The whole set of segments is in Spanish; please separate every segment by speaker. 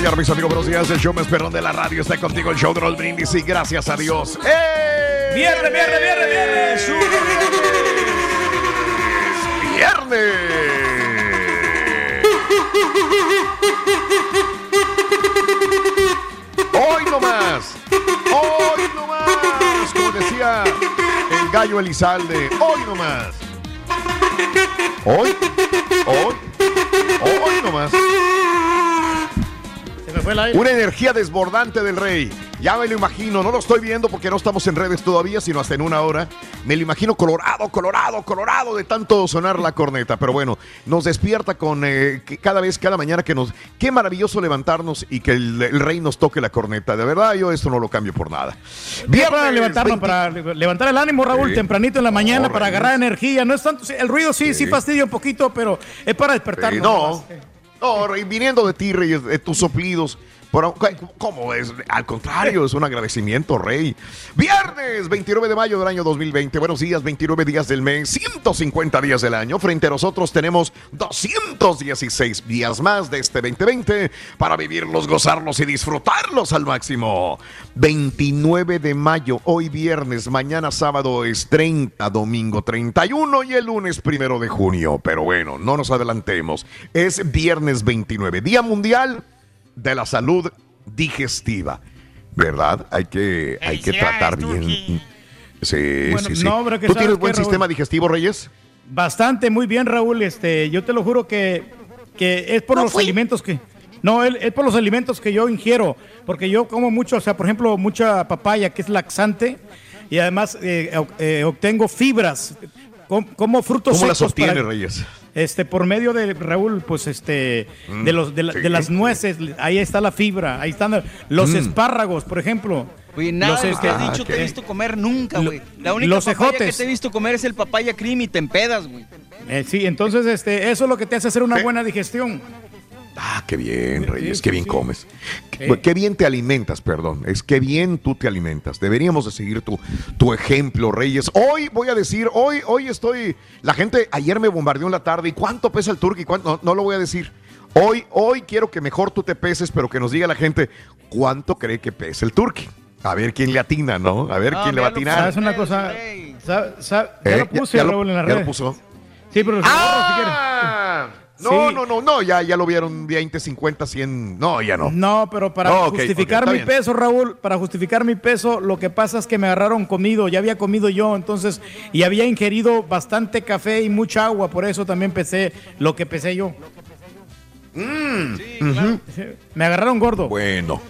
Speaker 1: Mañana, mis amigos. Buenos días. El show más perrón de la radio está contigo. El show de Raúl Brindis. Y gracias a Dios. ¡Eh!
Speaker 2: Viernes, viernes, viernes, viernes.
Speaker 1: ¡Viernes! Hoy no más. Hoy no más. Como decía el gallo Elizalde. Hoy no más. Hoy. Hoy. Hoy no Una energía desbordante del rey. Ya me lo imagino, no lo estoy viendo porque no estamos en redes todavía, sino hasta en una hora. Me lo imagino colorado, colorado, colorado de tanto sonar la corneta. Pero bueno, nos despierta con eh, que cada vez, cada mañana que nos... Qué maravilloso levantarnos y que el, el rey nos toque la corneta. De verdad, yo esto no lo cambio por nada.
Speaker 3: Para
Speaker 1: Viernes,
Speaker 3: levantarnos,
Speaker 1: 20
Speaker 3: para levantar el ánimo, Raúl, tempranito en la mañana, para agarrar energía. No es tanto, el ruido sí, sí,
Speaker 1: Sí.
Speaker 3: fastidia un poquito, pero es para despertarnos.
Speaker 1: No. No, viniendo de ti, Reyes, de tus soplidos. ¿Cómo es? Al contrario, es un agradecimiento, Rey. Viernes 29 de mayo del año 2020. Buenos días, 29 días del mes, 150 días del año. Frente a nosotros tenemos 216 días más de este 2020 para vivirlos, gozarlos y disfrutarlos al máximo. 29 de mayo, hoy viernes, mañana sábado es 30, domingo 31 y el lunes primero de junio. Pero bueno, no nos adelantemos. Es viernes 29, Día Mundial de la Salud Digestiva. ¿Verdad? Hay que, hay que tratar bien. Sí,
Speaker 3: Bueno,
Speaker 1: sí, sí.
Speaker 3: no, hombre, que
Speaker 1: ¿Tú tienes buen sistema digestivo, Reyes?
Speaker 3: Bastante, muy bien, Raúl. Este, yo te lo juro que, que es por los alimentos que. No, es, es por los alimentos que yo ingiero, porque yo como mucho, o sea, por ejemplo, mucha papaya que es laxante y además eh, eh, obtengo fibras, com- como frutos
Speaker 1: ¿Cómo las
Speaker 3: secos para-
Speaker 1: Reyes?
Speaker 3: Este, por medio de Raúl, pues este,
Speaker 1: Mm,
Speaker 3: de los de, la-
Speaker 1: sí.
Speaker 3: de las nueces, ahí está la fibra, ahí están los
Speaker 1: Mm.
Speaker 3: espárragos, por ejemplo.
Speaker 4: Güey, nada
Speaker 3: Los,
Speaker 4: de lo que has
Speaker 3: este,
Speaker 4: dicho te he visto comer nunca, güey. La única
Speaker 3: los
Speaker 4: papaya
Speaker 3: ejotes.
Speaker 4: que te he visto comer es el papaya cream y te empedas, güey.
Speaker 3: eh, sí, entonces este, eso es lo que te hace hacer una buena digestión.
Speaker 1: Ah, qué bien, Reyes,
Speaker 3: sí,
Speaker 1: qué bien
Speaker 3: sí.
Speaker 1: comes. Qué, bien te alimentas, perdón. Es que bien tú te alimentas. Deberíamos de seguir tu, tu ejemplo, Reyes. Hoy voy a decir, hoy, hoy estoy. La gente ayer me bombardeó en la tarde. ¿Y cuánto pesa el turkey? ¿Cuánto? No, no lo voy a decir. Hoy, hoy quiero que mejor tú te peses, pero que nos diga la gente cuánto cree que pesa el turkey. A ver quién le atina, ¿no? A ver
Speaker 4: No,
Speaker 1: quién le va a atinar.
Speaker 3: ¿Sabes una cosa?
Speaker 4: Rey.
Speaker 3: Sa- sa- ya
Speaker 1: ¿Eh?
Speaker 3: lo puse,
Speaker 1: ya lo-
Speaker 3: Raúl, en las
Speaker 1: ya lo puso.
Speaker 3: Sí, pero si
Speaker 1: ¡Ah! No,
Speaker 3: Sí.
Speaker 1: no, no, no, ya, ya lo vieron 20, 50, 100. No, ya no.
Speaker 3: No, pero para
Speaker 1: No,
Speaker 3: justificar mi
Speaker 1: bien.
Speaker 3: peso, Raúl, para justificar mi peso, lo que pasa es que me agarraron comido, ya había comido yo, entonces, y había ingerido bastante café y mucha agua, por eso también pesé lo que pesé yo.
Speaker 1: Mm,
Speaker 3: Sí, Me agarraron gordo.
Speaker 1: Bueno.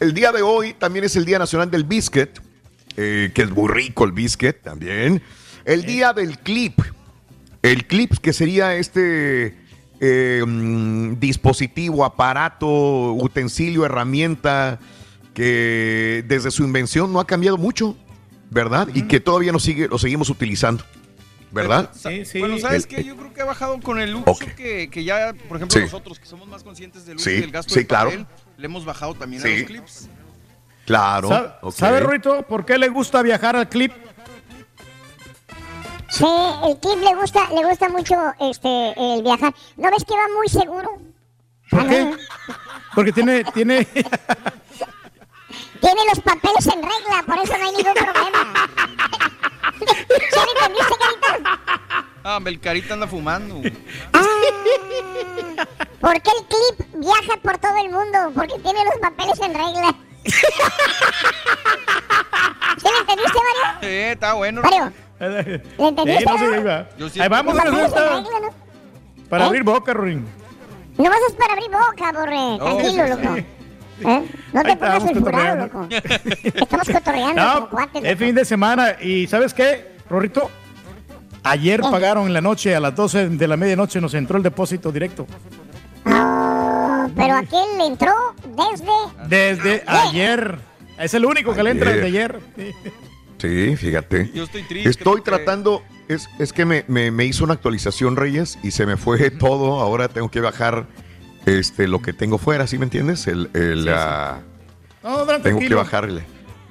Speaker 1: El día de hoy también es el Día Nacional del Biscuit, eh, que es muy rico el biscuit también. El Día del Clip. El clip que sería este eh, mm, dispositivo, aparato, utensilio, herramienta que desde su invención no ha cambiado mucho, ¿verdad? Y que todavía nos sigue, lo seguimos utilizando, ¿verdad?
Speaker 3: Sí, sí.
Speaker 4: Bueno, ¿sabes qué? Yo creo que ha bajado con el uso que, que ya, por ejemplo,
Speaker 1: Sí.
Speaker 4: nosotros que somos más conscientes del uso
Speaker 1: Sí,
Speaker 4: y del gasto
Speaker 1: sí,
Speaker 4: de
Speaker 1: claro.
Speaker 4: papel, le hemos bajado también
Speaker 1: Sí.
Speaker 4: a los clips.
Speaker 1: Claro.
Speaker 3: ¿Sabe,
Speaker 1: ok.
Speaker 3: ¿Sabe, Rorito, por qué le gusta viajar al clip?
Speaker 5: Sí, el Clip le gusta, le gusta mucho este el viajar. ¿No ves que va muy seguro?
Speaker 3: ¿Por qué? Porque tiene, tiene,
Speaker 5: Tiene los papeles en regla, por eso no hay ningún problema. ¿Sí me entendiste, carita?
Speaker 4: Ah, el carita anda fumando.
Speaker 5: Ah, ¿Por qué el Clip viaja por todo el mundo? Porque tiene los papeles en regla. ¿Sí me entendiste, Mario?
Speaker 4: Sí, está bueno.
Speaker 5: Mario,
Speaker 3: ¿Le
Speaker 5: ¿le entendiste?
Speaker 3: no, sí, va.
Speaker 4: Yo sí.
Speaker 3: Ahí vamos,
Speaker 5: regla, ¿no?
Speaker 3: Para
Speaker 5: ¿Eh?
Speaker 3: abrir boca, Rorín.
Speaker 5: No vas a para abrir boca, borre. Tranquilo,
Speaker 4: sí,
Speaker 5: loco. ¿Eh? No te
Speaker 3: Ahí
Speaker 5: pongas sulfurado,
Speaker 3: cotorreando.
Speaker 5: loco. Estamos cotorreando como
Speaker 3: No,
Speaker 5: cuates.
Speaker 3: es fin de semana. ¿Y sabes qué, Rorrito? Ayer
Speaker 5: ¿Qué?
Speaker 3: pagaron en la noche, a las 12 de la medianoche nos entró el depósito directo.
Speaker 5: Ah, pero aquel le entró desde...
Speaker 3: Desde ayer. Es el único que le entra
Speaker 1: Ayer.
Speaker 3: desde ayer. Sí.
Speaker 1: Fíjate.
Speaker 4: Yo estoy triste.
Speaker 1: Estoy
Speaker 4: porque-
Speaker 1: tratando, es, es que me, me- me hizo una actualización Reyes y se me fue todo. Ahora tengo que bajar este lo que tengo fuera, ¿sí me entiendes? El, el,
Speaker 3: No, Adrián,
Speaker 1: tengo que bajarle.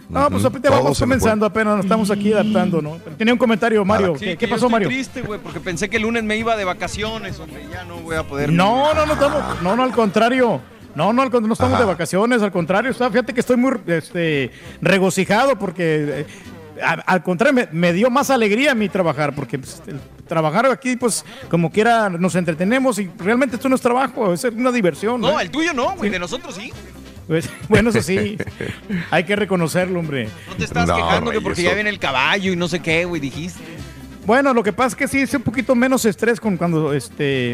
Speaker 3: No, pues
Speaker 1: todo
Speaker 3: vamos comenzando apenas, nos estamos aquí adaptando, ¿no? Tenía un comentario, Mario.
Speaker 4: Sí,
Speaker 3: ¿Qué,
Speaker 4: que
Speaker 3: qué
Speaker 4: yo
Speaker 3: pasó,
Speaker 4: estoy
Speaker 3: Mario?
Speaker 4: triste, güey, porque pensé que el lunes me iba de vacaciones, hombre, ya no voy a poder.
Speaker 3: No, no, no estamos, no, no, al contrario. No, no, al contrario, no estamos
Speaker 1: Ajá.
Speaker 3: de vacaciones, al contrario, está, fíjate que estoy muy este, regocijado porque eh, al contrario, me, me dio más alegría a mí trabajar, porque pues, el trabajar aquí, pues, como quiera, nos entretenemos y realmente esto no es trabajo, es una diversión.
Speaker 4: No, el tuyo no, güey, de nosotros sí.
Speaker 3: Pues, bueno, eso sí, hay que reconocerlo, hombre.
Speaker 4: No te estás
Speaker 1: No,
Speaker 4: quejando que
Speaker 1: Reyes,
Speaker 4: porque
Speaker 1: eso-
Speaker 4: ya viene el caballo y no sé qué, güey, dijiste.
Speaker 3: Bueno, lo que pasa es que sí es un poquito menos estrés con cuando este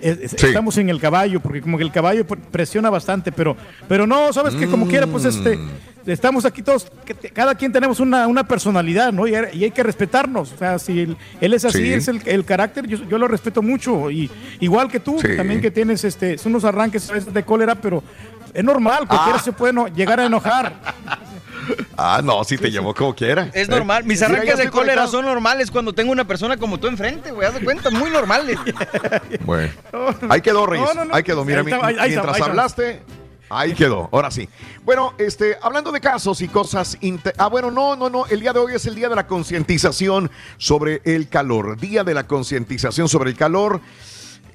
Speaker 3: es- es-
Speaker 1: Sí.
Speaker 3: estamos en el caballo, porque como que el caballo pre- presiona bastante, pero pero no, sabes que como quiera, pues este
Speaker 1: Mm.
Speaker 3: estamos aquí todos, cada quien tenemos una, una personalidad, ¿no? Y, hay y hay que respetarnos. O sea, si él, él es así,
Speaker 1: Sí.
Speaker 3: es el, el carácter, yo, yo lo respeto mucho. Y igual que tú,
Speaker 1: Sí.
Speaker 3: también que tienes este, son unos arranques de cólera, pero es normal, cualquiera
Speaker 1: Ah.
Speaker 3: se puede no- llegar a enojar.
Speaker 1: Ah, no, sí te llevó como quiera.
Speaker 4: Es
Speaker 1: ¿eh?
Speaker 4: normal, mis arranques de cólera son normales cuando tengo una persona como tú enfrente, güey, haz de cuenta, muy normales.
Speaker 1: Bueno, ahí quedó, Reyes.
Speaker 3: No, no, no.
Speaker 1: Ahí quedó. Mira, mientras hablaste, ahí quedó. Ahora sí. Bueno, este, hablando de casos y cosas. Ah, bueno, no, no, no. El día de hoy es el día de la concientización sobre el calor. Día de la concientización sobre el calor.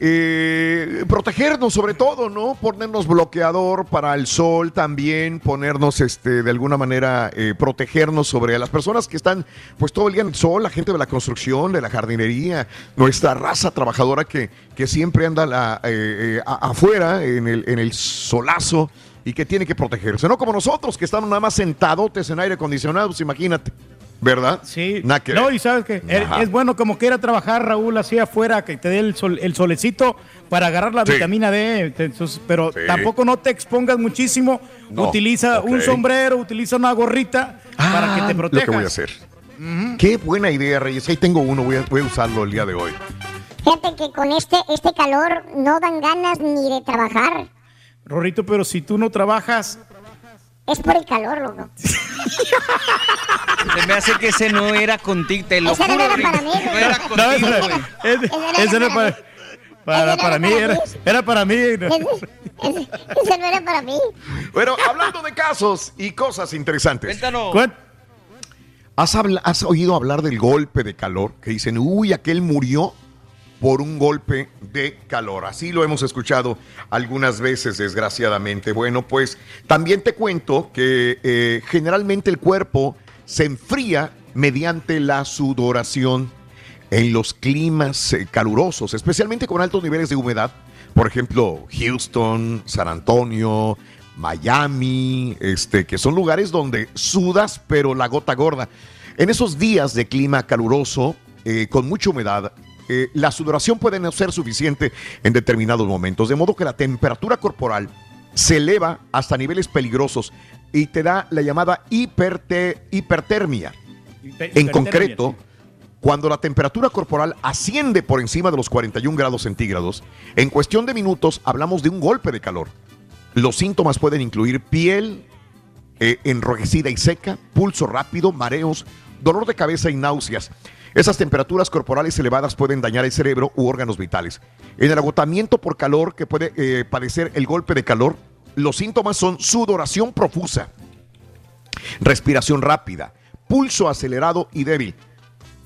Speaker 1: Eh, protegernos sobre todo, ¿no? Ponernos bloqueador para el sol también, ponernos este, de alguna manera, eh, protegernos sobre las personas que están pues todo el día en el sol, la gente de la construcción, de la jardinería, nuestra raza trabajadora que, que siempre anda eh, afuera en el, en el solazo y que tiene que protegerse, no como nosotros que estamos nada más sentadotes en aire acondicionado, pues imagínate, ¿verdad?
Speaker 3: Sí.
Speaker 1: Que
Speaker 3: no,
Speaker 1: ver.
Speaker 3: y sabes que es,
Speaker 1: Ajá.
Speaker 3: es bueno como quiera trabajar, Raúl, así afuera, que te dé el, sol, el solecito para agarrar la
Speaker 1: Sí.
Speaker 3: vitamina D. entonces, pero
Speaker 1: Sí.
Speaker 3: tampoco no te expongas muchísimo.
Speaker 1: No,
Speaker 3: Utiliza un sombrero, utiliza una gorrita para que te
Speaker 1: Ah,
Speaker 3: protejas.
Speaker 1: Lo que voy a hacer. Qué buena idea, Reyes. Ahí tengo uno, voy a, voy a usarlo el día de hoy.
Speaker 5: Fíjate que con este, este calor no dan ganas ni de trabajar.
Speaker 3: Rorrito, pero si tú no trabajas,
Speaker 5: Es por el calor, loco.
Speaker 4: Se me hace que ese no era contigo, te lo
Speaker 5: Ese no era para mí,
Speaker 4: No era
Speaker 3: no,
Speaker 4: contigo,
Speaker 3: ese,
Speaker 4: güey.
Speaker 3: ese-
Speaker 5: Ese no era para
Speaker 3: para, para,
Speaker 5: Ese no
Speaker 3: para
Speaker 5: era
Speaker 3: mí,
Speaker 5: para
Speaker 3: era,
Speaker 5: mí.
Speaker 3: era para mí.
Speaker 5: Ese, ese- ese no era para mí.
Speaker 1: Bueno, hablando de casos y cosas interesantes.
Speaker 4: Cuéntanos.
Speaker 1: ¿Has, has oído hablar del golpe de calor? Que dicen, uy, aquel murió por un golpe de calor. Así lo hemos escuchado algunas veces, desgraciadamente. Bueno, pues también te cuento que eh, generalmente el cuerpo se enfría mediante la sudoración en los climas eh, calurosos, especialmente con altos niveles de humedad. Por ejemplo, Houston, San Antonio, Miami, este, que son lugares donde sudas, pero la gota gorda. En esos días de clima caluroso, eh, con mucha humedad, eh, la sudoración puede no ser suficiente en determinados momentos, de modo que la temperatura corporal se eleva hasta niveles peligrosos y te da la llamada hiperte- hipertermia. En concreto, cuando la temperatura corporal asciende por encima de los 41 grados centígrados, en cuestión de minutos hablamos de un golpe de calor. Los síntomas pueden incluir piel eh, enrojecida y seca, pulso rápido, mareos, dolor de cabeza y náuseas. Esas temperaturas corporales elevadas pueden dañar el cerebro u órganos vitales. En el agotamiento por calor que puede eh, padecer el golpe de calor, los síntomas son sudoración profusa, respiración rápida, pulso acelerado y débil,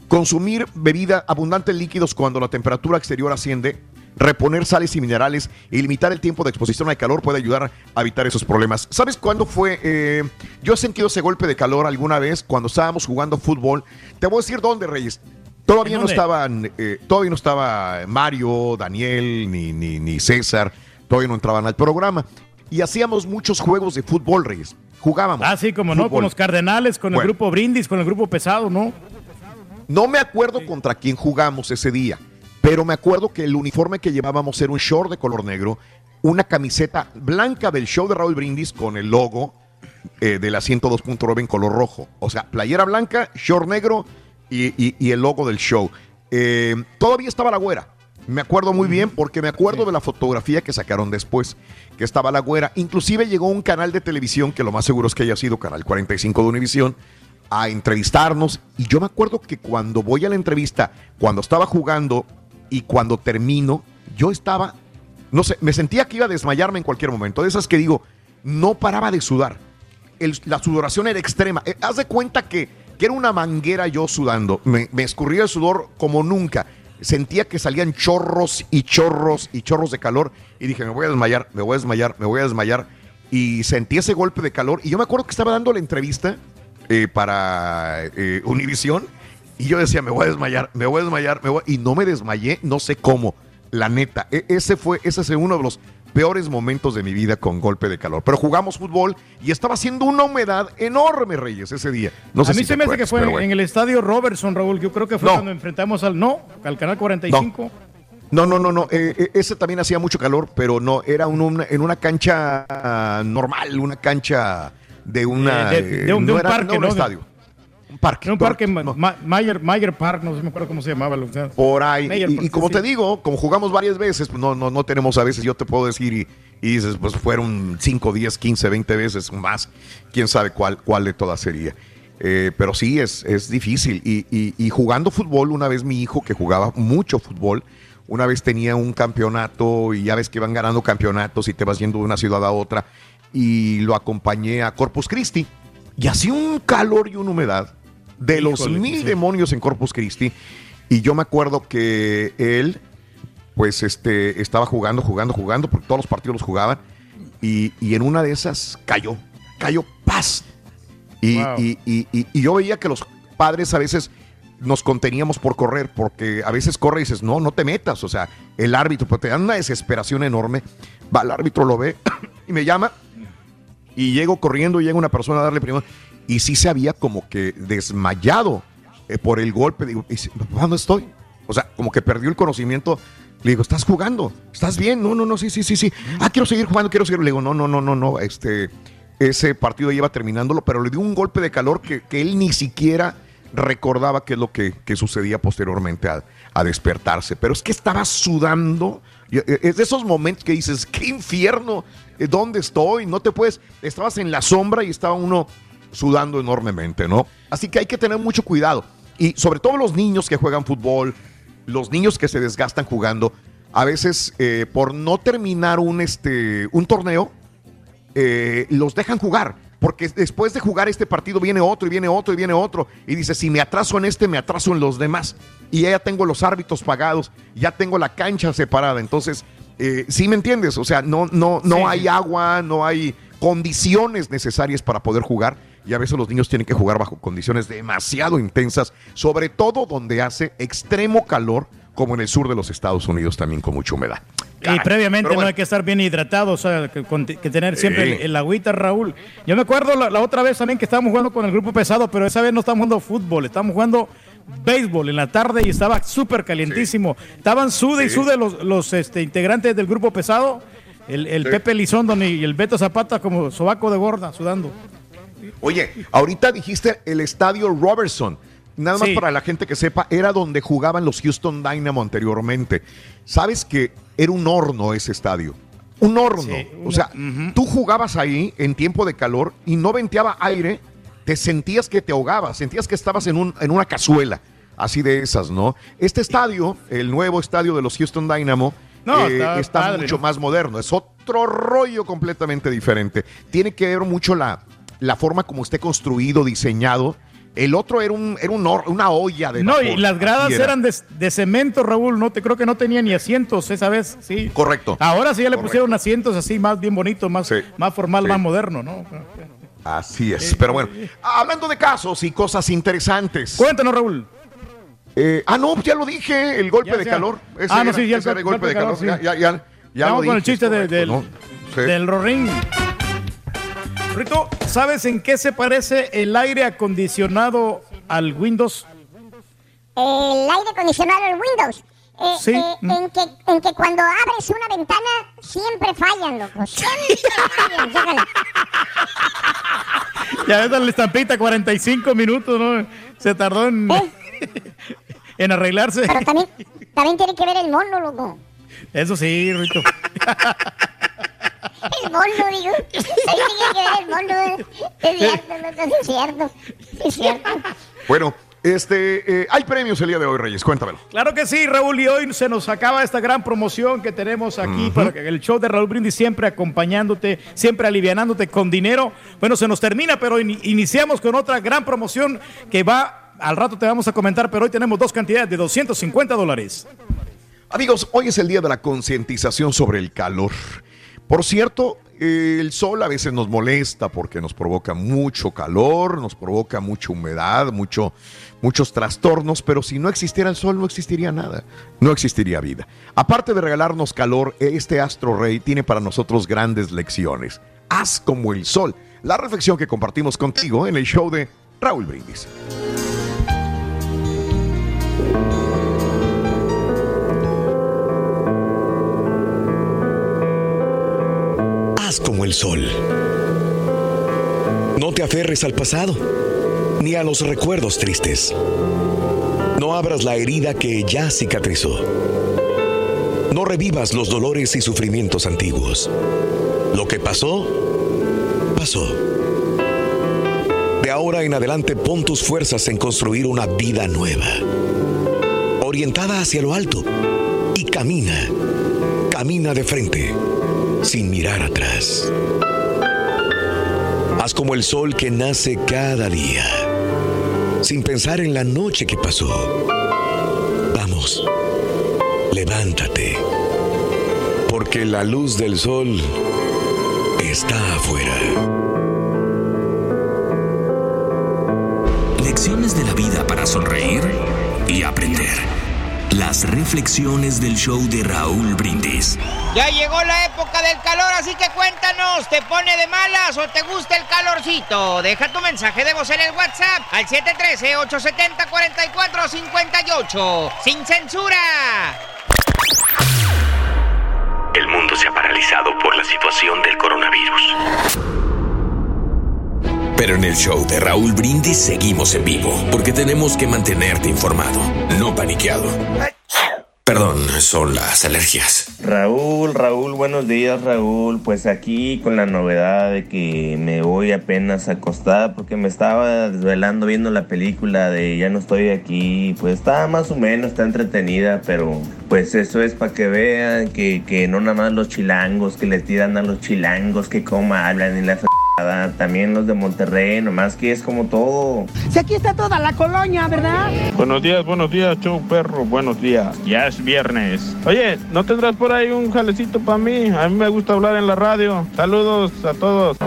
Speaker 1: consumir bebida abundante en líquidos cuando la temperatura exterior asciende, reponer sales y minerales y limitar el tiempo de exposición al calor puede ayudar a evitar esos problemas. ¿Sabes cuándo fue? eh, yo he sentido ese golpe de calor alguna vez cuando estábamos jugando fútbol. Te voy a decir dónde, Reyes. Todavía
Speaker 3: ¿En
Speaker 1: no estaban, eh, todavía no estaba Mario, Daniel, ni, ni, ni César, todavía no entraban al programa. Y hacíamos muchos juegos de fútbol, Reyes. Jugábamos.
Speaker 3: Ah, sí, como no, con los Cardenales, con el
Speaker 1: Bueno.
Speaker 3: grupo Brindis, con el grupo Pesado, ¿no?
Speaker 1: No me acuerdo contra quién jugamos ese día, pero me acuerdo que el uniforme que llevábamos era un short de color negro, una camiseta blanca del show de Raúl Brindis con el logo eh, de la 102.9 en color rojo. O sea, playera blanca, short negro y, y- y el logo del show. Eh, todavía estaba la güera. Me acuerdo muy bien porque me acuerdo de la fotografía que sacaron después, que estaba la güera. Inclusive llegó un canal de televisión, que lo más seguro es que haya sido Canal 45 de Univisión, a entrevistarnos. Y yo me acuerdo que cuando voy a la entrevista, cuando estaba jugando y cuando termino, yo estaba, no sé, me sentía que iba a desmayarme en cualquier momento. De esas que digo, no paraba de sudar. La sudoración era extrema. Eh, haz de cuenta que, que era una manguera yo sudando. Me, me escurría el sudor como nunca. Sentía que salían chorros y chorros y chorros de calor. Y dije, me voy a desmayar, me voy a desmayar, me voy a desmayar. Y sentí ese golpe de calor. Y yo me acuerdo que estaba dando la entrevista eh, para eh, Univisión. Y yo decía, me voy a desmayar, me voy a desmayar, me voy... y no me desmayé, no sé cómo. La neta, e- ese fue, ese fue uno de los peores momentos de mi vida con golpe de calor. Pero jugamos fútbol y estaba haciendo una humedad enorme, Reyes, ese día. No sé
Speaker 3: a mí
Speaker 1: si
Speaker 3: se me hace que fue en,
Speaker 1: bueno.
Speaker 3: en el estadio Robertson, Raúl. Yo creo que fue
Speaker 1: No.
Speaker 3: cuando enfrentamos al. No, al canal 45.
Speaker 1: No, no, no, no. eh, eh, ese también hacía mucho calor, pero no, era un- una- en una cancha normal, una cancha de una.
Speaker 3: De- de- de un- de
Speaker 1: no
Speaker 3: un
Speaker 1: era-
Speaker 3: parque,
Speaker 1: no un
Speaker 3: ¿no?
Speaker 1: estadio. Un parque.
Speaker 3: Un parque,
Speaker 1: no.
Speaker 3: Ma- Mayer, Mayer Park, no sé me acuerdo cómo se llamaba. o sea,
Speaker 1: Por ahí.
Speaker 3: Mayer
Speaker 1: Y, como
Speaker 3: sí.
Speaker 1: te digo, como jugamos varias veces, pues no, no, no tenemos a veces, yo te puedo decir, y, y dices, pues fueron 5, 10, 15, 20 veces más. Quién sabe cuál, cuál de todas sería. Eh, pero sí, es, es difícil. Y, y- y jugando fútbol, una vez mi hijo, que jugaba mucho fútbol, una vez tenía un campeonato y ya ves que van ganando campeonatos y te vas yendo de una ciudad a otra. Y lo acompañé a Corpus Christi. Y hacía un calor y una humedad de los mil
Speaker 3: sí.
Speaker 1: demonios en Corpus Christi. Y yo me acuerdo que él, pues, este, estaba jugando, jugando, jugando, porque todos los partidos los jugaban. Y, y en una de esas cayó, cayó paz. Y,
Speaker 3: Wow.
Speaker 1: y- y- yo veía que los padres a veces nos conteníamos por correr, porque a veces corre y dices, no, no te metas. O sea, el árbitro, pues te dan una desesperación enorme. Va, el árbitro lo ve y me llama. Y llego corriendo y llega una persona a darle primero. Y sí se había como que desmayado eh, por el golpe. Digo, ¿y si- ¿dónde estoy? O sea, como que perdió el conocimiento. Le digo, ¿estás jugando? ¿Estás bien? No, no, no, sí, sí, sí, sí. Ah, quiero seguir jugando, quiero seguir. Le digo, no, no, no, no, no. Este, ese partido iba terminándolo, pero le dio un golpe de calor que, que él ni siquiera recordaba qué es lo que, que sucedía posteriormente a, a despertarse. Pero es que estaba sudando. Eh, Es de esos momentos que dices, qué infierno, eh, ¿dónde estoy? No te puedes, estabas en la sombra y estaba uno sudando enormemente, ¿no? Así que hay que tener mucho cuidado. Y sobre todo los niños que juegan fútbol, los niños que se desgastan jugando, a veces eh, por no terminar un, este, un torneo, eh, los dejan jugar. Porque después de jugar este partido viene otro y viene otro y viene otro. Y dice, si me atraso en este, me atraso en los demás. Y ya tengo los árbitros pagados, ya tengo la cancha separada. Entonces, eh, sí me entiendes. O sea, no, no, no
Speaker 3: Sí.
Speaker 1: hay agua, no hay condiciones necesarias para poder jugar. Y a veces los niños tienen que jugar bajo condiciones demasiado intensas, sobre todo donde hace extremo calor, como en el sur de los Estados Unidos también con mucha humedad.
Speaker 3: Y previamente no hay que estar bien hidratado, o sea, que, tener siempre
Speaker 1: Sí.
Speaker 3: el, el agüita, Raúl. Yo me acuerdo la, la otra vez también que estábamos jugando con el grupo pesado, pero esa vez no estábamos jugando fútbol, estábamos jugando béisbol en la tarde y estaba súper calientísimo. Estaban sude y sude los, los este, integrantes del grupo pesado. El. Pepe Lizondo y el Beto Zapata como sobaco de gorda, sudando.
Speaker 1: Oye, ahorita dijiste el estadio Robertson. Nada más
Speaker 3: Sí.
Speaker 1: para la gente que sepa, era donde jugaban los Houston Dynamo anteriormente. ¿Sabes que era un horno ese estadio? Un horno.
Speaker 3: Sí,
Speaker 1: o sea, tú jugabas ahí en tiempo de calor y no venteaba aire, te sentías que te ahogabas, sentías que estabas en, un, en una cazuela, así de esas, ¿no? Este estadio, el nuevo estadio de los Houston Dynamo,
Speaker 3: No,
Speaker 1: eh,
Speaker 3: está
Speaker 1: está
Speaker 3: padre,
Speaker 1: mucho
Speaker 3: ¿no?
Speaker 1: más moderno, es otro rollo completamente diferente. Tiene que ver mucho la, la forma como esté construido, diseñado. El otro era, un, era un una olla de
Speaker 3: No,
Speaker 1: vapor,
Speaker 3: y las gradas
Speaker 1: era.
Speaker 3: eran de, de cemento, Raúl. No te creo que no tenía ni asientos esa vez, sí.
Speaker 1: Correcto.
Speaker 3: Ahora sí ya le
Speaker 1: Correcto.
Speaker 3: pusieron asientos así más bien bonitos, más,
Speaker 1: Sí.
Speaker 3: más formal,
Speaker 1: Sí.
Speaker 3: más moderno, ¿no?
Speaker 1: Así es. Pero bueno, hablando de casos y cosas interesantes.
Speaker 3: Cuéntanos, Raúl.
Speaker 1: Eh, ah, no, ya lo dije, el golpe
Speaker 3: Ya,
Speaker 1: de
Speaker 3: ya.
Speaker 1: calor. Ese
Speaker 3: Ah, no,
Speaker 1: era,
Speaker 3: sí, ya el
Speaker 1: ese era el golpe de calor.
Speaker 3: sí.
Speaker 1: Ya, ya, ya, ya
Speaker 3: Vamos
Speaker 1: lo
Speaker 3: con el chiste de- del,
Speaker 1: ¿no? Sí.
Speaker 3: del Rorín. Rito, ¿sabes en qué se parece el aire acondicionado al Windows?
Speaker 5: El aire acondicionado del Windows. Eh,
Speaker 3: Sí.
Speaker 5: eh, en, que, en que cuando abres una ventana siempre fallan, loco. Siempre fallan.
Speaker 3: Ya ves la estampita, 45 minutos, ¿no? Se tardó en,
Speaker 5: Eh,
Speaker 3: en arreglarse.
Speaker 5: pero también, también tiene que ver el mono, loco.
Speaker 3: Eso sí, Rito.
Speaker 5: El mono, digo. También tiene que ver el mono. Es cierto, loco, sí es cierto. Es cierto.
Speaker 1: Bueno, este, eh, hay premios el día de hoy, Reyes, cuéntamelo.
Speaker 3: Claro que sí, Raúl, y hoy se nos acaba esta gran promoción que tenemos aquí para que el show de Raúl Brindis siempre acompañándote, siempre alivianándote con dinero. Bueno, se nos termina, pero in- iniciamos con otra gran promoción que va, al rato te vamos a comentar, pero hoy tenemos dos cantidades de 250 dólares.
Speaker 1: Amigos, hoy es el día de la concientización sobre el calor. Por cierto, el sol a veces nos molesta porque nos provoca mucho calor, nos provoca mucha humedad, mucho, muchos trastornos, pero si no existiera el sol no existiría nada, no existiría vida. Aparte de regalarnos calor, este astro rey tiene para nosotros grandes lecciones. Haz como el sol, la reflexión que compartimos contigo en el show de Raúl Brindis.
Speaker 6: Como el sol. No te aferres al pasado, ni a los recuerdos tristes. No abras la herida que ya cicatrizó. No revivas los dolores y sufrimientos antiguos. Lo que pasó, pasó. De ahora en adelante pon tus fuerzas en construir una vida nueva, orientada hacia lo alto, y camina, camina de frente sin mirar atrás. Haz como el sol que nace cada día, sin pensar en la noche que pasó. Vamos, levántate, porque la luz del sol está afuera.
Speaker 7: Lecciones de la vida para sonreír y aprender. Las reflexiones del show de Raúl Brindis.
Speaker 8: Ya llegó la época del calor, así que cuéntanos, ¿te pone de malas o te gusta el calorcito? Deja tu mensaje de voz en el WhatsApp al 713-870-4458. ¡Sin censura!
Speaker 7: El mundo se ha paralizado por la situación del coronavirus. Pero en el show de Raúl Brindis seguimos en vivo, porque tenemos que mantenerte informado, no paniqueado. Perdón, son las alergias.
Speaker 9: Raúl, Raúl, buenos días Raúl. Pues aquí con la novedad de que me voy apenas a acostar porque me estaba desvelando viendo la película de Ya no estoy aquí. Pues está más o menos, está entretenida, pero pues eso es para que vean que, que no nada más los chilangos, que le tiran a los chilangos, que coma hablan y la fregada. También los de Monterrey, nomás que es como todo.
Speaker 10: Si aquí está toda la colonia, ¿verdad?
Speaker 11: Buenos días, buenos días, show perro, buenos días. Ya es viernes. Oye, ¿no tendrás por ahí un jalecito para mí? A mí me gusta hablar en la radio. Saludos a todos.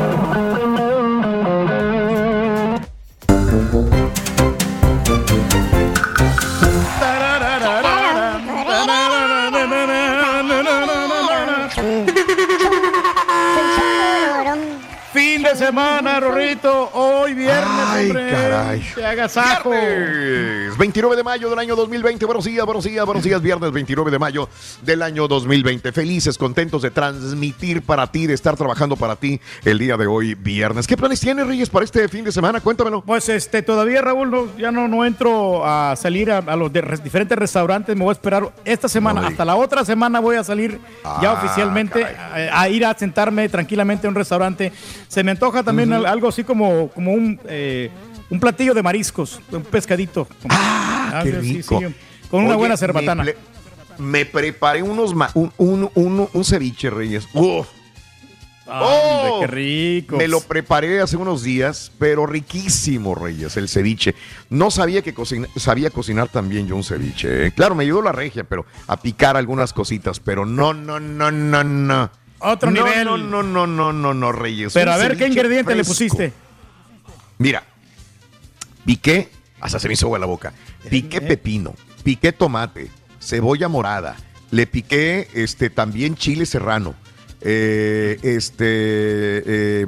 Speaker 3: De semana, Rorrito. Hoy viernes,
Speaker 1: Ay,
Speaker 3: hombre.
Speaker 1: caray.
Speaker 3: Te hagas ajo.
Speaker 1: Viernes 29 de mayo del año 2020. Buenos días, buenos días, buenos días. Viernes 29 de mayo del año 2020. Felices, contentos de transmitir para ti, de estar trabajando para ti el día de hoy, viernes. ¿Qué planes tienes, Reyes, para este fin de semana? Cuéntamelo.
Speaker 3: Pues este, todavía Raúl, no- ya no, no entro a salir a, a los de- res- diferentes restaurantes. Me voy a esperar esta semana.
Speaker 1: No,
Speaker 3: hasta la otra semana voy a salir ya
Speaker 1: Ah,
Speaker 3: oficialmente a, a ir a sentarme tranquilamente a un restaurante. Se me antoja también al- algo así como, como un, eh, un platillo de mariscos, un pescadito. Ah,
Speaker 1: qué
Speaker 3: sí,
Speaker 1: rico.
Speaker 3: sí, con una buena cerbatana.
Speaker 1: Me, preparé unos ma- un, un, un- un ceviche, Reyes. Uf.
Speaker 3: Hombre,
Speaker 1: ¡Oh!
Speaker 3: qué rico.
Speaker 1: Me lo preparé hace unos días, pero riquísimo, Reyes, el ceviche. No sabía que cocina- sabía cocinar también yo un ceviche. ¿eh? Claro, me ayudó la regia, pero a picar algunas cositas, pero no, no, no, no, no.
Speaker 3: Otro
Speaker 1: No,
Speaker 3: nivel.
Speaker 1: No, no, no, no, no, no, Reyes.
Speaker 3: Pero a ver qué ingrediente le pusiste.
Speaker 1: Mira, piqué, hasta se me hizo agua la boca. Piqué pepino, piqué tomate, cebolla morada, le piqué este también chile serrano, eh, este eh,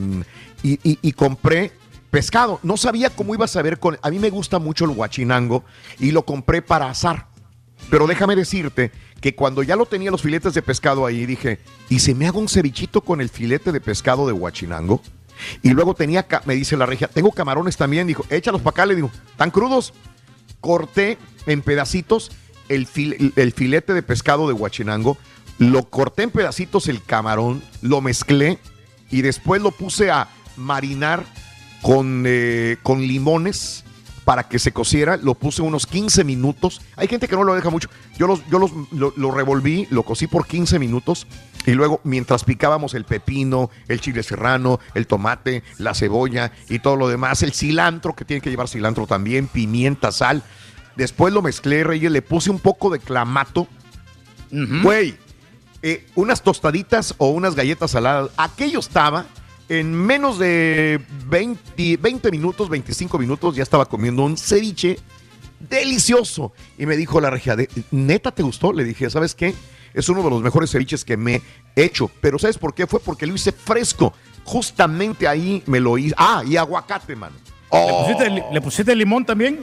Speaker 1: y, y- y compré pescado. No sabía cómo iba a saber con. A mí me gusta mucho el guachinango y lo compré para asar. Pero déjame decirte que cuando ya lo tenía los filetes de pescado ahí, dije, ¿y si me hago un cevichito con el filete de pescado de Huachinango? Y luego tenía, me dice la regia, tengo camarones también. Dijo, échalos para acá. Le digo, ¿tan crudos? Corté en pedacitos el filete de pescado de Huachinango, lo corté en pedacitos el camarón, lo mezclé y después lo puse a marinar con, eh, con limones para que se cociera, lo puse unos 15 minutos. Hay gente que no lo deja mucho. Yo, los, yo los, lo, lo revolví, lo cocí por 15 minutos y luego mientras picábamos el pepino, el chile serrano, el tomate, la cebolla y todo lo demás, el cilantro, que tiene que llevar cilantro también, pimienta, sal. Después lo mezclé, Reyes, le puse un poco de clamato. Güey, eh, unas tostaditas o unas galletas saladas. Aquello estaba en menos de 20, 20 minutos, 25 minutos, ya estaba comiendo un ceviche delicioso. Y me dijo la regia, de- ¿neta te gustó? Le dije, ¿sabes qué? Es uno de los mejores ceviches que me he hecho. Pero ¿sabes por qué? Fue porque lo hice fresco. Justamente ahí me lo hice. Ah, y aguacate, mano.
Speaker 3: ¿Le, pusiste, le pusiste limón también?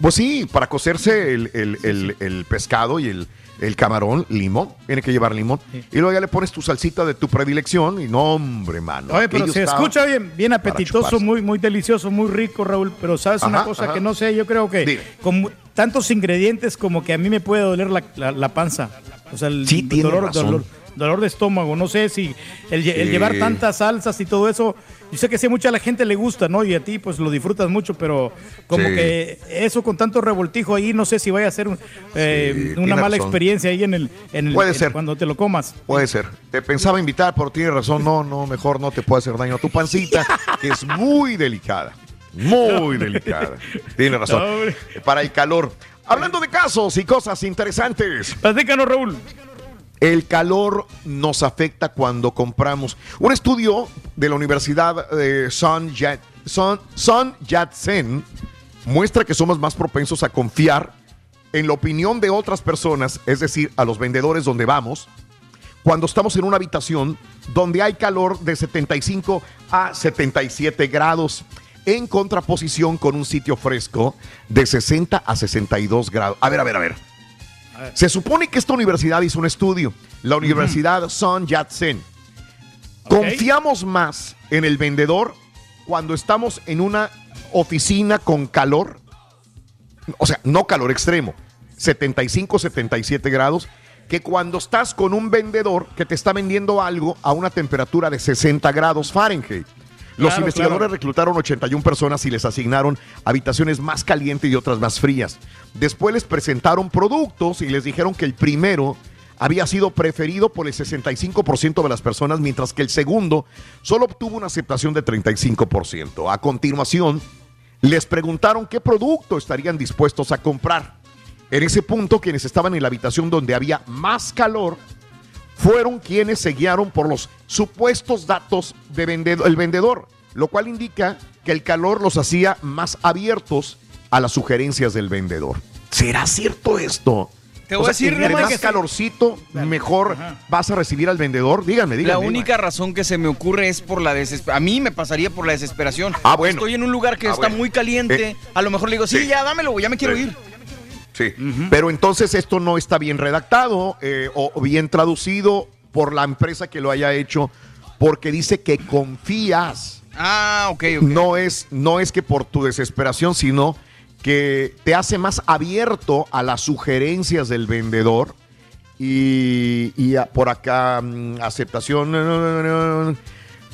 Speaker 1: Pues sí, para cocerse el, el- el- el pescado y el, el camarón, limón. Tiene que llevar limón. Y luego ya le pones tu salsita de tu predilección. Y no, hombre, mano.
Speaker 3: Oye, pero se escucha bien, bien apetitoso, muy, muy delicioso, muy rico, Raúl. Pero sabes una cosa
Speaker 1: ajá.
Speaker 3: que no sé, yo creo que
Speaker 1: Dime.
Speaker 3: con tantos ingredientes como que a mí me puede doler la, la- la panza. O sea, el
Speaker 1: Sí, tiene
Speaker 3: dolor,
Speaker 1: razón.
Speaker 3: dolor, dolor de estómago. No sé si el, llevar tantas salsas y todo eso. Yo sé que sí, a mucha la gente le gusta, ¿no? Y a ti, pues lo disfrutas mucho, pero como
Speaker 1: Sí.
Speaker 3: que eso con tanto revoltijo ahí, no sé si vaya a ser un- eh, una mala
Speaker 1: razón.
Speaker 3: experiencia ahí en el, en el-
Speaker 1: Puede
Speaker 3: en-
Speaker 1: ser.
Speaker 3: cuando te lo comas.
Speaker 1: Puede ser. Te pensaba invitar, pero tienes razón. No, no, mejor no te puede hacer daño a tu pancita, que es muy delicada. Muy delicada. Tienes razón.
Speaker 3: No.
Speaker 1: Para el calor. Hablando de casos y cosas interesantes.
Speaker 3: Platícanos, Raúl.
Speaker 1: El calor nos afecta cuando compramos. Un estudio de la Universidad de Sun, Yat- Sun- Sun Yat-sen muestra que somos más propensos a confiar en la opinión de otras personas, es decir, a los vendedores donde vamos, cuando estamos en una habitación donde hay calor de 75 a 77 grados, en contraposición con un sitio fresco de 60 a 62 grados. A ver, a ver, a ver. Se supone que esta universidad hizo un estudio, la Universidad Sun Yat-sen. Confiamos más en el vendedor cuando estamos en una oficina con calor, o sea, no calor extremo, 75, 77 grados, que cuando estás con un vendedor que te está vendiendo algo a una temperatura de 60 grados Fahrenheit. Los
Speaker 3: Claro,
Speaker 1: investigadores
Speaker 3: claro.
Speaker 1: reclutaron 81 personas y les asignaron habitaciones más calientes y otras más frías. Después les presentaron productos y les dijeron que el primero había sido preferido por el 65% de las personas, mientras que el segundo solo obtuvo una aceptación de 35%. A continuación, les preguntaron qué producto estarían dispuestos a comprar. En ese punto, quienes estaban en la habitación donde había más calor fueron quienes se guiaron por los supuestos datos del vendedor, lo cual indica que el calor los hacía más abiertos a las sugerencias del vendedor. ¿Será cierto esto?
Speaker 4: Te voy a decir,
Speaker 1: entre más
Speaker 4: que sí.
Speaker 1: calorcito, mejor vas a recibir al vendedor. Díganme, díganme.
Speaker 4: La única razón que se me ocurre es por la desesperación. A mí me pasaría por la desesperación.
Speaker 1: Ah, bueno.
Speaker 4: Estoy en un lugar que
Speaker 1: Ah,
Speaker 4: está
Speaker 1: bueno.
Speaker 4: muy caliente.
Speaker 1: Eh,
Speaker 4: a lo mejor le digo, sí,
Speaker 1: sí.
Speaker 4: ya dámelo, ya me quiero
Speaker 1: Sí.
Speaker 4: ir.
Speaker 1: Sí, pero entonces esto no está bien redactado eh, o bien traducido por la empresa que lo haya hecho, porque dice que confías.
Speaker 4: Ah, ok, ok.
Speaker 1: No es, no es que por tu desesperación, sino que te hace más abierto a las sugerencias del vendedor y, y a- por acá mm, aceptación.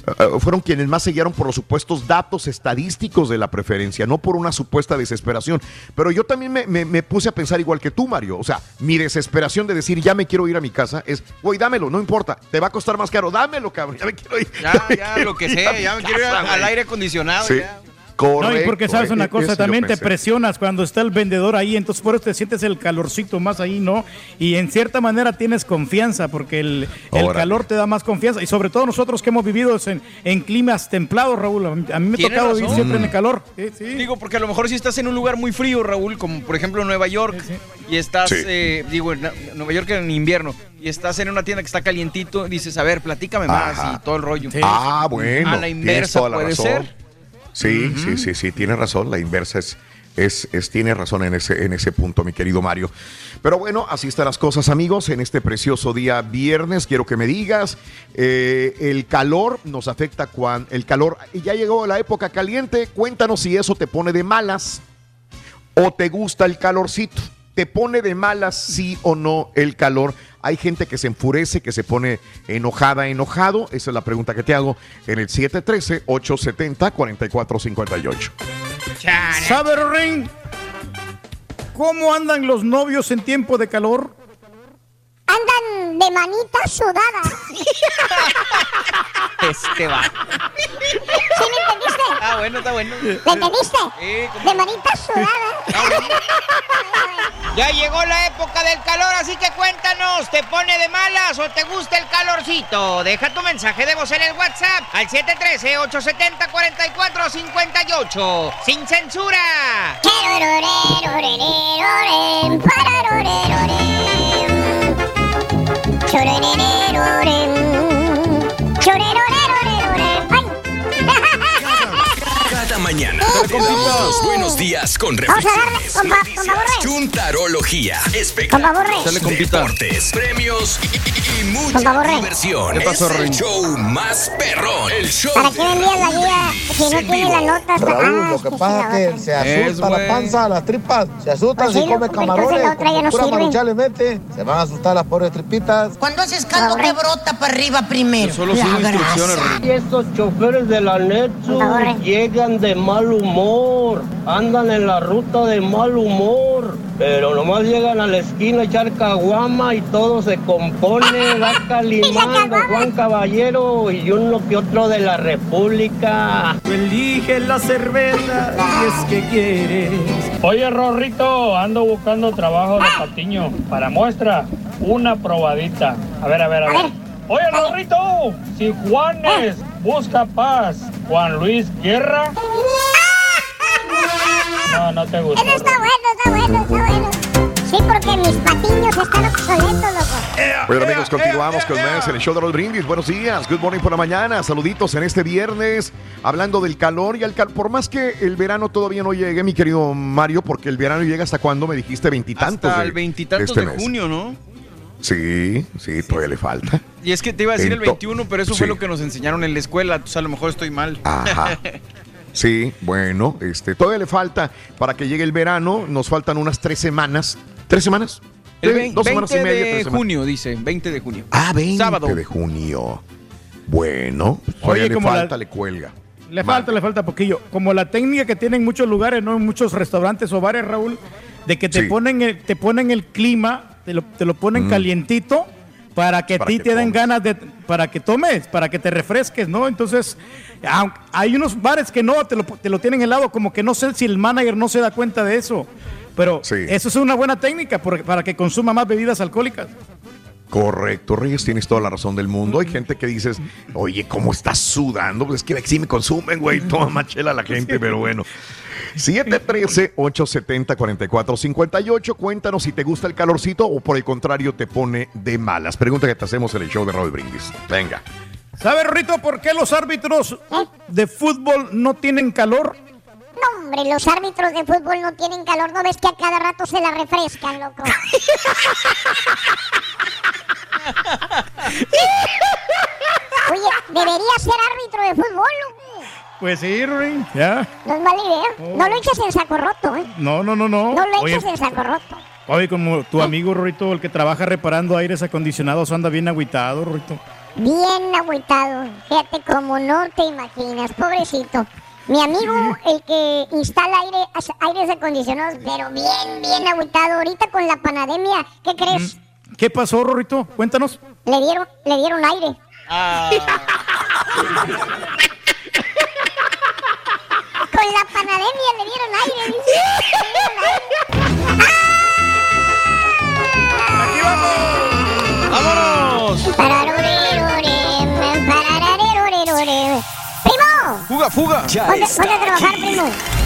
Speaker 1: Eh, fueron quienes más se guiaron por los supuestos datos estadísticos de la preferencia, no por una supuesta desesperación. Pero yo también me, me- me puse a pensar igual que tú, Mario. O sea, mi desesperación de decir ya me quiero ir a mi casa es, güey, dámelo, no importa, te va a costar más caro, dámelo, cabrón, ya me quiero ir.
Speaker 4: Ya, ya, lo que sea, ya me quiero ir
Speaker 1: casa,
Speaker 4: al, al
Speaker 1: güey".
Speaker 4: aire acondicionado.
Speaker 1: Sí.
Speaker 4: ya.
Speaker 1: Correcto.
Speaker 3: No, y porque sabes una
Speaker 1: eh,
Speaker 3: cosa,
Speaker 1: eso
Speaker 3: también te presionas cuando está el vendedor ahí, entonces por eso te sientes el calorcito más ahí, ¿no? Y en cierta manera tienes confianza, porque el, el calor te da más confianza. Y sobre todo nosotros que hemos vivido en, en climas templados, Raúl. A mí me ha tocado vivir siempre en el calor. Sí, sí.
Speaker 4: Digo, porque a lo mejor si estás en un lugar muy frío, Raúl, como por ejemplo Nueva York, y estás,
Speaker 1: Sí.
Speaker 4: eh, digo, en Nueva York en invierno, y estás en una tienda que está calientito, dices, a ver, platícame más
Speaker 1: Ajá.
Speaker 4: y todo el rollo.
Speaker 1: Ah, bueno.
Speaker 4: A la inversa
Speaker 1: toda la
Speaker 4: puede
Speaker 1: razón.
Speaker 4: ser.
Speaker 1: Sí, sí, sí, sí, tiene razón. La inversa es, es, es- tiene razón en ese, en ese punto, mi querido Mario. Pero bueno, así están las cosas, amigos. En este precioso día viernes, quiero que me digas, eh, el calor nos afecta cuando el calor ya llegó la época caliente. Cuéntanos si eso te pone de malas o te gusta el calorcito. ¿Te pone de malas sí o no el calor? Hay gente que se enfurece, que se pone enojada, enojado. Esa es la pregunta que te hago en el 713-870-4458.
Speaker 3: ¿Sabe, Ring? ¿Cómo andan los novios en tiempo de calor?
Speaker 5: Andan de manita sudada.
Speaker 4: Este va.
Speaker 5: ¿Sí me entendiste?
Speaker 4: Ah, bueno, está bueno.
Speaker 5: ¿Me entendiste?
Speaker 4: Sí.
Speaker 5: De manita sudada.
Speaker 8: Ya llegó la época del calor, así que cuéntanos, ¿te pone de malas o te gusta el calorcito? Deja tu mensaje de voz en el WhatsApp al 713-870-4458. ¡Sin censura!
Speaker 5: Pararorerorem. ショね
Speaker 7: レレロレン。Mañana te damos los buenos días con
Speaker 5: Vamos a darle,
Speaker 7: reflexiones, noticias, chuntarología, espectáculos, deportes, premios y, y- y mucha diversión.
Speaker 4: ¿Qué pasó,
Speaker 7: es el show más perrón. El show
Speaker 5: ¿Para qué me envías la guía si no
Speaker 7: en
Speaker 5: tiene la nota?
Speaker 12: Raúl,
Speaker 5: Ah,
Speaker 12: lo que pasa es que se asusta la panza, las tripas, se asustan
Speaker 5: Pues
Speaker 12: si come camarones,
Speaker 5: la otra ya no
Speaker 12: con pura
Speaker 5: sirve.
Speaker 12: maruchan le mete, se van a asustar las pobres tripitas.
Speaker 10: Cuando haces caldo, que brota para arriba primero?
Speaker 4: Solo
Speaker 10: grasa.
Speaker 4: instrucciones.
Speaker 13: Y estos choferes de la Netsu
Speaker 5: Ahora.
Speaker 13: llegan de mal humor, andan en la ruta de mal humor, pero nomás llegan a la esquina a echar caguama y todo se compone, va calimando Juan Caballero y uno que otro de la República.
Speaker 14: Elige la cerveza si es que quieres.
Speaker 13: Oye, Rorrito, ando buscando trabajo de patiño. Para muestra, una probadita. A ver, a ver, a ver. Oye, Rorrito, si Juanes busca paz, Juan Luis Guerra. No, no te gusta.
Speaker 5: Eso está bueno, está bueno, está bueno. Sí, porque mis patiños están obsoletos, loco.
Speaker 1: Bueno amigos, continuamos con más en el show de los brindis. Buenos días, good morning por la mañana. Saluditos en este viernes, hablando del calor y al calor. Por más que el verano todavía no llegue, mi querido Mario, porque el verano llega hasta cuando me dijiste veintitantos.
Speaker 4: Hasta
Speaker 1: de-
Speaker 4: el veintitantos
Speaker 1: este
Speaker 4: de junio, ¿no?
Speaker 1: Sí, sí, todavía le falta.
Speaker 4: Y es que te iba a decir el
Speaker 1: Ento-
Speaker 4: 21, pero eso fue lo que nos enseñaron en la escuela. Entonces a lo mejor estoy mal.
Speaker 1: Ajá. Sí, bueno, este, todavía le falta para que llegue el verano. Nos faltan unas tres semanas. ¿Tres semanas?
Speaker 4: El
Speaker 1: Sí,
Speaker 4: vein-
Speaker 1: dos
Speaker 4: 20
Speaker 1: semanas y media.
Speaker 4: de
Speaker 1: tres semanas.
Speaker 4: junio, dice. 20 de junio.
Speaker 1: Ah, 20
Speaker 4: Sábado.
Speaker 1: de junio. Bueno, todavía
Speaker 3: Oye,
Speaker 1: le
Speaker 3: como la-
Speaker 1: falta, le cuelga.
Speaker 3: Le falta, le falta poquillo. Como la técnica que tienen muchos lugares, ¿no? En muchos restaurantes o bares, Raúl, de que te
Speaker 1: Sí.
Speaker 3: ponen el, te ponen el clima, te lo, te lo ponen
Speaker 1: Mm.
Speaker 3: calientito para que a ti te den ganas de, para que tomes, para que te refresques, ¿no? Entonces, hay unos bares que no, te lo, te lo tienen helado, como que no sé si el manager no se da cuenta de eso. Pero
Speaker 1: Sí.
Speaker 3: eso es una buena técnica por- para que consuma más bebidas alcohólicas.
Speaker 1: Correcto, Reyes, tienes toda la razón del mundo. Hay gente que dices, oye, ¿cómo estás sudando? Pues es que sí me consumen, güey. Toma más chela la gente, pero bueno. 713-870-4458. Cuéntanos si te gusta el calorcito o por el contrario te pone de malas. Pregunta que te hacemos en el show de Raúl Brindis. Venga.
Speaker 3: ¿Sabe, Rito, por qué los árbitros de fútbol no tienen calor?
Speaker 5: No, hombre, los árbitros de fútbol no tienen calor. ¿No ves que a cada rato se la refrescan, loco? Oye, debería ser árbitro de fútbol, loco.
Speaker 3: Pues sí, Ruin, ya.
Speaker 5: No es mala idea. No lo echas en saco roto, ¿eh?
Speaker 3: No, no, no, no.
Speaker 5: No lo
Speaker 3: Oye,
Speaker 5: echas en saco roto.
Speaker 3: oye, como tu amigo Rito, el que trabaja reparando aires acondicionados, anda bien agüitado, Rito.
Speaker 5: Bien agüitado. Fíjate como no te imaginas, pobrecito. Mi amigo, el que instala aire, aires acondicionados, pero bien, bien agüitado. Ahorita con la pandemia, ¿qué crees?
Speaker 3: ¿Qué pasó, Rorrito? Cuéntanos.
Speaker 5: Le dieron, le dieron aire. Con la pandemia le dieron aire. dice. Le dieron aire.
Speaker 4: ¡Vámonos!
Speaker 5: Pararurerure, parararerurerure. ¡Primo!
Speaker 4: ¡Fuga, fuga!
Speaker 7: Ya
Speaker 5: Ponte,
Speaker 7: está
Speaker 5: ponte a trabajar,
Speaker 7: aquí.
Speaker 5: primo.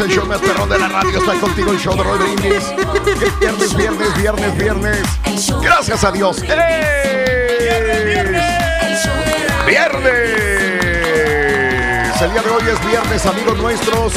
Speaker 1: El show más perrón de la radio está contigo, el show de Roy Brindis. Viernes, viernes, viernes, viernes. Gracias a Dios. ¡Eh! Viernes. El día de hoy es viernes, amigos nuestros.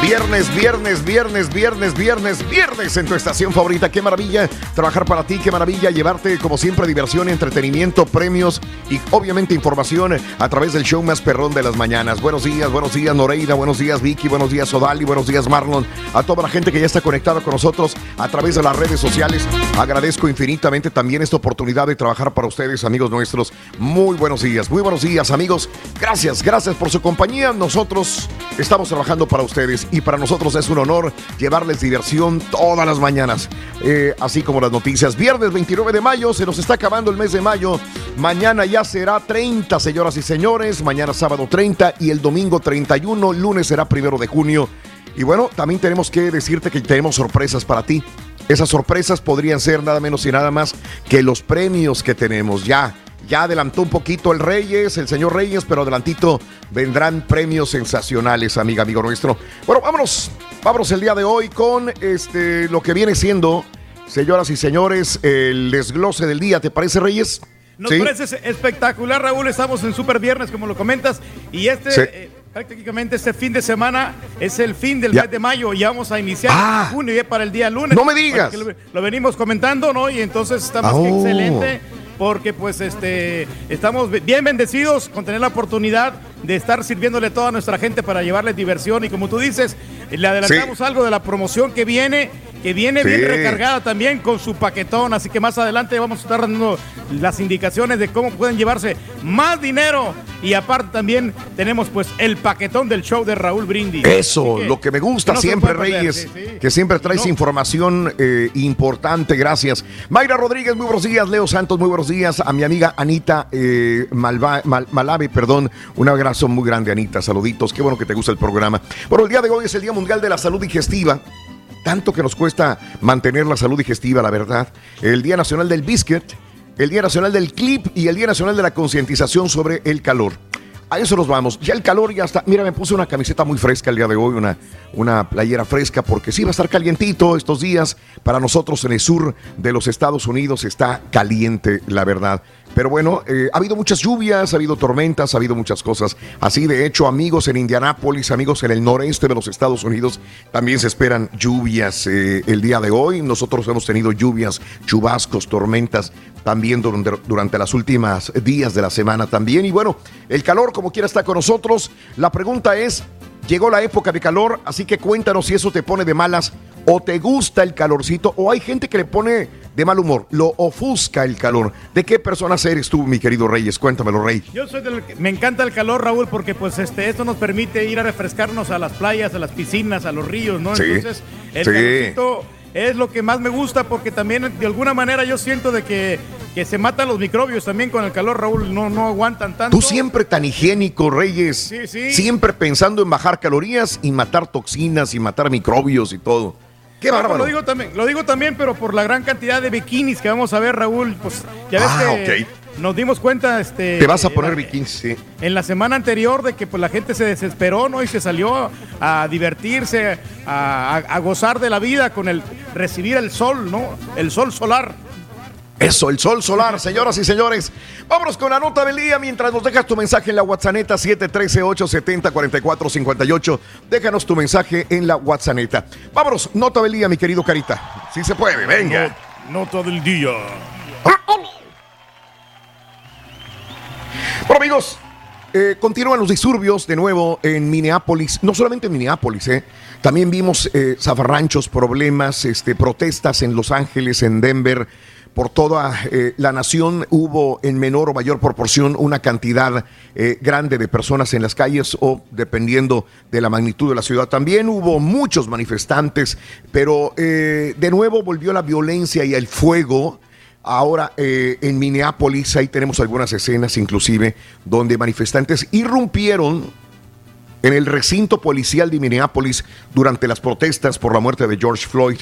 Speaker 1: Viernes, viernes, viernes, viernes, viernes, viernes en tu estación favorita. Qué maravilla trabajar para ti, qué maravilla llevarte como siempre diversión, entretenimiento, premios y obviamente información a través del show más perrón de las mañanas. Buenos días, buenos días Noreida, buenos días Vicky, buenos días Odali, buenos días Marlon, a toda la gente que ya está conectada con nosotros a través de las redes sociales. Agradezco infinitamente también esta oportunidad de trabajar para ustedes, amigos nuestros. Muy buenos días, muy buenos días amigos. Gracias, gracias por su compañía. Nosotros estamos trabajando para ustedes y para nosotros es un honor llevarles diversión todas las mañanas, eh, así como las noticias. Viernes 29 de mayo, se nos está acabando el mes de mayo. Mañana ya será 30, señoras y señores. Mañana sábado 30 y el domingo 31. Lunes será primero de junio. Y bueno, también tenemos que decirte que tenemos sorpresas para ti. Esas sorpresas podrían ser nada menos y nada más que los premios que tenemos ya. Ya adelantó un poquito el Reyes, el señor Reyes, pero adelantito vendrán premios sensacionales, amiga, amigo nuestro. Bueno, vámonos, vámonos el día de hoy con este lo que viene siendo, señoras y señores, el desglose del día. ¿Te parece, Reyes?
Speaker 3: Nos
Speaker 1: ¿Sí?
Speaker 3: parece espectacular, Raúl. Estamos en Super Viernes, como lo comentas. Y este,
Speaker 1: Sí.
Speaker 3: eh, prácticamente este fin de semana es el fin del
Speaker 1: Ya.
Speaker 3: mes de mayo. Y vamos a iniciar
Speaker 1: Ah.
Speaker 3: junio ya para el día lunes.
Speaker 1: No me digas.
Speaker 3: Lo venimos comentando, ¿no? Y entonces estamos
Speaker 1: Ah, oh.
Speaker 3: excelente. Porque pues este estamos bien bendecidos con tener la oportunidad de estar sirviéndole a toda nuestra gente para llevarles diversión y como tú dices, le adelantamos algo de la promoción que viene, que viene bien recargada también con su paquetón, así que más adelante vamos a estar dando las indicaciones de cómo pueden llevarse más dinero y aparte también tenemos pues el paquetón del show de Raúl Brindis.
Speaker 1: Eso,
Speaker 3: que,
Speaker 1: lo que me gusta
Speaker 3: que no
Speaker 1: siempre,
Speaker 3: perder,
Speaker 1: Reyes,
Speaker 3: sí,
Speaker 1: que siempre traes
Speaker 3: No.
Speaker 1: información eh, importante, gracias. Mayra Rodríguez, muy buenos días. Leo Santos, muy buenos días. A mi amiga Anita eh, Malva- Mal- Malave, perdón, un abrazo muy grande, Anita. Saluditos, qué bueno que te gusta el programa. Bueno, el día de hoy es el Día Mundial de la Salud Digestiva. Tanto que nos cuesta mantener la salud digestiva, la verdad. El Día Nacional del Biscuit, el Día Nacional del Clip y el Día Nacional de la Concientización sobre el Calor. A eso nos vamos. Ya el calor ya está. Mira, me puse una camiseta muy fresca el día de hoy, una, una playera fresca, porque sí va a estar calientito estos días. Para nosotros en el sur de los Estados Unidos está caliente, la verdad. Pero bueno, eh, ha habido muchas lluvias, ha habido tormentas, ha habido muchas cosas. Así, de hecho, amigos en Indianápolis, amigos en el noreste de los Estados Unidos, también se esperan lluvias eh, el día de hoy. Nosotros hemos tenido lluvias, chubascos, tormentas también durante, durante las últimas días de la semana también. Y bueno, el calor como quiera está con nosotros. La pregunta es, llegó la época de calor, así que cuéntanos si eso te pone de malas o te gusta el calorcito o hay gente que le pone de mal humor, lo ofusca el calor. ¿De qué personas eres tú, mi querido Reyes? Cuéntamelo, Rey.
Speaker 3: Yo soy del que- me encanta el calor, Raúl, porque pues este esto nos permite ir a refrescarnos a las playas, a las piscinas, a los ríos, ¿no?
Speaker 1: Sí,
Speaker 3: Entonces, el
Speaker 1: sí.
Speaker 3: calorcito es lo que más me gusta porque también de alguna manera yo siento de que, que se matan los microbios también con el calor, Raúl, no, no aguantan tanto.
Speaker 1: Tú siempre tan higiénico, Reyes.
Speaker 3: Sí, sí.
Speaker 1: Siempre pensando en bajar calorías y matar toxinas y matar microbios y todo. Qué
Speaker 3: No,
Speaker 1: bárbaro.
Speaker 3: Lo digo, también, lo digo también, pero por la gran cantidad de bikinis que vamos a ver, Raúl, pues ya ves
Speaker 1: Ah,
Speaker 3: que nos dimos cuenta, este...
Speaker 1: Te vas a
Speaker 3: eh,
Speaker 1: poner bikinis, sí.
Speaker 3: en la semana anterior de que pues la gente se desesperó, ¿no? Y se salió a divertirse, a, a- a gozar de la vida con el recibir el sol, ¿no? El sol solar.
Speaker 1: Eso, el sol solar, señoras y señores. Vámonos con la nota del día mientras nos dejas tu mensaje en la WhatsApp 713-870-4458. Déjanos tu mensaje en la WhatsApp. Vámonos, nota del día, mi querido Carita. Si se puede, venga.
Speaker 3: Nota del día.
Speaker 1: Bueno, amigos, eh, continúan los disturbios de nuevo en Minneapolis. No solamente en Minneapolis, eh, también vimos eh, zafarranchos, problemas, este, protestas en Los Ángeles, en Denver. Por toda eh, la nación hubo en menor o mayor proporción una cantidad eh, grande de personas en las calles o dependiendo de la magnitud de la ciudad. También hubo muchos manifestantes, pero de nuevo volvió la violencia y el fuego. Ahora eh, en Minneapolis, ahí tenemos algunas escenas inclusive, donde manifestantes irrumpieron en el recinto policial de Minneapolis durante las protestas por la muerte de George Floyd.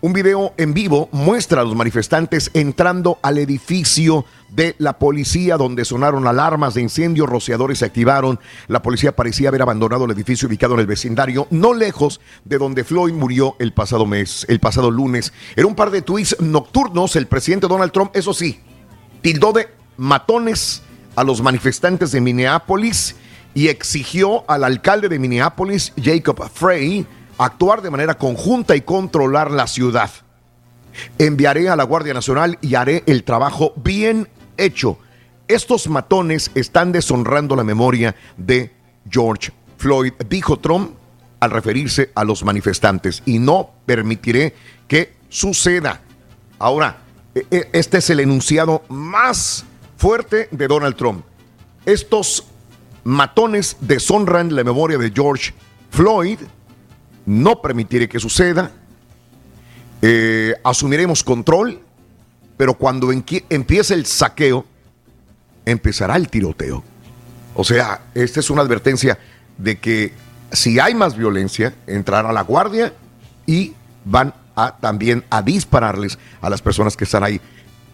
Speaker 1: Un video en vivo muestra a los manifestantes entrando al edificio de la policía donde sonaron alarmas de incendio, rociadores se activaron. La policía parecía haber abandonado el edificio ubicado en el vecindario, no lejos de donde Floyd murió el pasado mes, el pasado lunes. En un par de tweets nocturnos, el presidente Donald Trump, eso sí, tildó de matones a los manifestantes de Minneapolis y exigió al alcalde de Minneapolis, Jacob Frey, actuar de manera conjunta y controlar la ciudad. Enviaré a la Guardia Nacional y haré el trabajo bien hecho. Estos matones están deshonrando la memoria de George Floyd, dijo Trump al referirse a los manifestantes, y no permitiré que suceda. Ahora, e- e- este es el enunciado más fuerte de Donald Trump. Estos matones deshonran la memoria de George Floyd. No permitiré que suceda. Eh, asumiremos control, pero cuando empiece el saqueo, empezará el tiroteo. O sea, esta es una advertencia de que si hay más violencia, entrará la guardia y van también a dispararles a las personas que están ahí.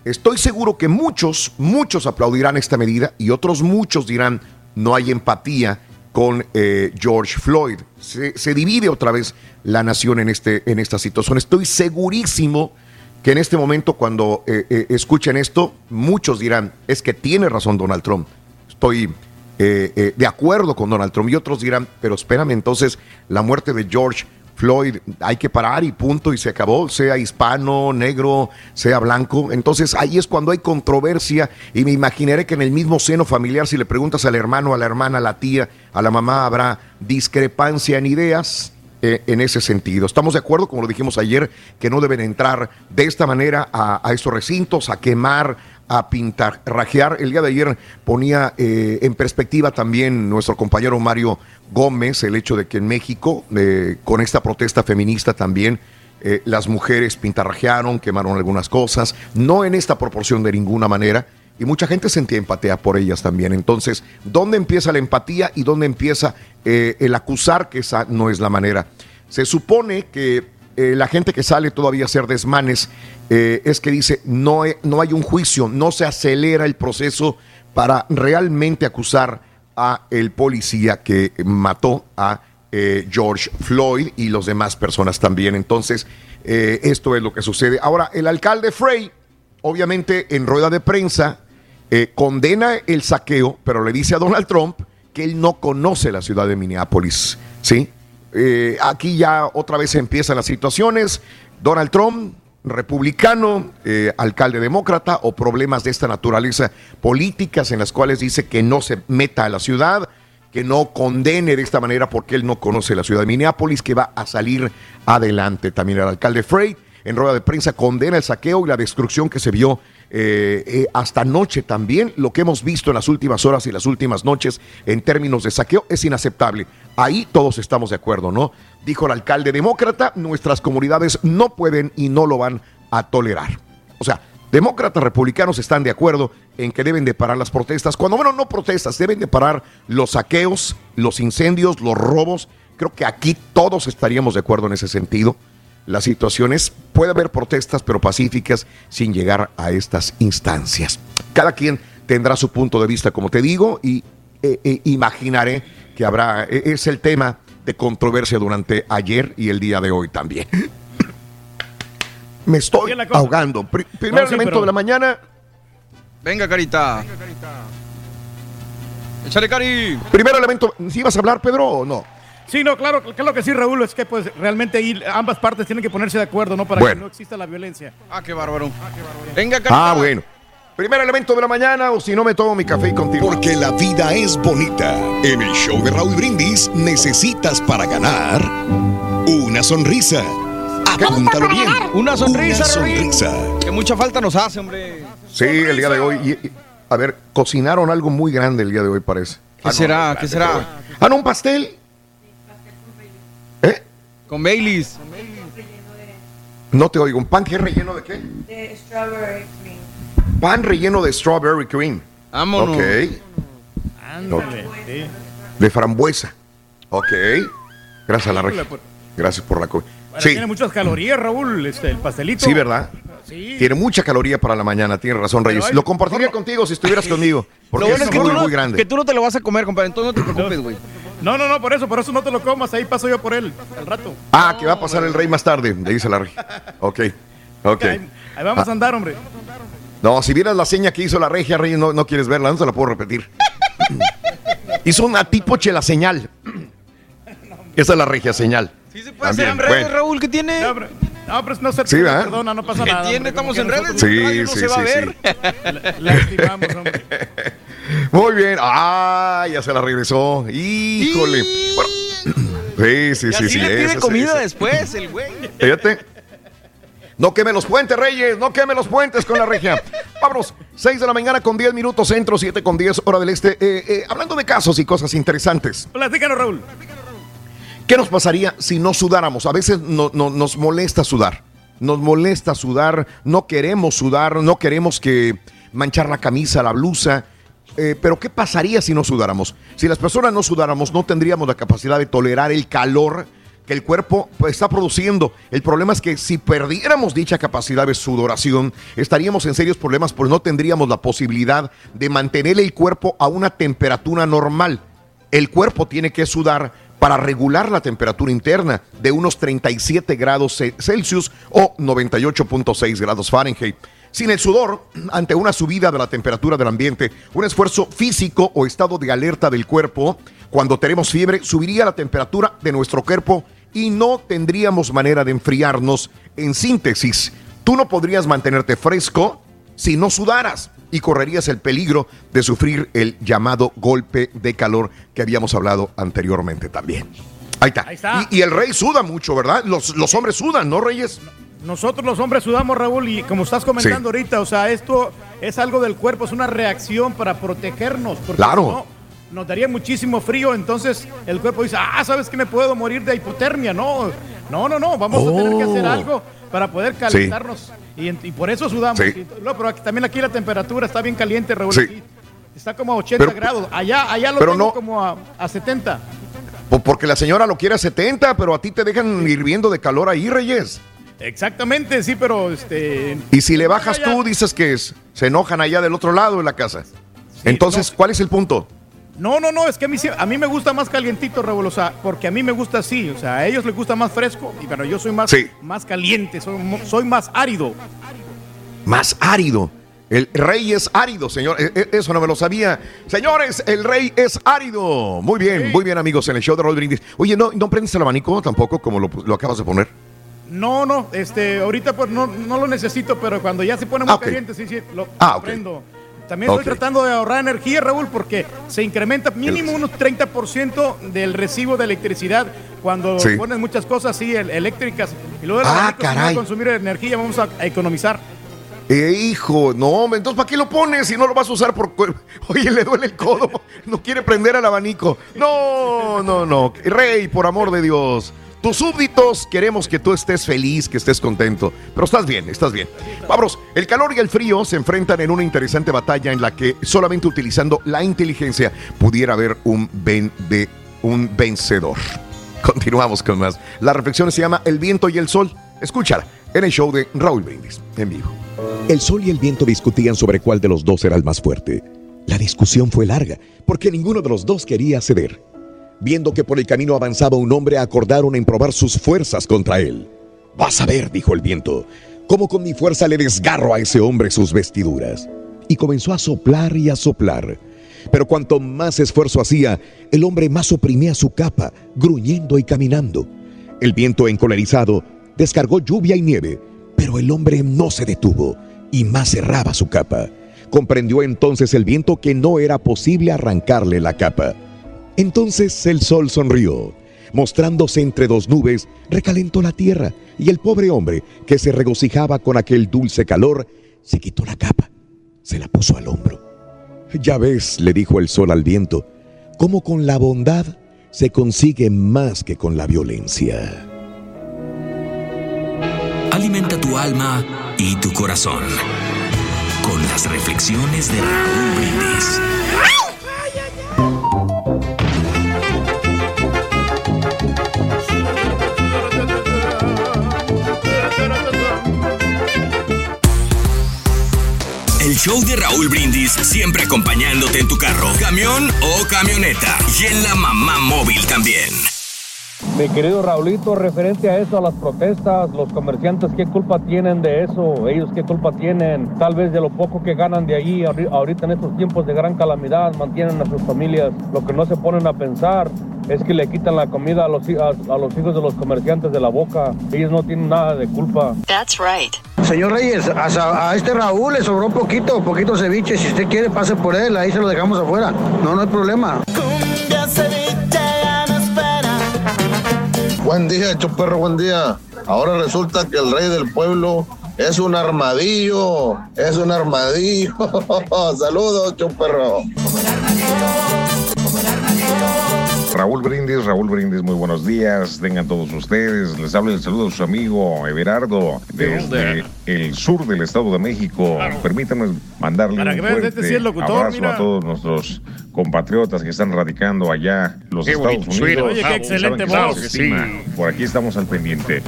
Speaker 1: Estoy seguro que muchos, muchos aplaudirán esta medida y otros muchos dirán no hay empatía con eh, George Floyd. Se, se divide otra vez la nación en, este, en esta situación. Estoy segurísimo que en este momento cuando eh, eh, escuchen esto, muchos dirán, es que tiene razón Donald Trump. Estoy eh, eh, de acuerdo con Donald Trump y otros dirán, pero espérame, entonces la muerte de George Floyd hay que parar y punto y se acabó, sea hispano, negro, sea blanco. Entonces ahí es cuando hay controversia y me imaginaré que en el mismo seno familiar, si le preguntas al hermano, a la hermana, a la tía, a la mamá, habrá discrepancia en ideas en ese sentido. Estamos de acuerdo, como lo dijimos ayer, que no deben entrar de esta manera a, estos recintos, a quemar, a pintar, rajear. El día de ayer ponía eh, en perspectiva también nuestro compañero Mario Gómez el hecho de que en México, eh, con esta protesta feminista también, eh, las mujeres pintarrajearon, quemaron algunas cosas, no en esta proporción de ninguna manera, y mucha gente sentía empatía por ellas también. Entonces, ¿dónde empieza la empatía y dónde empieza eh, el acusar que esa no es la manera? Se supone que eh, la gente que sale todavía a hacer desmanes eh, es que dice no, no hay un juicio, no se acelera el proceso para realmente acusar a el policía que mató a George Floyd y los demás personas también. Entonces, esto es lo que sucede. Ahora, el alcalde Frey, obviamente en rueda de prensa, eh, condena el saqueo, pero le dice a Donald Trump que él no conoce la ciudad de Minneapolis. ¿sí? Eh, aquí ya otra vez empiezan las situaciones. Donald Trump, republicano, eh, alcalde demócrata, o problemas de esta naturaleza políticas en las cuales dice que no se meta a la ciudad, que no condene de esta manera porque él no conoce la ciudad de Minneapolis, que va a salir adelante también el alcalde Frey. en rueda de prensa condena el saqueo y la destrucción que se vio eh, eh, hasta anoche también. Lo que hemos visto en las últimas horas y las últimas noches en términos de saqueo es inaceptable. Ahí todos estamos de acuerdo, ¿no? Dijo el alcalde demócrata, nuestras comunidades no pueden y no lo van a tolerar. O sea, demócratas republicanos están de acuerdo en que deben de parar las protestas. Cuando bueno, no protestas, deben de parar los saqueos, los incendios, los robos. Creo que aquí todos estaríamos de acuerdo en ese sentido. La situación es, puede haber protestas, pero pacíficas, sin llegar a estas instancias. Cada quien tendrá su punto de vista, como te digo, y eh, eh, imaginaré que habrá, eh, es el tema de controversia durante ayer y el día de hoy también. Me estoy ahogando. Pri- primer
Speaker 4: No, sí,
Speaker 1: elemento
Speaker 4: pero-
Speaker 1: de la mañana.
Speaker 4: Venga, carita. Échale, cari.
Speaker 1: Primer elemento, ¿sí vas a hablar, Pedro, o no?
Speaker 3: Sí, no, claro, claro que sí, Raúl, es que pues realmente ahí ambas partes tienen que ponerse de acuerdo, ¿no? Para
Speaker 1: Bueno.
Speaker 3: que no exista la violencia.
Speaker 4: Ah, qué bárbaro. Venga, carita.
Speaker 1: Ah, bueno. Primer elemento de la mañana, o si no me tomo mi café y continúo.
Speaker 6: Porque la vida es bonita. En el show de Raúl Brindis necesitas para ganar una sonrisa. Apúntalo bien.
Speaker 4: Una sonrisa,
Speaker 6: Una sonrisa.
Speaker 4: Que mucha falta nos hace, hombre.
Speaker 1: Sí, el día de hoy. y- y- a ver, cocinaron algo muy grande el día de hoy, parece.
Speaker 4: ¿Qué será? ¿Qué será?
Speaker 1: Ah, no, un pastel.
Speaker 4: Con Baileys.
Speaker 1: No te oigo. ¿Un pan que es relleno de qué?
Speaker 15: De strawberry cream.
Speaker 1: Pan relleno de strawberry cream.
Speaker 4: Vámonos.
Speaker 1: Ok.
Speaker 3: Ándale.
Speaker 1: De frambuesa. Ok. Gracias a la regia. Gracias por la co-
Speaker 3: Bueno,
Speaker 1: Sí,
Speaker 3: Tiene muchas calorías, Raúl, este, el pastelito.
Speaker 1: sí, ¿verdad?
Speaker 3: Sí.
Speaker 1: Tiene mucha caloría para la mañana, tienes razón, Reyes.
Speaker 3: hay-
Speaker 1: Lo compartiría contigo si estuvieras conmigo. Porque
Speaker 4: Lo bueno
Speaker 1: es
Speaker 4: es que
Speaker 1: muy,
Speaker 4: tú no-
Speaker 1: muy grande.
Speaker 4: que tú no te lo vas a comer, compadre. Entonces no te preocupes, güey.
Speaker 3: No, no, no, por eso, por eso no te lo comas, ahí paso yo por él, al rato.
Speaker 1: Ah, que va a pasar el rey más tarde, le dice la regia. Ok. Ok.
Speaker 3: Ahí, ahí vamos a andar, hombre.
Speaker 1: No, si vieras la seña que hizo la regia, Reyes, no, no quieres verla, no se la puedo repetir. hizo una tipo chela señal. Esa es la regia señal.
Speaker 4: Sí se puede hacer
Speaker 1: bueno.
Speaker 4: Raúl, ¿qué tiene?
Speaker 3: No, no, pero no se
Speaker 1: Sí,
Speaker 3: perdona, no pasa
Speaker 4: ¿Qué
Speaker 3: nada. como
Speaker 4: Estamos en
Speaker 3: nosotros-
Speaker 1: Sí,
Speaker 4: redes. Radio no
Speaker 1: sí,
Speaker 4: se va
Speaker 1: sí,
Speaker 4: a ver.
Speaker 3: La- la estimamos, hombre.
Speaker 1: Muy bien. Ah, ya se la regresó. Híjole. Bueno, sí, sí,
Speaker 4: Y
Speaker 1: sí,
Speaker 4: así
Speaker 1: sí.
Speaker 4: le pide
Speaker 1: ese,
Speaker 4: comida después, el güey.
Speaker 1: Fíjate. No queme los puentes, Reyes. No queme los puentes con la regia. Vámonos. 6 de la mañana con 10 minutos centro, 7 con 10 hora del este. Eh, eh, hablando de casos y cosas interesantes.
Speaker 3: Platícanos, Raúl.
Speaker 1: ¿Qué nos pasaría si no sudáramos? A veces no- no- nos molesta sudar. Nos molesta sudar, no queremos sudar, no queremos que manchar la camisa, la blusa. Eh, pero ¿qué pasaría si no sudáramos? Si las personas no sudáramos, no tendríamos la capacidad de tolerar el calor que el cuerpo pues, está produciendo. El problema es que si perdiéramos dicha capacidad de sudoración, estaríamos en serios problemas, pues no tendríamos la posibilidad de mantener el cuerpo a una temperatura normal el cuerpo tiene que sudar para regular la temperatura interna de unos 37 grados Ce- Celsius o 98.6 grados Fahrenheit. Sin el sudor, ante una subida de la temperatura del ambiente, un esfuerzo físico o estado de alerta del cuerpo, cuando tenemos fiebre, subiría la temperatura de nuestro cuerpo y no tendríamos manera de enfriarnos. En síntesis, tú no podrías mantenerte fresco si no sudaras y correrías el peligro de sufrir el llamado golpe de calor que habíamos hablado anteriormente también. Ahí está.
Speaker 3: Ahí está.
Speaker 1: Y, y el rey suda mucho, ¿verdad? Los, los hombres sudan, ¿no, Reyes?
Speaker 3: Nosotros los hombres sudamos, Raúl, y como estás comentando ahorita, o sea, esto es algo del cuerpo, es una reacción para protegernos. Porque
Speaker 1: Claro.
Speaker 3: no, nos daría muchísimo frío, entonces el cuerpo dice, ah, ¿sabes que me puedo morir de hipotermia? No, no, no, no, vamos a tener que hacer
Speaker 1: Oh.
Speaker 3: algo para poder calentarnos. Y, en- y por eso sudamos.
Speaker 1: Sí.
Speaker 3: Y- no, pero también aquí la temperatura está bien caliente, Raúl.
Speaker 1: Sí.
Speaker 3: Está como a 80
Speaker 1: Pero-
Speaker 3: grados. Allá, allá lo
Speaker 1: pero
Speaker 3: tengo
Speaker 1: no-
Speaker 3: como a, a 70.
Speaker 1: Po- Porque la señora lo quiere a 70, pero a ti te dejan hirviendo de calor ahí, Reyes.
Speaker 3: Exactamente, sí, pero este.
Speaker 1: Y si le bajas
Speaker 3: Allá-
Speaker 1: tú, dices que es- se enojan allá del otro lado de la casa. Entonces, ¿cuál es el punto?
Speaker 3: No, no, no, es que a mí, sí- a mí me gusta más calientito, Raúl, o sea, porque a mí me gusta así, o sea, a ellos les gusta más fresco, y pero yo soy más,
Speaker 1: Sí.
Speaker 3: más caliente, soy, soy más árido.
Speaker 1: Más árido. El rey es árido, señor. E- e- Eso no me lo sabía. Señores, el rey es árido. Muy bien, muy bien, amigos, en el show de Roll Brindis. Oye, ¿no, no prendes el abanico tampoco, como lo, lo acabas de poner?
Speaker 3: No, no, este, ahorita pues no, no lo necesito, pero cuando ya se pone muy
Speaker 1: Ah, ok.
Speaker 3: caliente, sí, sí, lo
Speaker 1: Ah,
Speaker 3: prendo. También estoy tratando de ahorrar energía, Raúl, porque se incrementa mínimo unos 30% del recibo de electricidad cuando
Speaker 16: Sí.
Speaker 3: pones muchas cosas así el- eléctricas. Y luego
Speaker 16: Ah,
Speaker 3: si no
Speaker 16: caray.
Speaker 3: consumir energía, vamos a, a economizar.
Speaker 16: Eh, hijo, no, entonces ¿para qué lo pones si no lo vas a usar por... cu- Oye, le duele el codo, no quiere prender al abanico. No, no, no. Rey, por amor de Dios. Tus súbditos queremos que tú estés feliz, que estés contento. Pero estás bien, estás bien. Vámonos, el calor y el frío se enfrentan en una interesante batalla en la que solamente utilizando la inteligencia pudiera haber un, ven- de- un vencedor. Continuamos con más. La reflexión se llama El viento y el sol. Escúchala en el show de Raúl Brindis, en vivo.
Speaker 1: El sol y el viento discutían sobre cuál de los dos era el más fuerte. La discusión fue larga, porque ninguno de los dos quería ceder. Viendo que por el camino avanzaba un hombre, acordaron en probar sus fuerzas contra él. Vas a ver, dijo el viento, cómo con mi fuerza le desgarro a ese hombre sus vestiduras. Y comenzó a soplar y a soplar. Pero cuanto más esfuerzo hacía, el hombre más oprimía su capa, gruñendo y caminando. El viento encolerizado descargó lluvia y nieve, pero el hombre no se detuvo y más cerraba su capa. Comprendió entonces el viento que no era posible arrancarle la capa. Entonces el sol sonrió. Mostrándose entre dos nubes, recalentó la tierra, y el pobre hombre, que se regocijaba con aquel dulce calor, se quitó la capa, se la puso al hombro. Ya ves, le dijo el sol al viento, cómo con la bondad se consigue más que con la violencia.
Speaker 7: Alimenta tu alma y tu corazón con las reflexiones de Raúl Brindis. El show de Raúl Brindis siempre acompañándote en tu carro, camión o camioneta y en la mamá móvil también.
Speaker 17: Mi querido Raulito, referente a eso, a las protestas, los comerciantes, ¿qué culpa tienen de eso? ¿Ellos qué culpa tienen? Tal vez de lo poco que ganan de allí, ahori- ahorita en estos tiempos de gran calamidad, mantienen a sus familias. Lo que no se ponen a pensar es que le quitan la comida a los, hi- a, a los hijos de los comerciantes de la boca. Ellos no tienen nada de culpa.
Speaker 18: That's right.
Speaker 19: Señor Reyes, a, este Raúl le sobró poquito, poquito ceviche. Si usted quiere, pase por él, ahí se lo dejamos afuera. No, no hay problema.
Speaker 20: Buen día, Choperro, buen día. Ahora resulta que el rey del pueblo es un armadillo, es un armadillo. Saludos, Choperro.
Speaker 21: Raúl Brindis, Raúl Brindis, muy buenos días. Tengan todos ustedes. Les habla el saludo a su amigo Everardo desde el sur del Estado de México. Permítanme mandarle
Speaker 3: Para
Speaker 21: un
Speaker 3: que veas,
Speaker 21: fuerte
Speaker 3: este sí es locutor,
Speaker 21: abrazo
Speaker 3: mira.
Speaker 21: a todos nuestros compatriotas que están radicando allá en los
Speaker 3: Qué
Speaker 21: Estados
Speaker 3: bonito
Speaker 21: Unidos.
Speaker 3: Oye, qué excelente voz.
Speaker 21: Por aquí estamos al pendiente.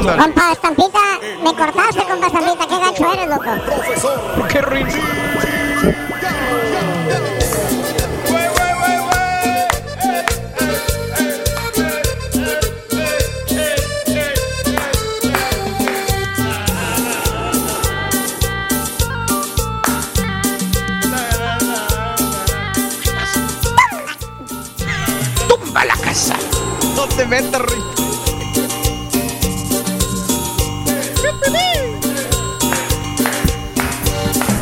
Speaker 5: Compa Estampita, me cortaste, compa Estampita. Qué gacho eres, loco.
Speaker 4: Profesor. Qué rico. No te metas, Rick.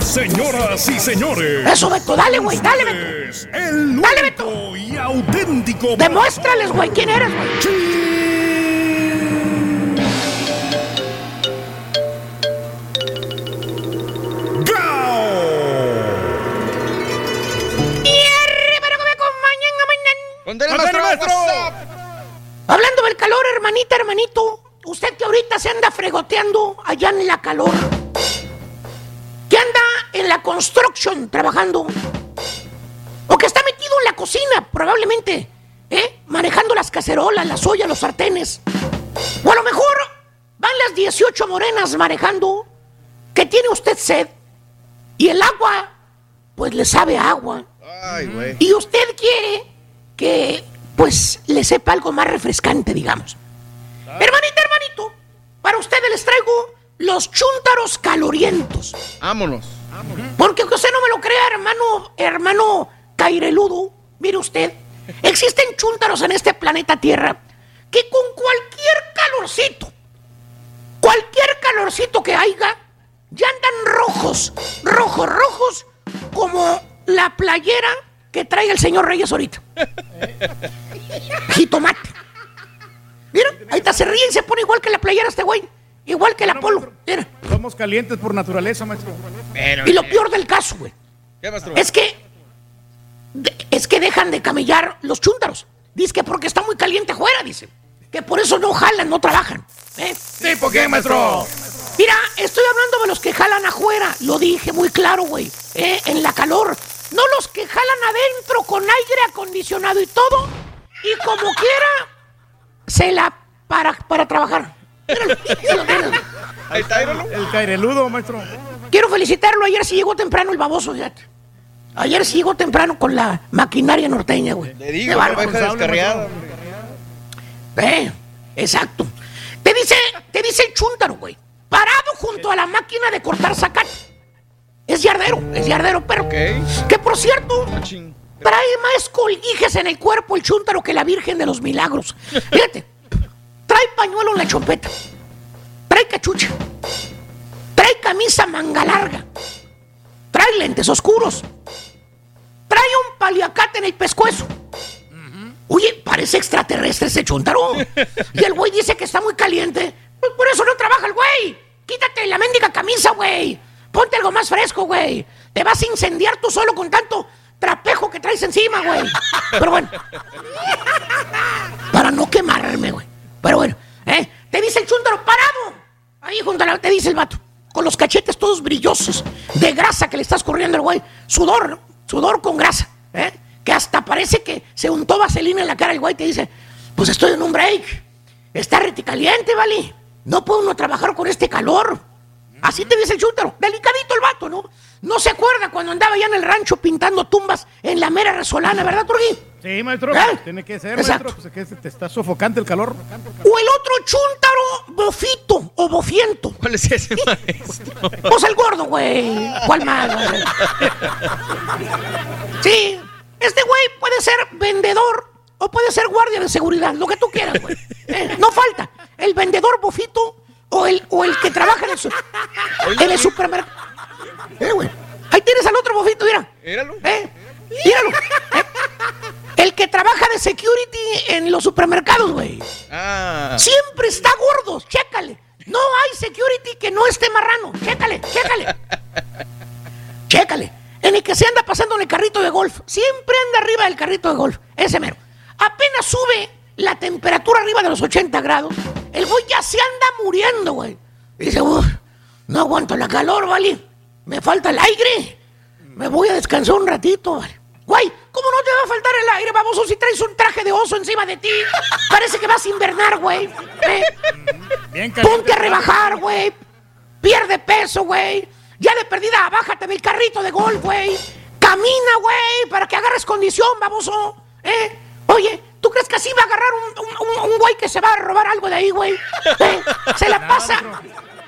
Speaker 10: Señoras y señores.
Speaker 22: Eso, Beto, dale, güey, dale, Beto.
Speaker 10: El
Speaker 22: Dale, Beto.
Speaker 10: y auténtico.
Speaker 22: Demuéstrales, güey, quién eres, güey.
Speaker 4: Condena,
Speaker 22: Condena,
Speaker 4: maestro.
Speaker 22: maestro. Calor, hermanita, hermanito, usted que ahorita se anda fregoteando allá en la calor, que anda en la construction trabajando, o que está metido en la cocina, probablemente, ¿eh? manejando las cacerolas, las ollas, los sartenes, o a lo mejor van las 18 morenas manejando, que tiene usted sed, y el agua, pues le sabe a agua,
Speaker 4: Ay,
Speaker 22: y usted quiere que pues le sepa algo más refrescante, digamos. Hermanita, hermanito, para ustedes les traigo los chúntaros calorientos.
Speaker 4: Vámonos.
Speaker 22: Porque que usted no me lo crea, hermano, hermano caireludo, mire usted, existen chúntaros en este planeta Tierra que con cualquier calorcito, cualquier calorcito que haya, ya andan rojos, rojos, rojos, como la playera que trae el señor Reyes ahorita. Jitomate. Mira, ahí está, se ríe y se pone igual que la playera este güey. Igual que la polo. Mira.
Speaker 3: Somos calientes por naturaleza, maestro.
Speaker 22: Y lo peor del caso, güey,
Speaker 4: ¿Qué, maestro?
Speaker 22: es que de- es que dejan de camellar los chúntaros. Dice que porque está muy caliente afuera, dice. Que por eso no jalan, no trabajan. ¿eh?
Speaker 3: ¿Sí, por qué, maestro?
Speaker 22: Mira, estoy hablando de los que jalan afuera. Lo dije muy claro, güey. ¿eh? En la calor. No los que jalan adentro con aire acondicionado y todo. Y como quiera, se la para, para trabajar.
Speaker 4: Está, míralo.
Speaker 3: El caireludo, maestro.
Speaker 22: Quiero felicitarlo. Ayer sí llegó temprano el baboso, fíjate. Ayer sí llegó temprano con la maquinaria norteña, güey.
Speaker 4: Le digo,
Speaker 22: bárbaro.
Speaker 4: oveja descarriada.
Speaker 22: Eh, exacto. Te dice, te dice el chúntaro, güey. Parado junto a la máquina de cortar zacate. Es yardero, es yardero, pero. Que por cierto, trae más colguijes en el cuerpo el chúntaro que la Virgen de los Milagros. Fíjate, trae pañuelo en la chompeta. Trae cachucha. Trae camisa manga larga. Trae lentes oscuros. Trae un paliacate en el pescuezo. Oye, parece extraterrestre ese chuntaro. Y el güey dice que está muy caliente. Pues por eso no trabaja el güey. Quítate la mendiga camisa, güey. Ponte algo más fresco, güey. Te vas a incendiar tú solo con tanto trapejo que traes encima, güey. Pero bueno. Para no quemarme, güey. Pero bueno, ¿eh? Te dice el chúntaro parado. Ahí junto a la... Te dice el vato. Con los cachetes todos brillosos. De grasa que le estás corriendo al güey. Sudor. Sudor con grasa. ¿eh? Que hasta parece que se untó vaselina en la cara el güey. Te dice, pues estoy en un break. Está reticaliente, ¿vale? No puede uno trabajar con este calor. Así te dice el chúntaro. Delicadito el vato, ¿no? No se acuerda cuando andaba ya en el rancho pintando tumbas en la mera resolana, ¿verdad, Turquí?
Speaker 3: Sí, maestro.
Speaker 22: ¿Eh?
Speaker 3: tiene que ser,
Speaker 22: Exacto.
Speaker 3: maestro. Pues es que te está sofocante el calor.
Speaker 22: O el otro chúntaro bofito o bofiento.
Speaker 4: ¿Cuál es ese maestro?
Speaker 22: Pues el gordo, güey. ¿Cuál más, güey? Sí, este güey puede ser vendedor o puede ser guardia de seguridad, lo que tú quieras, güey. Eh, no falta. El vendedor bofito o el, o el que trabaja en el, su- en el supermercado. Eh, güey. Ahí tienes al otro bofito, mira.
Speaker 4: Míralo.
Speaker 22: Eh, míralo. Eh, El que trabaja de security en los supermercados, güey.
Speaker 4: Ah.
Speaker 22: Siempre está gordo, chécale. No hay security que no esté marrano. Chécale, chécale. Chécale. En el que se anda pasando en el carrito de golf. Siempre anda arriba del carrito de golf. Ese mero. Apenas sube la temperatura arriba de los 80 grados. El güey ya se anda muriendo, güey. Dice, "Uf, no aguanto la calor, ¿vale? Me falta el aire. Me voy a descansar un ratito. Güey, ¿cómo no te va a faltar el aire, baboso, si traes un traje de oso encima de ti? Parece que vas a invernar, güey. ¿Eh?
Speaker 3: Bien
Speaker 22: Ponte a rebajar, güey. Pierde peso, güey. Ya de perdida, bájate del carrito de golf, güey. Camina, güey, para que agarres condición, baboso. ¿Eh? Oye, ¿tú crees que así va a agarrar un, un- un- un güey que se va a robar algo de ahí, güey? ¿Eh? Se la pasa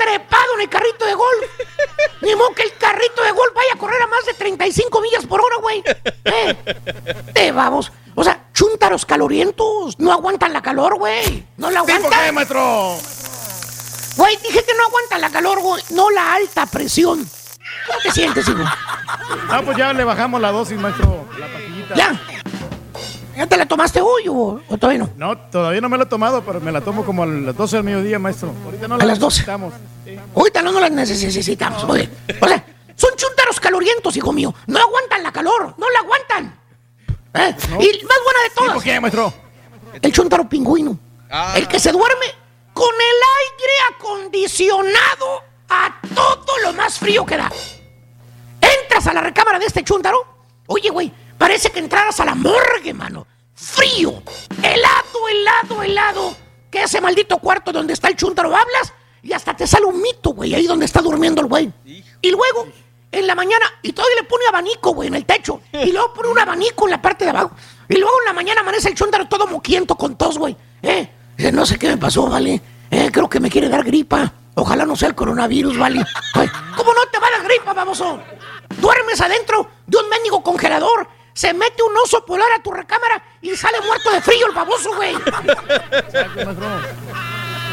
Speaker 22: trepado en el carrito de golf. Ni modo que el carrito de golf vaya a correr a más de 35 millas por hora, güey. ¿Eh? Te vamos. O sea, chúntaros calorientos. No aguantan la calor, güey. No la
Speaker 3: ¿Sí, por
Speaker 22: aguantan.
Speaker 3: qué, maestro?
Speaker 22: Güey, dije que no aguanta la calor, güey, no la alta presión. ¿Cómo te sientes, hijo?
Speaker 3: Ah, pues ya le bajamos la dosis, maestro. La pastillita.
Speaker 22: ¿Ya? ¿Ya te la tomaste hoy o, o todavía no?
Speaker 3: No, todavía no me lo he tomado, pero me la tomo como a las 12 del mediodía, maestro. Ahorita no
Speaker 22: A
Speaker 3: la
Speaker 22: las 12.
Speaker 3: necesitamos.
Speaker 22: Ahorita no, no las necesitamos. O sea, son chúntaros calorientos, hijo mío. No aguantan la calor, no la aguantan. ¿Eh? Y más buena de todas.
Speaker 3: ¿Por qué, maestro?
Speaker 22: El chúntaro pingüino.
Speaker 4: Ah.
Speaker 22: El que se duerme con el aire acondicionado a todo lo más frío que da. Entras a la recámara de este chúntaro. Oye, güey, parece que entraras a la morgue, mano. Frío, helado, helado, helado. Que ese maldito cuarto donde está el chúntaro hablas y hasta te sale un mito, güey, ahí donde está durmiendo el güey. Y luego, en la mañana, y todavía le pone abanico, güey, en el techo. Y luego pone un abanico en la parte de abajo. Y luego en la mañana amanece el chúntaro todo moquiento con tos, güey. ¿Eh? No sé qué me pasó, ¿vale? Eh, creo que me quiere dar gripa. Ojalá no sea el coronavirus, ¿vale? Ay, ¿Cómo no te va a dar gripa, baboso? Duermes adentro de un mendigo congelador. Se mete un oso polar a tu recámara y sale muerto de frío el baboso, güey.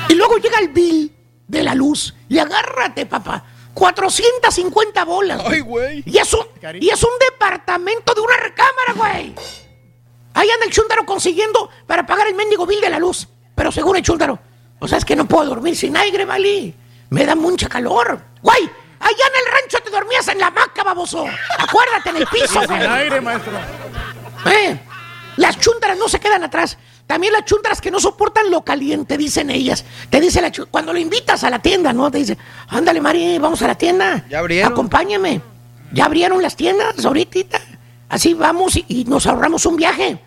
Speaker 22: Y luego llega el bill de la luz Y agárrate, papá. 450 bolas.
Speaker 4: Ay, güey.
Speaker 22: Y es un, y es un departamento de una recámara, güey. Ahí anda el chúndaro consiguiendo para pagar el mendigo bill de la luz. Pero seguro el chúndaro. O sea, es que no puedo dormir sin aire, ¿vale? Me da mucha calor. Güey, allá en el rancho te dormías en la hamaca, baboso. Acuérdate, en el piso, güey.
Speaker 3: aire, maestro.
Speaker 22: Eh, las chúntaras no se quedan atrás. También las chúntaras que no soportan lo caliente, dicen ellas. Te dice la cuando lo invitas a la tienda, ¿no? Te dice, ándale, Mari, vamos a la tienda.
Speaker 4: Ya abrieron.
Speaker 22: Acompáñame. Ya abrieron las tiendas ahorita. Así vamos y, y nos ahorramos un viaje.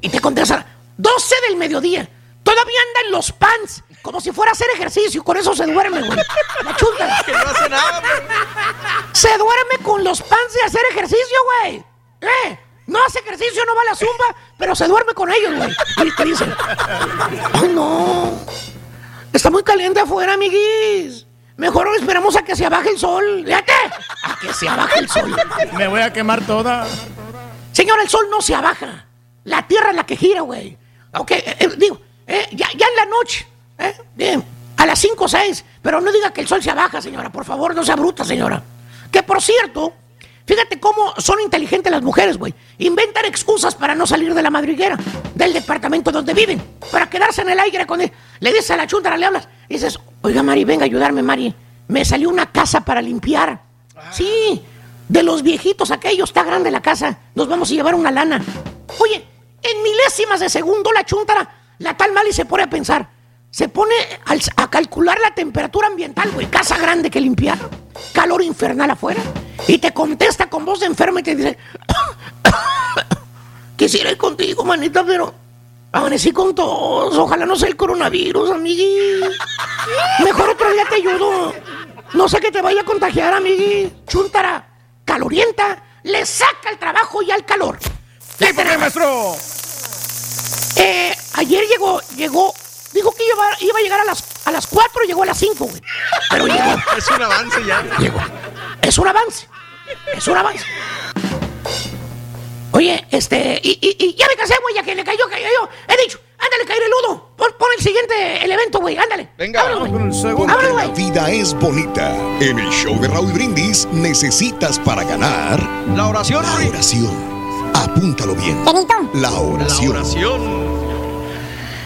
Speaker 22: Y te contesta, 12 del mediodía. Todavía anda en los pants, como si fuera a hacer ejercicio. Con eso se duerme, güey. La chúntara.
Speaker 4: Que no hace nada,
Speaker 22: Se duerme con los pants de hacer ejercicio, güey. ¿Eh? No hace ejercicio, no va a la zumba, pero se duerme con ellos, güey. Y te dicen, ay, no. Está muy caliente afuera, amiguis. Mejor esperamos a que se abaje el sol. Fíjate, a que se abaje el sol.
Speaker 3: Me voy a quemar toda.
Speaker 22: Señor, el sol no se abaja. La tierra es la que gira, güey. Ok, eh, eh, digo, eh, ya, ya en la noche, eh, bien, a las 5 o 6, pero no diga que el sol se abaja, señora, por favor, no sea bruta, señora. Que por cierto, fíjate cómo son inteligentes las mujeres, güey. Inventan excusas para no salir de la madriguera, del departamento donde viven, para quedarse en el aire con él. Le dices a la chuntara, le hablas, y dices, oiga, Mari, venga a ayudarme, Mari. Me salió una casa para limpiar. Sí, de los viejitos aquellos, está grande la casa. Nos vamos a llevar una lana. Oye, en milésimas de segundo la chuntara, la tal Mali se pone a pensar. Se pone a calcular la temperatura ambiental, güey. Casa grande que limpiar. Calor infernal afuera. Y te contesta con voz de enferma y te dice... Quisiera ir contigo, manita, pero... Amanecí con tos. Ojalá no sea el coronavirus, amigui. Mejor otro día te ayudo. No sé que te vaya a contagiar, amigui. Chuntara, calorienta, le saca el trabajo y al calor.
Speaker 3: ¿por qué, maestro?
Speaker 22: Eh, ayer llegó, llegó, dijo que iba, iba a llegar a las, a las 4 y llegó a las 5, güey. Pero llegó.
Speaker 4: Es un avance ya.
Speaker 22: Llegó. Es un avance. Es un avance. Oye, este, y, y- y ya me casé, güey, ya que le cayó, cayó yo. He dicho, ándale, caer el ludo. Pon, pon el siguiente elemento, güey, ándale.
Speaker 4: Venga.
Speaker 23: Porque
Speaker 22: Ábrelo,
Speaker 23: la vida es bonita. En el show de Raúl Brindis necesitas para ganar
Speaker 4: La oración,
Speaker 23: la oración. Apúntalo bien.
Speaker 5: Benito.
Speaker 23: La
Speaker 4: La
Speaker 23: oración.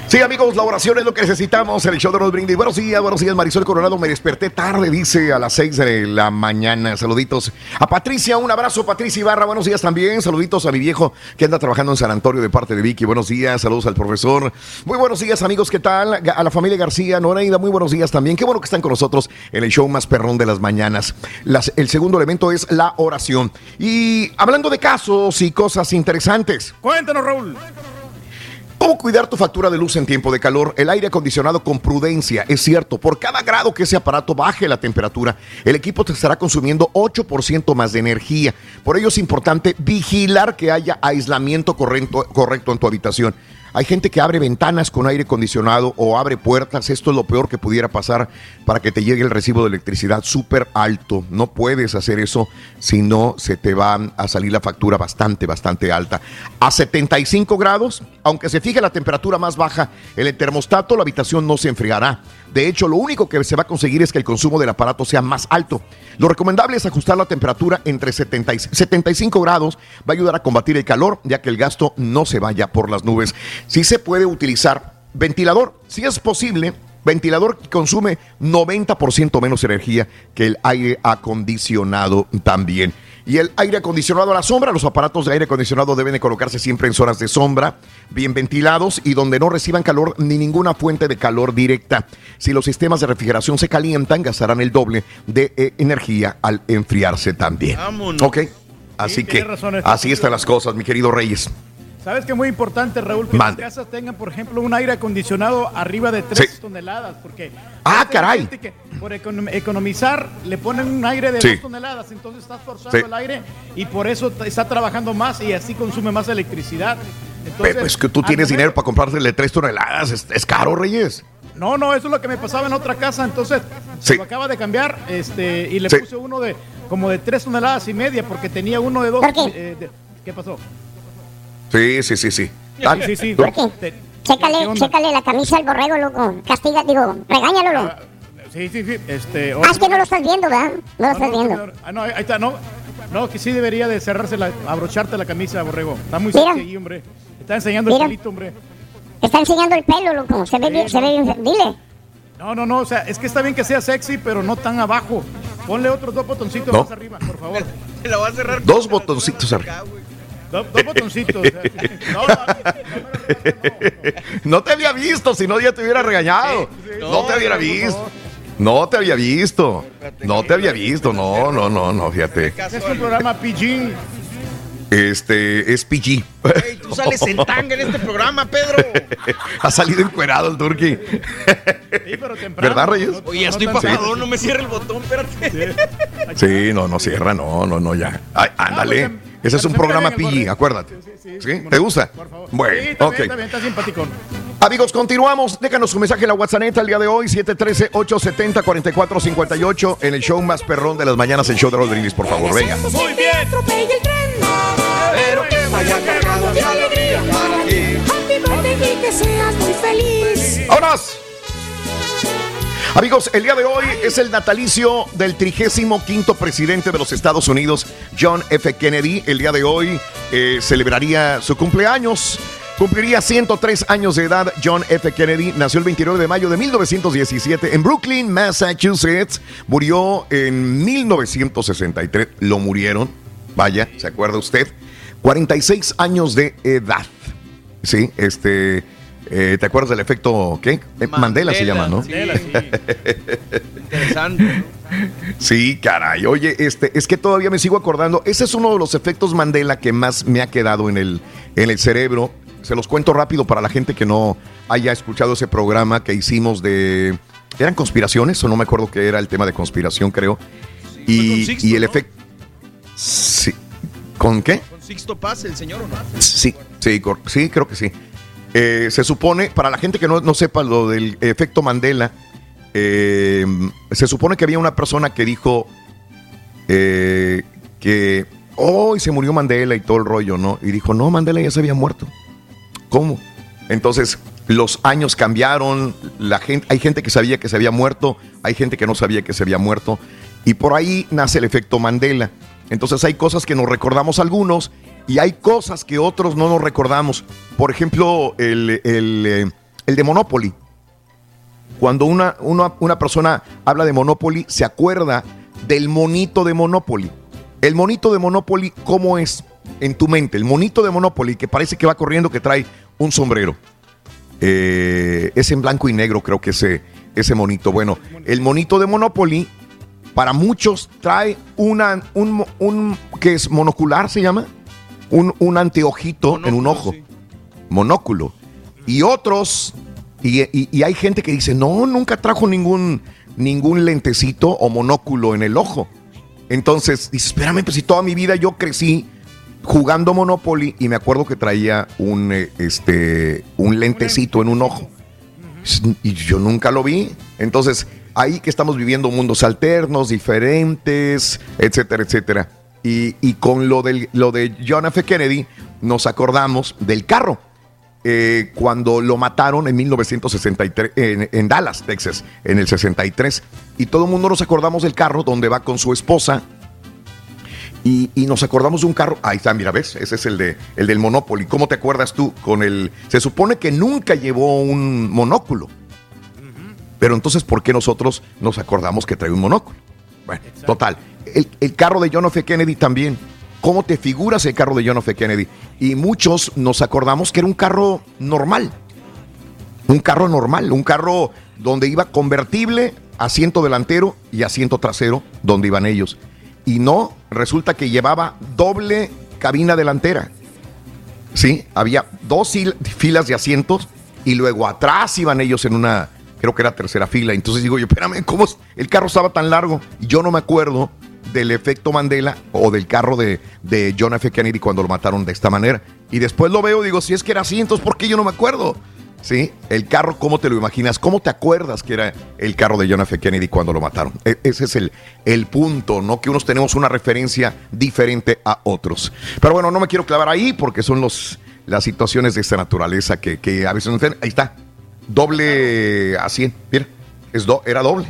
Speaker 1: Sí, amigos, la oración es lo que necesitamos el show de Raúl Brindis. Buenos días, buenos días, Marisol Coronado. Me desperté tarde, dice, a las 6 de la mañana. Saluditos a Patricia, un abrazo, Patricia Ibarra. Buenos días también. Saluditos a mi viejo que anda trabajando en San Antonio de parte de Vicky. Buenos días, saludos al profesor. Muy buenos días, amigos, ¿qué tal? A la familia García, Noreida, muy buenos días también. Qué bueno que están con nosotros en el show más perrón de las mañanas. El segundo elemento es la oración. Y hablando de casos y cosas interesantes.
Speaker 3: Cuéntanos, Raúl.
Speaker 1: ¿Cómo cuidar tu factura de luz en tiempo de calor? El aire acondicionado con prudencia, es cierto. Por cada grado que ese aparato baje la temperatura, el equipo te estará consumiendo 8% más de energía. Por ello es importante vigilar que haya aislamiento correcto, correcto en tu habitación. Hay gente que abre ventanas con aire acondicionado o abre puertas. Esto es lo peor que pudiera pasar para que te llegue el recibo de electricidad súper alto. No puedes hacer eso, si no se te va a salir la factura bastante, bastante alta. A 75 grados, aunque se fije la temperatura más baja el termostato, la habitación no se enfriará. De hecho, lo único que se va a conseguir es que el consumo del aparato sea más alto. Lo recomendable es ajustar la temperatura entre 70 y 75 grados. Va a ayudar a combatir el calor, ya que el gasto no se vaya por las nubes. Sí se puede utilizar ventilador, si es posible. Ventilador consume 90% menos energía que el aire acondicionado también. Y el aire acondicionado a la sombra, los aparatos de aire acondicionado deben de colocarse siempre en zonas de sombra, bien ventilados y donde no reciban calor ni ninguna fuente de calor directa. Si los sistemas de refrigeración se calientan, gastarán el doble de eh, energía al enfriarse también.
Speaker 4: Vámonos.
Speaker 1: Ok, así
Speaker 3: Sí,
Speaker 1: que
Speaker 3: razón, este
Speaker 1: así están las cosas, mi querido Reyes.
Speaker 3: ¿Sabes qué es muy importante, Raúl? Que
Speaker 1: Mande.
Speaker 3: las casas tengan, por ejemplo, un aire acondicionado arriba de 3
Speaker 1: Sí.
Speaker 3: toneladas. Porque
Speaker 1: Ah, caray.
Speaker 3: que por econom- economizar le ponen un aire de
Speaker 1: Sí.
Speaker 3: 2 toneladas. Entonces estás forzando
Speaker 1: Sí.
Speaker 3: el aire y por eso está trabajando más y así consume más electricidad. Entonces,
Speaker 1: Pues que tú tienes dinero para comprarte de 3 toneladas, es, es caro, Reyes.
Speaker 3: No, no, eso es lo que me pasaba en otra casa. Entonces,
Speaker 1: Sí.
Speaker 3: lo acaba de cambiar este, y le
Speaker 1: Sí.
Speaker 3: puse uno de como de 3 toneladas y media porque tenía uno de 2.
Speaker 5: ¿Por qué?
Speaker 3: eh, ¿Qué pasó?
Speaker 1: Sí, sí, sí, sí.
Speaker 3: Sí, sí, sí. ¿Qué
Speaker 5: Chécale, la camisa al borrego, loco. Castiga, digo, regáñalo, loco.
Speaker 3: Sí, sí, sí. Este,
Speaker 5: Ah, es que no lo estás viendo, ¿verdad? No lo estás viendo.
Speaker 3: Ah, no, ahí está, no. No, que sí debería de cerrarse la, abrocharte la camisa, borrego. Está muy sexy ahí, hombre. Está enseñando
Speaker 5: Mira.
Speaker 3: el pelito, hombre.
Speaker 5: Está enseñando el pelo, loco. Se ve bien, se ve bien. Dile.
Speaker 3: No, no, no, o sea, es que está bien que sea sexy, pero no tan abajo. Ponle otros dos botoncitos
Speaker 1: No.
Speaker 3: más arriba, por favor.
Speaker 4: La va a cerrar.
Speaker 1: Dos botoncitos arriba.
Speaker 3: Do- dos botoncitos. no,
Speaker 1: No te había visto, si no ya te hubiera regañado. No te hubiera visto. No te había visto. No te había visto. No, no, no, no, fíjate.
Speaker 3: es un programa PG.
Speaker 1: Este es PG.
Speaker 4: Tú sales en tanga en este programa, Pedro.
Speaker 1: ha salido encuerado el turqui. ¿Verdad, Reyes?
Speaker 4: Oye, estoy
Speaker 1: Sí.
Speaker 4: pagado, no me cierra el botón, espérate.
Speaker 1: Sí, no, no cierra, no, no, no, ya. Ay, ándale. Ese es un programa PG, acuérdate. ¿Sí? ¿Te gusta? Bueno,
Speaker 3: Sí, está
Speaker 1: ok.
Speaker 3: bien, está bien, está simpático.
Speaker 1: Amigos, continuamos. Déjanos su mensaje en la WhatsApp el día de hoy, 713-870-4458, en el show más perrón de las mañanas, el show de Rodríguez, por favor. Venga.
Speaker 2: Muy bien. Atropella el tren. Pero que vaya cargado de alegría para ti. Happy birthday y que seas muy feliz.
Speaker 1: ¡Vámonos! Amigos, el día de hoy es el natalicio del trigésimo quinto presidente de los Estados Unidos, John F. Kennedy. El día de hoy eh, celebraría su cumpleaños. Cumpliría 103 años de edad. John F. Kennedy nació el 29 de mayo de 1917 en Brooklyn, Massachusetts. Murió en 1963. Lo murieron. Vaya, ¿se acuerda usted? 46 años de edad. Sí, este. Eh, ¿Te acuerdas del efecto qué? Eh, Mandela, se llama, ¿no?
Speaker 4: sí. Interesante.
Speaker 1: Sí, caray. Oye, este, es que todavía me sigo acordando. Ese es uno de los efectos Mandela que más me ha quedado en el, en el cerebro. Se los cuento rápido para la gente que no haya escuchado ese programa que hicimos de. ¿Eran conspiraciones? O no me acuerdo qué era el tema de conspiración, creo. y,
Speaker 4: Sixto,
Speaker 1: y el
Speaker 4: ¿no?
Speaker 1: efecto. Sí. ¿Con qué?
Speaker 4: Con Sixto Paz, el señor, ¿o no?
Speaker 1: Sí, sí, sí, creo que sí. Eh, se supone, para la gente que no, no sepa lo del efecto Mandela, eh, se supone que había una persona que dijo eh, que hoy se murió Mandela y todo el rollo, ¿no? Y dijo, no, Mandela ya se había muerto. ¿Cómo? Entonces, los años cambiaron, la gente, hay gente que sabía que se había muerto, hay gente que no sabía que se había muerto, y por ahí nace el efecto Mandela. Entonces hay cosas que nos recordamos algunos y hay cosas que otros no nos recordamos. Por ejemplo, el, el, eh, el de Monopoly. Cuando una, una, una persona habla de Monopoly, se acuerda del monito de Monopoly. El monito de Monopoly, ¿cómo es en tu mente? El monito de Monopoly que parece que va corriendo, que trae un sombrero. Eh, es en blanco y negro, creo que ese, ese monito. Bueno, el monito de Monopoly, para muchos, trae una, un, un que es monocular, se llama. Un, un anteojito en un ojo. Monóculo. Y otros, y, y- y hay gente que dice, no, nunca trajo ningún, ningún lentecito o monóculo en el ojo. Entonces, dice, espérame, pues si toda mi vida yo crecí jugando Monopoly y me acuerdo que traía un, eh, este, un lentecito en un ojo. Y yo nunca lo vi. Entonces, ahí que estamos viviendo mundos alternos, diferentes, etcétera, etcétera. Y, y con lo, del, lo de John F. Kennedy, nos acordamos del carro. Eh, cuando lo mataron en 1963, en, en Dallas, Texas, en el 63. Y todo el mundo nos acordamos del carro donde va con su esposa. Y, y nos acordamos de un carro. Ahí está, mira, ¿ves? Ese es el, de, el del Monopoly. ¿Cómo te acuerdas tú con el. Se supone que nunca llevó un monóculo. Pero entonces, ¿por qué nosotros nos acordamos que trae un monóculo? Bueno, total. El, el carro de John F. Kennedy también. ¿Cómo te figuras el carro de John F. Kennedy? Y muchos nos acordamos que era un carro normal. Un carro normal, un carro donde iba convertible, asiento delantero y asiento trasero, donde iban ellos. Y no, resulta que llevaba doble cabina delantera. Sí, había dos filas de asientos y luego atrás iban ellos en una, creo que era tercera fila. Entonces digo yo, espérame, ¿cómo el carro estaba tan largo? Y yo no me acuerdo del efecto Mandela o del carro de, de John F. Kennedy cuando lo mataron de esta manera. Y después lo veo, digo, si es que era así, entonces ¿por qué yo no me acuerdo? Sí, el carro, ¿cómo te lo imaginas? ¿Cómo te acuerdas que era el carro de John F. Kennedy cuando lo mataron? E- ese es el, el punto, ¿no? Que unos tenemos una referencia diferente a otros. Pero bueno, no me quiero clavar ahí porque son los, las situaciones de esta naturaleza que, que a veces no tienen. Ahí está, doble a 100, mira, es do- era doble.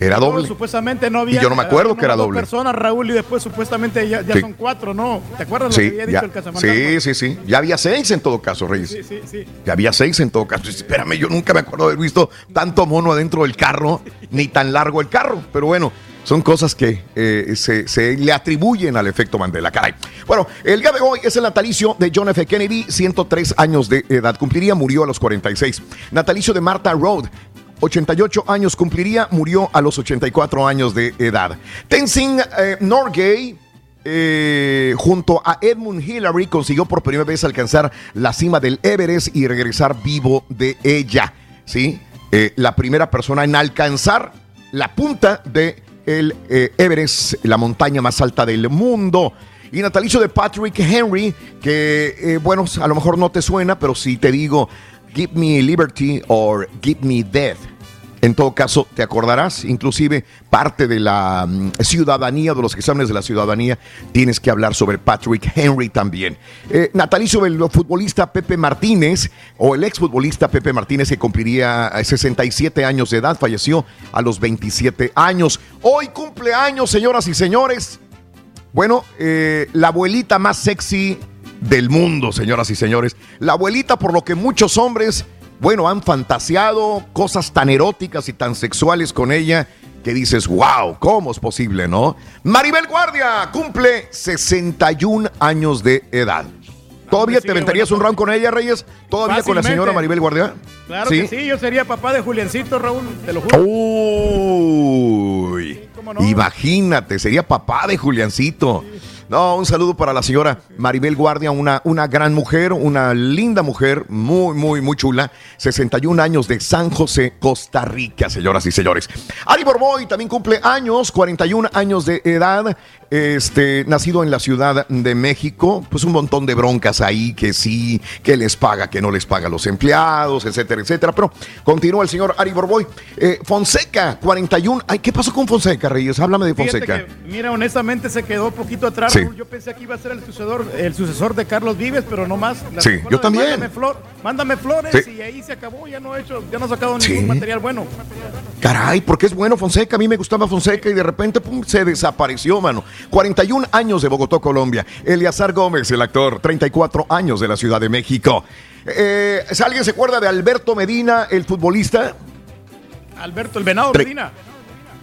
Speaker 1: Era doble.
Speaker 3: supuestamente no había.
Speaker 1: Y yo no me acuerdo que era doble.
Speaker 3: personas, Raúl, y después supuestamente ya, ya
Speaker 1: Sí.
Speaker 3: son cuatro, ¿no? ¿Te acuerdas lo
Speaker 1: Sí,
Speaker 3: que había dicho
Speaker 1: ya,
Speaker 3: el
Speaker 1: sí, sí, sí. Ya había seis en todo caso, Reyes.
Speaker 3: Sí, sí, sí.
Speaker 1: Ya había seis en todo caso. Espérame, yo nunca me acuerdo de haber visto tanto mono adentro del carro, ni tan largo el carro. Pero bueno, son cosas que eh, se, se le atribuyen al efecto Mandela, caray. Bueno, el día de hoy es el natalicio de John F. Kennedy, 103 años de edad. Cumpliría, murió a los 46. Natalicio de Martha Road. 88 años cumpliría, murió a los 84 años de edad. Tenzin eh, Norgay, eh, junto a Edmund Hillary consiguió por primera vez alcanzar la cima del Everest y regresar vivo de ella. ¿sí? Eh, la primera persona en alcanzar la punta de el Everest, la montaña más alta del mundo. Y natalicio de Patrick Henry, que bueno, a lo mejor no te suena, pero si te digo Give me liberty or give me death. En todo caso, te acordarás, inclusive parte de la mm, ciudadanía, de los exámenes de la ciudadanía, tienes que hablar sobre Patrick Henry también. Eh, natalicio del futbolista Pepe Martínez, o el exfutbolista Pepe Martínez, que cumpliría eh, 67 años de edad, falleció a los 27 años. Hoy cumpleaños, señoras y señores. Bueno, eh, la abuelita más sexy del mundo, señoras y señores. La abuelita por lo que muchos hombres, bueno, han fantaseado cosas tan eróticas y tan sexuales con ella que dices, wow, ¿cómo es posible, no? Maribel Guardia cumple 61 años de edad. ¿Todavía te aventarías un round con ella, Reyes? ¿Todavía con la señora Maribel Guardia?
Speaker 3: Claro que sí, yo sería papá de Juliancito, Raúl, te lo juro.
Speaker 1: Uy, imagínate, sería papá de Juliancito. No, un saludo para la señora Maribel Guardia, una, una gran mujer, una linda mujer, muy, muy, muy chula. 61 años de San José, Costa Rica, señoras y señores. Ari Borboy también cumple años, 41 años de edad, este, nacido en la Ciudad de México. Pues un montón de broncas ahí, que sí, que les paga, que no les paga a los empleados, etcétera, etcétera. Pero continúa el señor Ari Borboy. Eh, Fonseca, 41. Ay, ¿qué pasó con Fonseca, Reyes? Háblame de Fonseca.
Speaker 3: que, mira, honestamente se quedó poquito atrás.
Speaker 1: Sí.
Speaker 3: Yo pensé que iba a ser el sucesor, el sucesor de Carlos Vives, pero no más. La
Speaker 1: Sí, yo también.
Speaker 3: Mándame, flor- mándame flores
Speaker 1: Sí.
Speaker 3: y ahí se acabó. Ya no he hecho, ya no ha sacado
Speaker 1: Sí.
Speaker 3: ningún material bueno.
Speaker 1: Caray, porque es bueno Fonseca. A mí me gustaba Fonseca y de repente pum, se desapareció, mano. 41 años de Bogotá, Colombia. Eleazar Gómez, el actor, 34 años de la Ciudad de México. Eh, ¿si ¿Alguien se acuerda de Alberto Medina, el futbolista?
Speaker 3: Alberto, el venado
Speaker 1: Tre-
Speaker 3: Medina.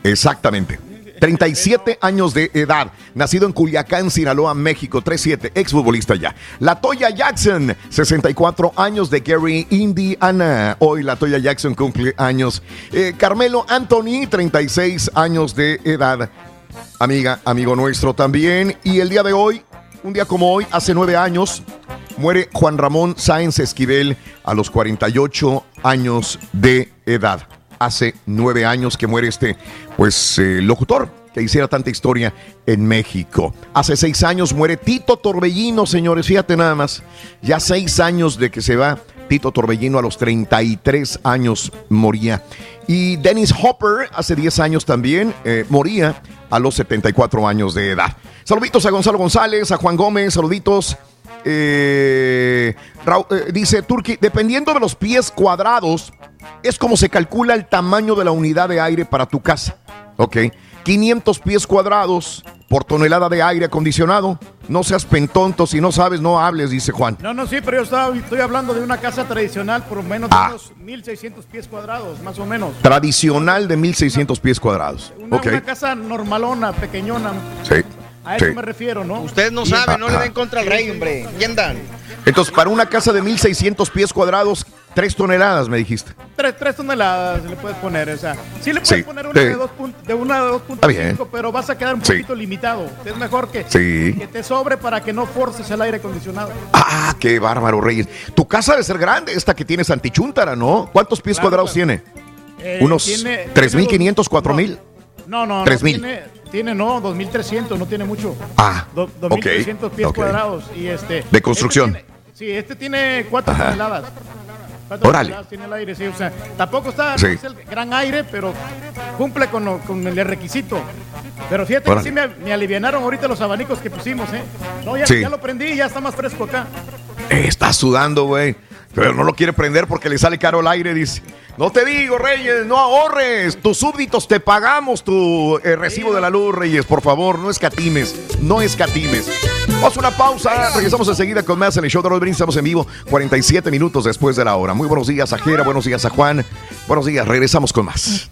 Speaker 1: Exactamente. 37 años de edad, nacido en Culiacán, Sinaloa, México, 37, exfutbolista ya. La Toya Jackson, 64 años de Gary, Indiana. Hoy la Toya Jackson cumple años. Eh, Carmelo Anthony, 36 años de edad. Amiga, amigo nuestro también. Y el día de hoy, un día como hoy, hace nueve años, muere Juan Ramón Sáenz Esquivel a los 48 años de edad. Hace nueve años que muere este, pues, eh, locutor que hiciera tanta historia en México. Hace seis años muere Tito Torbellino, señores, fíjate nada más. Ya seis años de que se va Tito Torbellino a los 33 años moría. Y Dennis Hopper hace 10 años también eh, moría a los 74 años de edad. Saluditos a Gonzalo González, a Juan Gómez, saluditos. Eh, eh, dice Turki, dependiendo de los pies cuadrados, es como se calcula el tamaño de la unidad de aire para tu casa. Ok. 500 pies cuadrados por tonelada de aire acondicionado. No seas pentonto, si no sabes, no hables, dice Juan.
Speaker 3: No, no, sí, pero yo estaba, estoy hablando de una casa tradicional por menos de
Speaker 1: Ah.
Speaker 3: unos 1600 pies cuadrados, más o menos.
Speaker 1: Tradicional de 1600 pies cuadrados.
Speaker 3: Una,
Speaker 1: Ok.
Speaker 3: una casa normalona, pequeñona.
Speaker 1: Sí.
Speaker 3: A eso
Speaker 1: sí.
Speaker 3: me refiero, ¿no?
Speaker 4: Ustedes no saben, no le den contra el rey, hombre. ¿Quién dan?
Speaker 1: Entonces, para una casa de 1600 pies cuadrados, 3 toneladas, me dijiste.
Speaker 3: Tres, tres toneladas le puedes poner, o sea, sí le puedes
Speaker 1: Sí,
Speaker 3: poner una
Speaker 1: sí.
Speaker 3: de, dos pun- de una de
Speaker 1: Está bien.
Speaker 3: 2.5, pero vas a quedar un
Speaker 1: Sí.
Speaker 3: poquito limitado. Es mejor que,
Speaker 1: Sí.
Speaker 3: que te sobre para que no forces el aire acondicionado.
Speaker 1: Ah, qué bárbaro, Reyes. Tu casa debe ser grande, esta que tienes Antichuntara, ¿no? ¿Cuántos pies
Speaker 3: Claro,
Speaker 1: cuadrados
Speaker 3: claro.
Speaker 1: tiene?
Speaker 3: Eh,
Speaker 1: Unos
Speaker 3: tiene-
Speaker 1: 3.500, 4.000.
Speaker 3: No, no, no.
Speaker 1: 3,000.
Speaker 3: Tiene, no, 2.300, no tiene mucho.
Speaker 1: Ah,
Speaker 3: Do- 2.300 pies
Speaker 1: ok.
Speaker 3: cuadrados. Y este,
Speaker 1: De construcción.
Speaker 3: este tiene- sí, este tiene 4
Speaker 1: Ajá.
Speaker 3: toneladas. Cuatro
Speaker 1: Órale.
Speaker 3: toneladas Tiene el aire, sí. O sea, tampoco está
Speaker 1: Sí.
Speaker 3: es el gran aire, pero cumple con, lo- con el requisito. Pero fíjate
Speaker 1: Órale.
Speaker 3: que sí me, me alivianaron ahorita los abanicos que pusimos, ¿eh? No, ya,
Speaker 1: Sí.
Speaker 3: ya lo prendí ya está más fresco acá.
Speaker 1: Eh, estás sudando, güey. Pero no lo quiere prender porque le sale caro el aire, dice. No te digo, Reyes, no ahorres. Tus súbditos te pagamos tu eh, recibo de la luz, Reyes. Por favor, no escatimes. No escatimes. Vamos a una pausa. Regresamos enseguida con más en el show de Brindis. Estamos en vivo 47 minutos después de la hora. Muy buenos días a Jera, buenos días a Juan. Buenos días, regresamos con más.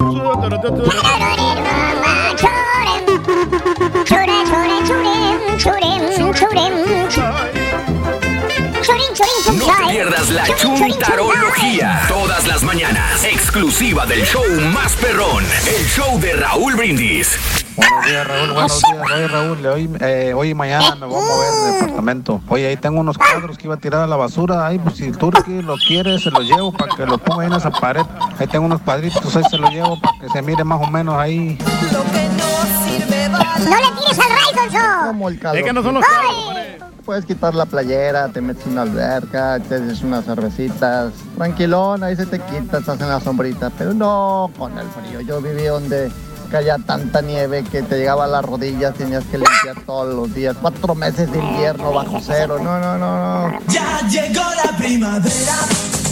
Speaker 7: No te pierdas la chuntarología. Todas las mañanas. Exclusiva del show más perrón. El show de Raúl Brindis.
Speaker 24: Buenos días, Raúl. Buenos días. Oye, Raúl, hoy, eh, hoy y mañana me voy a mover de departamento. Oye, ahí tengo unos cuadros que iba a tirar a la basura. Ahí, pues si tú lo quieres, se los llevo para que lo ponga ahí en esa pared. Ahí tengo unos cuadritos, ahí se los llevo para que se mire más o menos ahí.
Speaker 5: ¡No le tires al Ray, Sonso!
Speaker 24: Como el calor.
Speaker 3: Es que no son los
Speaker 5: ¡Ay!
Speaker 24: Puedes quitar la playera, te metes en una alberca, te haces unas cervecitas. Tranquilón, ahí se te quita, estás en la sombrita. Pero no con el frío. Yo viví donde caía tanta nieve que te llegaba a las rodillas, tenías que limpiar todos los días. Cuatro meses de invierno bajo cero. No, no, no, no.
Speaker 2: Ya llegó la primavera.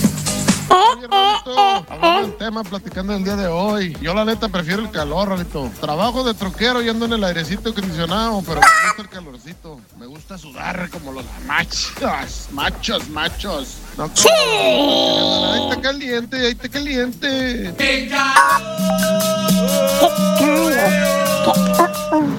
Speaker 25: Oye, Raulito, hablando del tema, platicando el día de hoy. Yo la neta prefiero el calor, Raulito. Trabajo de troquero y ando en el airecito acondicionado, pero me gusta el calorcito. Me gusta sudar como los machos, machos, machos. No como- Ahí está caliente, ahí está caliente.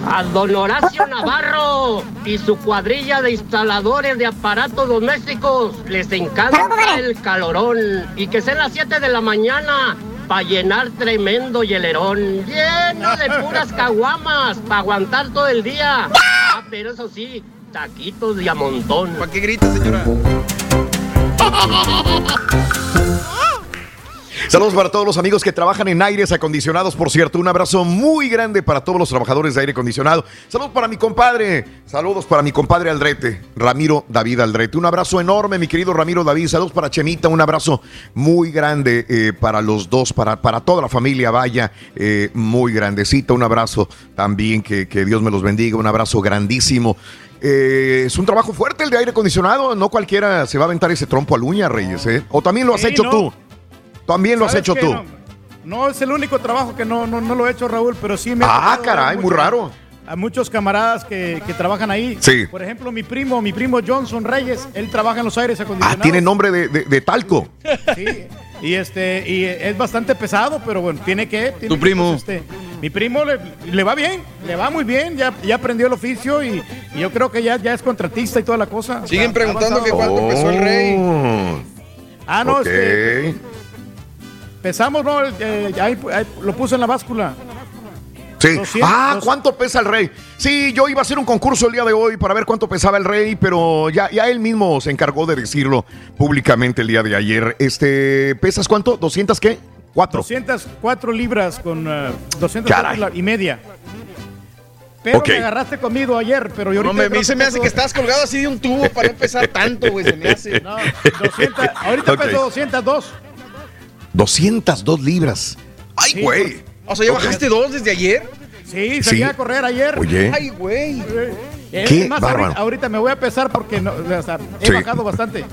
Speaker 13: A don Horacio Navarro y su cuadrilla de instaladores de aparatos domésticos les encanta el calorón y que sean las 7 de la mañana para llenar tremendo hielerón lleno de puras caguamas para aguantar todo el día. Ah, pero eso sí, taquitos de a montón.
Speaker 4: ¿Para qué gritas, señora?
Speaker 1: Saludos para todos los amigos que trabajan en aires acondicionados, por cierto. Un abrazo muy grande para todos los trabajadores de aire acondicionado. Saludos para mi compadre. Saludos para mi compadre Aldrete, Ramiro David Aldrete. Un abrazo enorme, mi querido Ramiro David. Saludos para Chemita. Un abrazo muy grande eh, para los dos, para, para toda la familia. Vaya, eh, muy grandecita. Un abrazo también, que, que Dios me los bendiga. Un abrazo grandísimo. Eh, es un trabajo fuerte el de aire acondicionado. No cualquiera se va a aventar ese trompo al uña, Reyes. ¿eh? O también lo has
Speaker 3: Sí,
Speaker 1: hecho
Speaker 3: no.
Speaker 1: tú. También lo has
Speaker 3: ¿Sabes
Speaker 1: hecho
Speaker 3: qué?
Speaker 1: tú.
Speaker 3: No, no, es el único trabajo que no, no, no lo he hecho, Raúl, pero sí me
Speaker 1: Ah, caray, muy raro.
Speaker 3: A muchos camaradas que, que trabajan ahí.
Speaker 1: Sí.
Speaker 3: Por ejemplo, mi primo, mi primo Johnson Reyes, él trabaja en los aires
Speaker 1: Ah,
Speaker 3: acondicionados.
Speaker 1: tiene nombre de, de- de talco.
Speaker 3: Sí, y este, y es bastante pesado, pero bueno, tiene que. tiene
Speaker 4: Tu
Speaker 3: que,
Speaker 4: primo.
Speaker 3: pues, este, mi primo le, le va bien, le va muy bien, ya, ya aprendió el oficio y, y yo creo que ya, ya es contratista y toda la cosa.
Speaker 4: Siguen preguntando que cuánto pesó el rey.
Speaker 1: Oh,
Speaker 3: Ah, no,
Speaker 1: ok.
Speaker 3: este, pesamos, no, eh, ahí, ahí lo puse en la báscula.
Speaker 1: Sí.
Speaker 3: 200.
Speaker 1: Ah, ¿cuánto pesa el rey? Sí, yo iba a hacer un concurso el día de hoy para ver cuánto pesaba el rey, pero ya, ya él mismo se encargó de decirlo públicamente el día de ayer. Este, ¿pesas cuánto? ¿200 qué? Cuatro.
Speaker 3: 204 libras con uh, 204
Speaker 1: Caray.
Speaker 3: la- y media. Pero
Speaker 1: Ok.
Speaker 3: me agarraste conmigo ayer, pero yo
Speaker 4: No,
Speaker 3: ahorita
Speaker 4: me,
Speaker 3: creo
Speaker 4: me, se me hace que estás colgado así de un tubo para no pesar tanto, güey. Se me hace.
Speaker 3: No, 200, ahorita
Speaker 1: Ok.
Speaker 3: peso 202.
Speaker 1: 202 libras. ¡Ay,
Speaker 3: Sí,
Speaker 1: güey!
Speaker 4: O sea, ¿ya bajaste dos desde ayer?
Speaker 3: Sí, salí
Speaker 1: Sí.
Speaker 3: a correr ayer.
Speaker 1: Oye.
Speaker 4: Ay, güey.
Speaker 3: Eh,
Speaker 1: Qué
Speaker 3: más,
Speaker 1: bárbaro.
Speaker 3: ahorita, ahorita me voy a pesar porque no, o sea, he
Speaker 1: Sí.
Speaker 3: bajado bastante.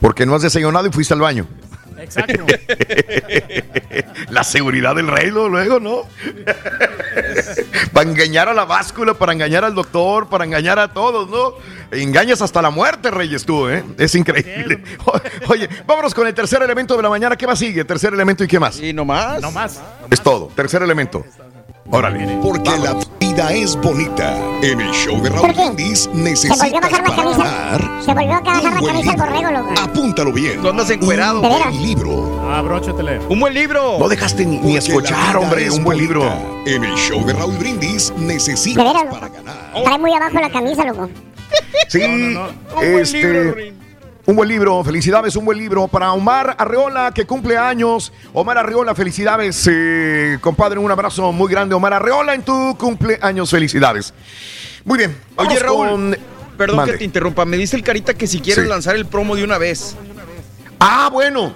Speaker 1: Porque no has desayunado y fuiste al baño.
Speaker 3: Exacto.
Speaker 1: La seguridad del rey luego, luego, ¿no? para engañar a la báscula, para engañar al doctor, para engañar a todos, ¿no? Engañas hasta la muerte, Reyes, tú, ¿eh? Es increíble. Oye, vámonos con el tercer elemento de la mañana. ¿Qué más sigue? Tercer elemento y qué más.
Speaker 4: Y no más.
Speaker 3: No más.
Speaker 1: Es todo. Tercer elemento. Órale.
Speaker 26: Porque la vida es bonita. En el show de Raúl Brindis
Speaker 5: Se volvió a
Speaker 26: necesitas
Speaker 5: bajar la camisa.
Speaker 26: ganar
Speaker 5: Se volvió a bajar
Speaker 26: un
Speaker 5: la
Speaker 26: buen
Speaker 5: camisa al
Speaker 26: libro.
Speaker 5: borrego, loco.
Speaker 26: Apúntalo bien.
Speaker 4: Tú andas encuerado.
Speaker 5: ¿De
Speaker 26: Un buen libro.
Speaker 3: Ah, bróchatele.
Speaker 4: Un buen libro.
Speaker 1: No dejaste ni, ni escuchar, hombre,
Speaker 26: es
Speaker 1: un buen libro.
Speaker 26: En el show de Raúl Brindis
Speaker 5: ¿De
Speaker 26: necesitas
Speaker 5: veras,
Speaker 26: para ganar.
Speaker 5: Trae muy abajo la camisa, loco.
Speaker 1: Sí,
Speaker 3: no.
Speaker 4: Un buen
Speaker 1: este,
Speaker 4: libro, Rin.
Speaker 1: Un buen libro, felicidades, un buen libro para Omar Arreola que cumple años. Omar Arreola, felicidades, eh, compadre, un abrazo muy grande, Omar Arreola, en tu cumpleaños, felicidades. Muy bien,
Speaker 4: Oye, Raúl,
Speaker 1: con-
Speaker 4: Perdón
Speaker 1: Mande.
Speaker 4: que te interrumpa. Me dice el carita que si quieres
Speaker 1: Sí.
Speaker 4: lanzar el promo de una vez.
Speaker 1: Ah, bueno,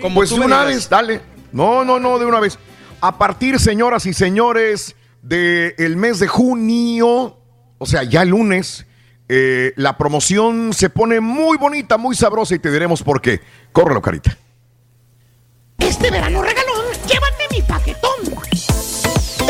Speaker 4: Como
Speaker 1: pues de una vez, dale. No, no, no, de una vez. A partir, señoras y señores, del mes de junio, o sea, ya el lunes, eh, la promoción se pone muy bonita, muy sabrosa y te diremos por qué. Córrelo, carita.
Speaker 10: Este verano regalón, llévate mi paquetón.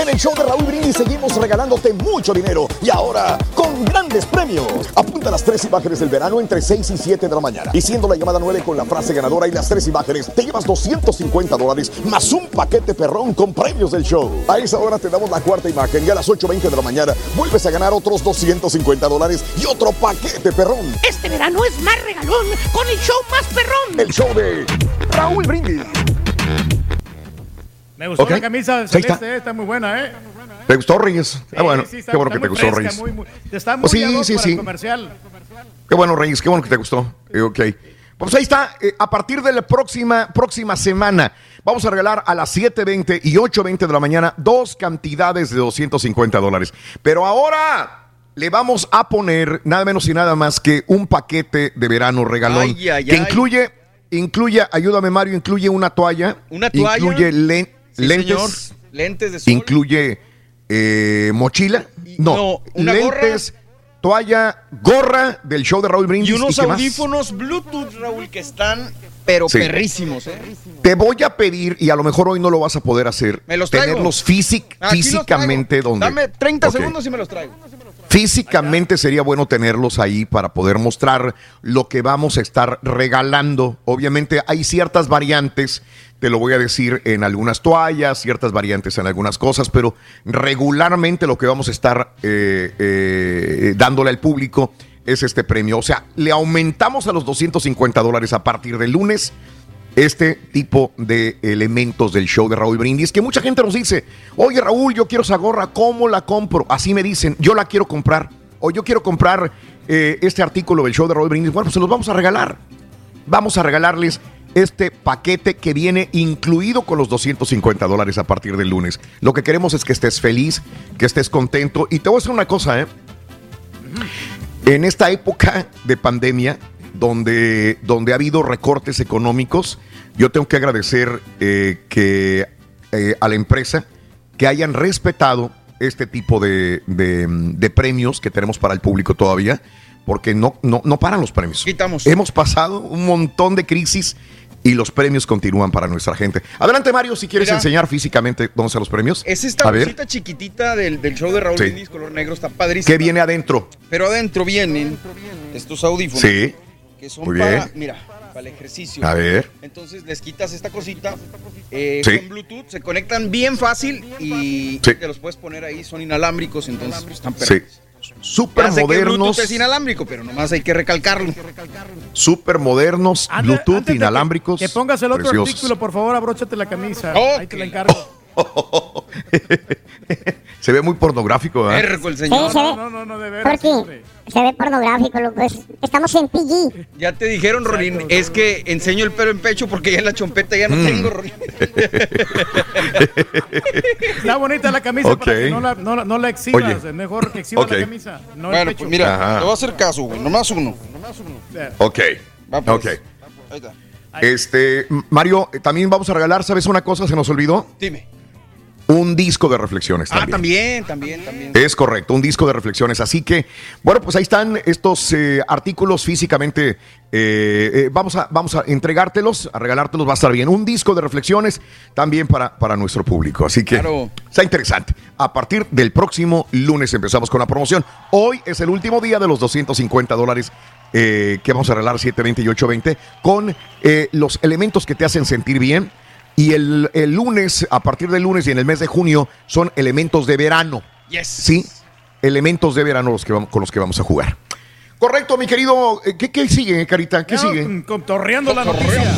Speaker 27: En el show de Raúl Brindis seguimos regalándote mucho dinero y ahora con grandes premios. Apunta las tres imágenes del verano entre 6 y 7 de la mañana. Y siendo la llamada 9 con la frase ganadora y las tres imágenes, te llevas 250 dólares más un paquete perrón con premios del show. A esa hora te damos la cuarta imagen y a las 8.20 de la mañana vuelves a ganar otros 250 dólares y otro paquete perrón.
Speaker 10: Este verano es más regalón con el show más perrón.
Speaker 27: El show de Raúl Brindis.
Speaker 3: Me gustó
Speaker 1: Ok.
Speaker 3: la camisa
Speaker 1: Ahí está.
Speaker 3: celeste, eh, está muy buena, ¿eh?
Speaker 1: ¿Te gustó, Reyes? ah, bueno,
Speaker 3: Sí, está-
Speaker 1: qué bueno
Speaker 3: está
Speaker 1: que te gustó,
Speaker 3: fresca,
Speaker 1: Reyes.
Speaker 3: muy, muy- está muy
Speaker 1: Oh, sí, sí,
Speaker 3: para
Speaker 1: sí.
Speaker 3: el comercial.
Speaker 1: Qué bueno, Reyes, qué bueno que te gustó. Eh, ok. Pues ahí está, eh, a partir de la próxima, próxima semana vamos a regalar a las 7.20 y 8.20 de la mañana dos cantidades de 250 dólares. Pero ahora le vamos a poner nada menos y nada más que un paquete de verano regalón
Speaker 4: Ay, ay,
Speaker 1: que
Speaker 4: ay.
Speaker 1: incluye, incluye, ayúdame Mario, incluye una toalla,
Speaker 4: Una toalla.
Speaker 1: incluye len-
Speaker 4: Sí,
Speaker 1: lentes,
Speaker 4: señor. Lentes de sol.
Speaker 1: incluye eh, mochila, no,
Speaker 4: no, una
Speaker 1: lentes, toalla, gorra del show de Raúl Brindis
Speaker 4: Y unos audífonos Bluetooth, Raúl, que están, pero
Speaker 1: Sí.
Speaker 4: perrísimos, ¿eh?
Speaker 1: Te voy a pedir, y a lo mejor hoy no lo vas a poder hacer,
Speaker 4: Me los traigo.
Speaker 1: tenerlos físic-
Speaker 4: Aquí los
Speaker 1: físicamente
Speaker 4: traigo.
Speaker 1: donde.
Speaker 4: Dame 30
Speaker 1: Ok.
Speaker 4: segundos y me los traigo.
Speaker 1: Físicamente sería bueno tenerlos ahí para poder mostrar lo que vamos a estar regalando. Obviamente hay ciertas variantes, te lo voy a decir, en algunas toallas, ciertas variantes en algunas cosas, pero regularmente lo que vamos a estar eh, eh, dándole al público es este premio. O sea, le aumentamos a los 250 dólares a partir del lunes este tipo de elementos del show de Raúl Brindis, que mucha gente nos dice, oye Raúl, yo quiero esa gorra, ¿cómo la compro? Así me dicen, yo la quiero comprar, o yo quiero comprar eh, este artículo del show de Raúl Brindis, bueno, pues se los vamos a regalar. Vamos a regalarles este paquete que viene incluido con los 250 dólares a partir del lunes. Lo que queremos es que estés feliz, que estés contento. Y te voy a decir una cosa, ¿eh? En esta época de pandemia, donde, donde ha habido recortes económicos, yo tengo que agradecer eh, que eh, a la empresa que hayan respetado este tipo de, de- de premios que tenemos para el público todavía, porque no, no, no paran los premios. Hemos pasado un montón de crisis y los premios continúan para nuestra gente. Adelante, Mario, si quieres
Speaker 4: Mira.
Speaker 1: enseñar físicamente dónde están los premios.
Speaker 4: Es esta
Speaker 1: a ver,
Speaker 4: bolsita chiquitita del, del show de Raúl
Speaker 1: Sí.
Speaker 4: Brindis, color negro, está padrísimo.
Speaker 1: ¿qué viene adentro?
Speaker 4: Pero adentro vienen estos audífonos.
Speaker 1: Sí.
Speaker 4: Que son
Speaker 1: Muy
Speaker 4: para, mira, para el ejercicio.
Speaker 1: A ver.
Speaker 4: Entonces les quitas esta cosita eh,
Speaker 1: Sí.
Speaker 4: con Bluetooth, se conectan bien fácil y
Speaker 1: Sí.
Speaker 4: te los puedes poner ahí, son inalámbricos, entonces pues, están
Speaker 1: Sí.
Speaker 4: perfectos.
Speaker 1: Súper
Speaker 4: Ya sé que
Speaker 1: modernos.
Speaker 4: Bluetooth es inalámbrico, pero nomás hay que recalcarlo.
Speaker 1: Súper modernos, Bluetooth,
Speaker 3: antes de que-
Speaker 1: inalámbricos.
Speaker 3: Que pongas el otro
Speaker 1: preciosos.
Speaker 3: artículo, por favor, abróchate la camisa.
Speaker 4: Oh,
Speaker 3: Ahí te la encargo.
Speaker 1: Se ve muy pornográfico, ¿verdad?
Speaker 4: Ergo el
Speaker 5: Sí,
Speaker 4: señor.
Speaker 5: se ve.
Speaker 3: No, no, no, de veras.
Speaker 5: Porque se ve pornográfico, loco. es- Estamos en PG.
Speaker 4: Ya te dijeron, Rolín, es que enseño el pelo en pecho porque ya en la chompeta ya no
Speaker 1: Mm.
Speaker 4: tengo, Rolín.
Speaker 3: Está bonita la camisa
Speaker 1: Ok.
Speaker 3: para que no la, no la- no la exhibas.
Speaker 1: Oye.
Speaker 3: Es mejor que exhibas la camisa. No el
Speaker 4: bueno,
Speaker 3: pecho.
Speaker 4: pues mira,
Speaker 1: Ajá.
Speaker 4: te voy a hacer caso, güey, nomás uno.
Speaker 1: Ok.
Speaker 4: Va, pues.
Speaker 1: Ok.
Speaker 4: Ahí está.
Speaker 1: Este, Mario, también vamos a regalar, ¿sabes una cosa? Se nos olvidó.
Speaker 4: Dime.
Speaker 1: Un disco de reflexiones
Speaker 4: Ah,
Speaker 1: también.
Speaker 4: también, también, también.
Speaker 1: Es correcto, un disco de reflexiones. Así que, bueno, pues ahí están estos eh, artículos físicamente. eh, eh, vamos, a, vamos a entregártelos, a regalártelos, va a estar bien. Un disco de reflexiones también para, para nuestro público. Así que
Speaker 4: Claro.
Speaker 1: está interesante. A partir del próximo lunes empezamos con la promoción. Hoy es el último día de los 250 dólares eh, que vamos a regalar 720 y 820 con eh, los elementos que te hacen sentir bien. Y el, el lunes, a partir del lunes y en el mes de junio, son elementos de verano.
Speaker 4: Yes.
Speaker 1: Sí, elementos de verano los que vamos, con los que vamos a jugar. Correcto, mi querido. eh, ¿Qué, qué sigue, Carita? ¿Qué sigue?
Speaker 3: Contorreando la noticia.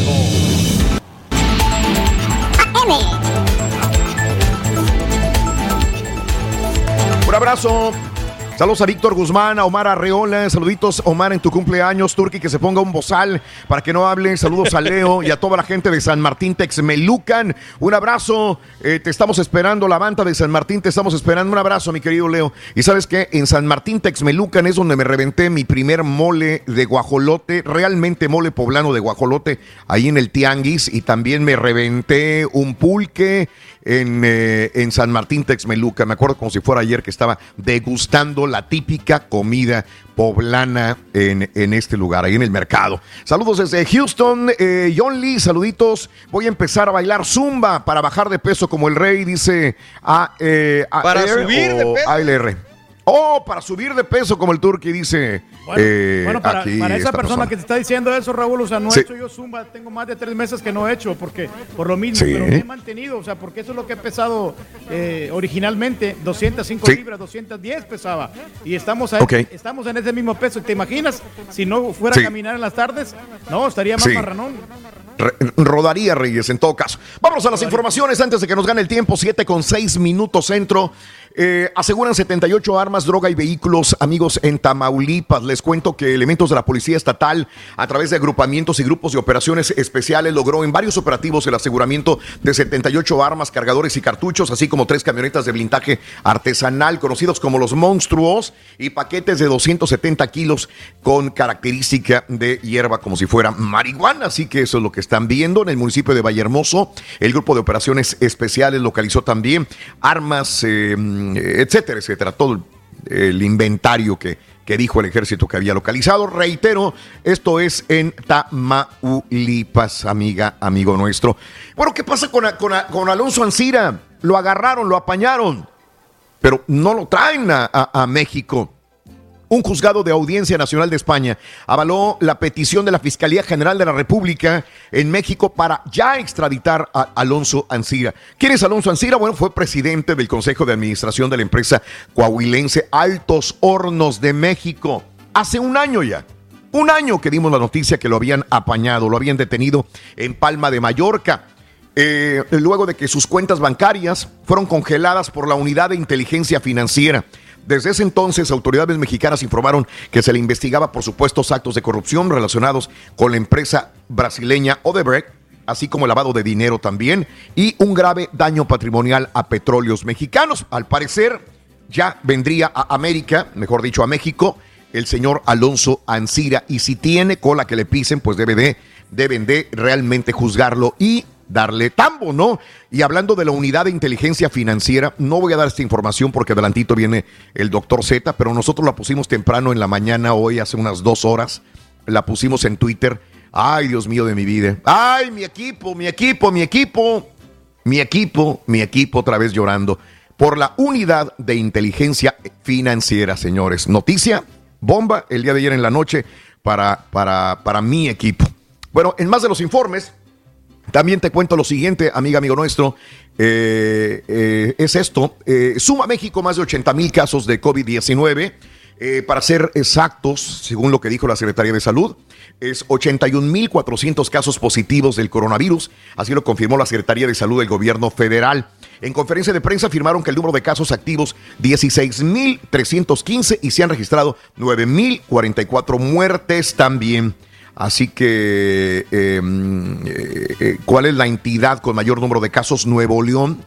Speaker 1: Un abrazo. Saludos a Víctor Guzmán, a Omar Arreola, saluditos Omar en tu cumpleaños, Turki que se ponga un bozal para que no hable, saludos a Leo y a toda la gente de San Martín Texmelucan, un abrazo, eh, te estamos esperando, la banda de San Martín te estamos esperando, un abrazo mi querido Leo, y sabes que en San Martín Texmelucan es donde me reventé mi primer mole de guajolote, realmente mole poblano de guajolote, ahí en el Tianguis, y también me reventé un pulque en, eh, en San Martín Texmelucan, me acuerdo como si fuera ayer que estaba degustando la típica comida poblana en, en este lugar, ahí en el mercado. Saludos desde Houston, eh, John Lee, saluditos. Voy a empezar a bailar zumba para bajar de peso como el rey, dice A, eh,
Speaker 4: Para
Speaker 1: AR
Speaker 4: subir de peso.
Speaker 1: ALR. Oh, para subir de peso como el turqui, dice.
Speaker 3: Bueno,
Speaker 1: eh,
Speaker 3: bueno, para,
Speaker 1: aquí
Speaker 3: para esa persona, que te está diciendo eso, Raúl, o sea, no
Speaker 1: Sí.
Speaker 3: he hecho yo zumba, tengo más de tres meses que no he hecho, porque por lo mismo,
Speaker 1: Sí.
Speaker 3: pero me he mantenido, o sea, porque eso es lo que he pesado eh, originalmente, 205
Speaker 1: Sí.
Speaker 3: libras, 210 pesaba, y estamos, a- estamos en ese mismo peso. ¿Te imaginas si no fuera a caminar en las tardes? No, estaría más marranón.
Speaker 1: Re- rodaría Reyes en todo caso. Vámonos a las informaciones antes de que nos gane el tiempo. 7 con 6 minutos centro. Eh, aseguran 78 armas, droga y vehículos, amigos, en Tamaulipas. Les cuento que elementos de la Policía Estatal, a través de agrupamientos y grupos de operaciones especiales, logró en varios operativos el aseguramiento de 78 armas, cargadores y cartuchos, así como tres camionetas de blindaje artesanal, conocidos como los monstruos, y paquetes de 270 kilos con característica de hierba, como si fuera marihuana. Así que eso es lo que están viendo en el municipio de Vallehermoso. El grupo de operaciones especiales localizó también armas, eh, etcétera, etcétera. Todo el, inventario que, que dijo el ejército que había localizado. Reitero, esto es en Tamaulipas, amiga, amigo nuestro. Bueno, ¿qué pasa con, con, con Alonso Ancira? Lo agarraron, lo apañaron, pero no lo traen a- a México. Un juzgado de Audiencia Nacional de España avaló la petición de la Fiscalía General de la República en México para ya extraditar a Alonso Ancira. ¿Quién es Alonso Ancira? Bueno, fue presidente del Consejo de Administración de la empresa coahuilense Altos Hornos de México. Hace un año ya. Un año que dimos la noticia que lo habían apañado, lo habían detenido en Palma de Mallorca. Eh, luego de que sus cuentas bancarias fueron congeladas por la Unidad de Inteligencia Financiera. Desde ese entonces, autoridades mexicanas informaron que se le investigaba por supuestos actos de corrupción relacionados con la empresa brasileña Odebrecht, así como lavado de dinero también, y un grave daño patrimonial a petróleos mexicanos. Al parecer, ya vendría a América, mejor dicho, a México, el señor Alonso Ancira. Y si tiene cola que le pisen, pues debe de, deben de realmente juzgarlo y darle tambo, ¿no? Y hablando de la unidad de inteligencia financiera, no voy a dar esta información porque adelantito viene el doctor Z, pero nosotros la pusimos temprano en la mañana hoy, hace unas dos horas, la pusimos en Twitter. Ay, Dios mío de mi vida. Ay, mi equipo, mi equipo, mi equipo, mi equipo, mi equipo otra vez llorando por la unidad de inteligencia financiera, señores. Noticia, bomba, el día de ayer en la noche para, para, para mi equipo. Bueno, en más de los informes, también te cuento lo siguiente, amiga, amigo nuestro. eh, eh, es esto. eh, suma México más de 80 mil casos de COVID-19. Eh, para ser exactos, según lo que dijo la Secretaría de Salud, es 81.400 casos positivos del coronavirus. Así lo confirmó la Secretaría de Salud del Gobierno Federal. En conferencia de prensa afirmaron que el número de casos activos 16.315 y se han registrado 9.044 muertes también. Así que, eh, eh, eh, ¿cuál es la entidad con mayor número de casos? Nuevo León.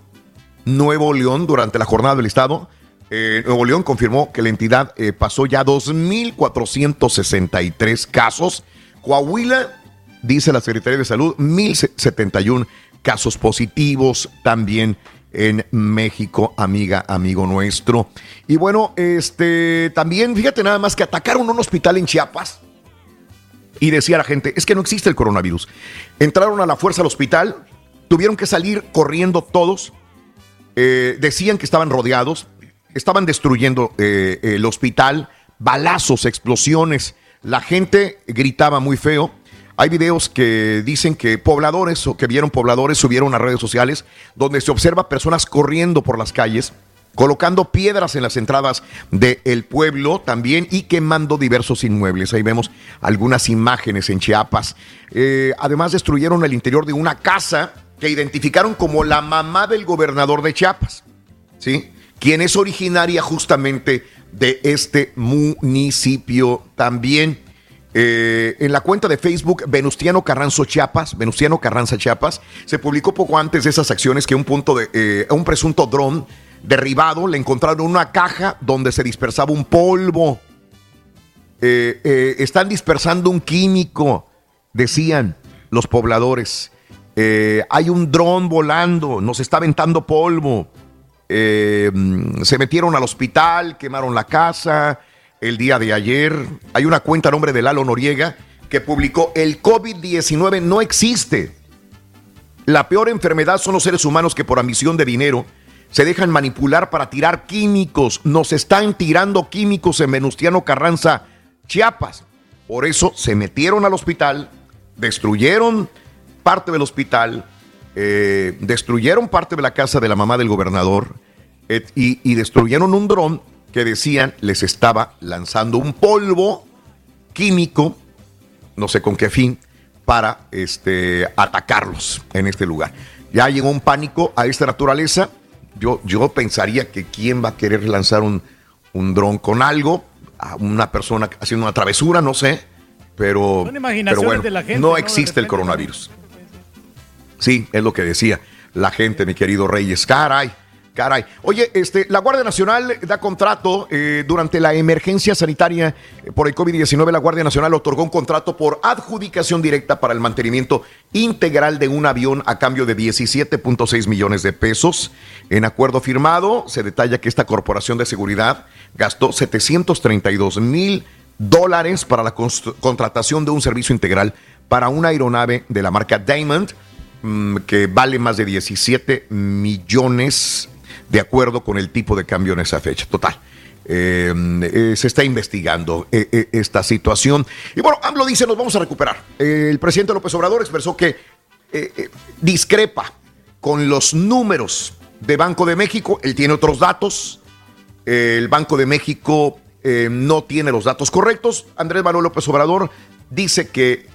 Speaker 1: Nuevo León, durante la jornada del Estado, eh, Nuevo León confirmó que la entidad pasó ya 2.463 casos. Coahuila, dice la Secretaría de Salud, 1.071 casos positivos también en México, amiga, amigo nuestro. Y bueno, este también, fíjate nada más que atacaron un hospital en Chiapas y decía la gente, es que no existe el coronavirus. Entraron a la fuerza al hospital, tuvieron que salir corriendo todos, eh, decían que estaban rodeados, estaban destruyendo eh, el hospital, balazos, explosiones, la gente gritaba muy feo. Hay videos que dicen que pobladores o que vieron pobladores subieron a redes sociales donde se observa personas corriendo por las calles, colocando piedras en las entradas del pueblo también y quemando diversos inmuebles. Ahí vemos algunas imágenes en Chiapas. Eh, además destruyeron el interior de una casa que identificaron como la mamá del gobernador de Chiapas, ¿sí? Quien es originaria justamente de este municipio también. Eh, en la cuenta de Facebook Venustiano Carranzo Chiapas, Venustiano Carranza Chiapas, se publicó poco antes de esas acciones que un punto de eh, un presunto dron derribado le encontraron una caja donde se dispersaba un polvo. Eh, eh, están dispersando un químico, decían los pobladores. Eh, hay un dron volando, nos está aventando polvo. se metieron al hospital, quemaron la casa el día de ayer. Hay una cuenta a nombre de Lalo Noriega que publicó el COVID-19 no existe. La peor enfermedad son los seres humanos que por ambición de dinero se dejan manipular para tirar químicos. Nos están tirando químicos en Venustiano Carranza, Chiapas. Por eso se metieron al hospital, destruyeron parte del hospital, eh, destruyeron parte de la casa de la mamá del gobernador eh, y, destruyeron un dron que decían les estaba lanzando un polvo químico, no sé con qué fin, para este, atacarlos en este lugar. Ya llegó un pánico a esta naturaleza. Yo, yo pensaría que quién va a querer lanzar un, un dron con algo, a una persona haciendo una travesura, no sé, pero,
Speaker 3: Son
Speaker 1: pero bueno,
Speaker 3: de la gente,
Speaker 1: no
Speaker 3: ¿no?
Speaker 1: Existe el coronavirus. Sí, es lo que decía la gente, mi querido Reyes. Caray, caray. Oye, este, la Guardia Nacional da contrato eh, durante la emergencia sanitaria eh, por el COVID-19. La Guardia Nacional otorgó un contrato por adjudicación directa para el mantenimiento integral de un avión a cambio de 17.6 millones de pesos. En acuerdo firmado, se detalla que esta corporación de seguridad gastó 732 mil dólares para la contratación de un servicio integral para una aeronave de la marca Diamond mm, que vale más de 17 millones de acuerdo con el tipo de cambio en esa fecha. Total. eh, eh, se está investigando eh, eh, esta situación. Y bueno, AMLO dice, nos vamos a recuperar. El presidente López Obrador expresó que discrepa con los números de Banco de México. Él tiene otros datos. El Banco de México no tiene los datos correctos. Andrés Manuel López Obrador dice que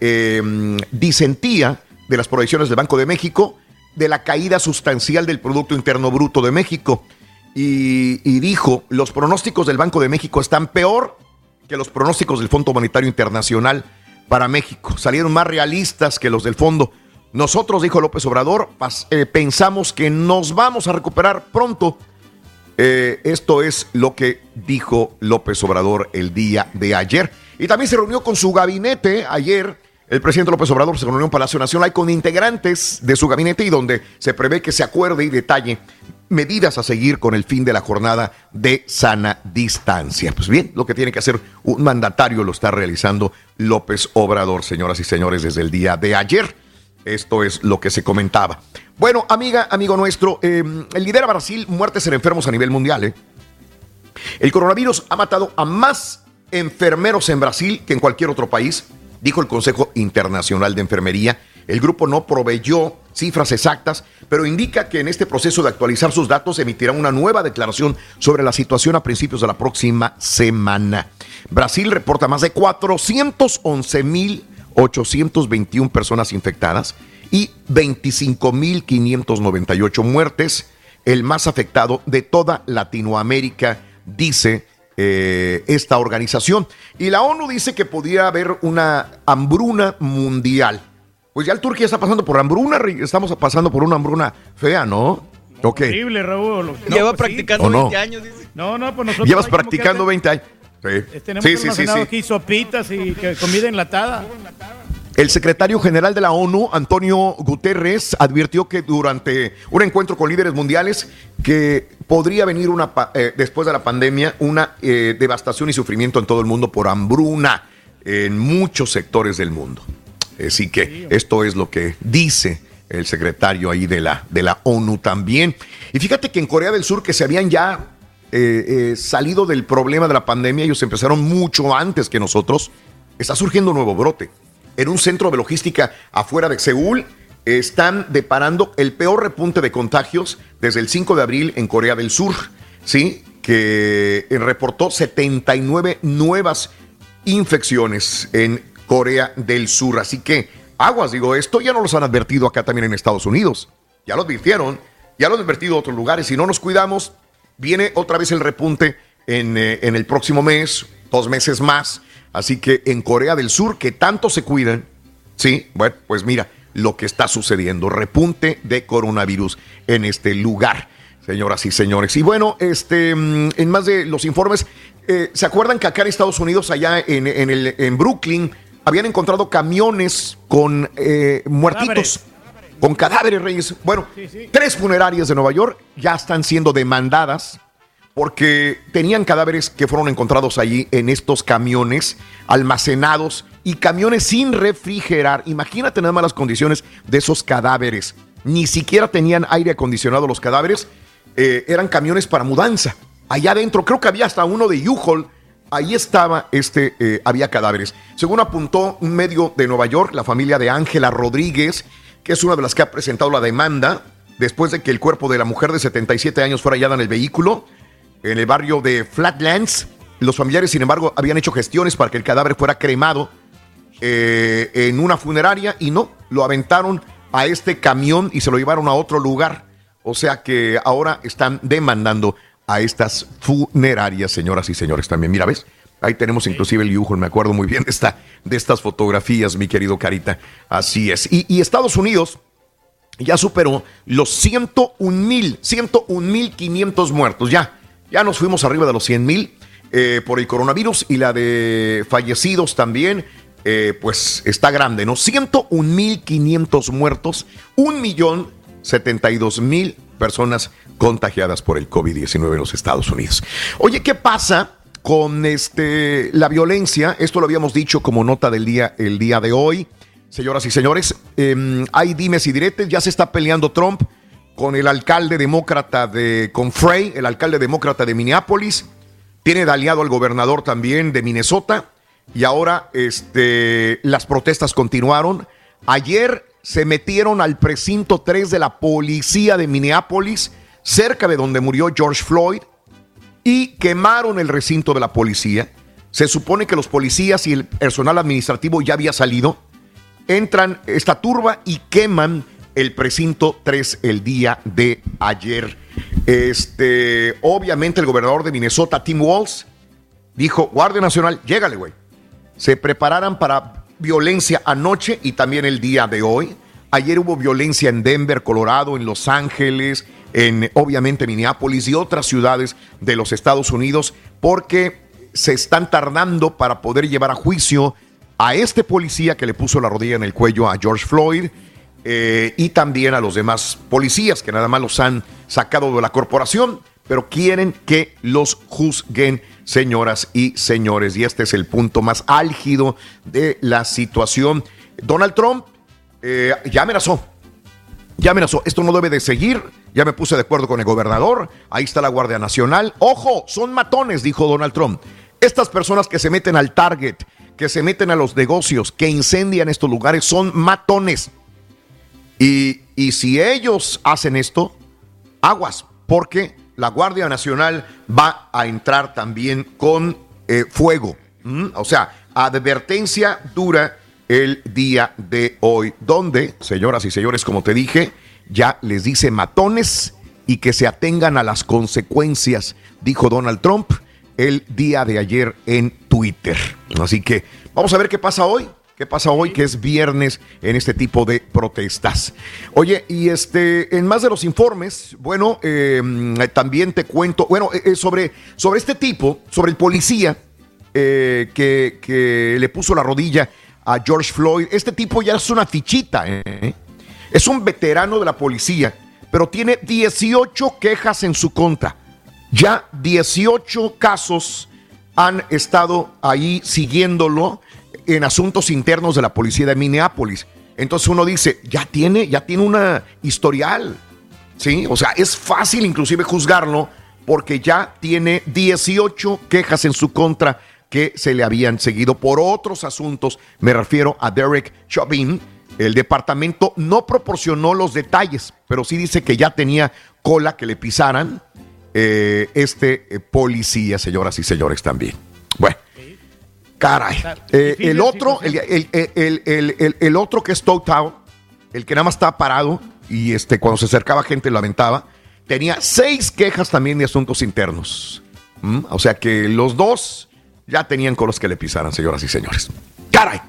Speaker 1: disentía de las proyecciones del Banco de México de la caída sustancial del Producto Interno Bruto de México. Y, dijo, los pronósticos del Banco de México están peor que los pronósticos del Fondo Monetario Internacional para México. Salieron más realistas que los del fondo. Nosotros, dijo López Obrador, eh, pensamos que nos vamos a recuperar pronto. Eh, esto es lo que dijo López Obrador el día de ayer. Y también se reunió con su gabinete ayer. El presidente López Obrador se reunió en Palacio Nacional con integrantes de su gabinete y donde se prevé que se acuerde y detalle medidas a seguir con el fin de la jornada de sana distancia. Pues bien, lo que tiene que hacer un mandatario lo está realizando López Obrador, señoras y señores, desde el día de ayer. Esto es lo que se comentaba. Bueno, amiga, amigo nuestro, eh, lidera Brasil muertes en enfermos a nivel mundial. ¿eh? El coronavirus ha matado a más enfermeros en Brasil que en cualquier otro país, dijo el Consejo Internacional de Enfermería. El grupo no proveyó cifras exactas, pero indica que en este proceso de actualizar sus datos emitirá una nueva declaración sobre la situación a principios de la próxima semana. Brasil reporta más de 411.821 personas infectadas y 25.598 muertes, el más afectado de toda Latinoamérica, dice eh, esta organización. Y la ONU dice que podría haber una hambruna mundial. Pues ya el Turquía está pasando por hambruna, estamos pasando por una hambruna fea, ¿no? Ok.
Speaker 3: Horrible, Raúl.
Speaker 4: Lleva
Speaker 3: pues sí.
Speaker 4: practicando
Speaker 1: ¿O no?
Speaker 4: 20 años, dice.
Speaker 3: No, no, pues nosotros.
Speaker 1: Llevas practicando
Speaker 3: hace-
Speaker 1: 20 años. Sí.
Speaker 3: Tenemos
Speaker 1: Sí, sí, sí, sí.
Speaker 3: aquí sopitas y que- comida enlatada.
Speaker 1: El secretario general de la ONU, Antonio Guterres, advirtió que durante un encuentro con líderes mundiales que podría venir una eh, después de la pandemia una eh, devastación y sufrimiento en todo el mundo por hambruna en muchos sectores del mundo. Así que esto es lo que dice el secretario ahí de la, de la ONU también. Y fíjate que en Corea del Sur, que se habían ya eh, eh, salido del problema de la pandemia, ellos empezaron mucho antes que nosotros, está surgiendo un nuevo brote. En un centro de logística afuera de Seúl están deparando el peor repunte de contagios desde el 5 de abril en Corea del Sur, ¿sí? Que eh, reportó 79 nuevas infecciones en Corea del Sur. Así que, aguas, digo, esto ya no los han advertido acá también en Estados Unidos. Ya lo advirtieron, ya lo han advertido otros lugares. Si no nos cuidamos, viene otra vez el repunte en, eh, en el próximo mes, dos meses más. Así que en Corea del Sur, que tanto se cuidan, sí, bueno, pues mira lo que está sucediendo, repunte de coronavirus en este lugar, señoras y señores. Y bueno, este, mm, en más de los informes, eh, ¿se acuerdan que acá en Estados Unidos, allá en, en el, en Brooklyn, habían encontrado camiones con eh, muertitos? con cadáveres, Reyes. Bueno, tres funerarias de Nueva York ya están siendo demandadas porque tenían cadáveres que fueron encontrados allí en estos camiones almacenados y camiones sin refrigerar. Imagínate nada más las condiciones de esos cadáveres. Ni siquiera tenían aire acondicionado los cadáveres. Eh, eran camiones para mudanza. Allá adentro, creo que había hasta uno de U-Haul. Ahí estaba, este, eh, había cadáveres. Según apuntó un medio de Nueva York, la familia de Ángela Rodríguez, que es una de las que ha presentado la demanda, después de que el cuerpo de la mujer de 77 años fuera hallada en el vehículo, en el barrio de Flatlands. Los familiares, sin embargo, habían hecho gestiones para que el cadáver fuera cremado eh, en una funeraria y no, lo aventaron a este camión y se lo llevaron a otro lugar. O sea que ahora están demandando a estas funerarias, señoras y señores, también. Mira, ¿ves? Ahí tenemos inclusive el dibujo, me acuerdo muy bien de, esta, de estas fotografías, mi querido Carita. Así es. Y, y Estados Unidos ya superó los 101 mil, 101 mil 500 muertos. Ya, ya nos fuimos arriba de los 100 mil eh, por el coronavirus y la de fallecidos también. eh, pues está grande, ¿no? 101 mil 500 muertos, 1 millón 72 mil personas contagiadas por el COVID-19 en los Estados Unidos. Oye, ¿qué pasa con este, la violencia? Esto lo habíamos dicho como nota del día, el día de hoy. Señoras y señores, eh, hay dimes y diretes, ya se está peleando Trump con el alcalde demócrata de, con Frey, el alcalde demócrata de Minneapolis, tiene de aliado al gobernador también de Minnesota, y ahora este, las protestas continuaron. Ayer se metieron al precinto 3 de la policía de Minneapolis, cerca de donde murió George Floyd, y quemaron el recinto de la policía. Se supone que los policías y el personal administrativo ya había salido. Entran esta turba y queman el precinto 3 el día de ayer. Este, obviamente el gobernador de Minnesota, Tim Walz, dijo, Guardia Nacional, llégale, güey. Se prepararan para violencia anoche y también el día de hoy. Ayer hubo violencia en Denver, Colorado, en Los Ángeles, en obviamente Minneapolis y otras ciudades de los Estados Unidos, porque se están tardando para poder llevar a juicio a este policía que le puso la rodilla en el cuello a George Floyd eh, y también a los demás policías que nada más los han sacado de la corporación, pero quieren que los juzguen, señoras y señores. Y este es el punto más álgido de la situación. Donald Trump eh, ya amenazó, ya amenazó, esto no debe de seguir. Ya me puse de acuerdo con el gobernador. Ahí está la Guardia Nacional. Ojo, son matones, dijo Donald Trump. Estas personas que se meten al Target, que se meten a los negocios, que incendian estos lugares, son matones. Y, si ellos hacen esto, aguas, porque la Guardia Nacional va a entrar también con eh, fuego. ¿Mm? O sea, advertencia dura el día de hoy, donde, señoras y señores, como te dije, ya les dice matones y que se atengan a las consecuencias, dijo Donald Trump el día de ayer en Twitter. Así que vamos a ver qué pasa hoy. ¿Qué pasa hoy que es viernes en este tipo de protestas? Oye, y este, en más de los informes, bueno, eh, también te cuento, bueno, eh, sobre, sobre este tipo, sobre el policía eh, que, que le puso la rodilla a George Floyd. Este tipo ya es una fichita, ¿eh? Es un veterano de la policía, pero tiene 18 quejas en su contra. Ya 18 casos han estado ahí siguiéndolo en asuntos internos de la policía de Minneapolis. Entonces uno dice, ya tiene, ya tiene una historial. ¿Sí? O sea, es fácil inclusive juzgarlo porque ya tiene 18 quejas en su contra que se le habían seguido por otros asuntos. Me refiero a Derek Chauvin. El departamento no proporcionó los detalles, pero sí dice que ya tenía cola que le pisaran eh, este eh, policía, señoras y señores, también. Bueno, caray. Eh, el otro, el, el- el- el- el- el otro que es Total, el que nada más estaba parado y este, cuando se acercaba gente lo aventaba, tenía seis quejas también de asuntos internos. ¿Mm? O sea que los dos ya tenían colos que le pisaran, señoras y señores. Caray.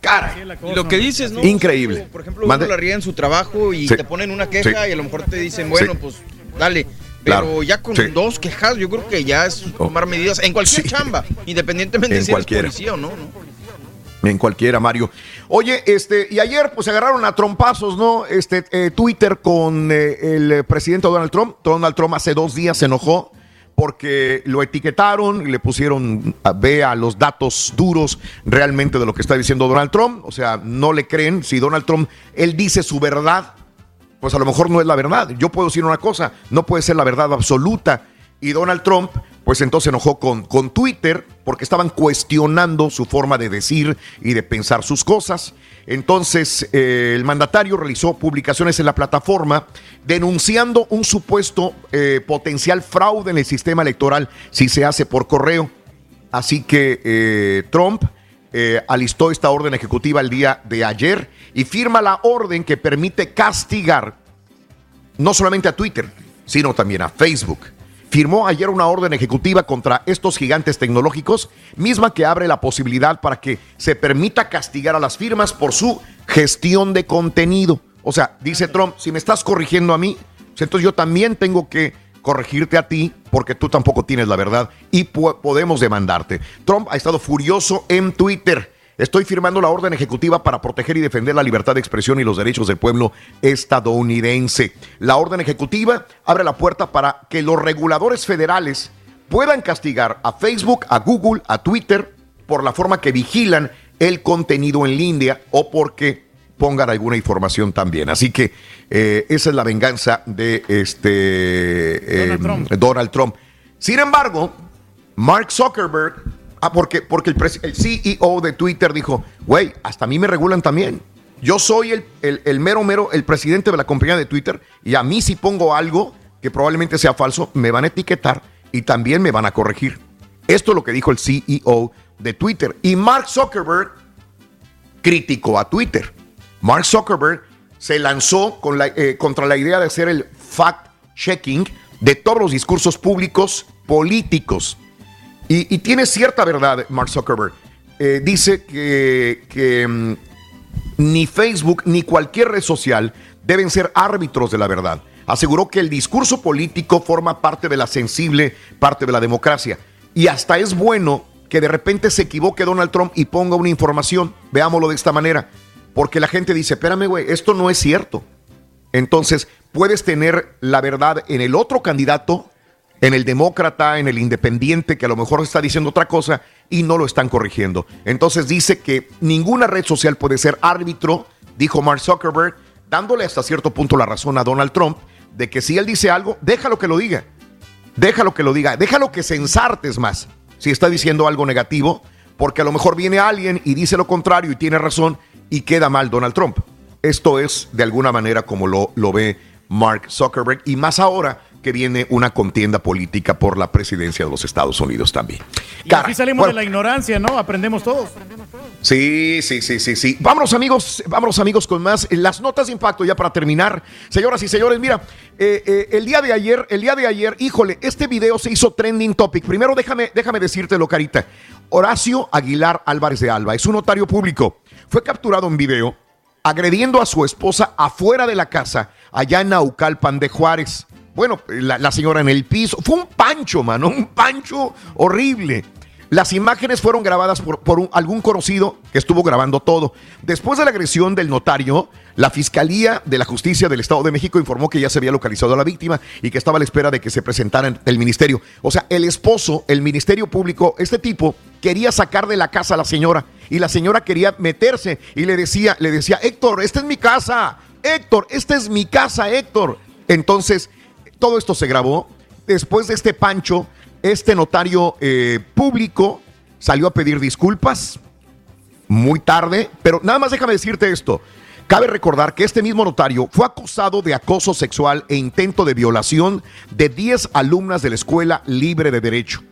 Speaker 1: Caray.
Speaker 4: Y lo que dices, ¿no?
Speaker 1: Increíble.
Speaker 4: Por ejemplo,
Speaker 1: Mande.
Speaker 4: uno la ría en su trabajo y
Speaker 1: Sí.
Speaker 4: te ponen una queja
Speaker 1: Sí.
Speaker 4: y a lo mejor te dicen, bueno,
Speaker 1: Sí.
Speaker 4: pues dale. Pero
Speaker 1: Claro.
Speaker 4: ya con
Speaker 1: Sí.
Speaker 4: dos quejas, yo creo que ya es tomar medidas en cualquier chamba, independientemente
Speaker 1: En
Speaker 4: de si eres
Speaker 1: cualquiera.
Speaker 4: policía o no, ¿no?
Speaker 1: En cualquiera, Mario. Oye, este, y ayer pues se agarraron a trompazos, ¿no? Este, eh, Twitter con eh, el presidente Donald Trump. Donald Trump hace dos días se enojó porque lo etiquetaron y le pusieron, ve a los datos duros realmente de lo que está diciendo Donald Trump. O sea, no le creen. Si Donald Trump, él dice su verdad, pues a lo mejor no es la verdad. Yo puedo decir una cosa, no puede ser la verdad absoluta. Y Donald Trump, pues entonces se enojó con, con Twitter porque estaban cuestionando su forma de decir y de pensar sus cosas. Entonces, eh, el mandatario realizó publicaciones en la plataforma denunciando un supuesto eh, potencial fraude en el sistema electoral si se hace por correo. Así que eh, Trump eh, alistó esta orden ejecutiva el día de ayer y firma la orden que permite castigar no solamente a Twitter, sino también a Facebook. Firmó ayer una orden ejecutiva contra estos gigantes tecnológicos, misma que abre la posibilidad para que se permita castigar a las firmas por su gestión de contenido. O sea, dice Trump, si me estás corrigiendo a mí, pues entonces yo también tengo que corregirte a ti porque tú tampoco tienes la verdad y po- podemos demandarte. Trump ha estado furioso en Twitter. Estoy firmando la orden ejecutiva para proteger y defender la libertad de expresión y los derechos del pueblo estadounidense. La orden ejecutiva abre la puerta para que los reguladores federales puedan castigar a Facebook, a Google, a Twitter por la forma que vigilan el contenido en línea o porque pongan alguna información también. Así que eh, esa es la venganza de este eh, Donald, Trump. Sin embargo, Mark Zuckerberg, ah, porque, porque el CEO de Twitter dijo, güey, hasta a mí me regulan también. Yo soy el, el- el mero, mero, el presidente de la compañía de Twitter y a mí si pongo algo que probablemente sea falso, me van a etiquetar y también me van a corregir. Esto es lo que dijo el CEO de Twitter. Y Mark Zuckerberg criticó a Twitter. Mark Zuckerberg se lanzó eh, contra la idea de hacer el fact-checking de todos los discursos públicos políticos. Y, tiene cierta verdad, Mark Zuckerberg. Eh, dice que, que, mm, ni Facebook ni cualquier red social deben ser árbitros de la verdad. Aseguró que el discurso político forma parte de la sensible parte de la democracia. Y hasta es bueno que de repente se equivoque Donald Trump y ponga una información. Veámoslo de esta manera. Porque la gente dice, espérame, güey, esto no es cierto. Entonces, puedes tener la verdad en el otro candidato, en el demócrata, en el independiente, que a lo mejor está diciendo otra cosa y no lo están corrigiendo. Entonces dice que ninguna red social puede ser árbitro, dijo Mark Zuckerberg, dándole hasta cierto punto la razón a Donald Trump, de que si él dice algo, déjalo que lo diga. Déjalo que lo diga, déjalo que se ensartes más. Si está diciendo algo negativo, porque a lo mejor viene alguien y dice lo contrario y tiene razón y queda mal Donald Trump. Esto es de alguna manera como lo, lo ve Mark Zuckerberg y más ahora que viene una contienda política por la presidencia de los Estados Unidos también.
Speaker 3: Y así salimos de la ignorancia, ¿no? Aprendemos todos.
Speaker 1: Sí, sí, sí, sí, sí. Vámonos amigos, vámonos amigos con más. Las notas de impacto ya para terminar. Señoras y señores, mira, eh, eh, el día de ayer, el día de ayer, híjole, este video se hizo trending topic. Primero déjame, déjame decírtelo, Carita. Horacio Aguilar Álvarez de Alba es un notario público. Fue capturado en video agrediendo a su esposa afuera de la casa, allá en Naucalpan de Juárez. Bueno, la, la señora en el piso. Fue un pancho, mano, un pancho horrible. Las imágenes fueron grabadas por, un- algún conocido que estuvo grabando todo. Después de la agresión del notario, la Fiscalía de la Justicia del Estado de México informó que ya se había localizado a la víctima y que estaba a la espera de que se presentara en el ministerio. O sea, el esposo, el Ministerio Público, este tipo quería sacar de la casa a la señora y la señora quería meterse y le decía, le decía, Héctor, esta es mi casa, Héctor, esta es mi casa, Héctor. Entonces, todo esto se grabó. Después de este pancho, este notario eh, público salió a pedir disculpas muy tarde, pero nada más déjame decirte esto. Cabe recordar que este mismo notario fue acusado de acoso sexual e intento de violación de 10 alumnas de la Escuela Libre de Derecho.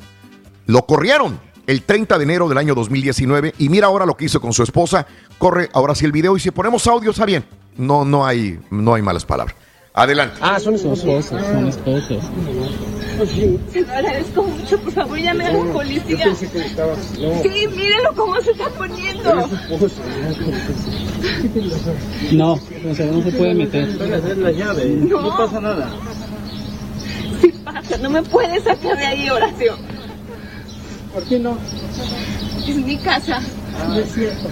Speaker 1: Lo corrieron el 30 de enero del año 2019 y mira ahora lo que hizo con su esposa. Corre ahora sí el video y si ponemos audio está bien. No, no hay, no hay malas palabras. Adelante.
Speaker 28: Ah, son esposos, son esposos.
Speaker 15: Se lo agradezco mucho, por favor, llame a la policía. Sí, mírelo cómo se está poniendo.
Speaker 28: No, o sea, no se puede meter. la llave,
Speaker 15: No.
Speaker 28: pasa nada.
Speaker 15: Sí pasa, no me puedes sacar de ahí, Horacio.
Speaker 28: ¿Por qué no?
Speaker 15: Es mi casa. No es cierto.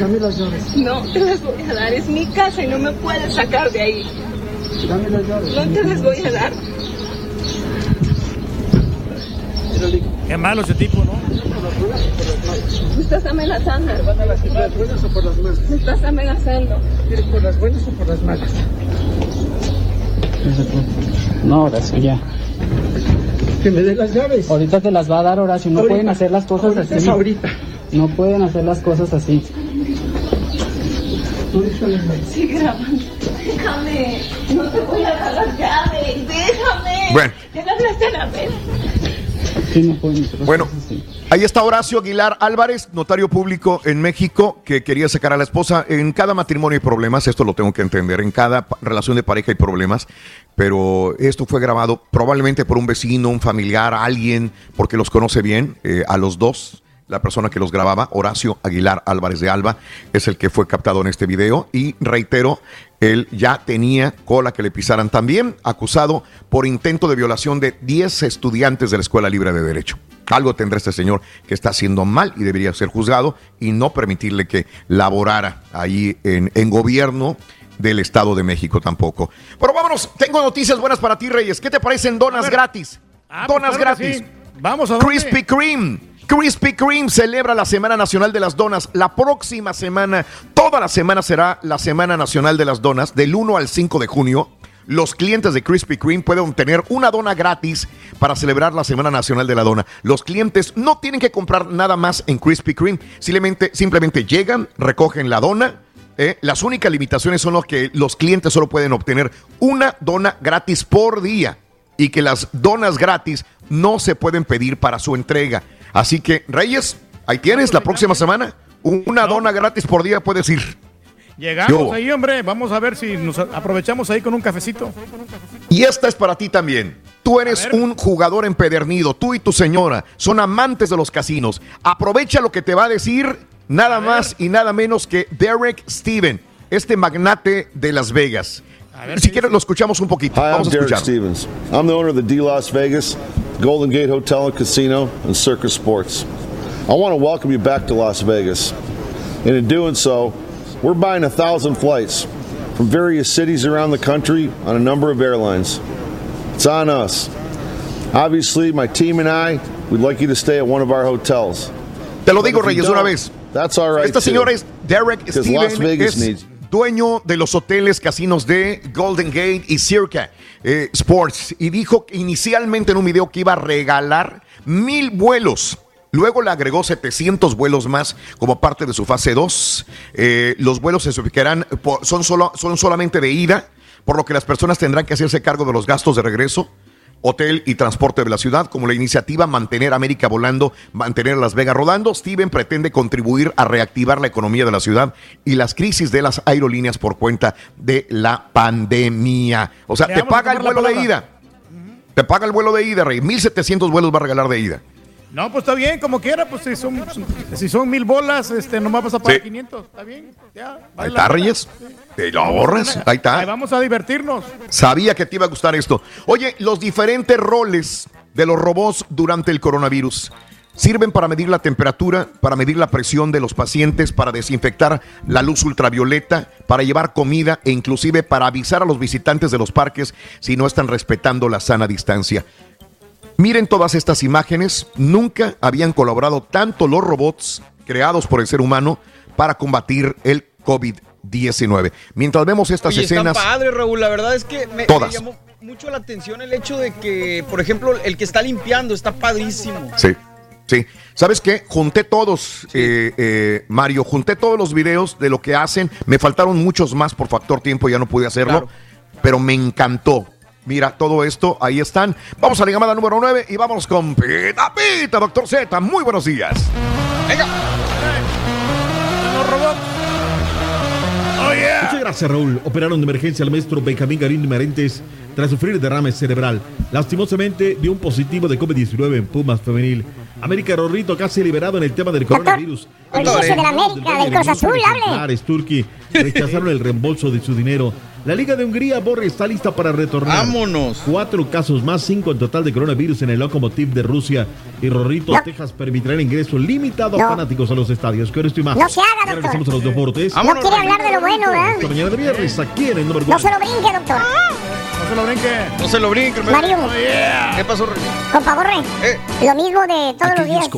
Speaker 28: Dame las llaves.
Speaker 15: No te las voy a dar. Es mi casa y no me puedes sacar de ahí.
Speaker 28: Dame las llaves.
Speaker 15: No te las voy a dar.
Speaker 3: Qué malo ese tipo, ¿no?
Speaker 15: Me estás amenazando.
Speaker 28: ¿Por las buenas o por las malas?
Speaker 15: Me estás amenazando.
Speaker 28: ¿Quieres por las buenas o por las malas?
Speaker 29: No, Horacio, ya.
Speaker 28: Que me dé las llaves.
Speaker 29: Ahorita te las va a dar Horacio. No
Speaker 28: Ahorita.
Speaker 29: pueden hacer las cosas
Speaker 28: Ahorita
Speaker 29: así.
Speaker 28: es ahorita.
Speaker 29: No pueden hacer las cosas así.
Speaker 15: Sigue grabando. Déjame. No te voy a dar las llaves. Déjame.
Speaker 1: Bueno.
Speaker 15: Ya le hablaste a la vez.
Speaker 29: Sí, no pueden hacer las
Speaker 1: Bueno,
Speaker 29: cosas así.
Speaker 1: Ahí está Horacio Aguilar Álvarez, notario público en México, que quería sacar a la esposa. En cada matrimonio hay problemas, esto lo tengo que entender. En cada relación de pareja hay problemas, pero esto fue grabado probablemente por un vecino, un familiar, alguien, porque los conoce bien, eh, a los dos. La persona que los grababa, Horacio Aguilar Álvarez de Alba, es el que fue captado en este video. Y reitero, él ya tenía cola que le pisaran también, acusado por intento de violación de 10 estudiantes de la Escuela Libre de Derecho. Algo tendrá este señor que está haciendo mal y debería ser juzgado y no permitirle que laborara ahí en, en gobierno del Estado de México tampoco. Pero vámonos, tengo noticias buenas para ti, Reyes. ¿Qué te parecen donas gratis?
Speaker 3: Ah, pues
Speaker 1: donas
Speaker 3: claro
Speaker 1: gratis.
Speaker 3: sí. Vamos a?
Speaker 1: Krispy Kreme. Krispy Kreme celebra la Semana Nacional de las Donas. La próxima semana, toda la semana será la Semana Nacional de las Donas, del 1 al 5 de junio. Los clientes de Krispy Kreme pueden obtener una dona gratis para celebrar la Semana Nacional de la Dona. Los clientes no tienen que comprar nada más en Krispy Kreme. Simplemente, simplemente llegan, recogen la dona. ¿eh? Las únicas limitaciones son los que los clientes solo pueden obtener una dona gratis por día y que las donas gratis no se pueden pedir para su entrega. Así que, Reyes, ahí tienes la próxima semana. Una dona gratis por día puedes ir.
Speaker 3: Llegamos ahí, hombre. Vamos a ver si nos aprovechamos ahí con un cafecito.
Speaker 1: Y esta es para ti también. Tú eres un jugador empedernido, tú y tu señora son amantes de los casinos. Aprovecha lo que te va a decir nada más y nada menos que Derek Steven, este magnate de Las Vegas. Si quieres lo escuchamos un poquito.
Speaker 30: Hi, I'm
Speaker 1: a
Speaker 30: Derek. Stevens. I'm the owner of the D Las Vegas, Golden Gate Hotel and Casino, and Circus Sports. I want to welcome you back to Las Vegas. And in doing so, we're buying a thousand flights from various cities around the country on a number of airlines. It's on us. Obviously, my team and I, we'd like you to stay at one of our hotels.
Speaker 1: Te lo digo,
Speaker 30: But if you
Speaker 1: Reyes, una vez.
Speaker 30: That's all right.
Speaker 1: Esta señora es Derek Steven,
Speaker 30: Las Vegas needs
Speaker 1: dueño de los hoteles casinos de Golden Gate y Circa eh, Sports y dijo inicialmente en un video que iba a regalar mil vuelos. Luego le agregó 700 vuelos más como parte de su fase 2. Eh, los vuelos se por- son, solo, son solamente de ida, por lo que las personas tendrán que hacerse cargo de los gastos de regreso hotel y transporte de la ciudad, como la iniciativa Mantener América volando, mantener Las Vegas rodando. Steven pretende contribuir a reactivar la economía de la ciudad y las crisis de las aerolíneas por cuenta de la pandemia. O sea, te paga el vuelo de ida. Te paga el vuelo de ida, Rey. 1.700 vuelos va a regalar de ida.
Speaker 3: No, pues está bien, como quiera, pues si son, si son mil bolas, este, nomás vas a pagar
Speaker 1: Sí.
Speaker 3: 500, está bien, ya.
Speaker 1: Ahí está. Reyes. Te lo ahorras. Ahí está.
Speaker 3: Ahí vamos a divertirnos.
Speaker 1: Sabía que te iba a gustar esto. Oye, los diferentes roles de los robots durante el coronavirus sirven para medir la temperatura, para medir la presión de los pacientes, para desinfectar la luz ultravioleta, para llevar comida e inclusive para avisar a los visitantes de los parques si no están respetando la sana distancia. Miren todas estas imágenes, nunca habían colaborado tanto los robots creados por el ser humano para combatir el COVID-19. Mientras vemos estas
Speaker 4: Oye,
Speaker 1: escenas...
Speaker 4: Está padre, Raúl. La verdad es que me, llamó mucho la atención el hecho de que, por ejemplo, el que está limpiando está padrísimo.
Speaker 1: Sí, sí. ¿Sabes qué? Junté todos, eh, eh, Mario, junté todos los videos de lo que hacen. Me faltaron muchos más por factor tiempo, ya no pude hacerlo, pero me encantó. Mira, todo esto, ahí están. Vamos a la llamada número 9 y vamos con Pita Pita, doctor Z. Muy buenos días.
Speaker 4: Venga.
Speaker 3: Los robots.
Speaker 31: Muchas gracias, Raúl. Operaron de emergencia al maestro Benjamín Garín Marentes tras sufrir derrame cerebral. Lastimosamente dio un positivo de COVID-19 en Pumas Femenil. América Rorrito casi liberado en el tema del coronavirus.
Speaker 5: El socio de la América, del Cruz Azul, hable.
Speaker 31: Turquía rechazaron el reembolso de su dinero. La Liga de Hungría, Borre, está lista para retornar.
Speaker 4: ¡Vámonos!
Speaker 31: Cuatro casos más, cinco en total de coronavirus en el Lokomotiv de Rusia. Y Rorrito, Texas permitirá el ingreso limitado a fanáticos a los estadios. ¿Qué eres tú más?
Speaker 5: No se haga, doctor.
Speaker 31: Regresamos a los deportes.
Speaker 5: No quiere hablar de lo bueno, ¿verdad?
Speaker 31: Esta mañana de viernes, aquí en el número
Speaker 5: No se lo brinque, doctor.
Speaker 3: No se lo brinque.
Speaker 4: No se lo brinque.
Speaker 5: Mario.
Speaker 4: ¿Qué pasó, Rey?
Speaker 5: Compa Borre,
Speaker 4: Eh.
Speaker 5: lo mismo de todos los días.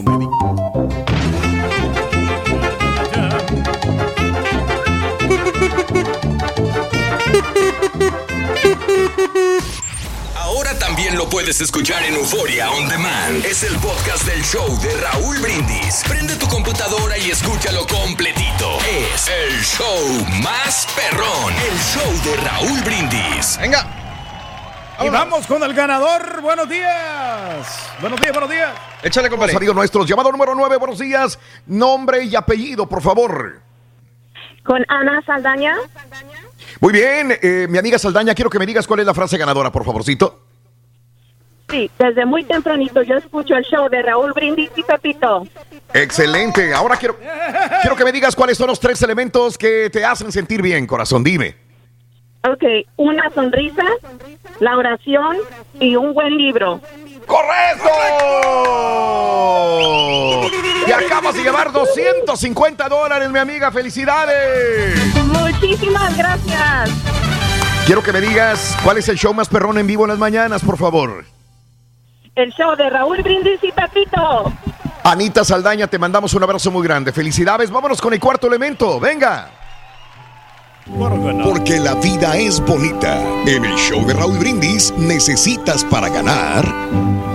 Speaker 7: Ahora también lo puedes escuchar en Euforia On Demand. Es el podcast del show de Raúl Brindis. Prende tu computadora y escúchalo completito. Es el show más perrón. El show de Raúl Brindis.
Speaker 4: Venga.
Speaker 3: Y vamos con el ganador. Buenos días. Buenos días, buenos días.
Speaker 4: Échale,
Speaker 1: Los amigos nuestros, llamado número 9, buenos días. Nombre y apellido, por favor.
Speaker 32: Con Ana Saldaña.
Speaker 1: Muy bien, eh, mi amiga Saldaña, quiero que me digas cuál es la frase ganadora, por favorcito.
Speaker 32: Sí, desde muy tempranito yo escucho el show de Raúl Brindis y Pepito.
Speaker 1: Excelente. Ahora quiero, quiero que me digas cuáles son los tres elementos que te hacen sentir bien, corazón. Dime.
Speaker 32: Ok, una sonrisa, la oración y un buen libro.
Speaker 1: ¡Correcto! Acabas de llevar 250 dólares, mi amiga. ¡Felicidades!
Speaker 32: Muchísimas gracias.
Speaker 1: Quiero que me digas cuál es el show más perrón en vivo en las mañanas, por favor.
Speaker 32: El show de Raúl Brindis y Pepito.
Speaker 1: Anita Saldaña, te mandamos un abrazo muy grande. Felicidades. Vámonos con el cuarto elemento. Venga.
Speaker 26: Porque la vida es bonita. En el show de Raúl Brindis necesitas para ganar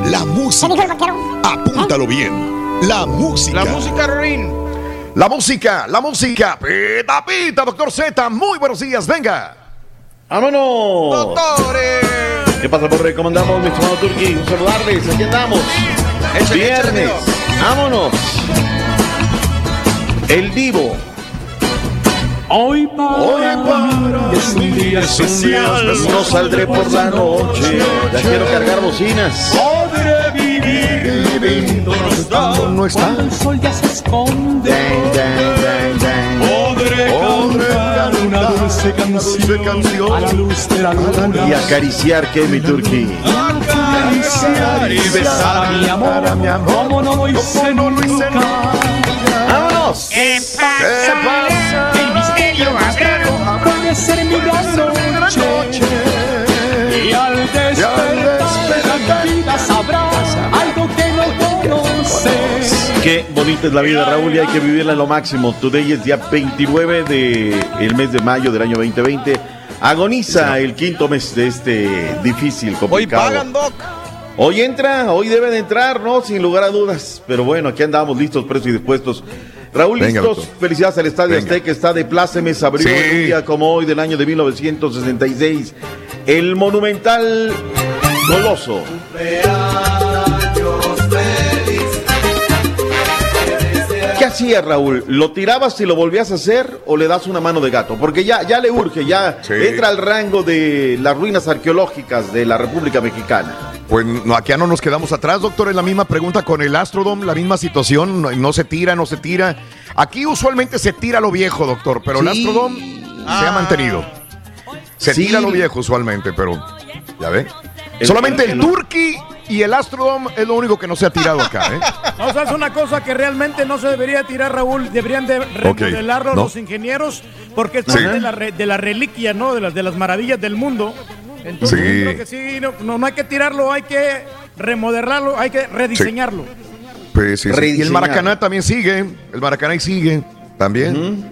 Speaker 26: la música. Apúntalo bien. La música.
Speaker 4: La música, Rorín.
Speaker 1: La música, la música. Pita, pita, doctor Z. Muy buenos días. Venga.
Speaker 31: ¡Vámonos! ¿Qué pasa, Borre? ¿Cómo andamos, mi estimado Turki? Un saludarles, aquí andamos.
Speaker 4: Échale,
Speaker 31: Viernes.
Speaker 4: échale,
Speaker 31: ¡Vámonos! El Divo.
Speaker 2: Hoy para,
Speaker 31: es un día
Speaker 2: especial.
Speaker 31: No saldré por la noche. Ya quiero cargar bocinas.
Speaker 2: Podré vivir viviendo no está. Cuando el sol ya se esconde. Podré cantar una dulce canción a la luz de la luna.
Speaker 31: Y acariciar que mi Turki.
Speaker 2: Acariciar y besar a mi amor. Como no lo hice nunca.
Speaker 31: ¡Vámonos!
Speaker 2: ¿Qué pasa? El misterio habrá. Puede ser mi gran noche. Y al despertar la vida sabrás algo que no conoces.
Speaker 31: Qué bonita es la vida, Raúl, y hay que vivirla a lo máximo. Today es día 29 del mes de mayo del año 2020. Agoniza el quinto mes de este difícil,
Speaker 4: Hoy
Speaker 31: complicado.
Speaker 4: pagan, Doc.
Speaker 31: Hoy entra, hoy debe de entrar, ¿no? Sin lugar a dudas. Pero bueno, aquí andamos listos, presos y dispuestos. Raúl,
Speaker 1: Venga,
Speaker 31: listos.
Speaker 1: doctor.
Speaker 31: Felicidades al Estadio
Speaker 1: Venga.
Speaker 31: Azteca. Está de plácemes. Abrió
Speaker 1: Sí.
Speaker 31: un día como hoy del año de 1966. El monumental Goloso. ¿Qué hacías, Raúl? ¿Lo tirabas y lo volvías a hacer o le das una mano de gato? Porque ya, ya le urge, ya
Speaker 1: Sí.
Speaker 31: entra al rango de las ruinas arqueológicas de la República Mexicana.
Speaker 1: Pues no, aquí ya no nos quedamos atrás, doctor. Es la misma pregunta con el Astrodome, la misma situación. No, no se tira, no se tira. Aquí usualmente se tira lo viejo, doctor, pero el. Astrodome se ha mantenido. Se
Speaker 31: Sí.
Speaker 1: tira lo viejo usualmente, pero ya ve.
Speaker 31: El-
Speaker 1: Solamente el
Speaker 31: el-
Speaker 1: Turkey y el Astrodome es lo único que no se ha tirado acá, ¿eh?
Speaker 3: O sea, es una cosa que realmente no se debería tirar, Raúl. Deberían de remodelarlo
Speaker 1: no.
Speaker 3: los ingenieros porque es
Speaker 1: Sí.
Speaker 3: parte de, la re- de la reliquia, ¿no? De las, de las maravillas del mundo. Entonces,
Speaker 1: Sí.
Speaker 3: creo que sí, no, no, no hay que tirarlo, hay que remodelarlo, hay que rediseñarlo.
Speaker 1: Pues, sí, sí. Y el. Maracaná también sigue. El Maracaná ahí sigue también.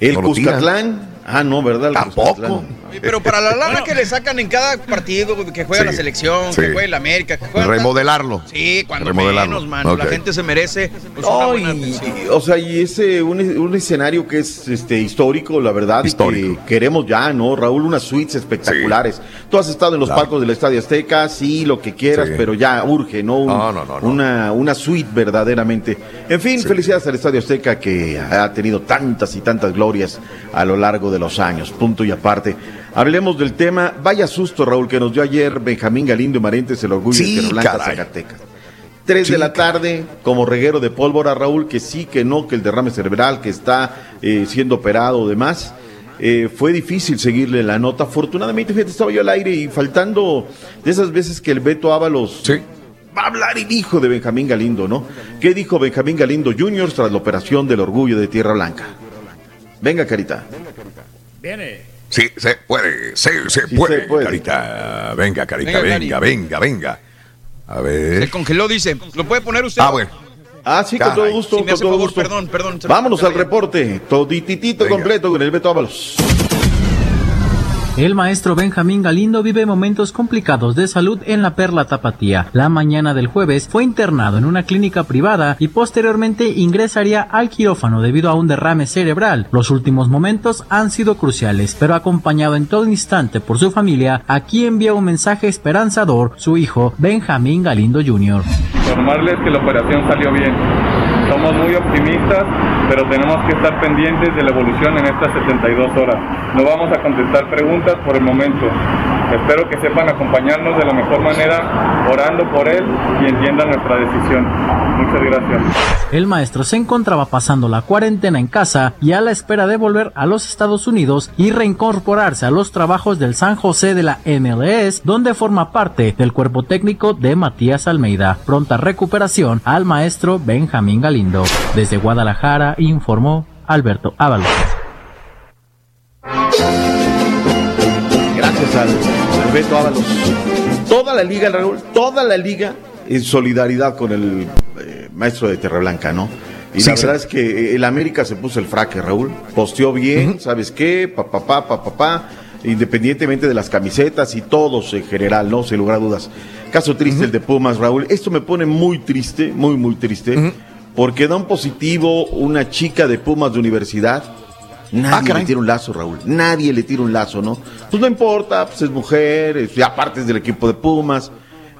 Speaker 31: El
Speaker 1: No.
Speaker 31: Cuscatlán. Ah, no, ¿verdad? El
Speaker 1: Tampoco.
Speaker 31: Cuscatlán.
Speaker 4: Pero para la lana que le sacan en cada partido, que juega
Speaker 1: Sí,
Speaker 4: la selección,
Speaker 1: sí.
Speaker 4: que juega el América, que juega.
Speaker 1: Remodelarlo.
Speaker 4: Sí, cuando
Speaker 1: Remodelarlo.
Speaker 4: menos, mano. La gente se merece pues, una
Speaker 31: No,
Speaker 4: buena
Speaker 31: y-
Speaker 4: atención.
Speaker 31: y- o sea, y ese un, un escenario que es este histórico, la verdad,
Speaker 1: Histórico.
Speaker 31: y que queremos ya, ¿no? Raúl, unas suites espectaculares. Tú has estado en los
Speaker 1: Claro.
Speaker 31: palcos del Estadio Azteca, sí, lo que quieras,
Speaker 1: Sí.
Speaker 31: pero ya urge, ¿no? Un-
Speaker 1: No, no, no, no.
Speaker 31: Una, una suite verdaderamente. En fin, felicidades al Estadio Azteca que ha tenido tantas y tantas glorias a lo largo de los años, punto y aparte. Hablemos del tema, vaya susto, Raúl, que nos dio ayer Benjamín Galindo Marentes, el orgullo
Speaker 1: Sí,
Speaker 31: de Tierra Blanca,
Speaker 1: caray.
Speaker 31: Zacatecas. 3 de la tarde, como reguero de pólvora, Raúl, que sí, que no, que el derrame cerebral, que está eh, siendo operado o demás. Eh, fue difícil seguirle la nota. Afortunadamente, fíjate, estaba yo al aire y faltando de esas veces que el Beto Ábalos va a hablar y dijo de Benjamín Galindo, ¿no? ¿Qué dijo Benjamín Galindo Jr. tras la operación del orgullo de Tierra Blanca? Venga, Carita.
Speaker 3: Viene.
Speaker 1: Sí, se puede, sí, se,
Speaker 31: Sí
Speaker 1: puede,
Speaker 31: se puede.
Speaker 1: Carita. Venga, Carita,
Speaker 4: Venga,
Speaker 1: venga,
Speaker 4: Cari.
Speaker 1: venga, venga. A ver.
Speaker 4: Se congeló, dice. ¿Lo puede poner usted?
Speaker 1: Ah, bueno.
Speaker 31: Ah, sí, con todo gusto,
Speaker 4: Sí, me
Speaker 31: con
Speaker 4: hace
Speaker 31: todo
Speaker 4: favor,
Speaker 31: gusto.
Speaker 4: perdón, perdón.
Speaker 31: Vámonos al reporte, todititito
Speaker 1: Venga.
Speaker 31: completo con el Beto Ábalos.
Speaker 33: El maestro Benjamín Galindo vive momentos complicados de salud en la Perla Tapatía. La mañana del jueves fue internado en una clínica privada y posteriormente ingresaría al quirófano debido a un derrame cerebral. Los últimos momentos han sido cruciales, pero acompañado en todo instante por su familia, aquí envía un mensaje esperanzador su hijo Benjamín Galindo Jr.
Speaker 34: Informarles que la operación salió bien. Somos muy optimistas, pero tenemos que estar pendientes de la evolución en estas 72 horas. No vamos a contestar preguntas por el momento. Espero que sepan acompañarnos de la mejor manera, orando por él y entiendan nuestra decisión. Muchas gracias.
Speaker 33: El maestro se encontraba pasando la cuarentena en casa y a la espera de volver a los Estados Unidos y reincorporarse a los trabajos del San José de la MLS, donde forma parte del cuerpo técnico de Matías Almeida. Pronta recuperación al maestro Benjamín Galindo. Desde Guadalajara informó Alberto Ábalos.
Speaker 31: Gracias al, al Beto Ábalos. Toda la liga, Raúl, toda la liga en solidaridad con el eh, maestro de Terreblanca, ¿no? Y
Speaker 1: Sí,
Speaker 31: la
Speaker 1: sí.
Speaker 31: verdad es que eh, el América se puso el fraque, Raúl. Posteó bien, ¿sabes qué? Pa, pa, pa, pa, independientemente de las camisetas y todos en general, ¿no? Sin lugar a dudas. Caso triste el de Pumas, Raúl. Esto me pone muy triste, muy, muy triste, porque da un positivo una chica de Pumas de universidad. Nadie le tira un lazo, Raúl. Nadie le tira un lazo, ¿no? Pues no importa, pues es mujer, es- ya parte es del equipo de Pumas.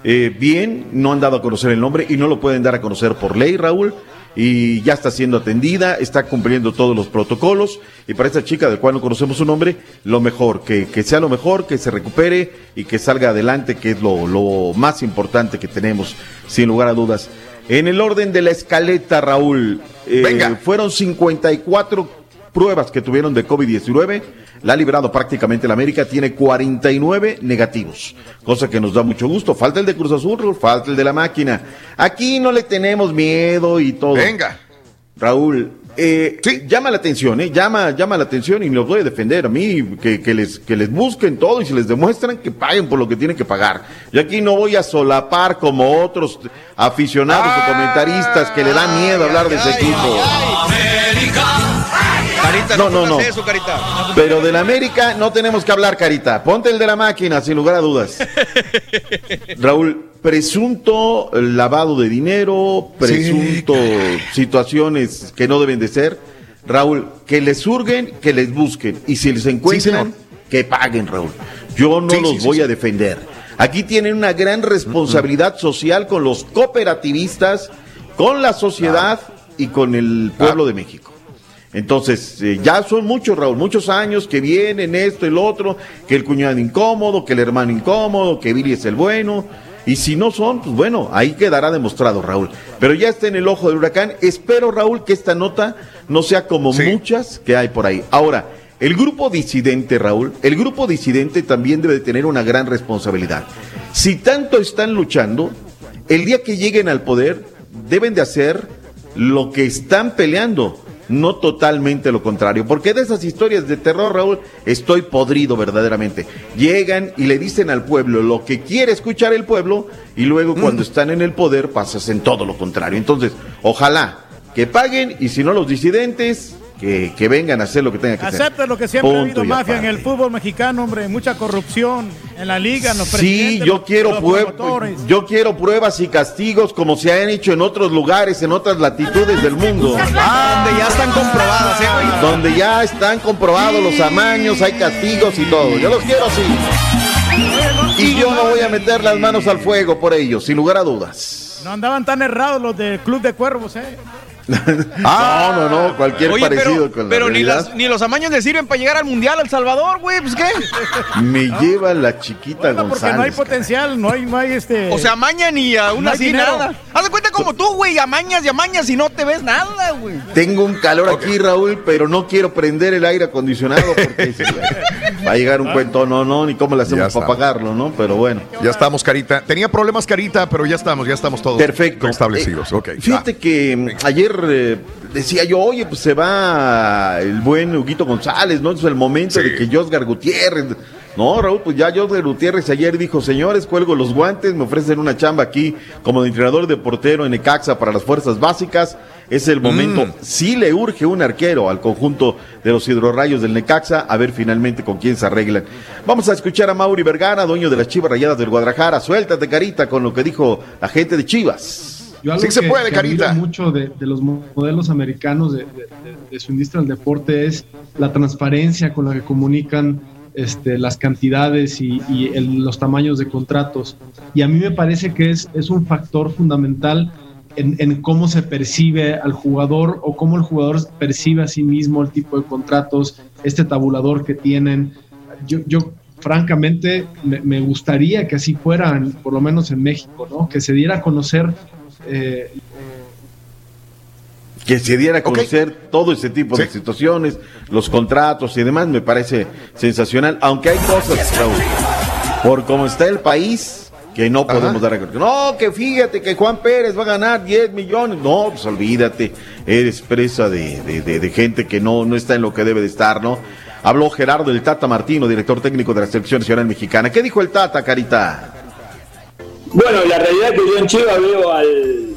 Speaker 31: Eh, bien, no han dado a conocer el nombre y no lo pueden dar a conocer por ley, Raúl. Y ya está siendo atendida, está cumpliendo todos los protocolos. Y para esta chica, del cual no conocemos su nombre, lo mejor, que, que sea lo mejor, que se recupere y que salga adelante, que es lo, lo más importante que tenemos, sin lugar a dudas. En el orden de la escaleta, Raúl, eh, fueron 54 pruebas que tuvieron de COVID-19, la ha liberado prácticamente la América, tiene 49 negativos, cosa que nos da mucho gusto. Falta el de Cruz Azul, falta el de la máquina. Aquí no le tenemos miedo y todo.
Speaker 1: Venga.
Speaker 31: Raúl, eh, llama la atención, ¿eh? Llama, llama la atención y los voy a defender a mí, que, que les, que les busquen todo y si les demuestran que paguen por lo que tienen que pagar. Yo aquí no voy a solapar como otros aficionados o comentaristas que le da miedo hablar de ese equipo.
Speaker 4: Carita,
Speaker 31: No,
Speaker 4: no,
Speaker 31: no,
Speaker 4: eso, Carita.
Speaker 31: Pero del América no tenemos que hablar, Carita. Ponte el de la máquina, sin lugar a dudas. Raúl, presunto lavado de dinero, presunto situaciones que no deben de ser. Raúl, que les surguen, que les busquen. Y si les encuentran, que paguen, Raúl. Yo no
Speaker 1: Sí,
Speaker 31: los voy
Speaker 1: sí.
Speaker 31: a defender. Aquí tienen una gran responsabilidad social con los cooperativistas, con la sociedad y con el pueblo de México. Entonces, eh, ya son muchos, Raúl, muchos años que vienen esto, el otro, que el cuñado incómodo, que el hermano incómodo, que Billy es el bueno. Y si no son, pues bueno, ahí quedará demostrado, Raúl. Pero ya está en el ojo del huracán. Espero, Raúl, que esta nota no sea como muchas que hay por ahí. Ahora, el grupo disidente, Raúl, el grupo disidente también debe de tener una gran responsabilidad. Si tanto están luchando, el día que lleguen al poder, deben de hacer lo que están peleando, no totalmente lo contrario. Porque de esas historias de terror, Raúl, estoy podrido verdaderamente. Llegan y le dicen al pueblo lo que quiere escuchar el pueblo y luego cuando están en el poder pasas en todo lo contrario. Entonces, ojalá que paguen y si no los disidentes, que, que vengan a hacer lo que tengan que hacer.
Speaker 3: Acepta lo que siempre ha
Speaker 31: Punto
Speaker 3: habido
Speaker 31: y
Speaker 3: mafia en el fútbol mexicano, hombre, mucha corrupción en la liga, en los
Speaker 31: Sí, yo
Speaker 3: los-
Speaker 31: quiero
Speaker 3: los
Speaker 31: yo quiero pruebas y castigos como se han hecho en otros lugares, en otras latitudes del mundo.
Speaker 4: Ah, donde ya están comprobadas, eh.
Speaker 31: Donde ya están comprobados los amaños, hay castigos y todo. Yo los quiero así. Y yo no voy a meter las manos al fuego por ellos, sin lugar a dudas.
Speaker 3: No andaban tan errados los del Club de Cuervos, ¿eh?
Speaker 31: no, no, no, cualquier
Speaker 4: Oye,
Speaker 31: parecido
Speaker 4: pero,
Speaker 31: con la
Speaker 4: pero ni, las- ni los amaños le sirven para llegar al Mundial, al Salvador, güey, pues qué.
Speaker 31: Me lleva la chiquita
Speaker 3: Porque no hay potencial, no hay, no hay este.
Speaker 4: O sea, amañan y aún
Speaker 3: No hay
Speaker 4: así
Speaker 3: dinero.
Speaker 4: nada. Haz de cuenta como tú, güey, amañas y amañas y no te ves nada, güey.
Speaker 31: Tengo un calor aquí, Raúl, pero no quiero prender el aire acondicionado porque se- va a llegar un cuento, no, no, ni cómo le hacemos para pagarlo, ¿no? Pero bueno.
Speaker 1: Ya estamos, Carita. Tenía problemas, Carita, pero ya estamos, ya estamos todos
Speaker 31: Perfecto.
Speaker 1: establecidos. Ok.
Speaker 31: Fíjate que mm, ayer eh, decía yo, oye, pues se va el buen Huguito González, ¿no? Es el momento de que Josgar Gutiérrez. No, Raúl, pues ya Josgar Gutiérrez ayer dijo, señores, cuelgo los guantes, me ofrecen una chamba aquí como de entrenador de portero en Ecaxa para las fuerzas básicas. Es el momento,
Speaker 1: Mm.
Speaker 31: sí le urge un arquero al conjunto de los hidrorrayos del Necaxa, a ver finalmente con quién se arreglan. Vamos a escuchar a Mauri Vergara, dueño de las Chivas Rayadas del Guadalajara. Suéltate, carita, con lo que dijo la gente de Chivas.
Speaker 35: Yo algo que, que admiro mucho de, de los modelos americanos de, de- de- de su industria del deporte es la transparencia con la que comunican este, las cantidades y, los tamaños de contratos. Y a mí me parece que es, es un factor fundamental en, en cómo se percibe al jugador o cómo el jugador percibe a sí mismo el tipo de contratos, este tabulador que tienen. Yo, yo francamente me, me gustaría que así fueran, por lo menos en México, ¿no? que se diera a conocer eh,
Speaker 31: que se diera a conocer todo ese tipo de situaciones, los contratos y demás, me parece sensacional, aunque hay cosas, Raúl, por cómo está el país, que no podemos dar a conocer. No, que fíjate que Juan Pérez va a ganar 10 millones. No, pues olvídate, eres presa de, de- de- de gente que no, no está en lo que debe de estar, ¿no? Habló Gerardo del Tata Martino, director técnico de la selección nacional mexicana. ¿Qué dijo el Tata, Carita?
Speaker 36: Bueno, la realidad es que yo en Chivas veo al,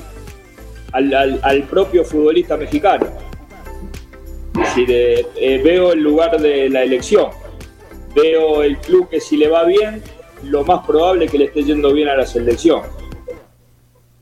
Speaker 36: al, al- al propio futbolista mexicano. Es decir, eh, veo el lugar de la elección. Veo el club que si le va bien, lo más probable es que le esté yendo bien a la selección.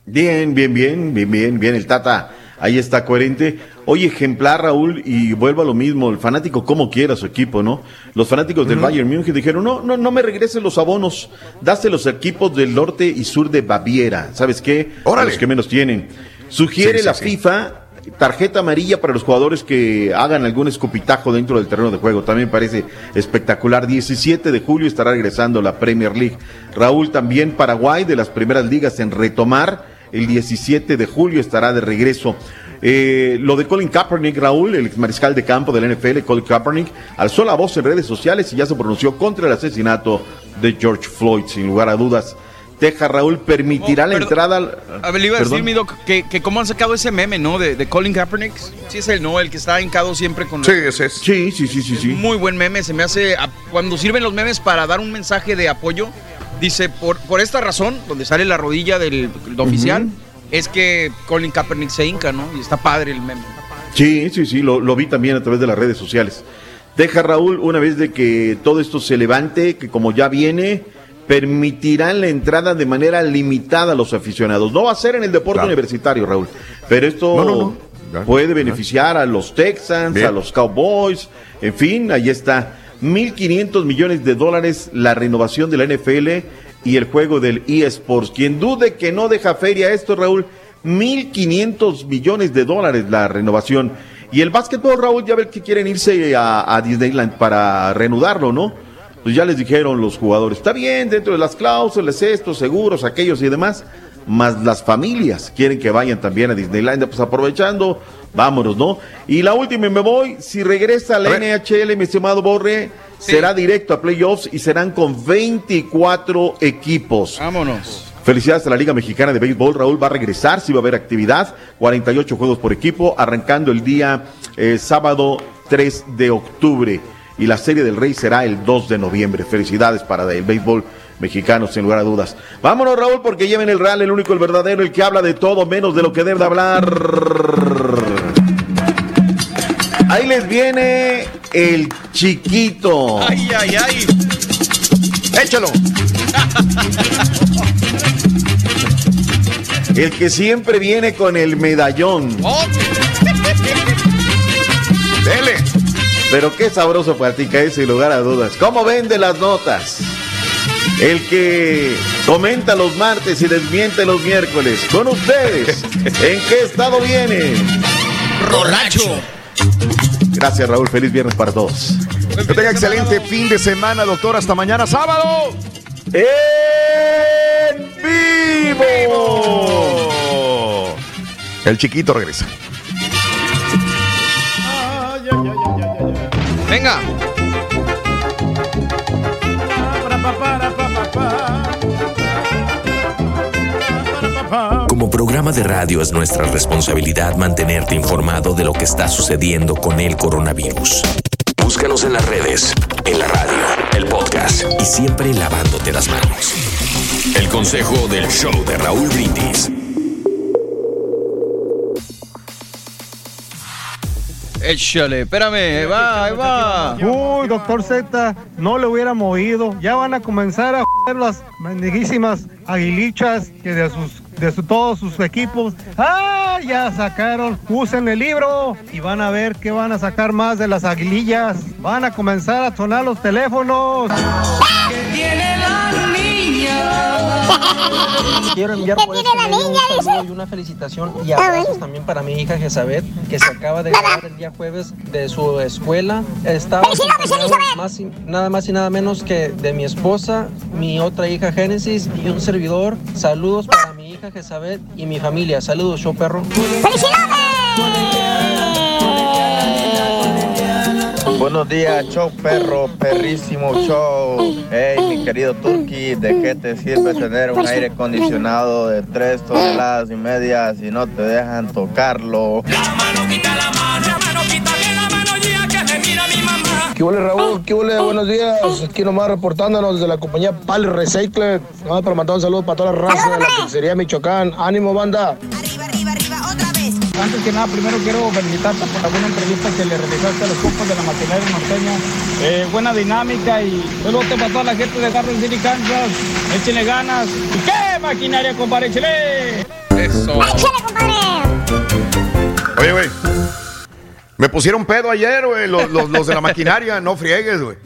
Speaker 31: Bien, bien, bien, bien, bien, bien. El Tata ahí está coherente. Oye, ejemplar, Raúl, y vuelvo a lo mismo. El fanático, como quiera su equipo, ¿no? Los fanáticos del Bayern Múnich dijeron: no, no, no me regresen los abonos. Dáselos a equipos del norte y sur de Baviera. ¿Sabes qué? A los que menos tienen. Sugiere
Speaker 1: Sí, sí,
Speaker 31: la
Speaker 1: sí.
Speaker 31: FIFA tarjeta amarilla para los jugadores que hagan algún escupitajo dentro del terreno de juego. También parece espectacular. 17 de julio estará regresando la Premier League. Raúl también Paraguay de las primeras ligas en retomar. El 17 de julio estará de regreso. Eh, lo de Colin Kaepernick, Raúl, el ex mariscal de campo del NFL, Colin Kaepernick, alzó la voz en redes sociales y ya se pronunció contra el asesinato de George Floyd, sin lugar a dudas. Texas, Raúl, permitirá la entrada. al-
Speaker 4: A ver, le iba a decir, mi doc, que, que cómo han sacado ese meme, ¿no? De, de Colin Kaepernick. Sí, es el, ¿no? El que está hincado siempre con...
Speaker 1: Sí, ese es.
Speaker 31: Sí, sí, sí, sí, sí.
Speaker 4: Muy buen meme. Se me hace... a- Cuando sirven los memes para dar un mensaje de apoyo, dice, por, por esta razón, donde sale la rodilla del, del oficial, es que Colin Kaepernick se hinca, ¿no? Y está padre el meme.
Speaker 31: Sí, sí, sí, lo, lo vi también a través de las redes sociales. Deja Raúl, una vez de que todo esto se levante, que como ya viene, permitirán la entrada de manera limitada a los aficionados. No va a ser en el deporte universitario, Raúl, pero esto
Speaker 1: No, no, no. Ya.
Speaker 31: puede beneficiar a los Texans,
Speaker 1: Bien.
Speaker 31: a los Cowboys, en fin, ahí está. 1.500 millones de dólares la renovación de la NFL y el juego del eSports. Quien dude que no deja feria esto, Raúl, 1.500 millones de dólares la renovación. Y el básquetbol, Raúl, ya ver que quieren irse a, a Disneyland para reanudarlo, ¿no? Pues ya les dijeron los jugadores, está bien, dentro de las cláusulas, estos, seguros, aquellos y demás, más las familias quieren que vayan también a Disneyland, pues aprovechando, vámonos, ¿no? Y la última, y me voy, si regresa a la NHL, mi estimado Borre, será directo a playoffs y serán con 24 equipos.
Speaker 4: Vámonos.
Speaker 31: Felicidades a la Liga Mexicana de Béisbol. Raúl va a regresar, si va a haber actividad. 48 juegos por equipo, arrancando el día eh, sábado 3 de octubre. Y la Serie del Rey será el 2 de noviembre. Felicidades para el béisbol mexicano, sin lugar a dudas. Vámonos, Raúl, porque lleven el Real, el único, el verdadero, el que habla de todo menos de lo que debe de hablar. Ahí les viene el chiquito.
Speaker 4: Ay, ay, ay.
Speaker 1: Échalo.
Speaker 31: El que siempre viene con el medallón.
Speaker 1: Dele.
Speaker 31: Pero qué sabroso platica ese, sin lugar a dudas. ¿Cómo vende las notas? El que comenta los martes y desmiente los miércoles. Con ustedes. ¿En qué estado viene?
Speaker 2: Borracho.
Speaker 31: Gracias, Raúl. Feliz viernes para todos.
Speaker 1: Que tenga excelente fin de semana, doctor. Hasta mañana, sábado.
Speaker 31: ¡En vivo!
Speaker 1: El chiquito regresa.
Speaker 4: Venga.
Speaker 37: Como programa de radio es nuestra responsabilidad mantenerte informado de lo que está sucediendo con el coronavirus. Búscanos en las redes, en la radio, el podcast y siempre lavándote las manos. El consejo del show de Raúl Brindis.
Speaker 4: Échale, espérame, ahí va, ahí va.
Speaker 38: Uy, doctor Z, no le hubiera movido. Ya van a comenzar a joder las bendijísimas aguilichas que de sus de su- todos sus equipos. ¡Ah! Ya sacaron. Usen el libro y van a ver que van a sacar más de las aguilillas. Van a comenzar a sonar los teléfonos.
Speaker 39: Quiero enviar
Speaker 5: ¿Qué
Speaker 39: por este
Speaker 5: la
Speaker 39: medio
Speaker 5: niña,
Speaker 39: un saludo y una felicitación y abrazos también para mi hija Jezabet, que se acaba de graduar el día jueves de su escuela. Estaba más y- nada más y nada menos que de mi esposa, mi otra hija Génesis y un servidor. Saludos para mi hija Jezabet y mi familia. Saludos, show perro.
Speaker 40: Buenos días, show perro, perrísimo show. Hey, mi querido Turki, ¿de qué te sirve tener un aire acondicionado de 3 toneladas y media si no te dejan tocarlo?
Speaker 19: ¿Qué huele Raúl? ¿Qué huele? Buenos días. Aquí nomás reportándonos desde la compañía Pal Recycle. Nomás para mandar un saludo para toda la raza de la pizzería Michoacán. ¡Ánimo, banda!
Speaker 41: Antes que nada, primero quiero felicitarte por la buena entrevista que le realizaste a los grupos de la maquinaria norteña. Eh, buena dinámica y saludos para toda la gente de Garden City, Kansas. Échenle ganas. ¿Y qué maquinaria, compadre? ¡Échale!
Speaker 4: Eso.
Speaker 1: Oye, güey. Me pusieron pedo ayer, güey, los, los- los de la maquinaria. No friegues, güey.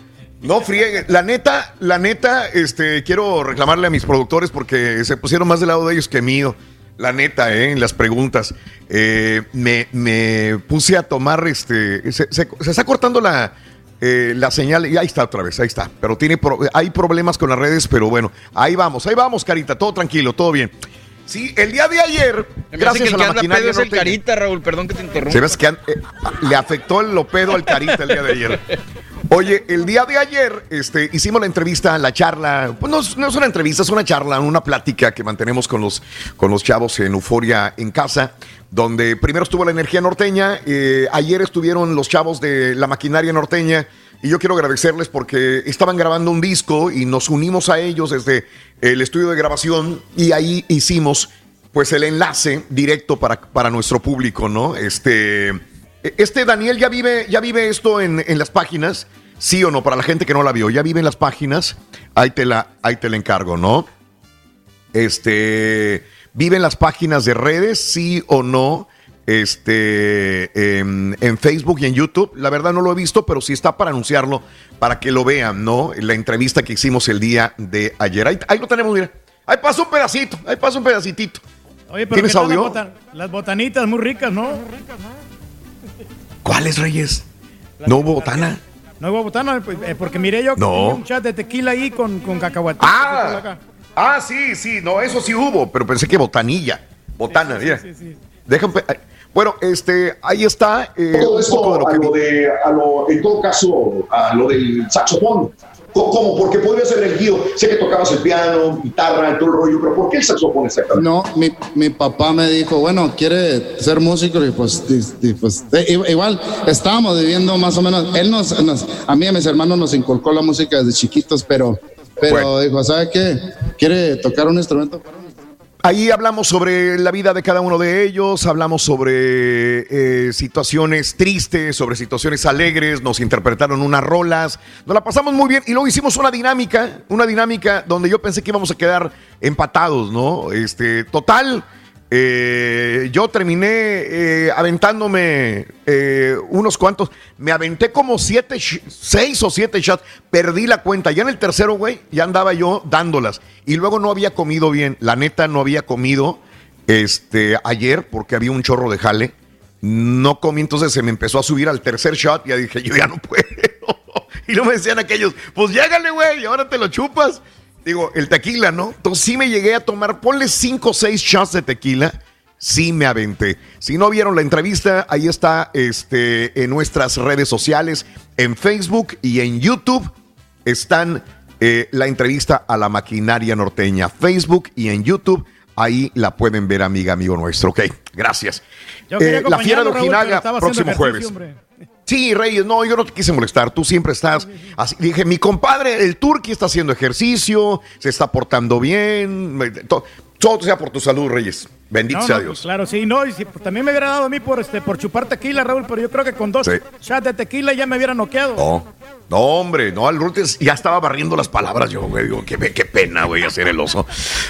Speaker 1: No friegues. La neta, la neta, este, quiero reclamarle a mis productores porque se pusieron más del lado de ellos que mío. La neta, ¿eh? En las preguntas. Eh, me, me puse a tomar, este, se, se- se está cortando la, eh, la señal. Y ahí está otra vez, ahí está. Pero tiene, pro- hay problemas con las redes, pero bueno, ahí vamos, ahí vamos, Carita. Todo tranquilo, todo bien. Sí, el día de ayer,
Speaker 4: Me hace que
Speaker 1: gracias
Speaker 4: el
Speaker 1: a
Speaker 4: que
Speaker 1: la maquinaria
Speaker 4: es el
Speaker 1: norteña-
Speaker 4: carita, Raúl, perdón que te interrumpa.
Speaker 1: se ves que an- eh, le afectó el lopedo al carita el día de ayer. Oye, el día de ayer este, hicimos la entrevista, la charla, pues no, no es una entrevista, es una charla, una plática que mantenemos con los, con los chavos en Euforia en casa, donde primero estuvo la energía norteña, eh, ayer estuvieron los chavos de la maquinaria norteña, y yo quiero agradecerles porque estaban grabando un disco y nos unimos a ellos desde el estudio de grabación y ahí hicimos pues el enlace directo para, para nuestro público, ¿no? Este, este Daniel ya vive, ya vive esto en, en las páginas, sí o no, para la gente que no la vio, ya vive en las páginas, ahí te la, ahí te la encargo, ¿no? Este, vive en las páginas de redes, sí o no, este, en, en Facebook y en YouTube. La verdad no lo he visto, pero sí está para anunciarlo, para que lo vean, ¿no? La entrevista que hicimos el día de ayer. Ahí, ahí lo tenemos, mira. Ahí pasa un pedacito, ahí pasa un pedacitito.
Speaker 3: Oye, pero
Speaker 1: ¿Tienes
Speaker 3: ¿qué tal
Speaker 1: audio?
Speaker 3: Las, las botanitas muy ricas, ¿no?
Speaker 1: ¿Cuáles reyes? No hubo botana.
Speaker 3: No hubo botana, pues, eh, porque miré yo que
Speaker 1: No.
Speaker 3: tenía un chat de tequila ahí con, con cacahuate.
Speaker 1: Ah, ah, sí, sí, no, eso sí hubo, pero pensé que botanilla. Botana, mira. Déjame. ay, Bueno, este, ahí está. eh,
Speaker 27: Todo
Speaker 1: un
Speaker 27: esto
Speaker 1: poco de lo
Speaker 27: a
Speaker 1: que
Speaker 27: lo
Speaker 1: vi.
Speaker 27: de, a lo- en todo caso, a lo del saxofón. ¿Cómo? Porque podría ser el guío. Sé que tocabas el piano, guitarra, todo el rollo, pero ¿por qué el saxofón exactamente?
Speaker 42: No, mi, mi papá me dijo, bueno, quiere ser músico y pues, y- y pues i- igual estábamos viviendo más o menos, él nos, nos- a mí y a mis hermanos nos inculcó la música desde chiquitos, pero, pero dijo, ¿sabe qué? ¿Quiere tocar un instrumento?
Speaker 1: Ahí hablamos sobre la vida de cada uno de ellos, hablamos sobre eh, situaciones tristes, sobre situaciones alegres, nos interpretaron unas rolas, nos la pasamos muy bien y luego hicimos una dinámica, una dinámica donde yo pensé que íbamos a quedar empatados, ¿no? Este, total, eh, yo terminé eh, aventándome eh, unos cuantos, me aventé como siete, seis o siete shots, perdí la cuenta, ya en el tercero, güey, ya andaba yo dándolas. Y luego no había comido bien, la neta no había comido este, ayer porque había un chorro de jale, no comí, entonces se me empezó a subir al tercer shot, ya dije, yo ya no puedo. y luego me decían aquellos, pues llégale, güey, y ahora te lo chupas. Digo, el tequila, ¿no? Entonces sí me llegué a tomar, ponle cinco o seis shots de tequila. sí me aventé. Si no vieron la entrevista, ahí está este, en nuestras redes sociales, en Facebook y en YouTube están eh, la entrevista a la maquinaria norteña. Facebook y en YouTube, ahí la pueden ver, amiga, amigo nuestro. Ok, gracias. Eh, la fiera de Ojinaga, próximo jueves.
Speaker 3: hombre.
Speaker 1: Sí, Reyes, no, yo no te quise molestar, tú siempre estás así. Dije, mi compadre, el Turqui está haciendo ejercicio, se está portando bien, me- to- todo sea por tu salud, Reyes. Bendito
Speaker 3: No,
Speaker 1: sea
Speaker 3: no,
Speaker 1: Dios.
Speaker 3: Claro, sí, no, y si- pues, también me hubiera dado a mí por este por chupar tequila, Raúl, pero yo creo que con dos
Speaker 1: Sí.
Speaker 3: shots de tequila ya me hubiera noqueado.
Speaker 1: No, no, hombre, no, al Rutes ya estaba barriendo las palabras yo, güey, digo, qué, qué pena, güey, hacer el oso.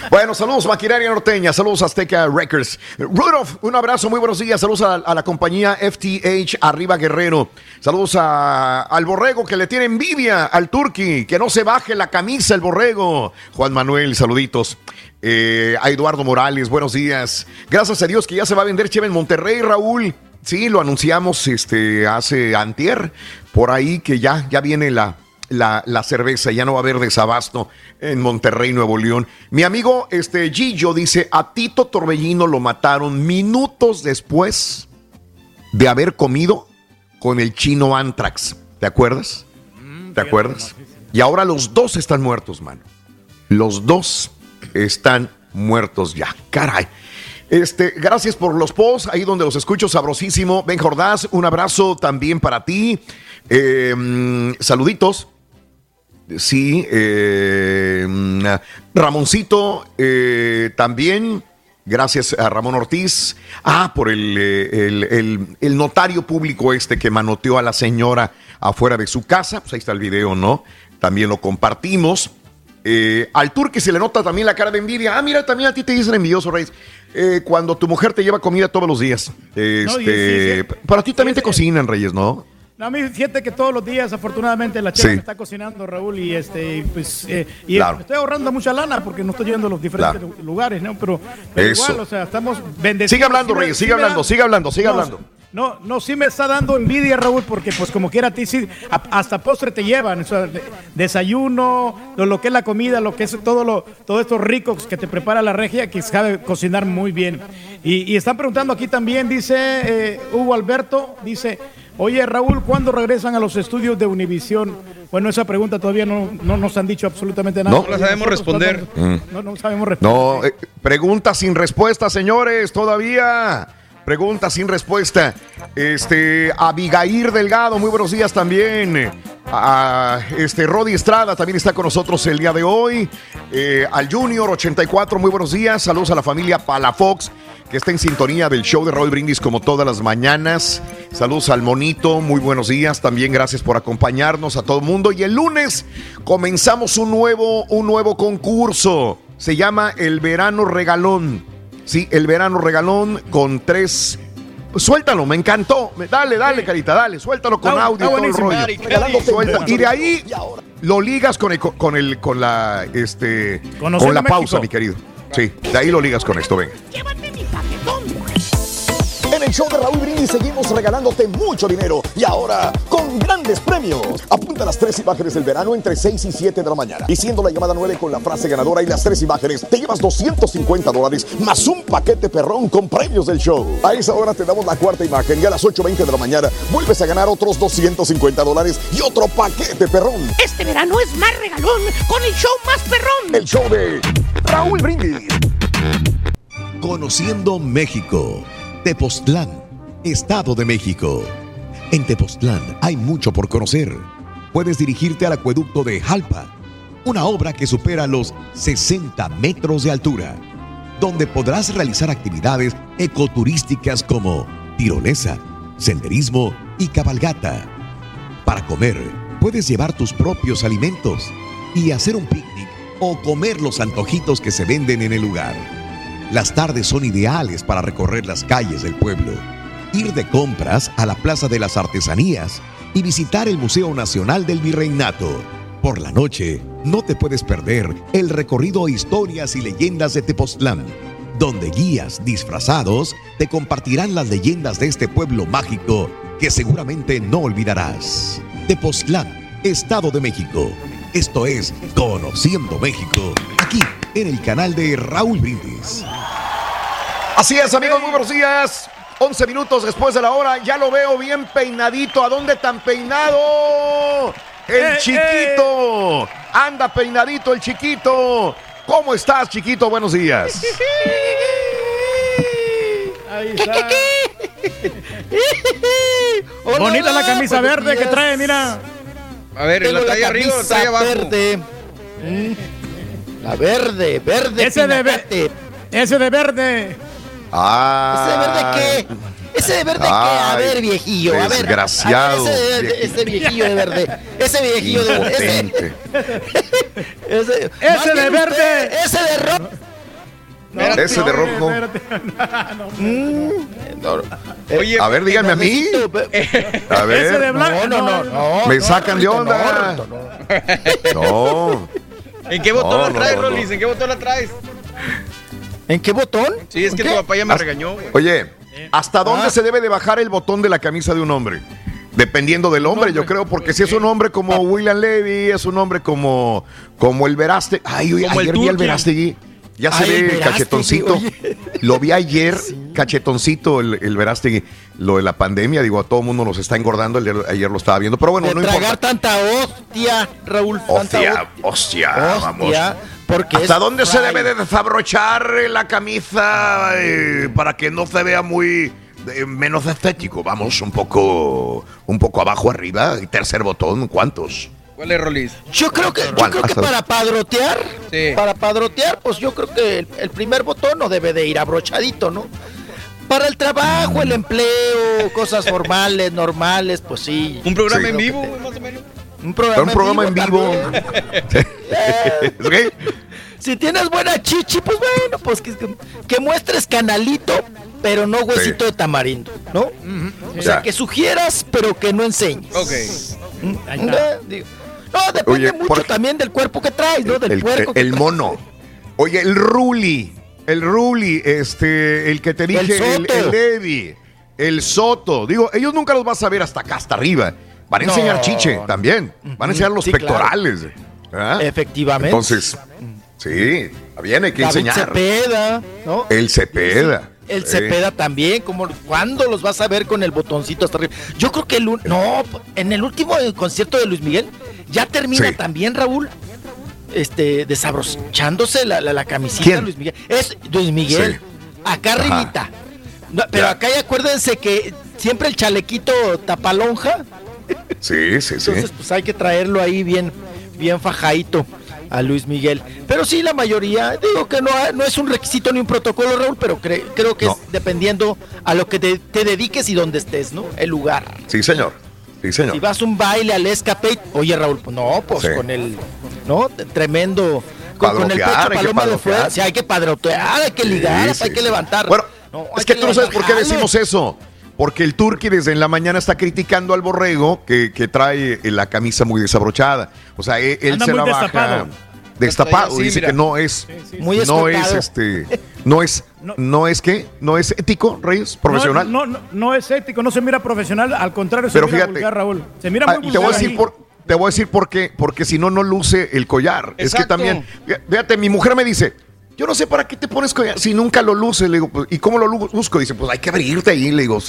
Speaker 1: Bueno, saludos, Maquinaria Norteña, saludos, Azteca Records. Rudolph, un abrazo, muy buenos días, saludos a, a la compañía FTH Arriba Guerrero, saludos a- al Borrego que le tiene envidia al Turqui, que no se baje la camisa el Borrego. Juan Manuel, saluditos. Eh, a Eduardo Morales, buenos días. Gracias a Dios que ya se va a vender Cheve en Monterrey, Raúl. Sí, lo anunciamos este, hace antier, por ahí que ya, ya viene la, la, la cerveza, ya no va a haber desabasto en Monterrey, Nuevo León. Mi amigo este, Gillo dice, a Tito Torbellino lo mataron minutos después de haber comido con el chino Antrax. ¿Te acuerdas? ¿Te acuerdas? Y ahora los dos están muertos, mano. Los dos están muertos ya. Caray. Este, gracias por los posts, ahí donde los escucho, sabrosísimo. Ben Jordás, un abrazo también para ti. Mm, saluditos. Sí, mm, Ramoncito eh, también. Gracias a Ramón Ortiz. Ah, por el, eh, el- el- el notario público este que manoteó a la señora afuera de su casa. Pues ahí está el video, ¿no? También lo compartimos. Eh, al tour que se le nota también la cara de envidia. Ah, mira, también a ti te dicen envidioso, Reyes. Eh, cuando tu mujer te lleva comida todos los días. Este,
Speaker 3: No, sí, sí.
Speaker 1: Para ti también te cocinan, Reyes, ¿no?
Speaker 3: No, a mí fíjate que todos los días, afortunadamente, la
Speaker 1: Sí.
Speaker 3: me está cocinando, Raúl, y este, pues, eh, y
Speaker 1: Claro.
Speaker 3: estoy ahorrando mucha lana porque no estoy yendo a los diferentes
Speaker 1: Claro.
Speaker 3: lugares, ¿no? Pero, pero igual, o sea, estamos bendecidos.
Speaker 1: Sigue hablando, Reyes, sigue hablando, sigue hablando, sigue hablando.
Speaker 3: No, no, sí me está dando envidia, Raúl, porque pues como quiera a ti sí, hasta postre te llevan, o sea, de- desayuno, lo, que es la comida, lo que es todo lo, todo esto rico que te prepara la regia, que sabe cocinar muy bien. Y, y están preguntando aquí también, dice eh, Hugo Alberto, dice, oye Raúl, ¿cuándo regresan a los estudios de Univisión? Bueno, esa pregunta todavía no, no nos han dicho absolutamente nada.
Speaker 1: No. No la sabemos responder.
Speaker 3: No, no sabemos responder.
Speaker 1: No, eh, pregunta sin respuesta, señores, todavía. Pregunta sin respuesta. Este, Abigail Delgado, muy buenos días también. A, este, Rodi Estrada también está con nosotros el día de hoy. Eh, al Junior 84, muy buenos días. Saludos a la familia Palafox, que está en sintonía del show de Roy Brindis como todas las mañanas. Saludos al Monito, muy buenos días. También gracias por acompañarnos a todo el mundo. Y el lunes comenzamos un nuevo, un nuevo concurso. Se llama El Verano Regalón. Sí, el Verano Regalón con tres. Suéltalo, me encantó. Me- Dale, dale, carita, dale. Suéltalo con
Speaker 3: Está-
Speaker 1: audio
Speaker 3: está
Speaker 1: todo el rollo. Suelta. Y de ahí lo ligas con el, con el, con la, este, con la pausa,
Speaker 3: México.
Speaker 1: mi querido. Sí, de ahí lo ligas con esto, venga.
Speaker 27: En el show de Raúl Brindis seguimos regalándote mucho dinero y ahora con grandes premios. Apunta las tres imágenes del verano entre 6 y 7 de la mañana. Y siendo la llamada 9 con la frase ganadora y las tres imágenes, te llevas 250 dólares más un paquete perrón con premios del show. A esa hora te damos la cuarta imagen y a las 8.20 de la mañana vuelves a ganar otros 250 dólares y otro paquete perrón.
Speaker 43: Este verano es más regalón con el show más perrón.
Speaker 27: El show de Raúl Brindis.
Speaker 26: Conociendo México. Tepoztlán, Estado de México. En Tepoztlán hay mucho por conocer. Puedes dirigirte al acueducto de Jalpa, una obra que supera los 60 metros de altura, donde podrás realizar actividades ecoturísticas como tirolesa, senderismo y cabalgata. Para comer, puedes llevar tus propios alimentos y hacer un picnic o comer los antojitos que se venden en el lugar. Las tardes son ideales para recorrer las calles del pueblo, ir de compras a la Plaza de las Artesanías y visitar el Museo Nacional del Virreinato. Por la noche, no te puedes perder el recorrido Historias y Leyendas de Tepoztlán, donde guías disfrazados te compartirán las leyendas de este pueblo mágico que seguramente no olvidarás. Tepoztlán, Estado de México. Esto es Conociendo México, aquí en el canal de Raúl Brindis.
Speaker 1: Así es, amigos, muy buenos días. 11 minutos después de la hora, ya lo veo bien peinadito. ¿A dónde tan peinado? El
Speaker 3: ¡Eh,
Speaker 1: chiquito. Anda peinadito el chiquito. ¿Cómo estás, chiquito? Buenos días.
Speaker 3: Ahí está. Bonita la camisa verde que trae, mira.
Speaker 4: A ver,
Speaker 44: Tengo
Speaker 4: ¿la trae
Speaker 44: la
Speaker 4: arriba la trae abajo?
Speaker 44: verde. Mm. La verde, verde.
Speaker 3: Ese de,
Speaker 44: pinacate.
Speaker 3: ve- ese de verde.
Speaker 1: Ah.
Speaker 44: ¿Ese de verde qué? ¿Ese de verde qué? A ver, viejillo. A ver.
Speaker 1: desgraciado,
Speaker 44: a ver, ese, viejillo de verde. Ese viejillo de verde. Ese,
Speaker 3: de verde.
Speaker 44: usted, Ese de rojo.
Speaker 1: Ese de rojo.
Speaker 44: Mm,
Speaker 4: Oye,
Speaker 1: A ver, díganme a mí. A ver.
Speaker 3: Ese de blanco.
Speaker 44: No, no, no. no
Speaker 1: Me
Speaker 44: no,
Speaker 1: sacan de onda.
Speaker 44: no, Rorrito, no.
Speaker 1: No.
Speaker 4: ¿En qué botón
Speaker 1: No,
Speaker 4: la traes,
Speaker 1: no, no.
Speaker 4: Rolis? ¿En qué botón la traes?
Speaker 44: ¿En qué botón?
Speaker 4: Sí, es que
Speaker 44: ¿En
Speaker 4: tu papá ya me regañó. güey.
Speaker 1: Oye, ¿hasta dónde
Speaker 44: Ah.
Speaker 1: se debe de bajar el botón de la camisa de un hombre? Dependiendo del hombre, yo creo, porque si es un hombre como William Levy, es un hombre como, como el Veraste. Ay, oye,
Speaker 4: Como el
Speaker 1: ayer vi al. Verástegui. Ya se
Speaker 44: Ay,
Speaker 1: ve
Speaker 44: Verástegui,
Speaker 1: cachetoncito.
Speaker 44: oye.
Speaker 1: Lo vi ayer, cachetoncito, el, el Verástegui. Lo de la pandemia, digo, a todo el mundo nos está engordando. el ayer lo estaba viendo, pero bueno,
Speaker 44: de
Speaker 1: no
Speaker 44: tragar
Speaker 1: importa.
Speaker 44: tanta hostia, Raúl. tanta
Speaker 1: Hostia, hostia, vamos.
Speaker 44: Hostia, porque
Speaker 1: ¿Hasta dónde se debe de desabrochar la camisa eh, para que no se vea muy eh, menos estético? Vamos, un poco, un poco abajo, arriba. Y tercer botón, ¿cuántos?
Speaker 4: ¿Cuál es, Rolis?
Speaker 44: Yo creo que, yo creo que para padrotear,
Speaker 4: Sí.
Speaker 44: para padrotear, pues yo creo que el, el primer botón no debe de ir abrochadito, ¿no? Para el trabajo, el empleo, cosas formales, normales, pues sí.
Speaker 4: ¿Un programa
Speaker 1: Sí.
Speaker 4: en vivo, más o menos?
Speaker 44: Un programa,
Speaker 1: Un programa en vivo. ¿Ok?
Speaker 44: Si tienes buena chichi, pues bueno, pues que, muestres canalito, pero no huesito de tamarindo, ¿no? O sea,
Speaker 1: Ya.
Speaker 44: que sugieras, pero que no enseñes.
Speaker 4: Ok.
Speaker 3: Ahí está.
Speaker 44: Eh, digo, No, depende
Speaker 1: Oye,
Speaker 44: mucho
Speaker 1: por-
Speaker 44: también del cuerpo que traes, ¿no? Del
Speaker 1: El,
Speaker 44: puerco.
Speaker 1: el
Speaker 44: traes.
Speaker 1: mono. Oye, el Ruli. El Ruli, este, el que te dije, el,
Speaker 44: Soto.
Speaker 1: el Levi, el Soto. Digo, ellos nunca los vas a ver hasta acá, hasta arriba. Van a
Speaker 44: No.
Speaker 1: enseñar chiche también. Van a enseñar los
Speaker 44: Sí, claro.
Speaker 1: pectorales.
Speaker 44: Efectivamente.
Speaker 1: Entonces, sí, hay que
Speaker 44: David
Speaker 1: enseñar.
Speaker 44: Cepeda, ¿no?
Speaker 1: El Cepeda.
Speaker 44: El
Speaker 1: Sí.
Speaker 44: Cepeda también, como ¿cuándo los vas a ver con el botoncito hasta arriba? Yo creo que el no, en el último eh, concierto de Luis Miguel ya termina
Speaker 1: Sí.
Speaker 44: también Raúl este desabrochándose la, la, la camisita
Speaker 1: ¿Quién?
Speaker 44: Luis Miguel. Es Luis Miguel.
Speaker 1: Sí.
Speaker 44: Acá arribita. No, pero
Speaker 1: Ya.
Speaker 44: acá ya acuérdense que siempre el chalequito tapalonja,
Speaker 1: Sí, sí, sí.
Speaker 44: entonces pues hay que traerlo ahí bien bien fajadito a Luis Miguel. Pero sí, la mayoría, digo que no, no es un requisito ni un protocolo, Raúl, pero cre- creo que
Speaker 1: No.
Speaker 44: es dependiendo a lo que te, te dediques y donde estés, ¿no? El lugar.
Speaker 1: Sí, señor. Sí, señor.
Speaker 44: Si vas a un baile al escape, oye Raúl, pues no, pues
Speaker 1: Sí.
Speaker 44: con el, ¿no? Tremendo. Con, con el pecho
Speaker 1: hay que
Speaker 44: paloma de fuera. Sí, hay que padrotear, hay que ligar,
Speaker 1: Sí,
Speaker 44: hay que levantar.
Speaker 1: Bueno,
Speaker 44: No,
Speaker 1: es
Speaker 44: hay
Speaker 1: que tú no sabes por qué decimos eso. Porque el Turqui desde en la mañana está criticando al borrego que, que trae eh, la camisa muy desabrochada. O sea, él, él se la baja
Speaker 3: destapado.
Speaker 1: destapado.
Speaker 4: Sí,
Speaker 1: Dice
Speaker 4: mira.
Speaker 1: que no es,
Speaker 44: Muy
Speaker 1: no es este, no es,
Speaker 3: No.
Speaker 1: no es que, no es ético, Reyes, profesional.
Speaker 3: No, no, no, no es ético, no se mira profesional, al contrario, se
Speaker 1: Pero
Speaker 3: mira
Speaker 1: fíjate,
Speaker 3: vulgar, Raúl. Se mira
Speaker 1: Ah,
Speaker 3: muy
Speaker 1: te voy a decir
Speaker 3: ahí.
Speaker 1: por, te voy a decir por qué, porque si no no luce el collar. Es que también, fí- fíjate, mi mujer me dice, yo no sé para qué te pones collar si nunca lo luces. Le digo, pues, ¿y cómo lo busco? Dice, pues hay que abrirte ahí. Le digo,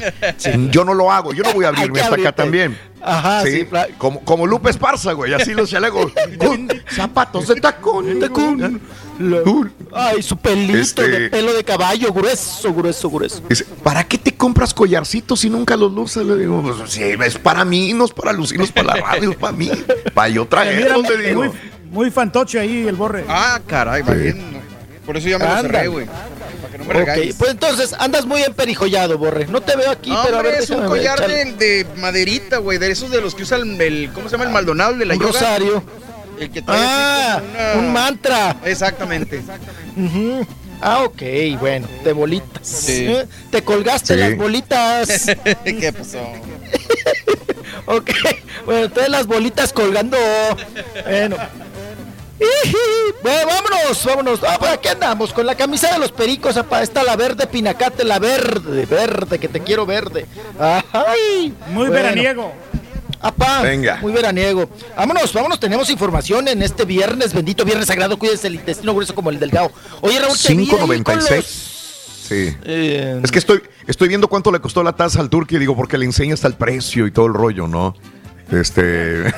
Speaker 1: yo no lo hago, yo no voy a abrirme hasta acá también.
Speaker 44: Ajá, sí,
Speaker 1: sí,
Speaker 44: Fra-
Speaker 1: como, como Lupe Esparza, güey, así los chalecos. con zapatos de tacón.
Speaker 44: Tacón. Lo- Ay, su pelito
Speaker 1: Este-
Speaker 44: de pelo de caballo, grueso, grueso, grueso.
Speaker 1: Dice, ¿para qué te compras collarcitos si nunca los luces? Le digo, pues sí, es para mí, no es para lucirlos para la radio, es para mí. Para yo traerlos, le digo.
Speaker 3: muy, muy fantoche ahí el borre.
Speaker 4: Ah, caray, va bien. Por eso ya me lo cerré, güey. Para que no me
Speaker 44: Ok,
Speaker 4: regañes.
Speaker 44: pues entonces andas muy emperijollado, Borre. No te veo aquí,
Speaker 4: No,
Speaker 44: pero a ver,
Speaker 4: es un collar de, de maderita, güey, de esos de los que usan el, ¿cómo se llama? El Maldonado de la
Speaker 44: Un
Speaker 4: yoga.
Speaker 44: rosario.
Speaker 4: El que trae
Speaker 44: Ah,
Speaker 4: una-
Speaker 44: un mantra.
Speaker 4: Exactamente.
Speaker 44: Ujú. Ah, ok, bueno, de bolitas.
Speaker 4: Sí.
Speaker 44: ¿Eh? Te colgaste
Speaker 1: Sí.
Speaker 44: las bolitas.
Speaker 4: ¿Qué pasó?
Speaker 44: ok, bueno, entonces las bolitas colgando. Bueno. Bueno, vámonos, vámonos. Ah, pues aquí andamos con la camisa de los pericos, apa. Está la verde pinacate, la verde, verde, que te quiero verde. Ay,
Speaker 3: Muy
Speaker 44: bueno.
Speaker 3: veraniego.
Speaker 44: Apá,
Speaker 1: Venga.
Speaker 44: muy veraniego. Vámonos, vámonos, tenemos información en este viernes, bendito viernes sagrado, cuídense el intestino grueso como el delgado. Oye, Raúl, te vi ahí con
Speaker 1: 5.96.
Speaker 44: los-
Speaker 1: Sí.
Speaker 44: Eh,
Speaker 1: Es que estoy, estoy viendo cuánto le costó la taza al turqui, digo, porque le enseña hasta el precio y todo el rollo, ¿no? Este.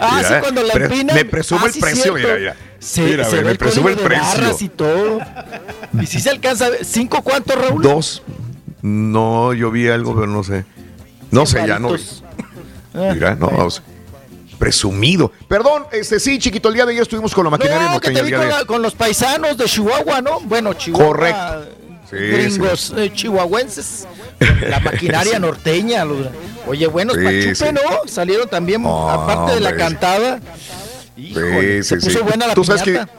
Speaker 44: Ah,
Speaker 1: Mira,
Speaker 44: sí, cuando la empinan.
Speaker 1: Me presume
Speaker 44: Ah,
Speaker 1: el
Speaker 44: sí,
Speaker 1: precio,
Speaker 44: cierto.
Speaker 1: mira, mira.
Speaker 44: Se,
Speaker 1: Mira,
Speaker 44: se
Speaker 1: ve, me
Speaker 44: el
Speaker 1: presume el precio.
Speaker 44: y todo. Y si se alcanza. ¿Cinco cuánto, Raúl?
Speaker 1: Dos. No, yo vi algo, pero no sé. No sé, ya no.
Speaker 44: Ah,
Speaker 1: Mira, no. o sea, presumido. Perdón, este sí, chiquito, el día de ayer estuvimos con la maquinaria
Speaker 44: No, que te vi con, la- con los paisanos de Chihuahua, ¿no? Bueno, Chihuahua.
Speaker 1: Correcto. Sí,
Speaker 44: gringos eh, chihuahuenses. La maquinaria norteña. los- oye, buenos pachupe. ¿no? Salieron también, aparte de la
Speaker 1: hombre.
Speaker 44: cantada.
Speaker 1: Sí,
Speaker 44: Híjole, se puso buena la
Speaker 1: Tú sabes que
Speaker 44: piñata.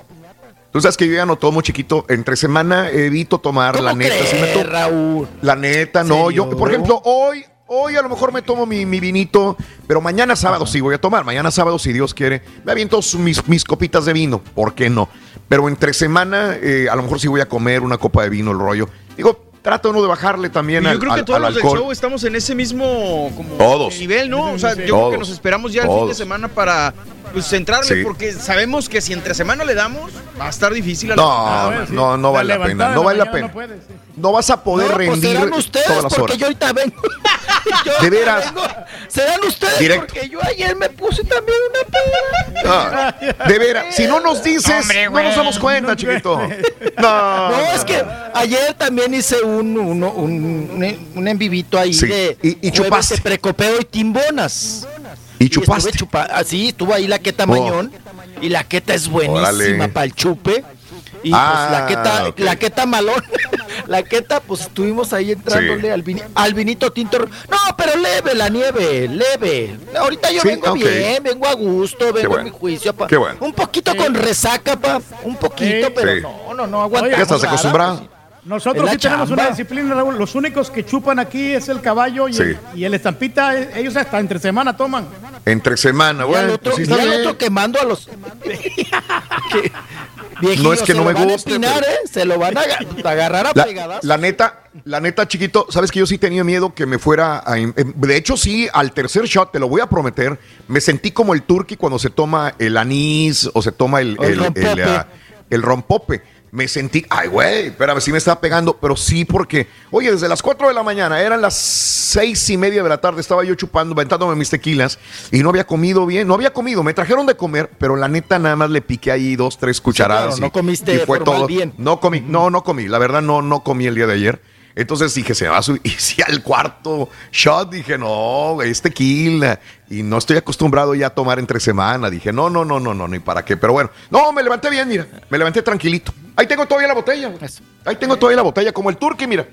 Speaker 1: Tú sabes que yo ya no tomo chiquito. Entre semana evito tomar, la neta. me
Speaker 44: Raúl?
Speaker 1: La neta, no. Yo, por ejemplo, hoy, hoy a lo mejor me tomo mi, mi vinito, pero mañana sábado sí voy a tomar. Mañana sábado, si Dios quiere, me aviento mis, mis copitas de vino. ¿Por qué no? Pero entre semana, eh, a lo mejor sí voy a comer una copa de vino, el rollo. Digo, trata uno de bajarle también
Speaker 4: Y
Speaker 1: al,
Speaker 4: yo creo que
Speaker 1: al-
Speaker 4: todos los del
Speaker 1: alcohol.
Speaker 4: show estamos en ese mismo como
Speaker 1: Todos.
Speaker 4: nivel, ¿no? O sea, yo creo que nos esperamos ya el fin de semana para pues, centrarle,
Speaker 1: Sí.
Speaker 4: porque sabemos que si entre semana le damos, va a estar difícil. a la-
Speaker 1: No,
Speaker 4: Ah,
Speaker 1: no, no vale la pena. No vale la pena. No vas a poder
Speaker 44: No, pues
Speaker 1: rendir
Speaker 44: serán ustedes,
Speaker 1: todas las
Speaker 44: porque
Speaker 1: horas.
Speaker 44: yo ahorita vengo. Yo
Speaker 1: De veras.
Speaker 44: vengo. Serán ustedes,
Speaker 1: Directo.
Speaker 44: porque yo ayer me puse también una peda.
Speaker 1: Ah, de veras, si no nos dices,
Speaker 44: Hombre,
Speaker 1: no nos damos cuenta, chiquito. No,
Speaker 44: No, es que ayer también hice un, un, un, un en vivito ahí
Speaker 1: Sí,
Speaker 44: de
Speaker 1: y- chupaste.
Speaker 44: de precopeo y timbonas.
Speaker 1: Y chupaste.
Speaker 44: estuve chupa- así, estuvo ahí la queta
Speaker 1: Oh.
Speaker 44: mañón. Y la queta es buenísima para el chupe. Y
Speaker 1: Ah,
Speaker 44: pues la queta,
Speaker 1: ok.
Speaker 44: la queta malón, la queta, pues estuvimos ahí entrándole
Speaker 1: Sí.
Speaker 44: al, vini- al vinito tinto. No, pero leve la nieve, leve. Ahorita yo
Speaker 1: Sí,
Speaker 44: vengo bien, vengo a gusto, vengo
Speaker 1: bueno.
Speaker 44: a mi juicio. pa.
Speaker 1: Qué bueno.
Speaker 44: Un poquito con resaca, pa. Un poquito,
Speaker 3: Sí.
Speaker 44: pero
Speaker 1: Sí.
Speaker 44: no, no, no, aguanta.
Speaker 1: Ya estás acostumbrado.
Speaker 3: Nosotros
Speaker 44: Es la
Speaker 3: sí tenemos una disciplina, Raúl. Los únicos que chupan aquí es el caballo y,
Speaker 1: Sí.
Speaker 3: el, y el estampita. eh, Ellos hasta entre semana toman.
Speaker 1: Entre semana,
Speaker 44: Y al
Speaker 1: bueno,
Speaker 44: otro,
Speaker 1: pues sí
Speaker 44: y
Speaker 1: bien.
Speaker 44: otro quemando a los.
Speaker 1: No es que
Speaker 44: se
Speaker 1: no me guste,
Speaker 44: empinar,
Speaker 1: pero-
Speaker 44: ¿eh? Se lo van a aga- a agarrar a
Speaker 1: La,
Speaker 44: pegadas.
Speaker 1: la neta, la neta, chiquito, sabes que yo sí tenía miedo que me fuera a. em- De hecho, sí, al tercer shot, te lo voy a prometer, me sentí como el turqui cuando se toma el anís o se toma el,
Speaker 44: O el
Speaker 1: el,
Speaker 44: rompope.
Speaker 1: el, ah, el rompope. Me sentí, ay, güey, espérame, sí me estaba pegando, pero sí porque, oye, desde las 4 de la mañana, eran las seis y media de la tarde, estaba yo chupando, aventándome mis tequilas y no había comido bien, no había comido, me trajeron de comer, pero la neta nada más le piqué ahí dos, tres cucharadas.
Speaker 44: claro, no
Speaker 1: y-
Speaker 44: comiste
Speaker 1: y fue todo.
Speaker 44: bien.
Speaker 1: No comí, no, no comí. La verdad, no, no comí el día de ayer. Entonces dije, se me va a subir. Y si al cuarto shot dije, no, es tequila. Y no estoy acostumbrado ya a tomar entre semana. Dije, no, no, no, no, no, ni para qué. Pero bueno, no, me levanté bien, mira. Me levanté tranquilito. Ahí tengo todavía la botella. Ahí tengo todavía la botella, como el turqui, mira.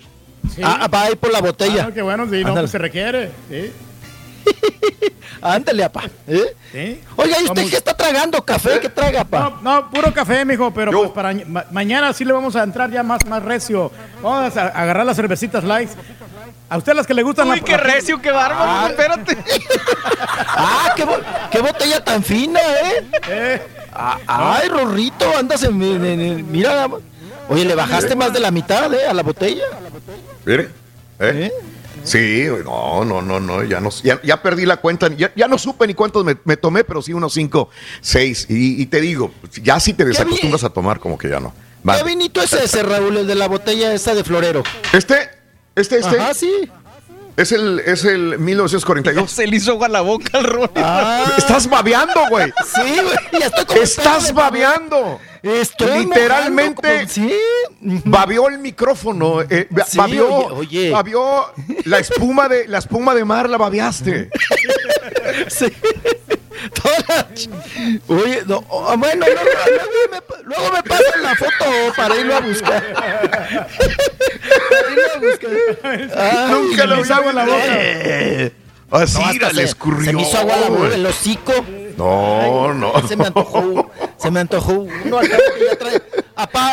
Speaker 44: Ah, va ahí por la botella.
Speaker 3: Ah, qué bueno, sí, no, pues se requiere. Sí.
Speaker 44: Ándale, apá. ¿eh?
Speaker 3: Sí.
Speaker 44: Oiga, ¿y usted
Speaker 3: Vamos.
Speaker 44: qué está tragando? ¿Café? ¿Qué traga, apá?
Speaker 3: No, no, puro café, mijo, pero pues para ma- mañana sí le vamos a entrar ya más, más recio. Vamos a agarrar las cervecitas light. A usted las que le gustan
Speaker 4: Uy,
Speaker 3: la-
Speaker 4: qué recio, qué bárbaro, espérate.
Speaker 44: Ah, qué, bo- qué botella tan fina, ¿eh? Ah, ay, Rorrito, andas en, en- en- Mira, oye, le bajaste más de la mitad, ¿eh? A la botella.
Speaker 1: Mire. ¿Eh? Sí, no, no, no, no, ya, no, ya, ya perdí la cuenta, ya, ya no supe ni cuántos me, me tomé, pero sí unos cinco, seis. Y, y te digo, ya si te desacostumbras a tomar, como que ya no. Vale.
Speaker 44: ¿Qué vinito es ese, Raúl, el de la botella esa de florero?
Speaker 1: Este, este, este.
Speaker 44: Ajá, sí.
Speaker 1: Es el, es el 1942.
Speaker 4: Se le hizo agua a la boca al Ronnie.
Speaker 1: Estás babeando, güey.
Speaker 44: Sí, güey, ya
Speaker 1: Estás babeando.
Speaker 44: Estoy
Speaker 1: Literalmente
Speaker 44: mojando sí.
Speaker 1: babeó el micrófono, eh,
Speaker 44: Sí,
Speaker 1: babeó,
Speaker 44: oye, oye.
Speaker 1: babeó la espuma de la espuma de mar la babeaste.
Speaker 44: Sí. Toda la Oye, no, oh, bueno, no, no, luego, me, luego me pasan la foto para irlo a buscar. para irlo a buscar.
Speaker 1: Nunca lo
Speaker 3: agua en la boca.
Speaker 1: Así
Speaker 44: hasta
Speaker 1: le
Speaker 44: se-
Speaker 1: escurrió.
Speaker 44: Se me hizo agua la boca, el hocico.
Speaker 1: No, no.
Speaker 44: Se me antojó, se me antojó uno. Al cabo que ya trae, apá,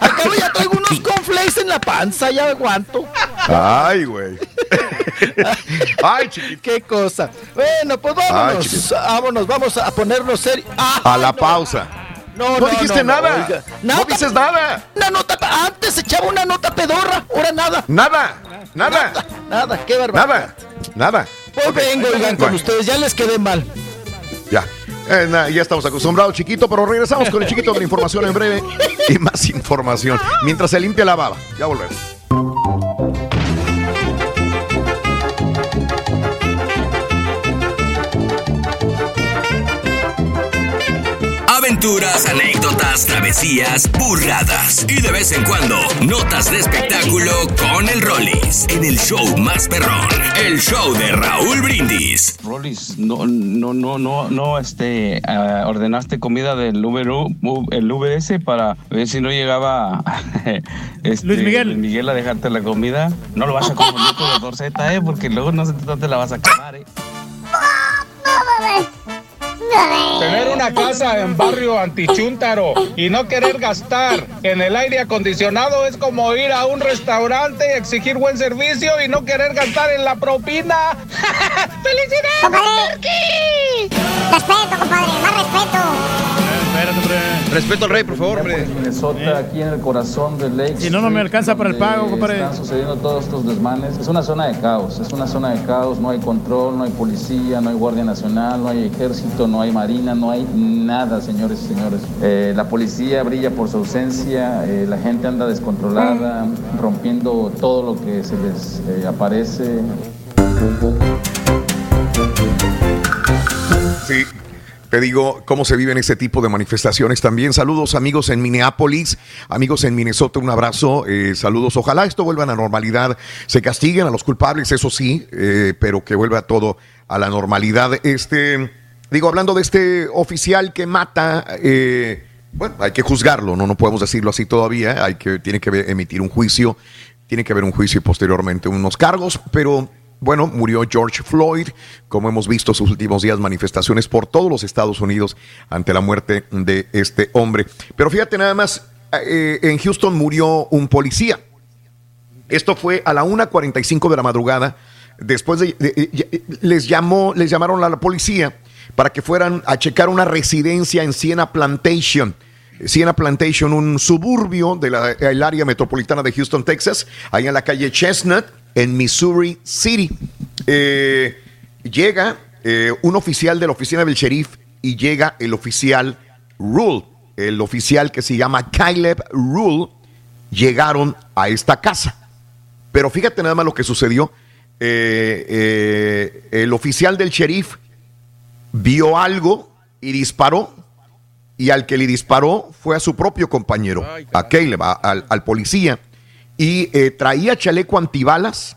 Speaker 44: al cabo ya traigo unos cornflakes en la panza, ya aguanto.
Speaker 1: Ay, güey. Ay, chiquito.
Speaker 44: Qué cosa. Bueno, pues vámonos,
Speaker 1: chiquito.
Speaker 44: vámonos, vamos a ponernos serio. Ah,
Speaker 1: A la pausa.
Speaker 44: no,
Speaker 1: No dijiste nada.
Speaker 44: oiga.
Speaker 1: No dices nada.
Speaker 44: Una nota, antes echaba una nota pedorra, ahora nada.
Speaker 1: Nada. Nada.
Speaker 44: Nada, qué barbaridad.
Speaker 1: Nada. Nada.
Speaker 44: Pues vengo, oigan, con ustedes, ya les quedé mal.
Speaker 1: Ya. Eh, ya estamos acostumbrados, chiquito, pero regresamos con el chiquito de la información en breve y más información. Mientras se limpia la baba. Ya volvemos.
Speaker 37: Aventuras, anécdotas, travesías, burradas y de vez en cuando notas de espectáculo con el Rollis en el show más perrón, el show de Raúl Brindis.
Speaker 45: Rollis, no, no, no, no, no, este, ah, ordenaste comida del Uber, el UBS para ver si no llegaba este,
Speaker 3: Luis Miguel.
Speaker 45: Miguel a dejarte la comida. No lo vas a confundir con Doctor Z, eh, porque luego no sé dónde la vas a acabar, eh.
Speaker 41: Tener una casa en barrio antichúntaro y no querer gastar en el aire acondicionado es como ir a un restaurante y exigir buen servicio y no querer gastar en la propina. ¡Felicidades, Turki!
Speaker 5: Respeto, compadre, más respeto.
Speaker 4: Respeto al rey, por favor, hombre.
Speaker 45: Minnesota, aquí en el corazón del Lake.
Speaker 3: Si no, no me alcanza para el pago, compadre.
Speaker 45: Están sucediendo todos estos desmanes. Es una zona de caos, es una zona de caos. No hay control, no hay policía, no hay guardia nacional, no hay ejército, no hay marina, no hay nada, señores y señores. Eh, la policía brilla por su ausencia, eh, la gente anda descontrolada, rompiendo todo lo que se les eh, aparece.
Speaker 1: Sí. Te digo cómo se viven ese tipo de manifestaciones también. Saludos amigos en Minneapolis, amigos en Minnesota, un abrazo, eh, saludos. Ojalá esto vuelva a la normalidad, se castiguen a los culpables, eso sí, eh, pero que vuelva todo a la normalidad. Este, digo, hablando de este oficial que mata, eh, bueno, hay que juzgarlo, no, no podemos decirlo así todavía, hay que, tiene que emitir un juicio, tiene que haber un juicio y posteriormente unos cargos, pero bueno, murió George Floyd, como hemos visto sus últimos días, manifestaciones por todos los Estados Unidos ante la muerte de este hombre. Pero fíjate nada más, eh, en Houston murió un policía. Esto fue a la 1.45 de la madrugada. Después de, de- de- les llamó, les llamaron a la policía para que fueran a checar una residencia en Siena Plantation. Siena Plantation, un suburbio del área metropolitana de Houston, Texas, ahí en la calle Chestnut, en Missouri City. Eh, llega eh, un oficial de la oficina del sheriff y llega el oficial Rule, el oficial que se llama Caleb Rule, llegaron a esta casa. Pero fíjate nada más lo que sucedió. Eh, el oficial del sheriff vio algo y disparó. Y al que le disparó fue a su propio compañero, a Caleb, a- al, al policía. Y eh, traía chaleco antibalas.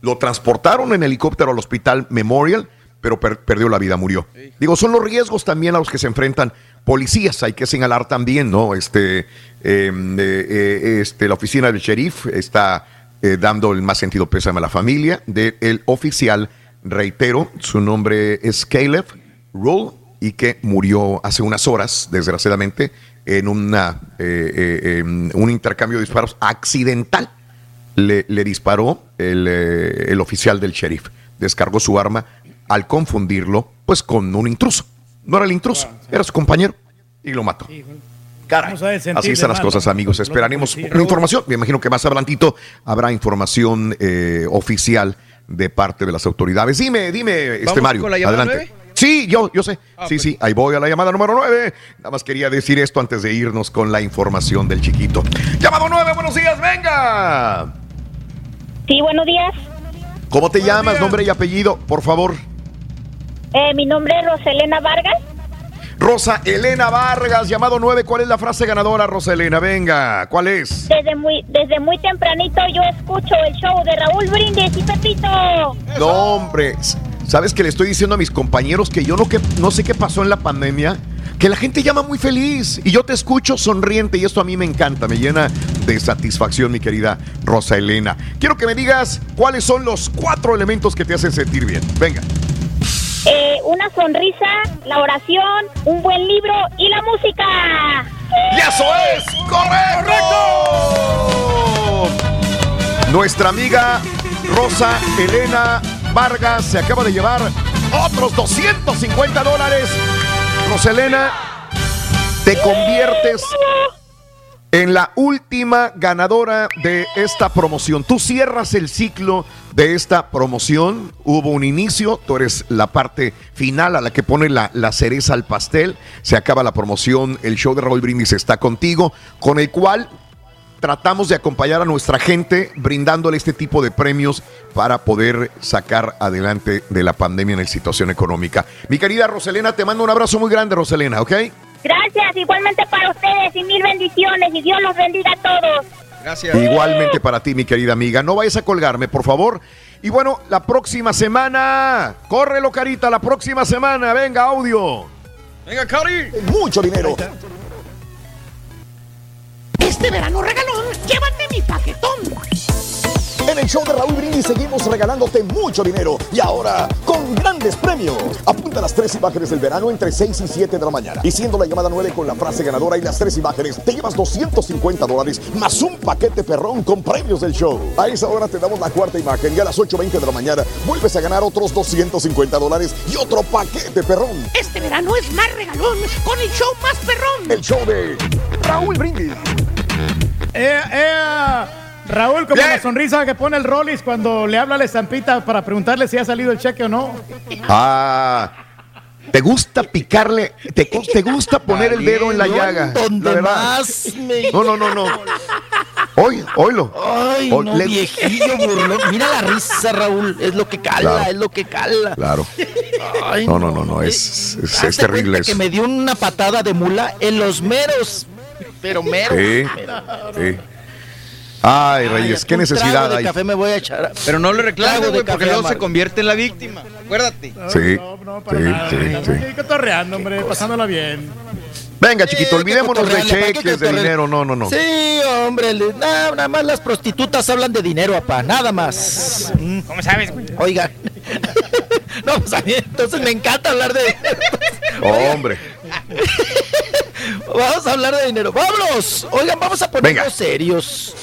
Speaker 1: Lo transportaron en helicóptero al hospital Memorial, pero per- perdió la vida, murió. Digo, son los riesgos también a los que se enfrentan policías. Hay que señalar también, ¿no? Este, eh, eh, eh, este, la oficina del sheriff está dando el más sentido pésame a la familia del oficial. Reitero, su nombre es Caleb Rule y que murió hace unas horas, desgraciadamente, en una, eh, eh, un intercambio de disparos accidental. Le, le disparó el, eh, el oficial del sheriff. Descargó su arma al confundirlo, pues, con un intruso. No era el intruso, era su compañero y lo mató. Caray,
Speaker 3: a ver, sentir
Speaker 1: Así están las
Speaker 3: mal,
Speaker 1: cosas, amigos. Esperaremos una información. Me imagino que más adelantito habrá información eh, oficial de parte de las autoridades. Dime, dime, este
Speaker 4: ¿Vamos
Speaker 1: Mario.
Speaker 4: con la llamada
Speaker 1: adelante. Sí, yo, yo sé.
Speaker 4: Ah,
Speaker 1: sí, sí, ahí voy a la llamada número 9. Nada más quería decir esto antes de irnos con la información del chiquito. Llamado 9, buenos días, venga.
Speaker 46: Sí, buenos días.
Speaker 1: ¿Cómo te llamas? Nombre y apellido, por favor.
Speaker 46: Eh, mi nombre es Roselena Vargas.
Speaker 1: Rosa Elena Vargas, llamado 9. ¿Cuál es la frase ganadora, Rosa Elena? Venga, ¿cuál es?
Speaker 46: Desde muy, desde muy tempranito yo escucho el show de Raúl Brindis y Pepito.
Speaker 1: No, hombre. ¿Sabes que le estoy diciendo a mis compañeros que yo no, que, no sé qué pasó en la pandemia? Que la gente llama muy feliz y yo te escucho sonriente y esto a mí me encanta, me llena de satisfacción, mi querida Rosa Elena. Quiero que me digas cuáles son los cuatro elementos que te hacen sentir bien. Venga.
Speaker 46: Eh, una sonrisa, la oración, un buen libro y la música.
Speaker 1: ¡Y eso es correcto! Nuestra amiga Rosa Elena Vargas se acaba de llevar otros 250 dólares. Rosa Elena, te conviertes en la última ganadora de esta promoción. Tú cierras el ciclo de esta promoción. Hubo un inicio, tú eres la parte final a la que pone la, la cereza al pastel. Se acaba la promoción, el show de Raúl Brindis está contigo, con el cual tratamos de acompañar a nuestra gente brindándole este tipo de premios para poder sacar adelante de la pandemia en la situación económica. Mi querida Roselena, te mando un abrazo muy grande, Roselena, ¿ok?
Speaker 46: Gracias, igualmente para ustedes y mil bendiciones y Dios los bendiga a todos.
Speaker 4: Gracias.
Speaker 1: Igualmente para ti, mi querida amiga. No vayas a colgarme, por favor. Y bueno, la próxima semana, córrelo, Carita, la próxima semana, venga, audio.
Speaker 4: Venga, Cari.
Speaker 27: Mucho dinero.
Speaker 43: Este verano regalón, llévate mi paquetón.
Speaker 27: En el show de Raúl Brindis seguimos regalándote mucho dinero y ahora con grandes premios. Apunta las tres imágenes del verano entre 6 y 7 de la mañana. Y siendo la llamada 9 con la frase ganadora y las tres imágenes, te llevas 250 dólares más un paquete perrón con premios del show. A esa hora te damos la cuarta imagen y a las 8.20 de la mañana vuelves a ganar otros 250 dólares y otro paquete perrón.
Speaker 43: Este verano es más regalón con el show más perrón.
Speaker 27: El show de Raúl Brindis.
Speaker 3: Eh, eh, Raúl, como la sonrisa que pone el Rollis cuando le habla a la estampita para preguntarle si ha salido el cheque o no.
Speaker 1: Ah, ¿te gusta picarle? ¿Te, te gusta poner el dedo en la llaga? La verdad.
Speaker 44: más me...
Speaker 1: No, no, no, no. Hoy, oílo.
Speaker 44: Ay,
Speaker 1: Hoy
Speaker 44: no,
Speaker 1: le-
Speaker 44: viejillo burlón. Mira la risa, Raúl. Es lo que cala,
Speaker 1: Claro.
Speaker 44: es lo que cala.
Speaker 1: Claro.
Speaker 44: Ay,
Speaker 1: No, no, no, no, es, es,
Speaker 44: Hazte
Speaker 1: es terrible eso.
Speaker 44: que me dio una patada de mula en los meros. Pero meros.
Speaker 1: Sí, sí. Ay, Reyes, qué necesidad
Speaker 44: trago de
Speaker 1: hay.
Speaker 44: café me voy a echar.
Speaker 4: Pero no le
Speaker 44: de
Speaker 4: güey, porque luego se convierte en la víctima. Acuérdate.
Speaker 1: Sí,
Speaker 3: Para
Speaker 1: sí,
Speaker 3: nada,
Speaker 1: sí, sí.
Speaker 3: cotorreando, hombre, pasándola bien.
Speaker 1: Venga, chiquito, olvidémonos de
Speaker 44: cotorrearle, ¿para qué
Speaker 1: cheques, de dinero. No, no, no.
Speaker 44: Sí, hombre, nada, nada más las prostitutas hablan de dinero, papá, nada más.
Speaker 43: ¿Cómo sabes, güey?
Speaker 44: Oiga. no, pues a mí entonces me encanta hablar de
Speaker 1: Hombre.
Speaker 44: Vamos a hablar de dinero. ¡Vámonos! Oigan, vamos a ponernos
Speaker 1: Venga.
Speaker 44: serios.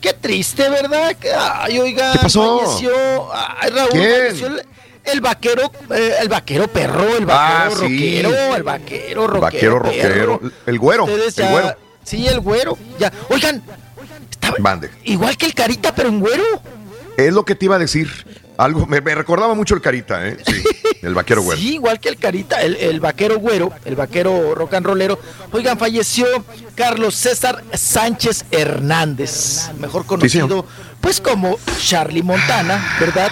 Speaker 44: Qué triste, ¿verdad? Ay, oiga,
Speaker 1: ¿Qué pasó?
Speaker 44: falleció. Ay, Raúl,
Speaker 1: ¿Quién?
Speaker 44: falleció el, el vaquero, eh, el vaquero perro, el vaquero
Speaker 1: Ah, sí.
Speaker 44: el vaquero rockero.
Speaker 1: Vaquero rockero.
Speaker 44: perro.
Speaker 1: El güero. El güero.
Speaker 44: Sí, el güero. Ya. Oigan, igual que el carita, pero en güero.
Speaker 1: Es lo que te iba a decir. Algo, me, me recordaba mucho el carita, ¿eh? Sí, el vaquero güero.
Speaker 44: Sí, igual que el Carita, el, el vaquero güero, el vaquero rock and rollero. Oigan, falleció Carlos César Sánchez Hernández, mejor conocido pues como Charlie Montana, ¿verdad?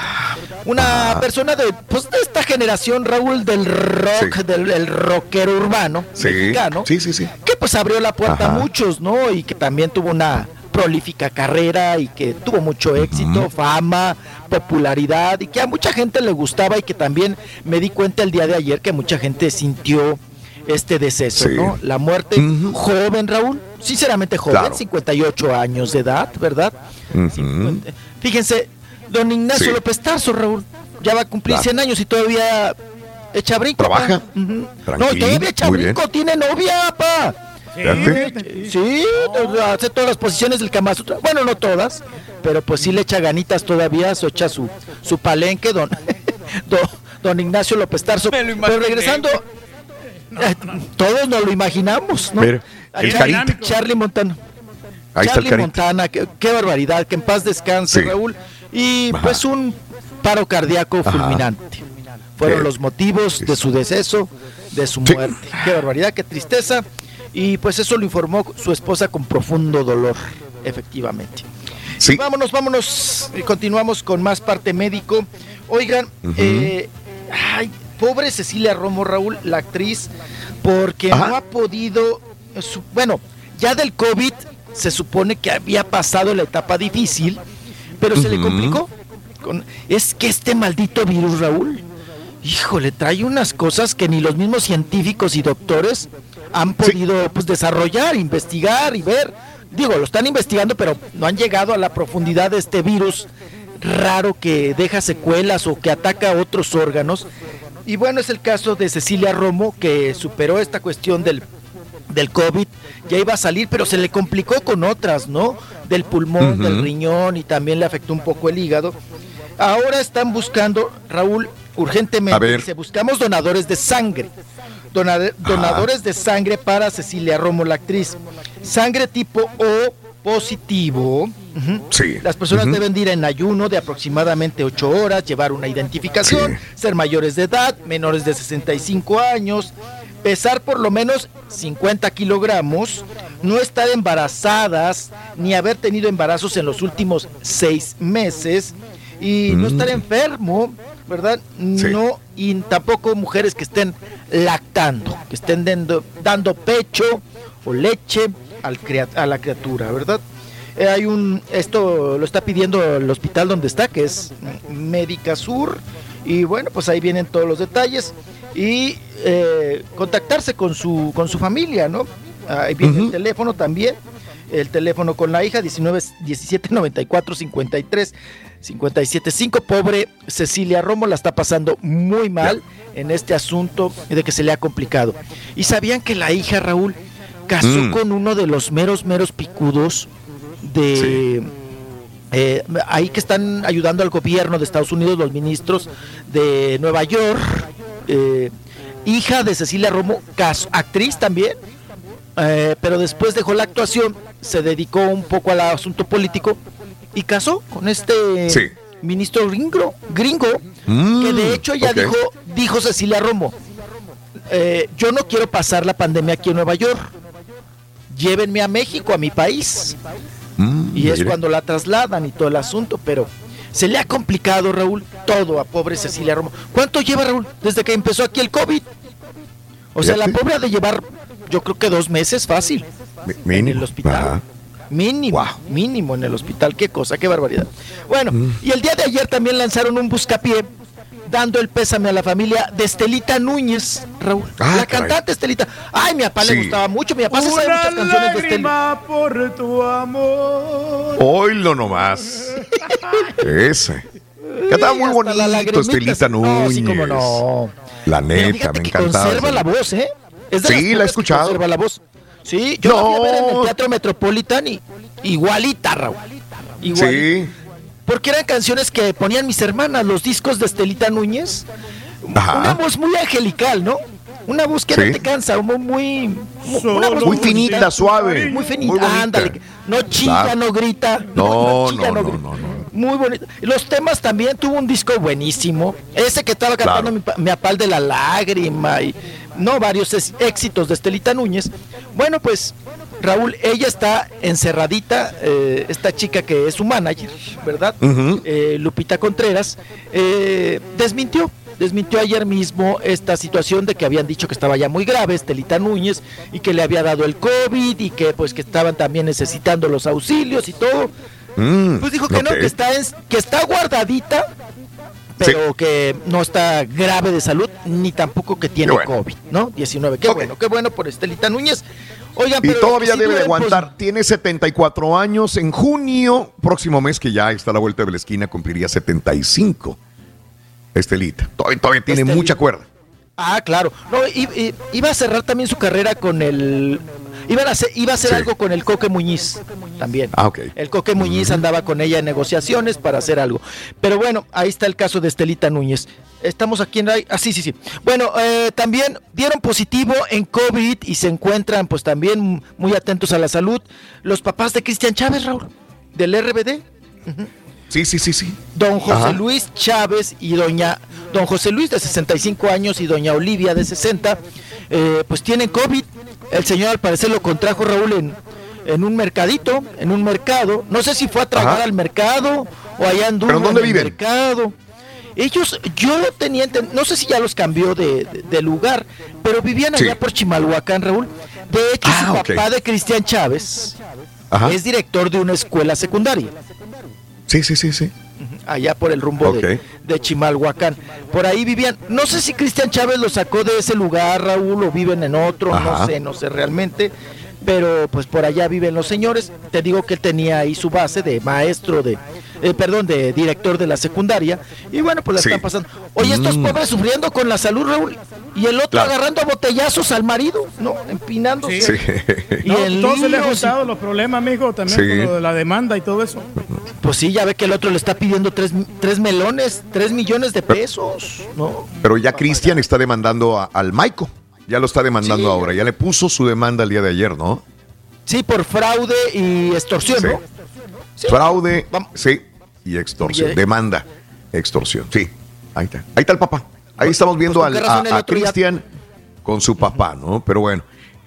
Speaker 44: Una
Speaker 1: Ah.
Speaker 44: persona de, pues, de esta generación, Raúl, del rock,
Speaker 1: Sí.
Speaker 44: del el rockero urbano
Speaker 1: Sí,
Speaker 44: mexicano,
Speaker 1: sí, sí, sí.
Speaker 44: que pues abrió la puerta
Speaker 1: Ajá.
Speaker 44: a muchos, ¿no? Y que también tuvo una prolífica carrera y que tuvo mucho éxito, fama, popularidad y que a mucha gente le gustaba y que también me di cuenta el día de ayer que mucha gente sintió este deceso,
Speaker 1: Sí.
Speaker 44: ¿no? La muerte joven, Raúl, sinceramente joven,
Speaker 1: Claro.
Speaker 44: 58 años de edad, ¿verdad?
Speaker 1: Ujú.
Speaker 44: Fíjense, don Ignacio
Speaker 1: Sí.
Speaker 44: López Tarso, Raúl, ya va a cumplir
Speaker 1: Claro.
Speaker 44: 100 años y todavía echa brinco.
Speaker 1: ¿Trabaja?
Speaker 44: No, todavía echa brinco, tiene novia, pa.
Speaker 1: Fíjate.
Speaker 44: Sí, hace todas las posiciones del Kama Sutra. Bueno, no todas, pero pues sí le echa ganitas todavía, se echa su, su palenque, don, don, don Ignacio López Tarso. Pero regresando, eh, todos nos lo imaginamos, ¿no? A
Speaker 1: el
Speaker 44: Charlie-
Speaker 1: Carita.
Speaker 44: Charlie Montana.
Speaker 1: Ahí está el
Speaker 44: Charlie. Montana, qué, qué barbaridad, que en paz descanse,
Speaker 1: Sí.
Speaker 44: Raúl. Y
Speaker 1: Ajá.
Speaker 44: pues un paro cardíaco
Speaker 1: Ajá.
Speaker 44: fulminante. Fueron
Speaker 1: Sí.
Speaker 44: los motivos de su deceso, de su
Speaker 1: Sí.
Speaker 44: muerte. Qué barbaridad, qué tristeza. Y pues eso lo informó su esposa con profundo dolor, efectivamente.
Speaker 1: Sí.
Speaker 44: Vámonos, vámonos. Y continuamos con más parte médico. Oigan, eh, ay, pobre Cecilia Romo, Raúl, la actriz, porque
Speaker 1: Ajá.
Speaker 44: no ha podido, su- bueno, ya del COVID se supone que había pasado la etapa difícil, pero se le complicó. Con- es que este maldito virus, Raúl, híjole, trae unas cosas que ni los mismos científicos y doctores han podido pues, desarrollar, investigar y ver. Digo, lo están investigando, pero no han llegado a la profundidad de este virus raro que deja secuelas o que ataca a otros órganos. Y bueno, es el caso de Cecilia Romo, que superó esta cuestión del, del COVID, ya iba a salir, pero se le complicó con otras, ¿no? Del pulmón, del riñón y también le afectó un poco el hígado. Ahora están buscando, Raúl, urgentemente,
Speaker 1: A ver.
Speaker 44: buscamos donadores de sangre. Dona- donadores de sangre para Cecilia Romo, la actriz. Sangre tipo O positivo.
Speaker 1: Sí.
Speaker 44: Las personas deben de ir en ayuno de aproximadamente 8 horas, llevar una identificación, ser mayores de edad, menores de 65 años, pesar por lo menos 50 kilogramos, no estar embarazadas ni haber tenido embarazos en los últimos seis meses y no
Speaker 1: Mm.
Speaker 44: estar enfermo, ¿verdad? No, y tampoco mujeres que estén lactando, que estén dando, dando pecho o leche al a la criatura, ¿verdad? Eh, hay un, esto lo está pidiendo el hospital donde está, que es Médica Sur, y bueno, pues ahí vienen todos los detalles y eh, contactarse con su, con su familia, ¿no? Ahí viene el teléfono también, el teléfono con la hija, 19 17 94 53 57 5. Pobre Cecilia Romo la está pasando muy mal en este asunto de que se le ha complicado. ¿Y sabían que la hija Raúl casó
Speaker 1: Mm.
Speaker 44: con uno de los meros, meros picudos de... eh, ahí que están ayudando al gobierno de Estados Unidos, los ministros de Nueva York, eh, hija de Cecilia Romo, actriz también, eh, pero después dejó la actuación, se dedicó un poco al asunto político y casó con este
Speaker 1: Sí.
Speaker 44: ministro gringo, gringo
Speaker 1: Mm,
Speaker 44: que de hecho ya dijo, dijo Cecilia Romo, eh, yo no quiero pasar la pandemia aquí en Nueva York, llévenme a México, a mi país.
Speaker 1: Mm,
Speaker 44: Y es
Speaker 1: mire.
Speaker 44: cuando la trasladan y todo el asunto, pero se le ha complicado, Raúl, todo a pobre Cecilia Romo. ¿Cuánto lleva, Raúl, desde que empezó aquí el COVID? O sea, la pobre ha de llevar, yo creo que dos meses fácil.
Speaker 1: Mínimo.
Speaker 44: En el hospital.
Speaker 1: Ajá.
Speaker 44: Mínimo, mínimo en el hospital. Qué cosa, qué barbaridad. Bueno, y el día de ayer también lanzaron un buscapié dando el pésame a la familia de Estelita Núñez, Raúl.
Speaker 1: Ah,
Speaker 44: la
Speaker 1: caray.
Speaker 44: cantante Estelita. Ay, mi papá le gustaba mucho. Mi papá se sabe muchas canciones de Estelita.
Speaker 3: por tu amor.
Speaker 1: Oílo nomás. Ese. Cantaba muy bonito, Estelita
Speaker 44: se-
Speaker 1: Núñez.
Speaker 44: No, sí, cómo no.
Speaker 1: La neta, me encantaba.
Speaker 44: conserva la voz, ¿eh? Es de
Speaker 1: Sí,
Speaker 44: las
Speaker 1: la he escuchado.
Speaker 44: La voz. Sí, yo la fui a ver en el Teatro Metropolitan y igualita, Raúl. Igualita.
Speaker 1: Sí.
Speaker 44: Porque eran canciones que ponían mis hermanas, los discos de Estelita Núñez.
Speaker 1: Ajá.
Speaker 44: Una voz muy angelical, ¿no? Una voz que
Speaker 1: Sí.
Speaker 44: no te cansa, muy, muy, una voz
Speaker 1: Muy finita, suave.
Speaker 44: Muy finita,
Speaker 1: Muy
Speaker 44: ándale. No chilla,
Speaker 1: Claro.
Speaker 44: no grita.
Speaker 1: No,
Speaker 44: chilla,
Speaker 1: no, no,
Speaker 44: grita.
Speaker 1: no, no.
Speaker 44: Muy bonito. Los temas también tuvo un disco buenísimo. Ese que estaba cantando
Speaker 1: Claro.
Speaker 44: mi, pa- mi apal de la lágrima y no varios éxitos de Estelita Núñez. Bueno, pues Raúl, ella está encerradita, eh, esta chica que es su manager, ¿verdad? Eh, Lupita Contreras, eh, desmintió. Desmintió ayer mismo esta situación de que habían dicho que estaba ya muy grave Estelita Núñez y que le había dado el COVID y que pues que estaban también necesitando los auxilios y todo.
Speaker 1: Mm,
Speaker 44: Pues dijo que no, que está, en- que está guardadita, pero que no está grave de salud, ni tampoco que tiene
Speaker 1: bueno.
Speaker 44: COVID, ¿no? 19. Qué bueno, qué bueno por Estelita Núñez. Oigan,
Speaker 1: Y
Speaker 44: pero
Speaker 1: todavía debe de
Speaker 44: pues,
Speaker 1: aguantar. Tiene 74 años. En junio, próximo mes, que ya está a la vuelta de la esquina, cumpliría 75. Estelita. Todavía, todavía tiene
Speaker 44: Estelita.
Speaker 1: mucha cuerda.
Speaker 44: Ah, claro. No, iba a cerrar también su carrera con el. Iban a hacer, iba a hacer
Speaker 1: Sí.
Speaker 44: algo con el Coque Muñiz también.
Speaker 1: Ah, ok.
Speaker 44: El Coque Muñiz andaba con ella en negociaciones para hacer algo. Pero bueno, ahí está el caso de Estelita Núñez. Estamos aquí en... Ah, sí, sí, sí. Bueno, eh, también dieron positivo en COVID y se encuentran pues también muy atentos a la salud los papás de Cristian Chávez, Raúl, del RBD.
Speaker 1: Sí, sí, sí, sí.
Speaker 44: Don José
Speaker 1: Ajá.
Speaker 44: Luis Chávez y doña Don José Luis de 65 años y doña Olivia de 60, eh, pues tienen COVID. El señor al parecer lo contrajo Raúl en, en un mercadito, en un mercado. No sé si fue a tragar
Speaker 1: Ajá.
Speaker 44: al mercado o allá anduvo
Speaker 1: ¿Pero dónde
Speaker 44: en el
Speaker 1: viven?
Speaker 44: mercado. Ellos, yo tenía, enten- no sé si ya los cambió de, de- de lugar, pero vivían allá
Speaker 1: Sí.
Speaker 44: por Chimalhuacán, Raúl. De hecho,
Speaker 1: Ah,
Speaker 44: su papá de Cristian Chávez
Speaker 1: Ajá.
Speaker 44: es director de una escuela secundaria
Speaker 1: Sí, sí, sí, sí.
Speaker 44: Allá por el rumbo de, Chimalhuacán. Por ahí vivían, no sé si Cristian Chávez lo sacó de ese lugar, Raúl, o viven en otro, no sé, no sé realmente, pero pues por allá viven los señores. Te digo que él tenía ahí su base de maestro de, eh, perdón, de director de la secundaria, y bueno, pues la
Speaker 1: Sí.
Speaker 44: están pasando. Oye, estos
Speaker 1: Mm.
Speaker 44: pobres sufriendo con la salud, Raúl, y el otro
Speaker 1: Claro.
Speaker 44: agarrando a botellazos al marido, ¿no? Empinándose.
Speaker 1: Sí.
Speaker 44: Y
Speaker 3: No,
Speaker 44: en
Speaker 3: todo se le ha juntado los problemas, mijo, también
Speaker 1: Sí.
Speaker 3: con lo de la demanda y todo eso.
Speaker 44: Pues sí, ya ve que el otro le está pidiendo tres, tres melones, tres millones de pesos, ¿no?
Speaker 1: Pero ya Cristian está demandando a- al Maico. Ya lo está demandando
Speaker 44: Sí.
Speaker 1: ahora. Ya le puso su demanda el día de ayer, ¿no?
Speaker 44: Sí, por fraude y extorsión,
Speaker 1: Sí.
Speaker 44: ¿no?
Speaker 1: Fraude, sí, y extorsión. Demanda, extorsión. Sí, ahí está. Ahí está el papá. Ahí estamos viendo
Speaker 44: pues, ¿con
Speaker 1: al-
Speaker 44: qué razón
Speaker 1: a, a Cristian con su papá, ¿no? Pero bueno.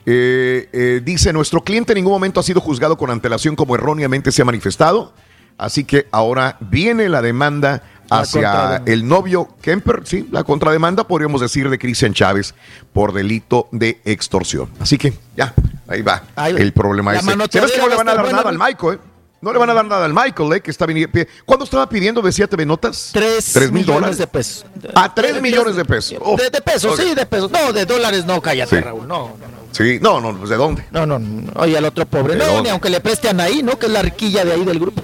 Speaker 1: Eh, eh, dice, nuestro cliente en ningún momento ha sido juzgado con antelación como erróneamente se ha manifestado. Así que ahora viene la demanda hacia el novio Kemper, sí, la contrademanda, podríamos decir, de Cristian Chávez por delito de extorsión. Así que ya, ahí va
Speaker 44: Ahí va.
Speaker 1: el problema ese.
Speaker 44: manoteadera
Speaker 1: ¿Sabes que no le
Speaker 44: va a
Speaker 1: van a dar
Speaker 44: buena,
Speaker 1: nada al. Michael, eh? No le van a dar nada al Michael, ¿eh? Que está viniendo. ¿Cuándo estaba pidiendo, decía TV Notas?
Speaker 44: Tres,
Speaker 1: ¿Tres mil
Speaker 44: millones
Speaker 1: dólares?
Speaker 44: de pesos.
Speaker 1: Ah, tres millones de pesos. Oh,
Speaker 44: De, de pesos, sí, de pesos. No, de dólares no, cállate,
Speaker 1: Sí.
Speaker 44: Raúl. No, no, no.
Speaker 1: Sí, no, no, pues ¿de dónde?
Speaker 44: No, no, no. Oye, al otro pobre.
Speaker 1: ¿De
Speaker 44: No,
Speaker 1: dónde?
Speaker 44: ni aunque le presten ahí, ¿no? Que es la riquilla de ahí del grupo.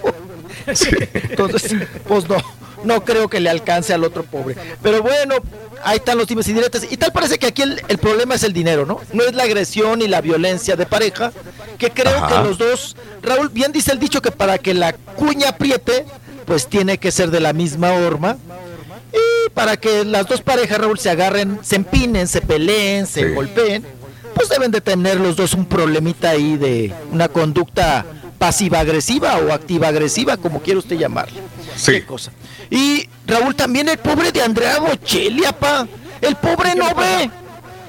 Speaker 44: Entonces, pues no, no creo que le alcance al otro pobre. Pero bueno, ahí están los times y. Y tal parece que aquí el, el problema es el dinero, ¿no? No es la agresión y la violencia de pareja, que creo
Speaker 1: Ajá.
Speaker 44: que los dos, Raúl, bien dice el dicho que para que la cuña apriete, pues tiene que ser de la misma horma. Y para que las dos parejas, Raúl, se agarren, se empinen, se peleen, se
Speaker 1: Sí.
Speaker 44: golpeen, pues deben de tener los dos un problemita ahí de una conducta pasiva-agresiva o activa-agresiva, como quiera usted llamarle.
Speaker 1: Sí.
Speaker 44: Qué cosa. Y Raúl, también el pobre de Andrea Bocelli, apá. El pobre no ve.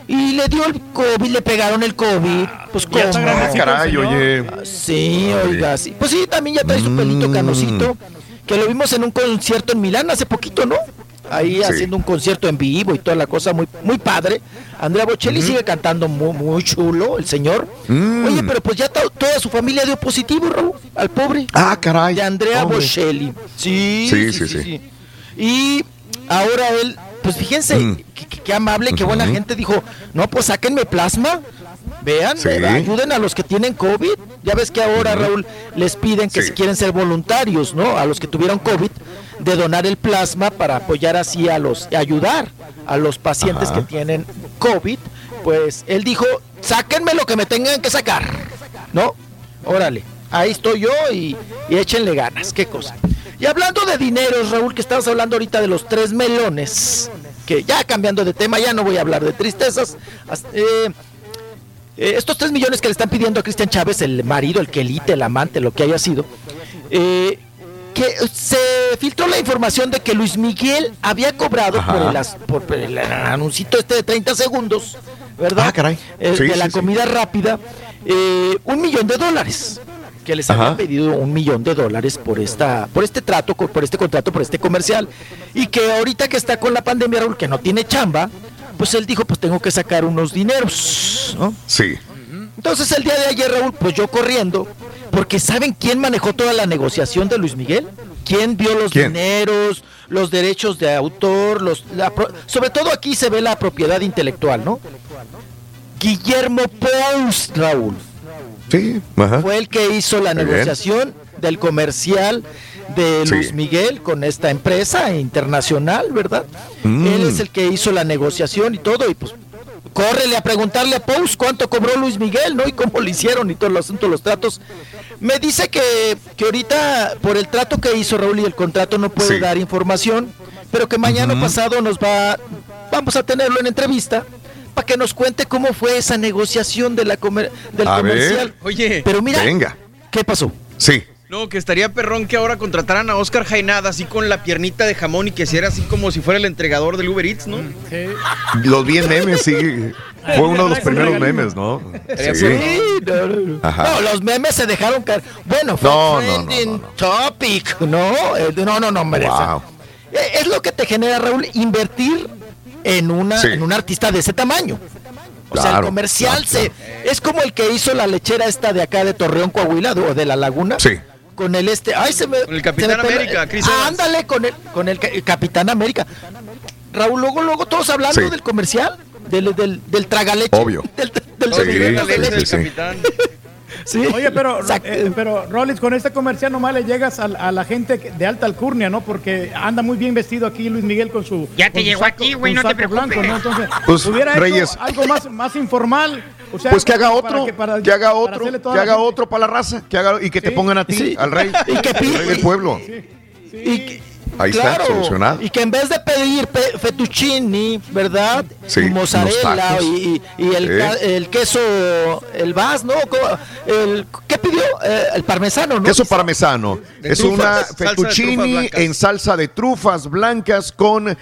Speaker 44: Y le dio el COVID, le pegaron el COVID. Pues
Speaker 3: Ya está
Speaker 44: cómo.
Speaker 3: grandecito el
Speaker 1: Caray, oye.
Speaker 44: Sí, oiga, sí. Pues sí, también ya trae su pelito
Speaker 1: Mm.
Speaker 44: canosito. Que lo vimos en un concierto en Milán hace poquito, ¿no? Ahí
Speaker 1: Sí.
Speaker 44: haciendo un concierto en vivo y toda la cosa muy, muy padre. Andrea Bocelli sigue cantando muy, muy chulo, el señor.
Speaker 1: Mm.
Speaker 44: Oye, pero pues ya to- toda su familia dio positivo, Raúl, al pobre.
Speaker 1: Ah, caray.
Speaker 44: De Andrea
Speaker 1: Hombre.
Speaker 44: Bocelli. Sí
Speaker 1: Sí, sí, sí.
Speaker 44: Y ahora él, pues fíjense,
Speaker 1: Mm.
Speaker 44: qué, amable, qué buena gente dijo, no, pues sáquenme plasma. Vean,
Speaker 1: Sí.
Speaker 44: eh, ayuden a los que tienen COVID. Ya ves que ahora, Raúl, les piden que
Speaker 1: Sí.
Speaker 44: si quieren ser voluntarios, ¿no? A los que tuvieron COVID, de donar el plasma para apoyar así a los, ayudar a los pacientes
Speaker 1: Ajá.
Speaker 44: que tienen COVID. Pues él dijo, sáquenme lo que me tengan que sacar, ¿no? Órale, ahí estoy yo y, y échenle ganas, qué cosa. Y hablando de dineros, Raúl, que estabas hablando ahorita de los tres melones, que ya cambiando de tema, ya no voy a hablar de tristezas. As- eh, eh, estos tres millones que le están pidiendo a Cristian Chávez, el marido, el quelite, el amante, lo que haya sido, eh, que se filtró la información de que Luis Miguel había cobrado
Speaker 1: Ajá.
Speaker 44: por el, por, el anuncito este de 30 segundos, ¿verdad?
Speaker 1: Ah, caray.
Speaker 44: Eh,
Speaker 1: Sí,
Speaker 44: de la
Speaker 1: sí, sí.
Speaker 44: comida rápida, eh, un millón de dólares. Que les habían pedido un millón de dólares por esta, por este trato, por este contrato, por este comercial. Y que ahorita que está con la pandemia, Raúl, que no tiene chamba, pues él dijo, pues tengo que sacar unos dineros, ¿no?
Speaker 1: Sí.
Speaker 44: Entonces el día de ayer, Raúl, pues yo corriendo, porque ¿saben quién manejó toda la negociación de Luis Miguel? ¿Quién vio los
Speaker 1: ¿Quién?
Speaker 44: dineros, los derechos de autor, los, la sobre todo aquí se ve la propiedad intelectual, ¿no? Guillermo Pous, Raúl,
Speaker 1: Sí. Ajá.
Speaker 44: fue el que hizo la negociación del comercial de
Speaker 1: Sí.
Speaker 44: Luis Miguel con esta empresa internacional, ¿verdad?
Speaker 1: Mm.
Speaker 44: Él es el que hizo la negociación y todo, y pues córrele a preguntarle a Pous cuánto cobró Luis Miguel, ¿no? Y cómo lo hicieron y todo el asunto, los tratos. Me dice que, que ahorita, por el trato que hizo Raúl y el contrato, no puede
Speaker 1: Sí.
Speaker 44: dar información, pero que mañana pasado nos va, vamos a tenerlo en entrevista para que nos cuente cómo fue esa negociación de la comer- del
Speaker 1: A ver.
Speaker 44: comercial.
Speaker 4: Oye,
Speaker 44: Pero mira,
Speaker 1: Venga.
Speaker 44: ¿qué pasó?
Speaker 1: Sí.
Speaker 4: No, que estaría perrón que ahora contrataran a Oscar Jainada así con la piernita de jamón y que hiciera así como si fuera el entregador del Uber Eats, ¿no?
Speaker 1: Los vi en memes, sí. Fue uno de los primeros memes, ¿no? Sí.
Speaker 44: Sí, no, los memes se dejaron caer. Bueno, fue
Speaker 1: No, no, no,
Speaker 44: trending
Speaker 1: no, no.
Speaker 44: topic, ¿no? Eh, No, no, no, hombre.
Speaker 1: Wow.
Speaker 44: Eh, Es lo que te genera, Raúl, invertir en, una,
Speaker 1: Sí.
Speaker 44: en un artista de ese tamaño. O sea, el comercial
Speaker 1: claro,
Speaker 44: se es como el que hizo la lechera esta de acá de Torreón, Coahuila, o de la Laguna.
Speaker 1: Sí.
Speaker 44: Con el este, ay, se me.
Speaker 4: Con el Capitán
Speaker 44: me
Speaker 4: América, Chris
Speaker 44: Ah,
Speaker 4: Evans.
Speaker 44: ándale, con el, con el, ca- el Capitán América. Raúl, luego, luego, todos hablando
Speaker 1: Sí.
Speaker 44: del comercial, del, del, del tragaleche.
Speaker 1: Obvio.
Speaker 44: Del, del
Speaker 1: Sí,
Speaker 44: del-
Speaker 1: sí,
Speaker 4: del
Speaker 1: sí, sí.
Speaker 4: capitán.
Speaker 44: Sí.
Speaker 3: Oye, pero, eh, pero Rollins, con este comercial nomás le llegas a, a la gente de alta alcurnia, ¿no? Porque anda muy bien vestido aquí Luis Miguel con su.
Speaker 43: Ya te llegó
Speaker 3: saco-
Speaker 43: aquí, güey, no te
Speaker 3: blanco,
Speaker 43: preocupes.
Speaker 3: ¿no? Entonces,
Speaker 1: Pues,
Speaker 3: hubiera hecho
Speaker 1: Reyes.
Speaker 3: algo más, más informal. O sea,
Speaker 1: Pues que haga
Speaker 3: para
Speaker 1: otro, que,
Speaker 3: para-
Speaker 1: haga otro, que haga
Speaker 3: gente-
Speaker 1: otro para la raza, que haga y que te pongan a ti,
Speaker 44: Sí.
Speaker 1: al rey,
Speaker 44: Y que
Speaker 1: al
Speaker 44: pi-
Speaker 1: rey del pueblo.
Speaker 44: Y, que-
Speaker 1: Ahí está,
Speaker 44: Claro,
Speaker 1: solucionado.
Speaker 44: Y que en vez de pedir pe- fettuccini, ¿verdad?
Speaker 1: Sí,
Speaker 44: mozzarella y, y- y el,
Speaker 1: Sí.
Speaker 44: ca- el queso, el vas, ¿no? El, ¿Qué pidió? Eh, el parmesano, ¿no?
Speaker 1: Queso parmesano.
Speaker 44: De
Speaker 1: es
Speaker 44: trufas,
Speaker 1: una fettuccini en salsa de trufas blancas con eh,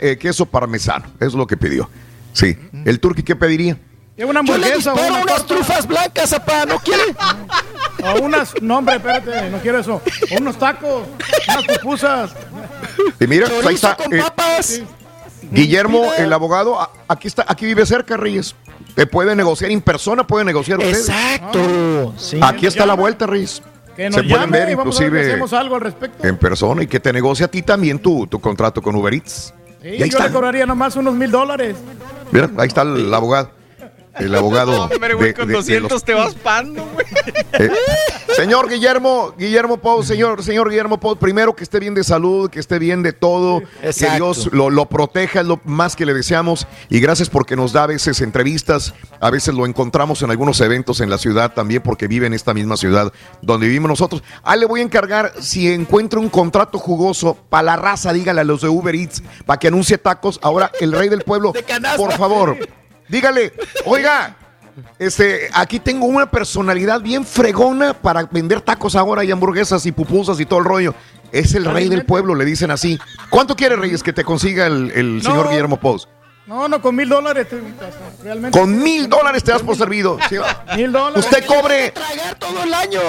Speaker 1: eh, queso parmesano. Es lo que pidió. Sí. ¿El turqui qué pediría?
Speaker 3: Es una
Speaker 44: Yo le
Speaker 3: hamburguesa o
Speaker 44: disparo
Speaker 3: una
Speaker 44: unas trufas blancas, apá, ¿no quiere?
Speaker 3: O unas, no hombre, espérate, no quiero eso. O unos tacos, unas pupusas.
Speaker 1: Y mira, pues ahí está.
Speaker 44: con
Speaker 1: eh,
Speaker 44: papas.
Speaker 1: Guillermo, el abogado, aquí está, aquí vive cerca, Reyes. Te puede negociar en persona, puede negociar usted.
Speaker 44: Exacto. sí.
Speaker 1: Aquí está la vuelta, Reyes.
Speaker 3: Que nos
Speaker 1: Se pueden
Speaker 3: llame
Speaker 1: ver
Speaker 3: y vamos a ver que
Speaker 1: inclusive
Speaker 3: hacemos algo al respecto.
Speaker 1: en persona y que te negocie a ti también tu, tu contrato con Uber Eats.
Speaker 3: Sí,
Speaker 1: y ahí
Speaker 3: yo
Speaker 1: está.
Speaker 3: le cobraría nomás unos mil dólares.
Speaker 1: Mira, ahí está el abogado. El abogado.
Speaker 4: Hombre, güey,
Speaker 1: de-
Speaker 4: con
Speaker 1: de- de
Speaker 4: 200
Speaker 1: los-
Speaker 4: te vas pando, güey.
Speaker 1: Eh, señor Guillermo, Guillermo Pau, señor, señor Guillermo Pau, primero que esté bien de salud, que esté bien de todo, que
Speaker 44: Exacto.
Speaker 1: Dios lo, lo proteja, es lo más que le deseamos. Y gracias porque nos da a veces entrevistas, a veces lo encontramos en algunos eventos en la ciudad también, porque vive en esta misma ciudad donde vivimos nosotros. Ah, le voy a encargar, si encuentra un contrato jugoso para la raza, dígale a los de Uber Eats, para que anuncie tacos. Ahora, el rey del pueblo, por favor, dígale, oiga. Este, aquí tengo una personalidad bien fregona para vender tacos ahora y hamburguesas y pupusas y todo el rollo. Es el rey del pueblo, le dicen así. ¿Cuánto quiere, Reyes, que te consiga el, el
Speaker 3: No.
Speaker 1: señor Guillermo Pous?
Speaker 3: No, no, con mil dólares. te- Realmente.
Speaker 1: Con mil dólares te das por servido. Sí.
Speaker 3: Mil dólares.
Speaker 1: Usted cobre,
Speaker 44: Tragar todo el año.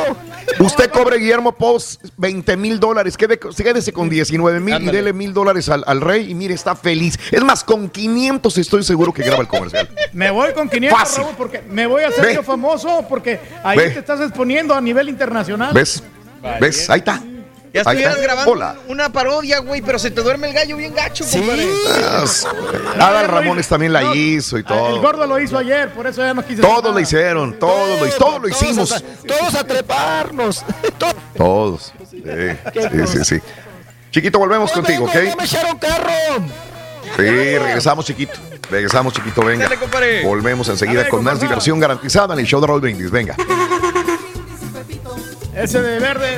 Speaker 1: usted cobre, Guillermo Pous, 20 mil dólares. Quédese con 19 mil y dele mil dólares al, al rey y mire, está feliz. Es más, con 500 estoy seguro que graba el comercial.
Speaker 3: Me voy con 500,
Speaker 1: Fácil.
Speaker 3: Raúl, porque me voy a hacer
Speaker 1: Ve.
Speaker 3: yo famoso porque ahí
Speaker 1: Ve.
Speaker 3: te estás exponiendo a nivel internacional.
Speaker 1: ¿Ves? ¿Ves? Ahí está.
Speaker 4: Ya estuvieras grabando
Speaker 1: Hola.
Speaker 4: una parodia, güey, pero se te duerme el gallo bien gacho, compadre.
Speaker 1: Ah, Adal Ramones también la hizo y
Speaker 3: Ah, El
Speaker 1: todo.
Speaker 3: gordo lo hizo ayer, por eso ya no quise.
Speaker 1: Todos lo hicieron, todos lo, todos lo hicimos.
Speaker 44: Todos a, todos a treparnos. Todos.
Speaker 1: Sí, sí, sí, sí. Chiquito, volvemos contigo, ¿ok?
Speaker 44: Me echaron carro.
Speaker 1: Sí, regresamos, chiquito. Regresamos, chiquito, venga.
Speaker 4: Dale, compadre.
Speaker 1: Volvemos enseguida
Speaker 3: Dale,
Speaker 1: con más diversión garantizada en el show de Raúl Brindis. Venga.
Speaker 3: Ese de verde.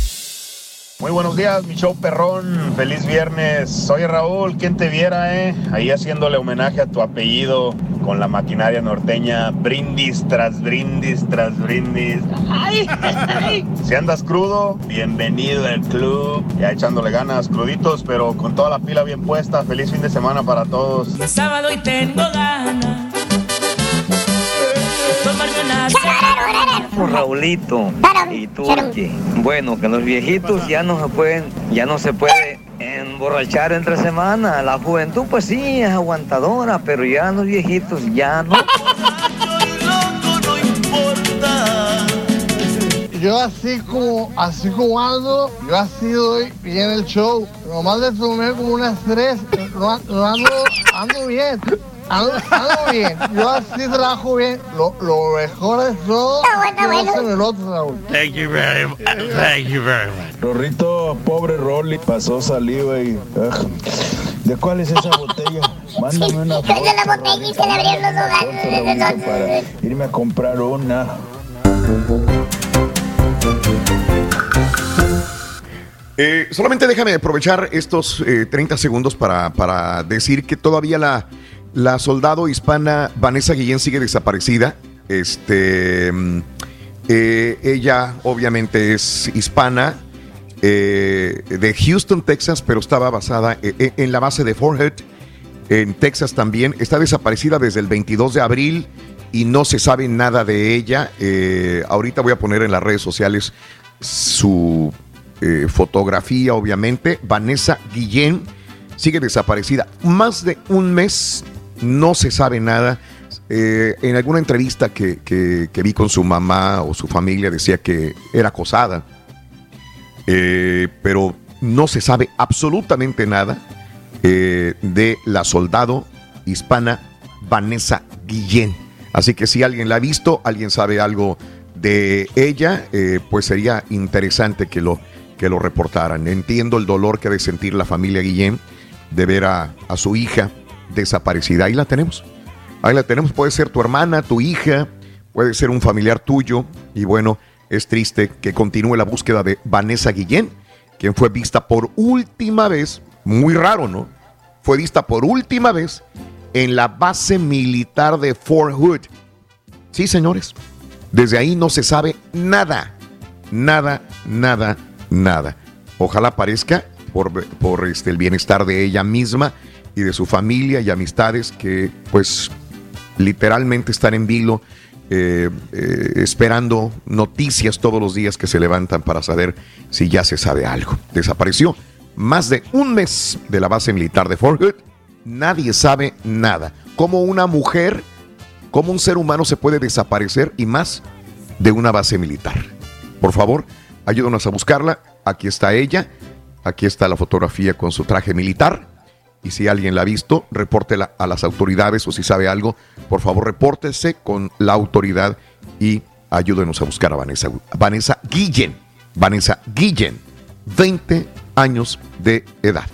Speaker 40: Muy buenos días, mi show perrón. Feliz viernes. Soy Raúl, ¿quién te viera, eh? Ahí haciéndole homenaje a tu apellido con la maquinaria norteña. Brindis tras brindis tras brindis. Si andas crudo, bienvenido al club. Ya echándole ganas, cruditos, pero con toda la pila bien puesta. Feliz fin de semana para todos.
Speaker 2: Sábado y tengo ganas.
Speaker 47: Raulito y Turki. Bueno, que los viejitos ya no se pueden, ya no se puede emborrachar entre semana. La juventud pues sí es aguantadora, pero ya los viejitos ya no.
Speaker 38: Yo así como, así como ando, yo así doy bien el show. Nomás le tomé como unas tres. No, no ando, ando bien. Ando bien. Yo así trabajo bien. Lo, lo mejor es todo.
Speaker 5: Está bueno,
Speaker 38: hacen el otro, Raúl.
Speaker 48: Thank you very much. Thank you very much.
Speaker 49: Rorrito, pobre Rolly, pasó saliva y... ugh. ¿De cuál es esa botella? Mándame una
Speaker 5: de
Speaker 49: foto.
Speaker 5: la botella y se le abrieron los hogares
Speaker 49: para
Speaker 5: entonces.
Speaker 49: irme a comprar una.
Speaker 1: Eh, solamente déjame aprovechar estos eh, 30 segundos para, para decir que todavía la, la soldado hispana Vanessa Guillén sigue desaparecida. Este, mm, eh, ella obviamente es hispana eh, de Houston, Texas, pero estaba basada eh, en la base de Fort Hood, en Texas también. Está desaparecida desde el 22 de abril y no se sabe nada de ella. Ahorita voy a poner en las redes sociales su fotografía, obviamente. Vanessa Guillén sigue desaparecida. Más de un mes no se sabe nada. Eh, en alguna entrevista que, que- vi con su mamá o su familia decía que era acosada. Eh, pero no se sabe absolutamente nada eh, de la soldado hispana Vanessa Guillén. Así que si alguien la ha visto, alguien sabe algo de ella, pues sería interesante que lo, que lo reportaran. Entiendo el dolor que ha de sentir la familia Guillén de ver a, a su hija desaparecida. Ahí la tenemos. Ahí la tenemos. Puede ser tu hermana, tu hija, puede ser un familiar tuyo. Y bueno, es triste que continúe la búsqueda de Vanessa Guillén, quien fue vista por última vez, muy raro, ¿no? Fue vista por última vez en la base militar de Fort Hood. Sí, señores. Desde ahí no se sabe nada. Nada, nada, nada. Ojalá aparezca por, por este, el bienestar de ella misma y de su familia y amistades que pues literalmente están en vilo eh, eh, esperando noticias todos los días que se levantan para saber si ya se sabe algo. Desapareció más de un mes de la base militar de Fort. Nadie sabe nada. Cómo una mujer, cómo un ser humano se puede desaparecer y más de una base militar. Por favor, ayúdanos a buscarla. Aquí está ella. Aquí está la fotografía con su traje militar. Y si alguien la ha visto, repórtela a las autoridades o si sabe algo, por favor repórtese con la autoridad y ayúdenos a buscar a Vanessa, Vanessa Guillen. Vanessa Guillen, 20 años de edad.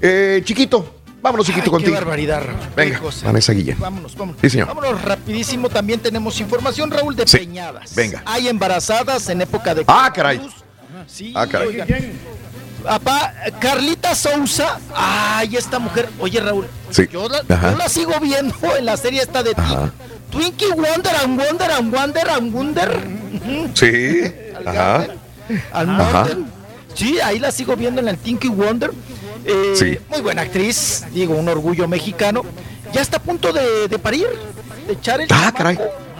Speaker 1: Eh, chiquito, vámonos chiquito
Speaker 44: Ay,
Speaker 1: contigo.
Speaker 44: Qué barbaridad, Raúl.
Speaker 1: Venga. Vanessa Guillen.
Speaker 44: Vámonos, vámonos.
Speaker 1: Sí, señor.
Speaker 44: Vámonos rapidísimo. También tenemos información, Raúl, de
Speaker 1: Sí.
Speaker 44: peñadas.
Speaker 1: Venga.
Speaker 44: Hay embarazadas en época de.
Speaker 1: Ah, caray.
Speaker 44: Sí,
Speaker 1: Ah, caray.
Speaker 44: oigan. Papá, Carlita Sousa. Ay, esta mujer. Oye, Raúl.
Speaker 1: Sí.
Speaker 44: Yo la,
Speaker 1: Ajá.
Speaker 44: yo la sigo viendo en la serie esta de
Speaker 1: Ajá.
Speaker 44: Twinkie Wonder and Wonder and Wonder and Wonder.
Speaker 1: Sí. Ajá.
Speaker 44: Al
Speaker 1: Ajá.
Speaker 44: Sí, ahí la sigo viendo en el Tinky Wonder. Eh,
Speaker 1: Sí.
Speaker 44: Muy buena actriz, digo, un orgullo mexicano. Ya está a punto de, de parir, de echar el
Speaker 1: Ah,
Speaker 44: chamaco.
Speaker 1: caray.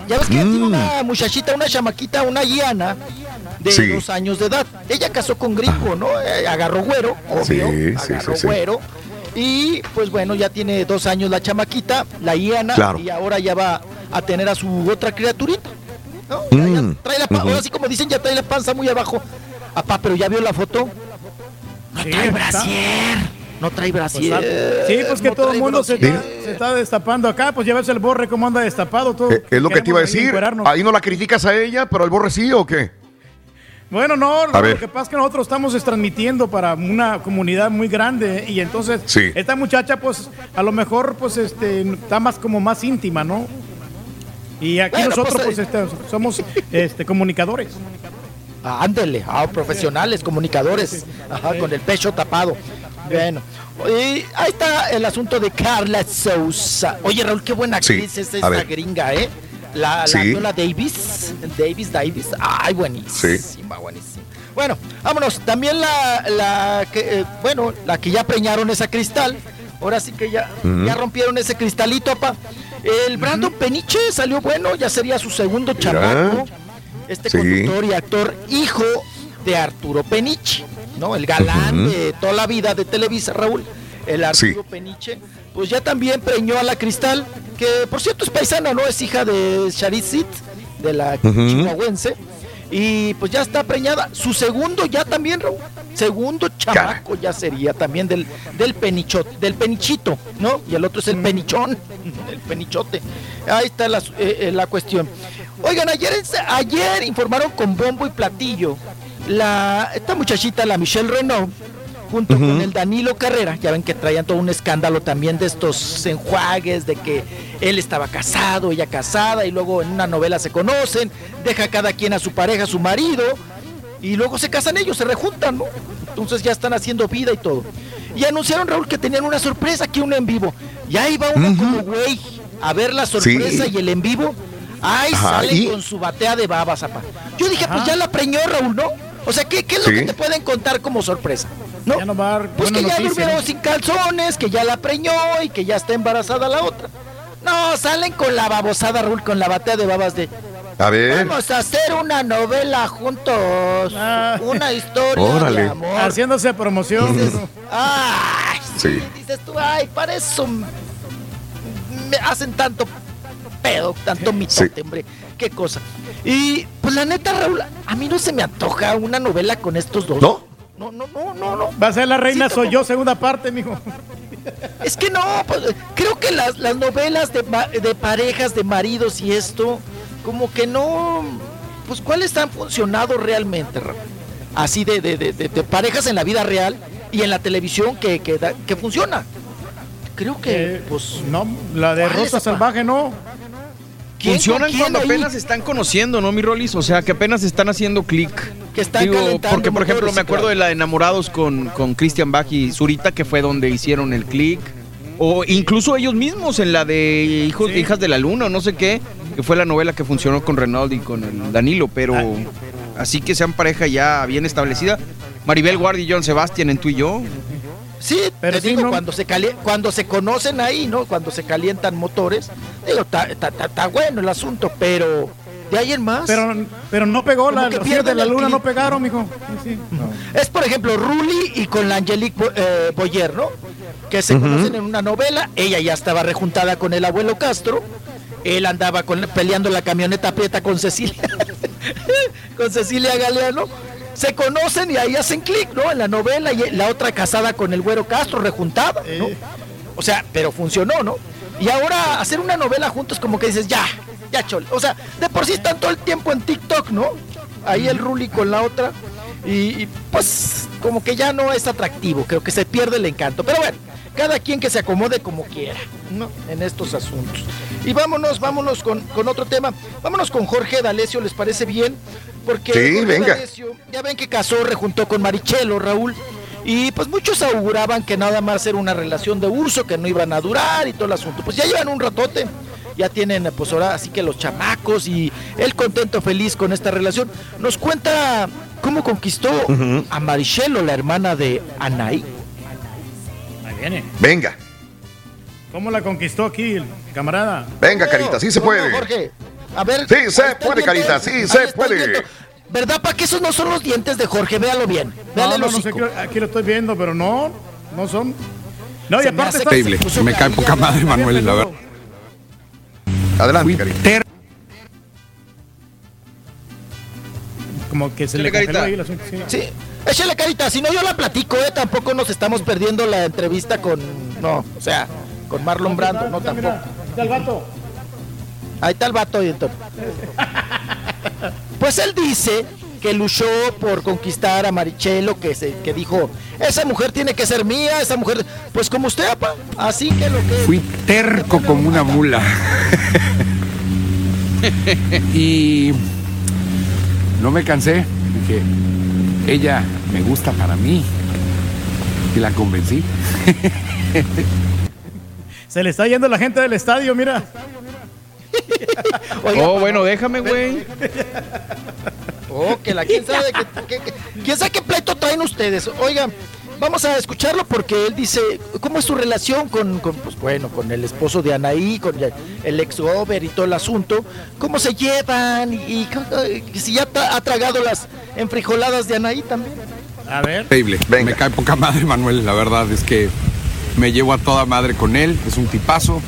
Speaker 44: Ya ves que ya tiene
Speaker 1: Mm.
Speaker 44: una muchachita, una chamaquita, una guiana de
Speaker 1: Sí.
Speaker 44: dos años de edad. Ella casó con Gripo, ¿no? Eh, agarró güero, obvio.
Speaker 1: Sí, sí,
Speaker 44: agarró
Speaker 1: sí, sí.
Speaker 44: güero. Y pues bueno, ya tiene dos años la chamaquita, la guiana,
Speaker 1: Claro.
Speaker 44: y ahora ya va a tener a su otra criaturita. ¿no?
Speaker 1: Mm.
Speaker 44: Trae la pa-
Speaker 1: Ujú.
Speaker 44: ahora sí como dicen, ya trae la panza muy abajo. Apá, pero ya vio la foto. No trae brasier. No trae brasier.
Speaker 3: Sí, pues que
Speaker 44: No
Speaker 3: todo el mundo se está, se está destapando acá, pues ya ves el borre cómo anda destapado todo.
Speaker 1: Eh, es lo que te iba a decir. Ahí no la criticas a ella, pero al borre sí o qué?
Speaker 3: Bueno, no,
Speaker 1: A
Speaker 3: lo
Speaker 1: ver.
Speaker 3: que pasa es que nosotros estamos transmitiendo para una comunidad muy grande y entonces
Speaker 1: Sí.
Speaker 3: esta muchacha pues a lo mejor pues este está más como más íntima, ¿no? Y aquí
Speaker 44: Bueno,
Speaker 3: nosotros
Speaker 44: pues,
Speaker 3: pues, este, somos este comunicadores.
Speaker 44: Ah, ándele, ah, profesionales, comunicadores, ajá, con el pecho tapado. Bueno, y ahí está el asunto de Carla Sousa. Oye, Raúl, qué buena
Speaker 1: Sí,
Speaker 44: actriz es esta
Speaker 1: ver.
Speaker 44: gringa, ¿eh? La, la
Speaker 1: Sí.
Speaker 44: Viola Davis, Davis, Davis. Ay, buenísima, buenísima. Bueno, vámonos. También la, la que, eh, bueno, la que ya preñaron esa cristal. Ahora sí que ya, ya rompieron ese cristalito, papá. El Brandon Peniche salió bueno, ya sería su segundo chamaco. Este conductor y actor, hijo de Arturo Peniche, ¿no? El galán de toda la vida de Televisa, Raúl. El Arturo Peniche, pues ya también preñó a la Cristal, que por cierto es paisana, ¿no? Es hija de Charizit, de la
Speaker 1: Ujú.
Speaker 44: chihuahuense. Y pues ya está preñada. Su segundo ya también, Raúl. Segundo chamaco ya sería también del, del penichote, del penichito, ¿no? Y el otro es el penichón, el penichote. Ahí está la, eh, eh, la cuestión. Oigan, ayer, ayer informaron con bombo y platillo la, esta muchachita, la Michelle Renault, junto con el Danilo Carrera, ya ven que traían todo un escándalo también de estos enjuagues, de que él estaba casado, ella casada, y luego en una novela se conocen, deja cada quien a su pareja, a su marido, y luego se casan ellos, se rejuntan, ¿no? Entonces ya están haciendo vida y todo. Y anunciaron, Raúl, que tenían una sorpresa aquí, uno en vivo. Y ahí va uno como güey a ver la sorpresa
Speaker 1: Sí.
Speaker 44: y el en vivo. Ahí
Speaker 1: Ajá,
Speaker 44: sale
Speaker 1: y-
Speaker 44: con su batea de babas. Yo dije, pues ya la preñó, Raúl, ¿no? O sea, ¿qué, qué es lo
Speaker 1: Sí.
Speaker 44: que te pueden contar como sorpresa? ¿No?
Speaker 3: Ya no va a dar
Speaker 44: Pues que ya
Speaker 3: noticia,
Speaker 44: durmieron
Speaker 3: ¿no?
Speaker 44: sin calzones, que ya la preñó y que ya está embarazada la otra. No, salen con la babosada, Raúl, con la batea de babas de...
Speaker 1: A ver.
Speaker 44: Vamos a hacer una novela juntos. Una historia
Speaker 1: Órale.
Speaker 44: de amor.
Speaker 3: Haciéndose promoción.
Speaker 44: Ay,
Speaker 1: Sí.
Speaker 44: dices tú, ay, para eso me hacen tanto pedo, tanto mitote, hombre. Qué cosa. Y pues la neta, Raúl, a mí no se me antoja una novela con estos dos.
Speaker 1: ¿No?
Speaker 44: No, no, no, no, no.
Speaker 3: Va a ser la reina
Speaker 44: Sí,
Speaker 3: soy
Speaker 44: como-
Speaker 3: yo, segunda parte, mijo.
Speaker 44: Es que no, pues, creo que las, las novelas de, de parejas, de maridos y esto, como que no, pues cuáles han funcionado realmente, Raúl? Así de, de, de, de- de parejas en la vida real y en la televisión que, que, da- que funciona. Creo que, pues...
Speaker 3: No, la de
Speaker 44: ¿cuál es,
Speaker 3: Rosa? Salvaje no.
Speaker 44: ¿Quién
Speaker 4: Funcionan cuando
Speaker 44: ahí?
Speaker 4: apenas están conociendo, ¿no, mi Rolis? O sea, que apenas están haciendo clic.
Speaker 44: Que están calentando
Speaker 4: Porque, por ejemplo, me
Speaker 44: sí,
Speaker 4: acuerdo de la de Enamorados con, con Christian Bach y Zurita, que fue donde hicieron el clic. O incluso ellos mismos en la de Hijos, Hijas de la Luna, o no sé qué, que fue la novela que funcionó con Renaud y con el Danilo, pero así que sean pareja ya bien establecida. Maribel Guardia y John Sebastián en tú y yo.
Speaker 44: Sí,
Speaker 3: Pero
Speaker 44: te
Speaker 3: sí,
Speaker 44: digo,
Speaker 3: ¿no?
Speaker 44: cuando, se cali- cuando se conocen ahí, ¿no? Cuando se calientan motores, digo, está bueno el asunto, pero de ahí en más.
Speaker 3: Pero, pero no pegó la
Speaker 44: que
Speaker 3: de la luna, no pegaron, mijo. Sí, sí.
Speaker 44: Es, por ejemplo, Ruli y con la Angelique Bo- eh, Boyer, ¿no? Que se conocen en una novela. Ella ya estaba rejuntada con el abuelo Castro. Él andaba con, peleando la camioneta prieta con Cecilia. con Cecilia Galeano. Se conocen y ahí hacen clic, ¿no? En la novela y la otra casada con el güero Castro, rejuntada, ¿no? O sea, pero funcionó, ¿no? Y ahora hacer una novela juntos como que dices, ya, ya chole. O sea, de por sí están todo el tiempo en TikTok, ¿no? Ahí el Ruli con la otra. Y, y, pues como que ya no es atractivo, creo que se pierde el encanto. Pero bueno, cada quien que se acomode como quiera, ¿no? En estos asuntos. Y vámonos, vámonos con, con otro tema. Vámonos con Jorge D'Alessio, ¿les parece bien? Porque
Speaker 1: Sí, venga.
Speaker 44: Ya ven que casó, rejuntó con Marichelo, Raúl. Y pues muchos auguraban que nada más era una relación de uso, que no iban a durar y todo el asunto. Pues ya llevan un ratote, ya tienen pues ahora así que los chamacos y él contento, feliz con esta relación. Nos cuenta cómo conquistó a Marichelo, la hermana de Anaí.
Speaker 3: Ahí viene.
Speaker 1: Venga,
Speaker 3: ¿Cómo la conquistó aquí el camarada?
Speaker 1: venga, Carita, sí se
Speaker 44: ¿Cómo,
Speaker 1: puede.
Speaker 44: Jorge? A ver.
Speaker 1: Sí se puede, Carita, sí se puede.
Speaker 44: viendo. ¿Verdad, pa' que esos no son los dientes de Jorge? Véalo bien. Véale
Speaker 3: No,
Speaker 44: el
Speaker 3: no, no sé, aquí, lo estoy viendo, pero no, no son. No, y
Speaker 44: Se me
Speaker 3: aparte
Speaker 44: Increíble,
Speaker 3: se puso
Speaker 48: me cae poca madre, Manuel, la verdad.
Speaker 1: Adelante, Carita.
Speaker 3: Como que se le
Speaker 4: Carita.
Speaker 3: ahí el asunto, sí.
Speaker 44: Sí, échale carita, si no yo la platico, eh, tampoco nos estamos perdiendo la entrevista con, no, o sea, con Marlon Brando, no tampoco.
Speaker 3: mira, está el vato.
Speaker 44: Ahí está el vato, y entonces. Pues él dice que luchó por conquistar a Marichelo, que se, que dijo, esa mujer tiene que ser mía, esa mujer, pues como usted, apa, así que lo que
Speaker 48: Fui terco como una mula. y no me cansé. Dije, ella me gusta para mí. Y la convencí.
Speaker 3: Se le está yendo la gente del estadio, mira.
Speaker 44: Oiga,
Speaker 4: Oh, bueno, déjame, güey.
Speaker 44: Oh, que la quién sabe que- que- que- quién sabe qué pleito traen ustedes. Oigan, vamos a escucharlo porque él dice cómo es su relación con, con, pues bueno, con el esposo de Anaí, con el- el ex gober y todo el asunto, cómo se llevan y, y si ya tra- ha tragado las enfrijoladas de Anaí también.
Speaker 3: A ver.
Speaker 48: Increíble. Me cae poca madre, Manuel. La verdad es que me llevo a toda madre con él. Es un tipazo.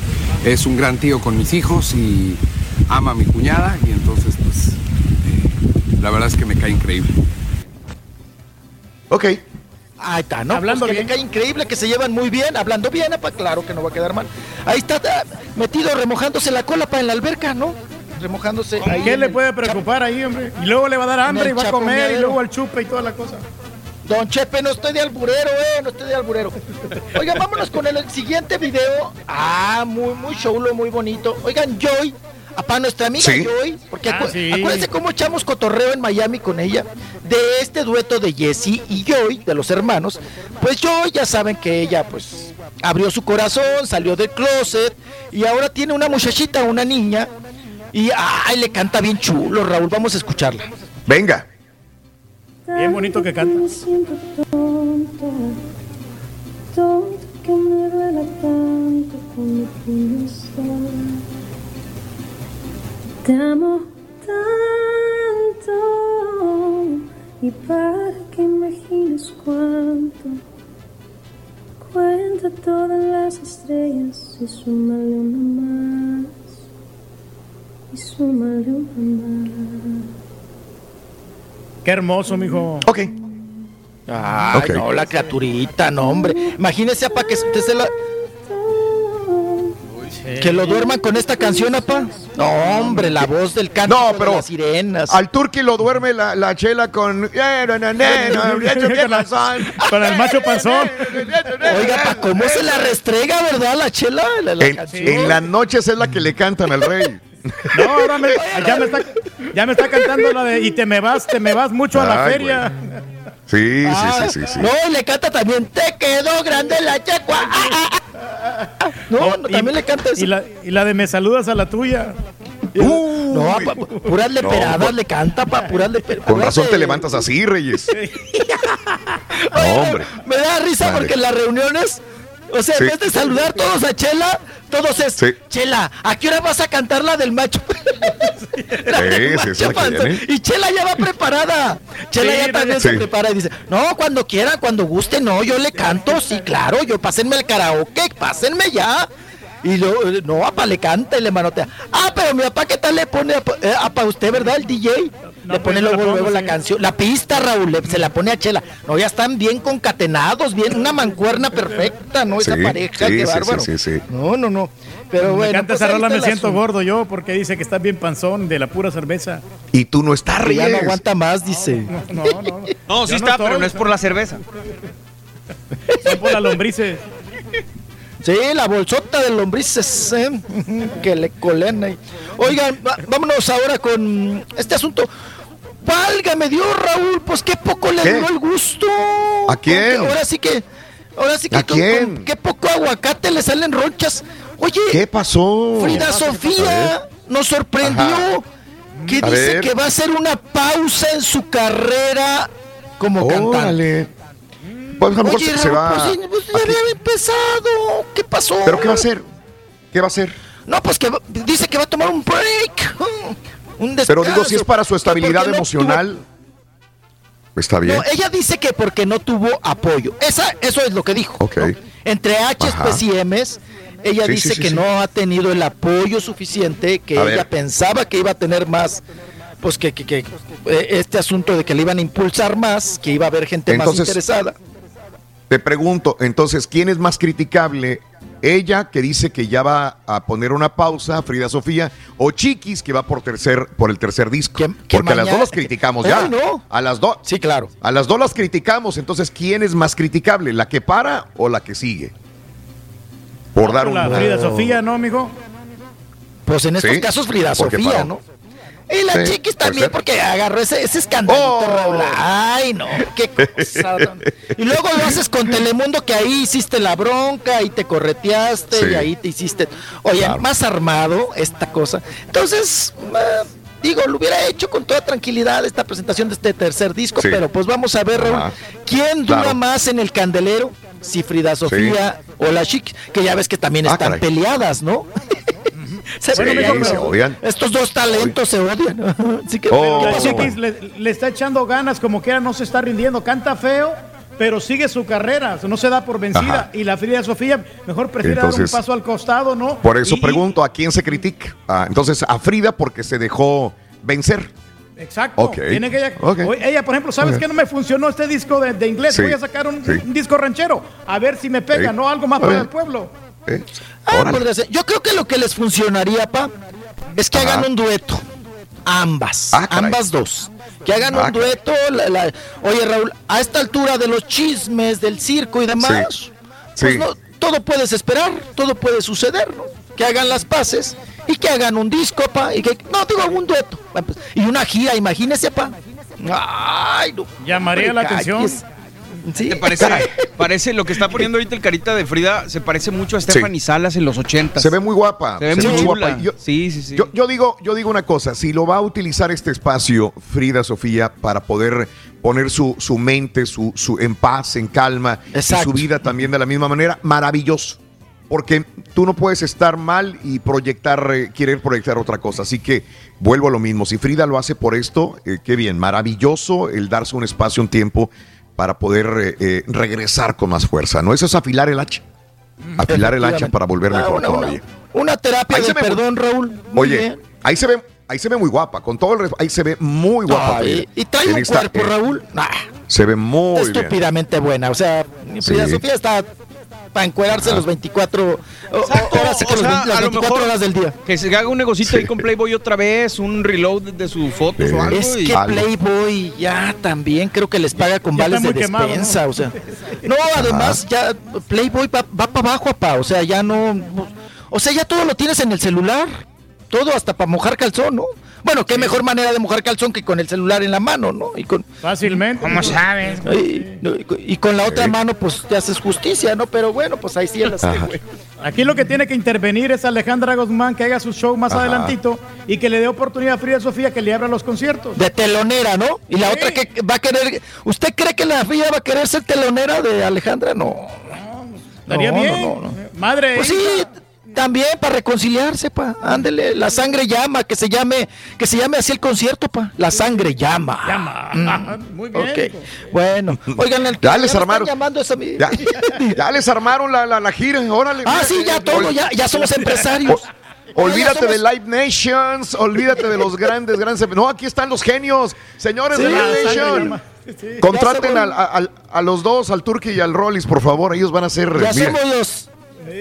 Speaker 48: Es un gran tío con mis hijos y ama a mi cuñada. Y entonces, pues, eh, la verdad es que me cae increíble.
Speaker 1: Ok.
Speaker 44: Ahí está, ¿no?
Speaker 3: Hablando
Speaker 44: Pues que
Speaker 3: bien.
Speaker 44: le cae increíble, que se llevan muy bien, hablando bien, pa, claro que no va a quedar mal. Ahí está ah, metido remojándose la cola para en la alberca, ¿no? Remojándose ahí.
Speaker 3: ¿Qué
Speaker 44: en
Speaker 3: le puede preocupar ahí, hombre? Y luego le va a dar hambre y va a comer y luego al chupe y toda la cosa.
Speaker 44: Don Chepe, no estoy de alburero, eh, no estoy de alburero. Oigan, vámonos con el siguiente video. Ah, muy, muy chulo, muy bonito. Oigan, Joy, para nuestra amiga
Speaker 1: Sí.
Speaker 44: Joy, porque
Speaker 3: Ah, sí.
Speaker 44: acuérdense cómo echamos cotorreo en Miami con ella, de este dueto de Jesse y Joy, de los hermanos. Pues Joy, ya saben que ella, pues, abrió su corazón, salió del closet y ahora tiene una muchachita, una niña. Y, ay, le canta bien chulo, Raúl, vamos a escucharla.
Speaker 1: Venga.
Speaker 3: Bien bonito que canta.
Speaker 50: Me siento tonta, tonta que me duela tanto como tú sabes. Te amo tanto y para que imagines cuánto. Cuenta todas las estrellas y súmale una más. Y súmale una más.
Speaker 3: Qué hermoso, mijo.
Speaker 1: Ok.
Speaker 44: Ay,
Speaker 1: Ok.
Speaker 44: no, la criaturita, no, hombre. Imagínese para que usted se la. Que lo duerman con esta canción, apa. No, hombre, la voz del canto
Speaker 1: No,
Speaker 44: de
Speaker 1: pero
Speaker 44: las sirenas.
Speaker 1: al turqui lo duerme la, la chela con...
Speaker 3: Con el macho panzón.
Speaker 44: Oiga, pa, ¿cómo se la restrega, verdad, la chela? La, la
Speaker 1: En, en las noches es la que le cantan al rey.
Speaker 3: No, ahora me- ya, me está, ya me está cantando la de y te me vas, te me vas mucho a la feria.
Speaker 1: Sí,
Speaker 44: Ah,
Speaker 1: sí, sí, sí, sí.
Speaker 44: No, y le canta también, te quedó grande la checua. Ah, ah, ah. No, no, también le canta eso.
Speaker 3: Y la, y la de me saludas a la tuya.
Speaker 44: no, pa- puras leperadas le canta, pa, puras leperadas.
Speaker 1: Con razón te levantas así, Reyes. No, hombre.
Speaker 44: Me da risa
Speaker 1: Madre.
Speaker 44: porque en las reuniones, o sea,
Speaker 1: Sí.
Speaker 44: en vez de saludar todos a Chela, todos es,
Speaker 1: Sí.
Speaker 44: Chela, ¿a qué hora vas a cantar la del macho? La del macho. Y Chela ya va preparada. Chela
Speaker 3: Sí,
Speaker 44: ya también
Speaker 1: sí.
Speaker 44: se prepara y dice, no, cuando quiera, cuando guste, no, yo le canto, sí, claro, yo pásenme el karaoke, pásenme ya. Y lo, no, apa, le canta y le manotea. Ah, pero mi papá, ¿qué tal le pone? eh, apa, usted, ¿verdad? El DJ. Le pone
Speaker 3: pues, la
Speaker 44: luego, la canción, la pista, Raúl, le- se la pone a Chela. No, ya están bien concatenados, bien, una mancuerna perfecta, ¿no? Esa
Speaker 1: Sí,
Speaker 44: pareja,
Speaker 1: sí,
Speaker 44: qué
Speaker 1: sí,
Speaker 44: bárbaro.
Speaker 1: sí, sí, sí.
Speaker 44: No, no, no. Pero
Speaker 3: me
Speaker 44: bueno.
Speaker 3: encanta
Speaker 44: pues
Speaker 3: esa rola, me siento gordo yo porque dice que estás bien panzón de la pura cerveza.
Speaker 1: Y tú no estás,
Speaker 44: Que ya no
Speaker 1: Reyes.
Speaker 44: aguanta más, dice.
Speaker 3: No, no, no.
Speaker 4: No, sí está,
Speaker 3: estoy,
Speaker 4: pero no es por la cerveza.
Speaker 3: Son por las lombrices.
Speaker 44: Sí, la bolsota de lombrices ¿eh? que le colen ahí. Oigan, vámonos ahora con este asunto. Válgame Dios, Raúl, pues qué poco le
Speaker 1: ¿Qué?
Speaker 44: duró el gusto.
Speaker 1: ¿A quién?
Speaker 44: Porque Ahora sí que, ahora sí que
Speaker 1: ¿A
Speaker 44: con-
Speaker 1: quién?
Speaker 44: con qué poco aguacate le salen ronchas. Oye,
Speaker 1: ¿Qué pasó?
Speaker 44: Frida Sofía nos sorprendió
Speaker 1: Ajá.
Speaker 44: que
Speaker 1: A
Speaker 44: dice
Speaker 1: ver.
Speaker 44: que va a hacer una pausa en su carrera como cantante.
Speaker 1: Órale. Pues a lo mejor
Speaker 44: Oye,
Speaker 1: se, se
Speaker 44: Raúl,
Speaker 1: va.
Speaker 44: pues, pues, ya había empezado. ¿Qué pasó?
Speaker 1: ¿Pero qué va a hacer? ¿Qué va a hacer?
Speaker 44: No, pues que va- dice que va a tomar un break. Un
Speaker 1: Pero digo, si es
Speaker 44: descanso,
Speaker 1: para su estabilidad
Speaker 44: no
Speaker 1: emocional. Está bien.
Speaker 44: no, ella dice que porque no tuvo apoyo. Esa, eso es lo que dijo.
Speaker 1: Ok.
Speaker 44: ¿no? Entre H,
Speaker 1: Ajá.
Speaker 44: y M's, ella
Speaker 1: Sí,
Speaker 44: dice
Speaker 1: sí, sí,
Speaker 44: que no ha tenido el apoyo suficiente, que
Speaker 1: A
Speaker 44: ella
Speaker 1: ver.
Speaker 44: pensaba que iba a tener más, pues que, que- que, eh, este asunto de que le iban a impulsar más, que iba a haber gente más interesada.
Speaker 1: Te pregunto, entonces, ¿quién es más criticable? ¿Ella que dice que ya va a poner una pausa, Frida Sofía, o Chiquis que va por tercer, por el tercer disco?
Speaker 44: que
Speaker 1: Porque a las dos las criticamos
Speaker 44: Ay,
Speaker 1: ya.
Speaker 44: no.
Speaker 1: A las dos.
Speaker 44: Sí, claro.
Speaker 1: A las dos las criticamos, entonces, ¿quién es más criticable? ¿La que para o la que sigue? Por dar un.
Speaker 3: La Frida Sofía, ¿no, amigo?
Speaker 44: Pues en estos
Speaker 1: Sí,
Speaker 44: casos Frida
Speaker 1: porque
Speaker 44: Sofía,
Speaker 1: paró.
Speaker 44: ¿no? Y la
Speaker 1: Sí,
Speaker 44: chiquis también, porque agarró ese, ese escandalito,
Speaker 1: Oh.
Speaker 44: Raúl. Ay, no, qué cosa. Y luego lo haces con Telemundo, que ahí hiciste la bronca, y te correteaste,
Speaker 1: Sí.
Speaker 44: y ahí te hiciste. Oye,
Speaker 1: Claro.
Speaker 44: más armado esta cosa. Entonces, eh, digo, lo hubiera hecho con toda tranquilidad esta presentación de este tercer disco,
Speaker 1: Sí.
Speaker 44: pero pues vamos a ver, Raúl,
Speaker 1: Ajá.
Speaker 44: ¿quién dura
Speaker 1: Claro.
Speaker 44: más en el candelero? Si Frida Sofía o la Chic, que ya ves que también
Speaker 1: Ah,
Speaker 44: están
Speaker 1: caray.
Speaker 44: peleadas, ¿no? Se
Speaker 1: Sí,
Speaker 44: pelean,
Speaker 1: se
Speaker 44: pero
Speaker 1: odian.
Speaker 44: Estos dos talentos se odian. Así que,
Speaker 1: Oh.
Speaker 3: Le, le está echando ganas, como quiera, no se está rindiendo. Canta feo, pero sigue su carrera, no se da por vencida.
Speaker 1: Ajá.
Speaker 3: Y la Frida Sofía mejor prefiere dar un paso al costado, ¿no?
Speaker 1: Por eso
Speaker 3: Y-
Speaker 1: pregunto, ¿a quién se critica? Ah, entonces, a Frida porque se dejó vencer.
Speaker 3: Exacto. Tiene que ella,
Speaker 1: ok.
Speaker 3: Oye, ella, por ejemplo, ¿sabes
Speaker 1: Ok.
Speaker 3: qué no me funcionó este disco de, de inglés?
Speaker 1: Sí,
Speaker 3: Voy a sacar un,
Speaker 1: sí.
Speaker 3: un disco ranchero. A ver si me pega. ¿no? Algo más para el pueblo.
Speaker 1: ¿Eh?
Speaker 44: Ah,
Speaker 1: Órale.
Speaker 44: podría ser. Yo creo que lo que les funcionaría, pa, es que
Speaker 1: Ajá.
Speaker 44: hagan un dueto. Ambas.
Speaker 1: Ah,
Speaker 44: ambas dos. Que hagan
Speaker 1: Ah,
Speaker 44: un dueto. la- la- Oye, Raúl, a esta altura de los chismes, del circo y demás,
Speaker 1: Sí.
Speaker 44: pues
Speaker 1: Sí.
Speaker 44: no, todo puedes esperar, todo puede suceder, ¿no? Que hagan las paces y que hagan un disco, pa, y que, no, digo, un dueto. Y una gira, imagínese, pa. Ay, no.
Speaker 3: Llamaría la atención.
Speaker 44: Sí.
Speaker 4: ¿Te parece, parece lo que está poniendo ahorita el carita de Frida? Se parece mucho a Stephanie Salas en los 80.
Speaker 1: Se ve muy guapa.
Speaker 4: Se ve
Speaker 1: se
Speaker 4: muy
Speaker 1: guapa. Yo,
Speaker 4: sí, sí, sí.
Speaker 1: yo, yo digo, yo digo una cosa, si lo va a utilizar este espacio, Frida Sofía, para poder poner su, su mente, su, su en paz, en calma, y
Speaker 44: Exacto.
Speaker 1: su vida también de la misma manera, maravilloso. Porque tú no puedes estar mal y proyectar, eh, querer proyectar otra cosa. Así que vuelvo a lo mismo. Si Frida lo hace por esto, eh, qué bien, maravilloso el darse un espacio, un tiempo para poder eh, eh, regresar con más fuerza. ¿No? Eso es afilar el hacha. Afilar el hacha para volver
Speaker 44: Ah,
Speaker 1: mejor
Speaker 44: una-
Speaker 1: todavía.
Speaker 44: Una terapia
Speaker 1: Ahí
Speaker 44: de
Speaker 1: muy-
Speaker 44: perdón, Raúl. Muy
Speaker 1: Oye,
Speaker 44: bien.
Speaker 1: ahí se ve, ahí se ve muy guapa, con todo el ahí se ve muy guapa.
Speaker 44: Y trae
Speaker 1: En
Speaker 44: un
Speaker 1: esta-
Speaker 44: cuerpo,
Speaker 1: eh,
Speaker 44: Raúl. Nah,
Speaker 1: Se ve muy bien.
Speaker 44: estúpidamente buena. O sea,
Speaker 1: Sí.
Speaker 44: Sofía está Para encuerarse los 24 o- horas, sí que
Speaker 4: O
Speaker 44: los
Speaker 4: sea,
Speaker 44: 20 las
Speaker 4: a lo
Speaker 44: 24
Speaker 4: mejor
Speaker 44: horas del día.
Speaker 4: Que se haga un negocito ahí con Playboy otra vez, un reload de sus fotos o algo.
Speaker 44: Es
Speaker 4: y-
Speaker 44: que Playboy ya también creo que les paga con
Speaker 4: Ya
Speaker 44: vales de
Speaker 4: quemado,
Speaker 44: despensa,
Speaker 4: ¿no?
Speaker 44: o sea. No, además ya Playboy va, va para abajo, papá, o sea, ya no o sea, ya todo lo tienes en el celular. Todo hasta para mojar calzón, ¿no? Bueno, qué mejor manera de mojar calzón que con el celular en la mano, ¿no? Y con
Speaker 3: Fácilmente.
Speaker 44: ¿Cómo sabes? Y, con- la otra mano pues te haces justicia, ¿no? Pero bueno, pues ahí sí las
Speaker 3: Ajá. Aquí lo que tiene que intervenir es Alejandra Guzmán que haga su show más
Speaker 44: Ajá.
Speaker 3: adelantito y que le dé oportunidad a Frida Sofía que le abra los conciertos.
Speaker 44: de telonera, ¿no? Y la otra que va a querer, ¿usted cree que la Frida va a querer ser telonera de Alejandra? No.
Speaker 3: Estaría
Speaker 44: No,
Speaker 3: bien.
Speaker 44: no, no, no.
Speaker 3: Madre.
Speaker 44: Pues sí, también para reconciliarse, pa. Ándele, la sangre llama, que se llame, que se llame así el concierto, pa. La sangre llama.
Speaker 3: Llama. Muy bien.
Speaker 44: Bueno, oigan, el,
Speaker 1: Ya les
Speaker 44: me
Speaker 1: armaron.
Speaker 44: llamando esa mi-
Speaker 1: Ya, ya les armaron la, la, la gira, órale.
Speaker 44: Ah,
Speaker 1: mira,
Speaker 44: sí, ya
Speaker 1: eh,
Speaker 44: todo, ya, ya somos empresarios.
Speaker 1: O- Olvídate
Speaker 44: Ya somos-
Speaker 1: de Live Nations, olvídate de los grandes, grandes. No, aquí están los genios, señores
Speaker 3: Sí,
Speaker 1: de Live Nation.
Speaker 3: Sí.
Speaker 1: Contraten
Speaker 44: Ya
Speaker 1: al- a, al- a los dos, al Turkey y al Rollis, por favor. Ellos van a ser.
Speaker 44: Ya
Speaker 1: mira,
Speaker 44: somos los,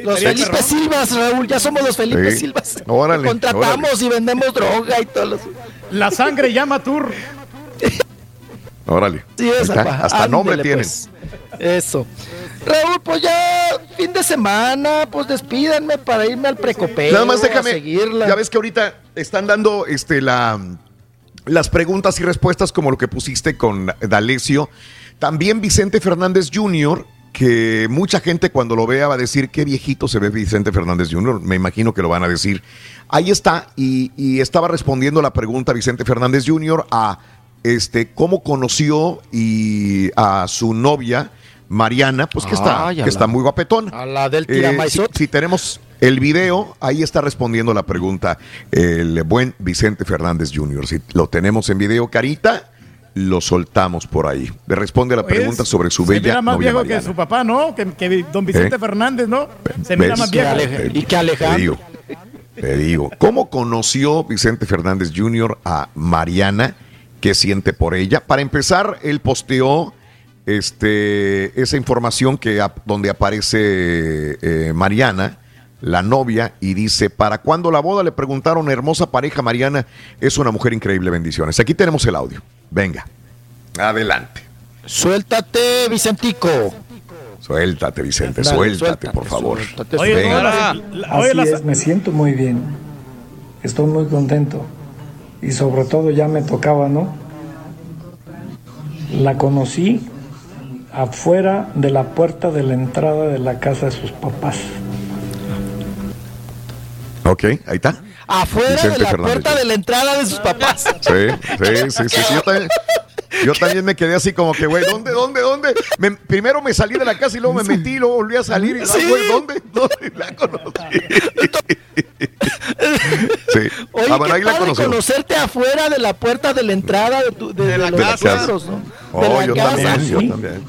Speaker 44: los Felipe
Speaker 3: perrón.
Speaker 44: Silvas, Raúl, ya somos los Felipe
Speaker 1: Sí.
Speaker 44: Silvas.
Speaker 1: Órale,
Speaker 44: Contratamos
Speaker 1: órale.
Speaker 44: y vendemos droga y todo. Los...
Speaker 3: La sangre llama tour.
Speaker 1: órale.
Speaker 44: Sí, esa.
Speaker 1: Hasta
Speaker 44: Ándele,
Speaker 1: nombre tienen.
Speaker 44: pues. Eso. Raúl, pues ya fin de semana, pues despídanme para irme al precopeo.
Speaker 1: Nada más
Speaker 44: a
Speaker 1: déjame.
Speaker 44: seguirla.
Speaker 1: Ya ves que ahorita están dando este, la, las preguntas y respuestas como lo que pusiste con D'Alessio. También Vicente Fernández Jr., que mucha gente cuando lo vea va a decir qué viejito se ve Vicente Fernández Jr. Me imagino que lo van a decir. Ahí está, y, y estaba respondiendo la pregunta Vicente Fernández Jr. a este cómo conoció y a su novia Mariana, pues que está,
Speaker 44: Ay,
Speaker 1: que
Speaker 44: la-
Speaker 1: está muy guapetona.
Speaker 44: a la del
Speaker 1: Eh, si, si tenemos el video, ahí está respondiendo la pregunta el buen Vicente Fernández Jr. Si lo tenemos en video, Carita, lo soltamos por ahí. Le responde a la pregunta
Speaker 3: Es-
Speaker 1: sobre su
Speaker 3: se
Speaker 1: bella
Speaker 3: mira más
Speaker 1: novia
Speaker 3: viejo que su papá, ¿no? Que, que don Vicente
Speaker 1: ¿Eh?
Speaker 3: Fernández, ¿no? Se mira
Speaker 1: ¿Ves?
Speaker 3: más viejo.
Speaker 44: Y que Alejandro.
Speaker 1: Te digo, te digo. ¿Cómo conoció Vicente Fernández Jr. a Mariana? ¿Qué siente por ella? Para empezar, él posteó este, esa información que, donde aparece eh, Mariana, la novia, y dice, ¿para cuándo la boda? Le preguntaron, hermosa pareja Mariana, es una mujer increíble, bendiciones. Aquí tenemos el audio. Venga, adelante.
Speaker 44: Suéltate, Vicentico.
Speaker 1: Suéltate, Vicente,
Speaker 44: Dale,
Speaker 1: suéltate,
Speaker 44: suéltate,
Speaker 1: por favor.
Speaker 44: suéltate,
Speaker 3: Oye,
Speaker 1: Venga.
Speaker 51: Así es, me siento muy bien. Estoy muy contento. Y sobre todo ya me tocaba, ¿no? La conocí afuera de la puerta de la entrada de la casa de sus papás.
Speaker 1: Ok, ahí está.
Speaker 44: Afuera
Speaker 1: Vicente
Speaker 44: de la
Speaker 1: Fernández
Speaker 44: puerta de la entrada de sus papás.
Speaker 1: Sí, sí, sí, sí, sí, Yo también, yo también me quedé así como que, güey, ¿dónde, dónde, dónde? Me- primero me salí de la casa y luego me metí y luego volví a salir. Y,
Speaker 44: Sí.
Speaker 1: güey, ¿dónde? ¿Dónde la conocí? Sí.
Speaker 44: Oye,
Speaker 1: ah, bueno, ahí la conocí.
Speaker 44: conocerte afuera de la puerta de la entrada de, tu, de,
Speaker 1: De
Speaker 44: de los
Speaker 1: la casa.
Speaker 44: suegros, ¿no?
Speaker 1: Oh,
Speaker 44: de la
Speaker 1: yo
Speaker 44: casa.
Speaker 1: también, yo
Speaker 51: Sí.
Speaker 1: también.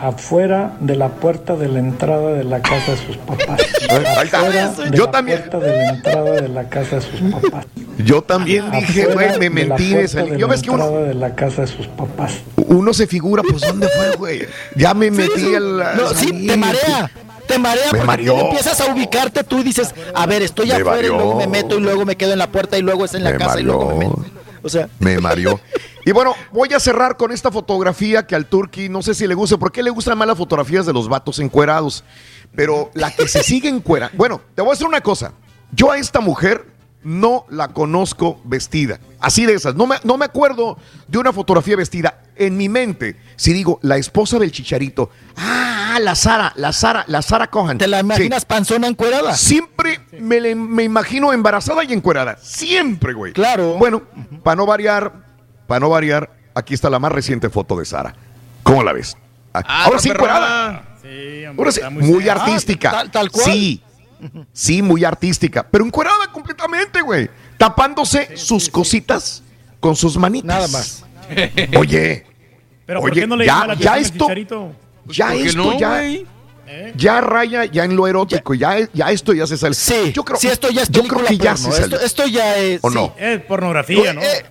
Speaker 51: Afuera de la puerta de la entrada de la casa de sus papás.
Speaker 1: Ahí está.
Speaker 51: Afuera de
Speaker 1: Yo
Speaker 51: la
Speaker 1: también.
Speaker 51: puerta de la entrada de la casa de sus papás.
Speaker 1: Yo también dije, güey, me
Speaker 51: de la
Speaker 1: mentí.
Speaker 51: de
Speaker 1: Yo
Speaker 51: la
Speaker 1: ves que uno,
Speaker 51: de la casa de sus papás.
Speaker 1: uno se figura, pues, ¿dónde fue, güey? Ya me metí
Speaker 44: Sí,
Speaker 1: al.
Speaker 44: no, sí, te marea. Te marea
Speaker 1: Me
Speaker 44: porque
Speaker 1: mareó.
Speaker 44: empiezas a ubicarte tú y dices, a ver, estoy
Speaker 1: Me
Speaker 44: afuera y luego me meto y luego me quedo en la puerta y luego es en la
Speaker 1: Me
Speaker 44: casa y luego me meto. O sea,
Speaker 1: Me mareó. Y bueno, voy a cerrar con esta fotografía que al Turqui no sé si le gusta, porque le gustan más las fotografías de los vatos encuerados. Pero la que se sigue encuera. Bueno, te voy a decir una cosa. Yo a esta mujer no la conozco vestida. Así de esas. No me, no me acuerdo de una fotografía vestida. En mi mente, si digo la esposa del chicharito, ah, la Sara, la Sara, la Sara Cohan.
Speaker 44: ¿te la imaginas panzona encuerada?
Speaker 1: Siempre me, me imagino embarazada y encuerada. Siempre, güey.
Speaker 44: Claro.
Speaker 1: Bueno, para no variar, para no variar, aquí está la más reciente foto de Sara. ¿Cómo la ves? Ah, Ahora sí, encuerada.
Speaker 3: Sí,
Speaker 1: Ahora sí, muy, artística.
Speaker 44: Ah, tal- tal cual.
Speaker 1: Sí. Sí, muy artística. Pero encuerada completamente, güey. Tapándose sus cositas con sus manitas.
Speaker 44: Nada más.
Speaker 1: Oye.
Speaker 3: Pero ¿por qué no le
Speaker 1: ya-
Speaker 3: la
Speaker 1: ya esto-
Speaker 3: Chicharito?
Speaker 1: Ya
Speaker 4: ¿por qué
Speaker 1: esto,
Speaker 4: no,
Speaker 1: ya.
Speaker 4: güey?
Speaker 1: Ya raya ya en lo erótico, ya, ya esto ya se sale.
Speaker 44: Sí,
Speaker 1: yo creo,
Speaker 44: sí, esto ya es
Speaker 1: yo creo
Speaker 44: película
Speaker 1: que ya
Speaker 44: porno.
Speaker 1: se
Speaker 44: Esto,
Speaker 1: salió.
Speaker 44: esto ya es.
Speaker 1: ¿O
Speaker 44: sí.
Speaker 1: no?
Speaker 3: Es pornografía, ¿no?
Speaker 44: Eh,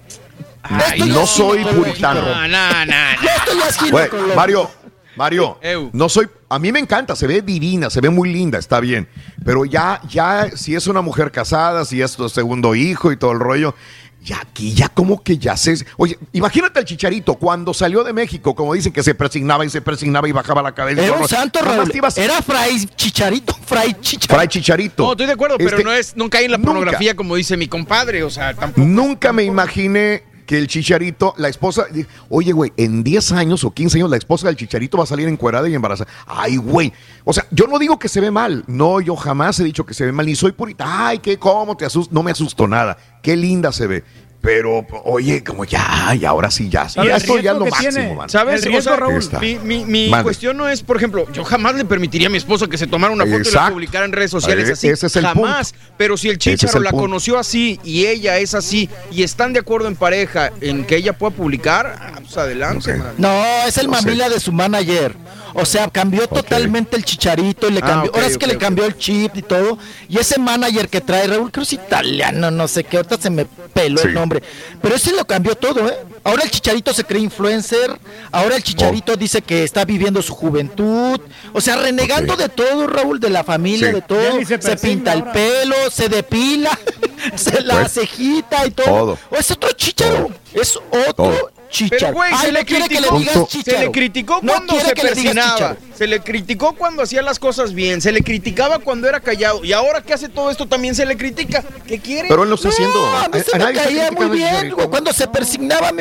Speaker 1: Ay,
Speaker 44: ya
Speaker 1: no soy puritano.
Speaker 4: No, no, no.
Speaker 44: Esto ya es
Speaker 1: Güey,
Speaker 44: ginecológico.
Speaker 1: Mario, Mario, no soy, a mí me encanta, se ve divina, se ve muy linda, está bien, pero ya, ya, si es una mujer casada, si es tu segundo hijo y todo el rollo, ya aquí, ya como que ya se, oye, imagínate al Chicharito cuando salió de México, como dicen que se persignaba y se persignaba y bajaba la cabeza.
Speaker 44: Era un santo, Raúl.
Speaker 1: ibas-
Speaker 44: Era Fray Chicharito, Fray Chicharito.
Speaker 1: Fray Chicharito.
Speaker 4: No, estoy de acuerdo, pero
Speaker 1: Este,
Speaker 4: no es, no cae en la
Speaker 1: nunca.
Speaker 4: pornografía como dice mi compadre, o sea, tampoco.
Speaker 1: Nunca me imaginé que el Chicharito, la esposa, oye, güey, en 10 años o 15 años la esposa del Chicharito va a salir encuerada y embarazada. Ay, güey. O sea, yo no digo que se ve mal. No, yo jamás he dicho que se ve mal. Ni soy purita. Ay, qué, cómo te asusto. No me asustó nada. Qué linda se ve. Pero, oye, como ya, y ahora sí ya.
Speaker 4: ¿Sabes
Speaker 1: Ya
Speaker 4: el
Speaker 1: esto ya lo máximo,
Speaker 4: tiene?
Speaker 1: man.
Speaker 4: ¿Sabes?
Speaker 1: El
Speaker 4: O sea,
Speaker 1: riesgo, Raúl.
Speaker 4: mi, mi- mi cuestión no es, por ejemplo, yo jamás le permitiría a mi esposa que se tomara una foto y la publicara en redes sociales así.
Speaker 1: ese es el
Speaker 4: jamás.
Speaker 1: punto.
Speaker 4: Pero si el
Speaker 1: es
Speaker 4: chicharo
Speaker 1: el
Speaker 4: la
Speaker 1: punto.
Speaker 4: conoció así y ella es así y están de acuerdo en pareja en que ella pueda publicar, ah, pues adelante. man.
Speaker 44: No, es el
Speaker 4: No sé.
Speaker 44: mamila de su manager. O sea, cambió totalmente el chicharito y le
Speaker 4: Ah,
Speaker 44: cambió. ahora es que le cambió el chip y todo. Y ese manager que trae, Raúl, creo que es italiano, no sé qué, ahorita se me peló el nombre. Pero ese lo cambió todo, ¿eh? Ahora el chicharito se cree influencer. Ahora el chicharito dice que está viviendo su juventud. O sea, renegando de todo, Raúl, de la familia,
Speaker 1: Sí.
Speaker 44: de todo. Se, pinta el pelo, se depila, se la
Speaker 1: Pues,
Speaker 44: cejita y todo.
Speaker 1: todo.
Speaker 44: O es otro chicharo. Es otro
Speaker 1: Todo.
Speaker 44: Chicharo.
Speaker 4: Pero, güey,
Speaker 44: Ay,
Speaker 4: se,
Speaker 44: no
Speaker 4: le
Speaker 44: quiere que le
Speaker 4: criticó, se le criticó cuando se persinaba. Se le criticó cuando hacía las cosas bien. Se le criticaba cuando era callado. Y ahora que hace todo esto también se le critica. ¿Qué quiere?
Speaker 1: Pero él lo está haciendo.
Speaker 44: No, a mí se
Speaker 1: A-
Speaker 44: me caía muy bien. Güey. Cuando se persignaba,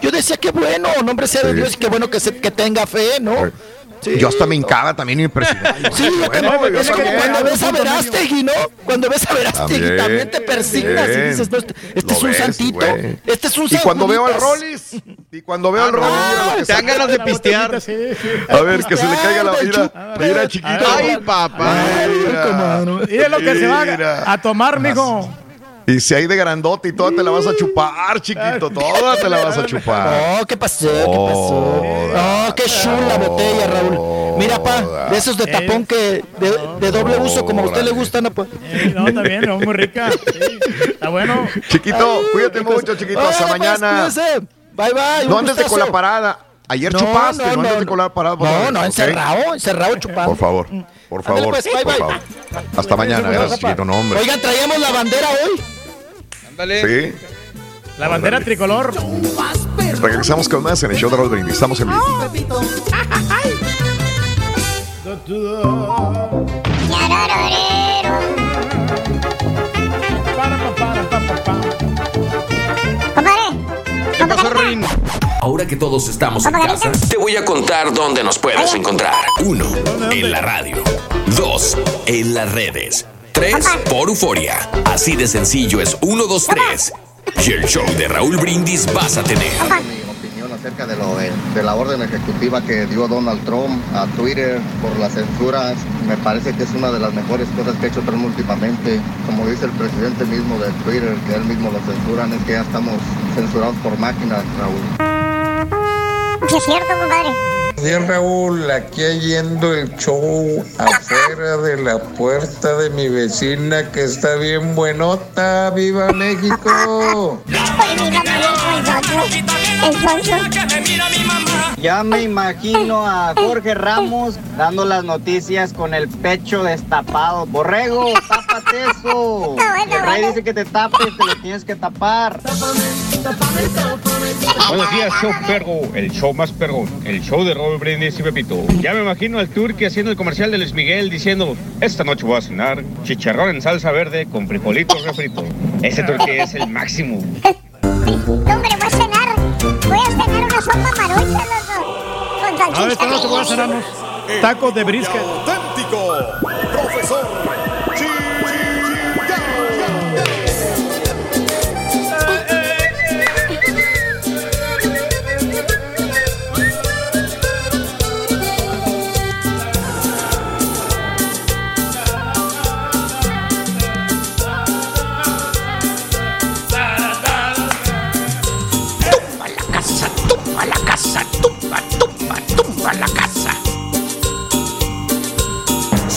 Speaker 44: yo decía que bueno, nombre sea de
Speaker 1: Sí.
Speaker 44: Dios y qué bueno que, se- que tenga fe, ¿no? Sí.
Speaker 1: Yo hasta me hincaba también y me.
Speaker 44: Sí, yo
Speaker 1: Bueno,
Speaker 44: también, es como cuando ves a Verástegui, ¿no? Cuando ves a Verástegui
Speaker 1: También.
Speaker 44: también te persignas y
Speaker 1: Bien.
Speaker 44: dices, no, este, este es un
Speaker 1: ves,
Speaker 44: santito,
Speaker 1: güey.
Speaker 44: este es un
Speaker 1: Y cuando veo al. Rollis, y cuando veo al Rollis, mira lo que
Speaker 4: te dan ganas de pistear.
Speaker 1: A ver, que se le caiga la mira, mira chiquito.
Speaker 4: Ay, papá.
Speaker 3: Y es lo que se va
Speaker 1: Mira.
Speaker 3: a, a tomar, mijo.
Speaker 1: Y si hay de grandote y toda te la vas a chupar, chiquito, toda te la vas a chupar.
Speaker 44: No, ¿qué pasó? ¿Qué pasó? No, qué chula botella, Raúl. Mira, pa, de esos de tapón que de, de doble uso, como a usted le gustan, ¿no? pa?
Speaker 3: Eh, no, está bien, no, muy rica. Sí, está bueno.
Speaker 1: Chiquito, cuídate mucho, chiquito. Hasta
Speaker 44: pues,
Speaker 1: mañana.
Speaker 44: cuídese. Bye, bye.
Speaker 1: No andes de con la parada. Ayer
Speaker 44: No,
Speaker 1: chupaste, no,
Speaker 44: no,
Speaker 1: andes de con la parada.
Speaker 44: No, no, encerrado, encerrado chupando.
Speaker 1: Por favor, por favor,
Speaker 44: pues, bye,
Speaker 1: por
Speaker 44: bye.
Speaker 1: favor. Hasta mañana, gracias, chiquito. No, hombre.
Speaker 44: Oigan, traíamos la bandera hoy.
Speaker 4: Ándale.
Speaker 1: Sí.
Speaker 3: La bandera tricolor.
Speaker 1: Regresamos con más en el show de Raúl Brindis. Estamos en vivo.
Speaker 4: ¿Qué pasó, Rin?
Speaker 37: Ahora que todos estamos en casa, te voy a contar dónde nos puedes encontrar. Uno, en la radio. Dos, en las redes. Por Euforia. Así de sencillo es uno, dos, tres. Y el show de Raúl Brindis vas a tener.
Speaker 40: opinión acerca de, lo de, de la orden ejecutiva que dio Donald Trump a Twitter por las censuras. Me parece que es una de las mejores cosas que ha hecho Trump últimamente. Como dice el presidente mismo de Twitter, que él mismo lo censuran, es que ya estamos censurados por máquinas, Raúl.
Speaker 5: Sí, es cierto, compadre.
Speaker 52: Bien, Raúl, aquí yendo el show afuera de la puerta de mi vecina que está bien buenota. ¡Viva México!
Speaker 53: Ya me imagino a Jorge Ramos dando las noticias con el pecho destapado. Borrego, tápate eso. El rey dice que te tapes, te lo tienes que tapar.
Speaker 54: Buenos días, show perro, el show más perro, el show de Robert Brindis y Pepito. Ya me imagino al Turqui haciendo el comercial de Luis Miguel diciendo, esta noche voy a cenar chicharrón en salsa verde con frijolitos refritos. Ese Turqui es el máximo.
Speaker 5: Hombre, una sopa marucha, loco. Con
Speaker 3: A ver,
Speaker 5: salchicha.
Speaker 3: noche voy a hacer tacos de brisket.
Speaker 27: Auténtico,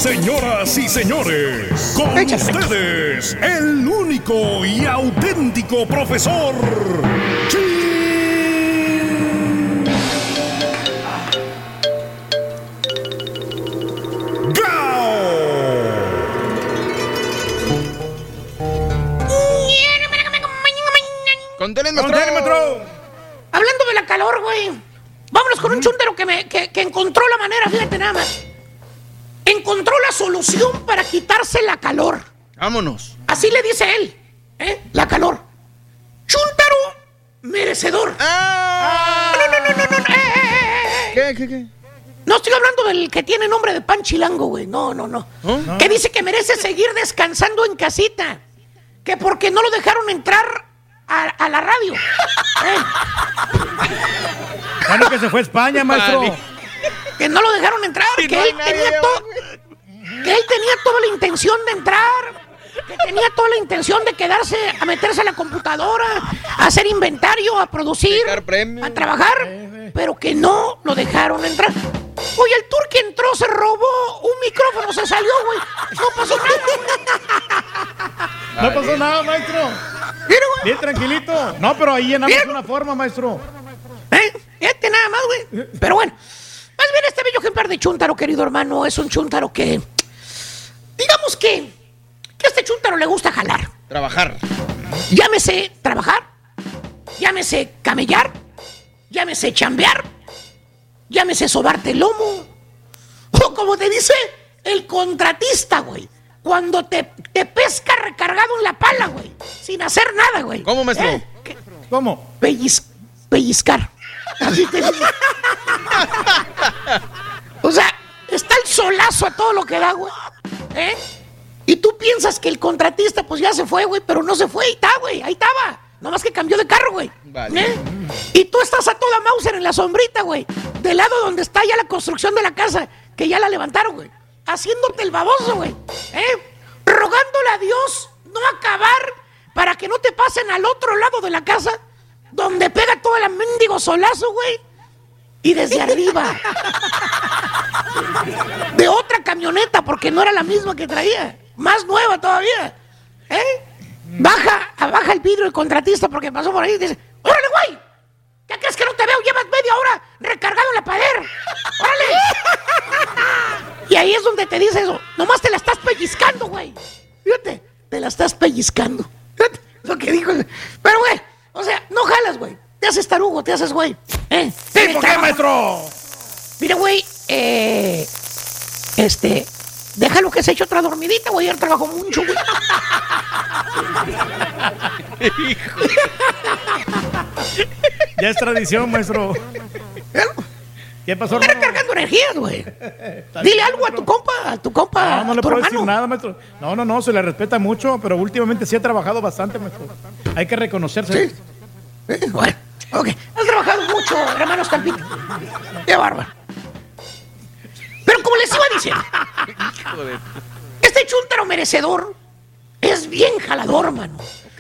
Speaker 55: Señoras y señores, con ustedes, el único y auténtico profesor
Speaker 3: Conténmetro.
Speaker 22: Hablando de la calor, güey. Vámonos con un chuntero que, me, que, encontró la manera, fíjate nada más. Encontró la solución para quitarse la calor.
Speaker 4: Vámonos.
Speaker 22: Así le dice él, ¿eh? La calor. Chúntaro merecedor.
Speaker 4: Ah.
Speaker 22: No, no, no, no, no. eh, eh, eh, eh.
Speaker 4: ¿Qué, qué, qué?
Speaker 22: No estoy hablando del que tiene nombre de pan chilango, güey. No, no, no.
Speaker 4: ¿No?
Speaker 22: Que dice que merece seguir descansando en casita. Que porque no lo dejaron entrar a, a la radio. Eh,
Speaker 3: Bueno, que se fue a España, maestro.
Speaker 4: Vale.
Speaker 22: Que no lo dejaron entrar.
Speaker 4: Si
Speaker 22: que,
Speaker 4: no
Speaker 22: él tenía to- que él tenía toda la intención de entrar. Que tenía toda la intención de quedarse, a meterse a la computadora, a hacer inventario, a producir, a trabajar, pero que no lo dejaron entrar. Oye, el tour que entró se robó un micrófono, se salió, güey. No pasó nada.
Speaker 3: No pasó nada, maestro.
Speaker 22: Mira, güey.
Speaker 3: Bien tranquilito. No, pero ahí llenamos
Speaker 22: Bien.
Speaker 3: una forma, maestro.
Speaker 22: ¿Eh? Este nada más, güey. Pero bueno, más bien este bello ejemplar de chúntaro, querido hermano, es un chúntaro que. Digamos que. Que a este chúntaro le gusta jalar.
Speaker 4: Trabajar.
Speaker 22: Llámese trabajar, llámese camellar, llámese chambear, llámese sobarte el lomo. O como te dice el contratista, güey. Cuando te, te pesca recargado en la pala, güey. Sin hacer nada, güey.
Speaker 4: ¿Cómo, maestro?
Speaker 22: ¿Eh?
Speaker 3: ¿Cómo?
Speaker 22: Pelliz- pellizcar. Así te dice. O sea, está el solazo a todo lo que da, güey. ¿Eh? Y tú piensas que el contratista, pues ya se fue, güey, pero no se fue, ahí está, güey, ahí estaba. Nomás que cambió de carro, güey.
Speaker 4: Vale.
Speaker 22: ¿Eh? Y tú estás a toda Mauser en la sombrita, güey. Del lado donde está ya la construcción de la casa, que ya la levantaron, güey. Haciéndote el baboso, güey. ¿Eh? Rogándole a Dios no acabar para que no te pasen al otro lado de la casa, donde pega todo el mendigo solazo, güey. Y desde arriba. De otra camioneta, porque no era la misma que traía. Más nueva todavía. ¿Eh? Baja, baja el vidrio el contratista porque pasó por ahí y dice, ¡Órale, güey! ¿Ya crees que no te veo? Llevas media hora recargado en la pader. ¡Órale! Y ahí es donde te dice eso. Nomás te la estás pellizcando, güey. Fíjate, te la estás pellizcando. Fíjate lo que dijo. Pero, güey, o sea, no jalas, güey. Te haces tarugo, te haces, güey. ¿Eh?
Speaker 3: Sí, ¿por qué, maestro?
Speaker 22: Mira, güey, eh, este, déjalo que se eche otra dormidita, güey. Él trabajó mucho, güey.
Speaker 3: Ya es tradición, maestro. ¿Qué pasó,
Speaker 22: Está recargando energías, güey. Dile algo a tu compa, a tu compa,
Speaker 3: No, no
Speaker 22: a
Speaker 3: le puedo
Speaker 22: hermano.
Speaker 3: decir nada, maestro. No, no, no, se le respeta mucho, pero últimamente sí ha trabajado bastante, maestro. Hay que reconocerse.
Speaker 22: Eh, Bueno, ok. Has trabajado mucho, hermanos Campito. Qué bárbaro. Pero como les iba diciendo, este chúntaro merecedor es bien jalador, mano.
Speaker 4: Ok.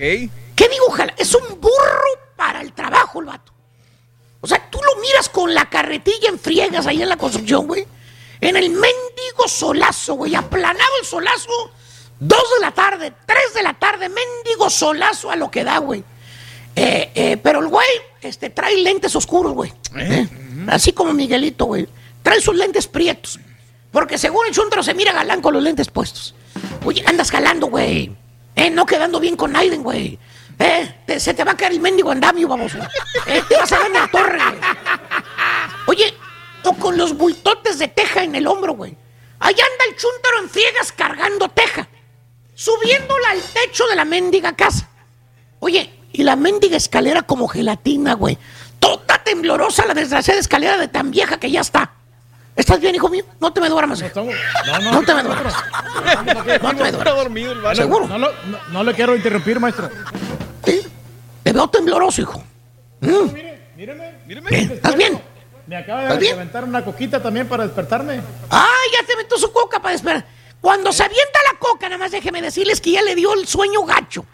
Speaker 22: ¿Qué digo, jala? Es un burro para el trabajo, el vato. O sea, tú lo miras con la carretilla en friegas ahí en la construcción, güey. En el mendigo solazo, güey. Aplanado el solazo. Dos de la tarde, tres de la tarde, mendigo solazo a lo que da, güey. Eh, eh, pero el güey este, trae lentes oscuros, güey. ¿Eh? Así como Miguelito, güey. Trae sus lentes prietos. Porque según el chuntaro se mira galán con los lentes puestos. Oye, andas jalando, güey. Eh, no quedando bien con Aiden, güey. Eh, te- se te va a caer el mendigo andamio, vamos. Eh, te vas a ver en la torre, güey. Oye, o con los bultotes de teja en el hombro, güey. Allá anda el chúntaro en friegas cargando teja. Subiéndola al techo de la mendiga casa. Oye, y la mendiga escalera como gelatina, güey. Toda temblorosa la desgraciada escalera de tan vieja que ya está. ¿Estás bien, hijo mío? No te me duermas.
Speaker 3: No,
Speaker 22: No,
Speaker 3: no,
Speaker 22: te me duermas. No te me duermas. ¿Seguro?
Speaker 3: No- no le quiero interrumpir, maestro.
Speaker 22: Te veo tembloroso, hijo. Mm.
Speaker 3: Míreme.
Speaker 22: ¿Eh? ¿Estás bien?
Speaker 3: Me acaba
Speaker 22: ¿Estás
Speaker 3: de aventar una coquita también para despertarme.
Speaker 22: ¡Ay, ya se metió su coca para despertar! Cuando se avienta la coca, nada más déjeme decirles que ya le dio el sueño gacho.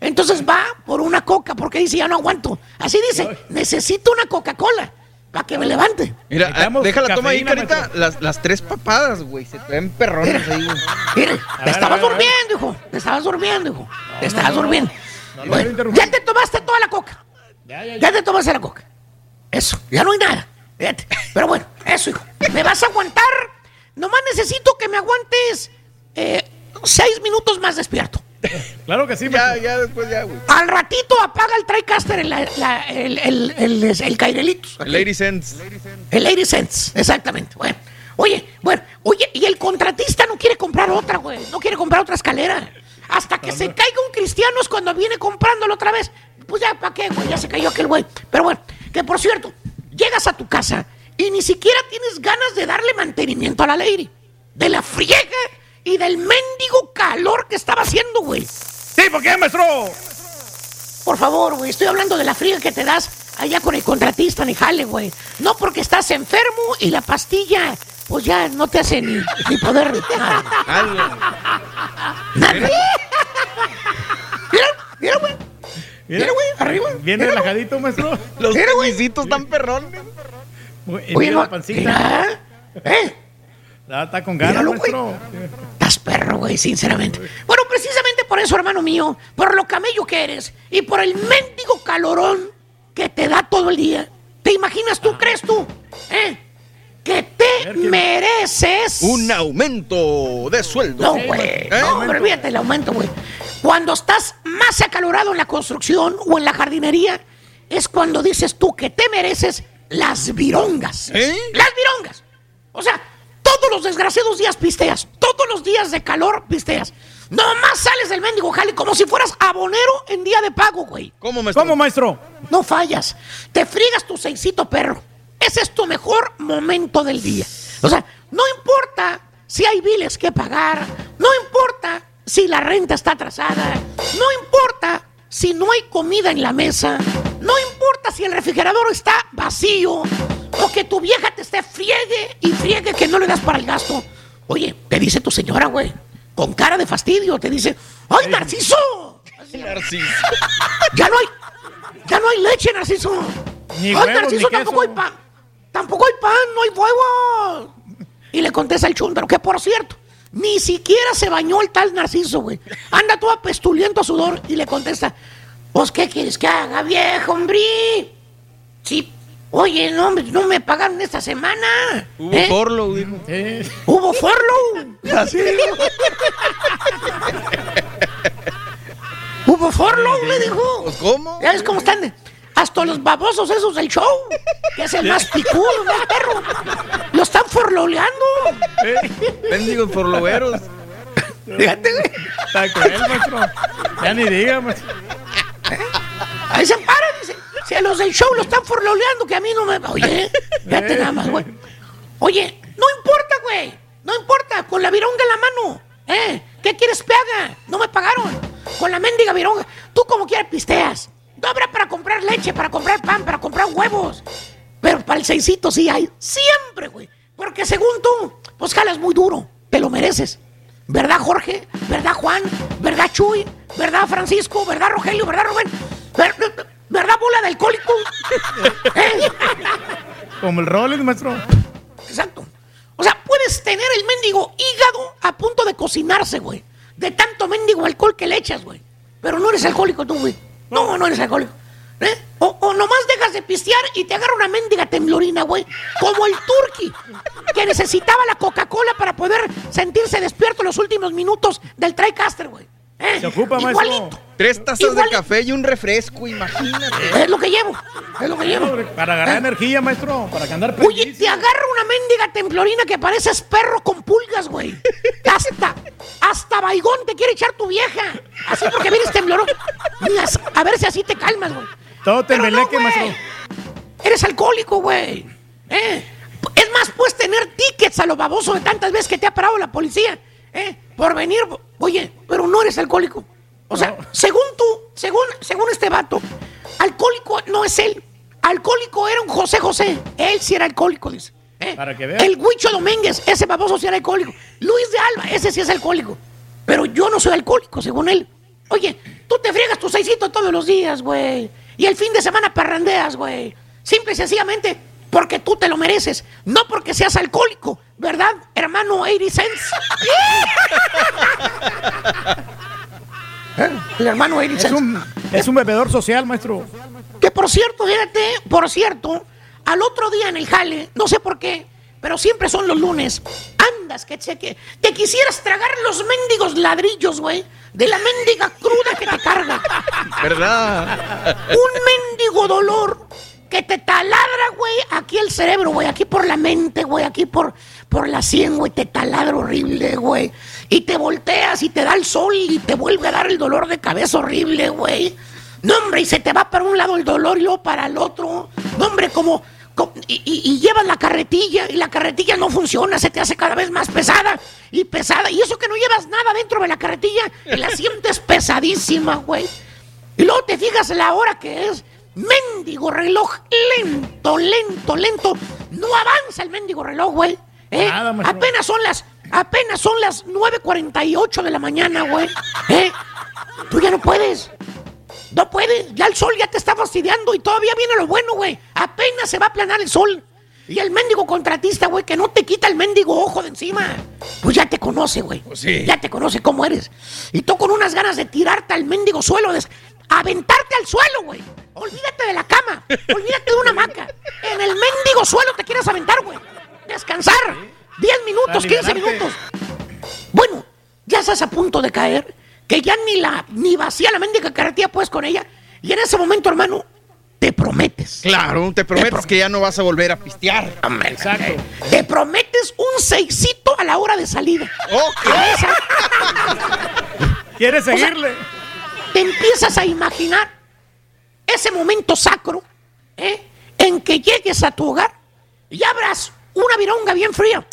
Speaker 22: Entonces va por una coca porque dice, ya no aguanto. Así dice, necesito una Coca-Cola para que me levante.
Speaker 4: Mira, ah,
Speaker 3: Necesitamos
Speaker 4: déjala, toma ahí, carita. Las, las tres papadas, güey. Se te ven perrones ahí, güey.
Speaker 22: Mire,
Speaker 3: A
Speaker 22: te
Speaker 3: ver,
Speaker 22: estabas durmiendo, hijo. Te estabas durmiendo, hijo. te estabas durmiendo.
Speaker 3: No
Speaker 22: Bueno, ya te tomaste toda la coca.
Speaker 3: Ya, ya, ya.
Speaker 22: Ya te tomaste la coca. Eso, ya no hay nada. Fíjate. Pero bueno, eso, hijo. ¿Me vas a aguantar? Nomás necesito que me aguantes eh, seis minutos más despierto.
Speaker 3: Claro que sí,
Speaker 4: Ya, ya, después ya, güey.
Speaker 22: Al ratito apaga el TriCaster, el, el, el, el, el, el Cairelitos.
Speaker 4: Lady Sense.
Speaker 22: El Lady Sense, exactamente. Bueno, oye, bueno, oye, y el contratista no quiere comprar otra, güey. No quiere comprar otra escalera. Hasta que se caiga un cristiano es cuando viene comprándolo otra vez. Pues ya, ¿para qué, güey? Ya se cayó aquel güey. Pero bueno, que por cierto, llegas a tu casa y ni siquiera tienes ganas de darle mantenimiento a la Lady. De la friega y del mendigo calor que estaba haciendo, güey.
Speaker 3: Sí, ¿por qué, maestro?
Speaker 22: Por favor, güey, estoy hablando de la friega que te das allá con el contratista en el jale, güey. No porque estás enfermo y la pastilla, pues ya no te hace ni, ni poder. Nada. Nada. Mira, mira, güey. Mira, güey, arriba.
Speaker 3: Bien relajadito, maestro.
Speaker 4: Los
Speaker 22: Mira,
Speaker 4: tenisitos tan perrones.
Speaker 3: Oye,
Speaker 22: no,
Speaker 3: la pancita.
Speaker 22: mira, ¿eh?
Speaker 3: Ah, está con ganas,
Speaker 22: Míralo,
Speaker 3: maestro.
Speaker 22: Estás perro, güey, sinceramente. Bueno, precisamente por eso, hermano mío, por lo camello que eres y por el mendigo calorón que te da todo el día. ¿Te imaginas tú, crees tú, eh? Que te mereces
Speaker 4: Un aumento de sueldo.
Speaker 22: No, güey.
Speaker 4: ¿Eh?
Speaker 22: No, pero olvídate el aumento, güey. Cuando estás más acalorado en la construcción o en la jardinería, es cuando dices tú que te mereces las virongas.
Speaker 4: ¿Eh?
Speaker 22: Las virongas. O sea, todos los desgraciados días pisteas. Todos los días de calor pisteas. Nomás sales del mendigo jale como si fueras abonero en día de pago, güey.
Speaker 4: ¿Cómo, maestro?
Speaker 3: ¿Cómo, maestro?
Speaker 22: No fallas. Te friegas tu seisito perro. Ese es tu mejor momento del día. O sea, no importa si hay biles que pagar, no importa si la renta está atrasada, no importa si no hay comida en la mesa, no importa si el refrigerador está vacío o que tu vieja te esté friegue y friegue que no le das para el gasto. Oye, te dice tu señora, güey, con cara de fastidio, te dice, ¡ay, Narciso!
Speaker 4: Narciso.
Speaker 22: Ya no hay, ya no hay leche, Narciso.
Speaker 3: Ni
Speaker 22: Ay,
Speaker 3: huevos,
Speaker 22: Narciso,
Speaker 3: ni
Speaker 22: tampoco hay pan. Tampoco hay pan, no hay huevo. Y le contesta el chúndaro, que por cierto, ni siquiera se bañó el tal Narciso, güey. Anda todo apestuliento a sudor y le contesta, pues, ¿qué quieres que haga, viejo, hombre? Sí, oye, no, hombre, no me pagaron esta semana.
Speaker 4: Hubo
Speaker 22: ¿Eh?
Speaker 4: forlo, dijo.
Speaker 22: ¿Hubo forlo?
Speaker 4: Así
Speaker 22: ¿Hubo forlo? Le dijo.
Speaker 4: Pues, ¿cómo?
Speaker 22: ¿Ya ves cómo están? Hasta los babosos esos del show, que es el más picudo, ¿no, perro? Lo están forloleando.
Speaker 4: Mendigos forloveros.
Speaker 22: Fíjate, güey.
Speaker 3: Está cruel, maestro. Ya ni diga, maestro.
Speaker 22: Ahí se paran, dice. Si a los del show lo están forloleando, que a mí no me. Oye, fíjate nada más, güey. Oye, no importa, güey. No importa, con la vironga en la mano. ¿Eh? ¿Qué quieres que haga? No me pagaron. Con la mendiga vironga. Tú como quieras pisteas. No habrá para comprar leche, para comprar pan, para comprar huevos. Pero para el seisito sí hay. Siempre, güey. Porque según tú, pues jalas muy duro. Te lo mereces. ¿Verdad, Jorge? ¿Verdad, Juan? ¿Verdad, Chuy? ¿Verdad, Francisco? ¿Verdad, Rogelio? ¿Verdad, Rubén? ¿Ver- ¿Verdad, bola de alcohólico? ¿Eh?
Speaker 3: Como el Rolex, maestro.
Speaker 22: Exacto. O sea, puedes tener el mendigo hígado a punto de cocinarse, güey. De tanto mendigo alcohol que le echas, güey. Pero no eres alcohólico tú, güey. No, no eres alcohólico. ¿Eh? O, o nomás dejas de pistear y te agarra una mendiga temblorina, güey. Como el turqui, que necesitaba la Coca-Cola para poder sentirse despierto los últimos minutos del TriCaster, güey. ¿Eh?
Speaker 3: Se ocupa, maestro.
Speaker 22: Igualito.
Speaker 4: Tres tazas de café y un refresco, imagínate.
Speaker 22: Es lo que llevo. Es lo que llevo.
Speaker 3: Para agarrar energía, maestro. Para que andar
Speaker 22: Oye, te agarra una mendiga templorina que pareces perro con pulgas, güey. Hasta, hasta baigón te quiere echar tu vieja. Así porque vienes temblorón. A ver si así te calmas, güey.
Speaker 3: Todo
Speaker 22: no, güey.
Speaker 3: maestro.
Speaker 22: Eres alcohólico, güey. ¿Eh? Es más, puedes tener tickets a lo baboso de tantas veces que te ha parado la policía. ¿Eh? Por venir. Oye, pero no eres alcohólico. O sea, según tú, según, según este vato, alcohólico no es él. Alcohólico era un José José. Él sí era alcohólico, dice. ¿Eh?
Speaker 3: Para que veas.
Speaker 22: El Huicho Domínguez, ese baboso sí era alcohólico. Luis de Alba, ese sí es alcohólico. Pero yo no soy alcohólico, según él. Oye, tú te friegas tu seisito todos los días, güey. Y el fin de semana parrandeas, güey. Simple y sencillamente porque tú te lo mereces. No porque seas alcohólico, ¿verdad, hermano 80 cents? ¿Eh? El hermano 80
Speaker 3: Es un, es un bebedor social, maestro.
Speaker 22: Que por cierto, fíjate, por cierto, al otro día en el jale, no sé por qué, pero siempre son los lunes, anda tragas, que te, que te quisieras tragar los mendigos ladrillos, güey, de la mendiga cruda que te carga.
Speaker 4: ¿Verdad?
Speaker 22: Un mendigo dolor que te taladra, güey, aquí el cerebro, güey, aquí por la mente, güey, aquí por, por la sien, güey, te taladra horrible, güey. Y te volteas y te da el sol y te vuelve a dar el dolor de cabeza horrible, güey. No, hombre, y se te va para un lado el dolor y luego para el otro. No, hombre, como... co- y, y- y llevas la carretilla y la carretilla no funciona, se te hace cada vez más pesada y pesada. Y eso que no llevas nada dentro de la carretilla y la sientes pesadísima, güey. Y luego te fijas la hora que es. Mendigo reloj, lento, lento, lento. No avanza el mendigo reloj, güey. ¿eh?
Speaker 3: Nada,
Speaker 22: apenas son las, apenas son las 9.48 de la mañana, güey. ¿eh? Tú ya no puedes. No puedes. Ya el sol ya te está fastidiando y todavía viene lo bueno, güey. Apenas se va a aplanar el sol. Y el mendigo contratista, güey, que no te quita el mendigo ojo de encima. Pues ya te conoce, güey.
Speaker 4: sí.
Speaker 22: Ya te conoce cómo eres. Y tú con unas ganas de tirarte al mendigo suelo, de aventarte al suelo, güey. Olvídate de la cama. Olvídate de una hamaca. En el mendigo suelo te quieres aventar, güey. Descansar. 10 minutos, 15
Speaker 3: Alivianarte.
Speaker 22: minutos. Bueno, ya estás a punto de caer, que ya ni la ni vacía la mendiga carretilla puedes con ella. Y en ese momento, hermano, te prometes.
Speaker 4: Claro, te prometes que ya no vas a volver a pistear.
Speaker 22: Exacto. Te prometes un seisito a la hora de salida. Esa-
Speaker 3: ¿Quieres
Speaker 22: O sea,
Speaker 3: seguirle?
Speaker 22: te empiezas a imaginar ese momento sacro ¿eh? en que llegues a tu hogar y abras una vironga bien fría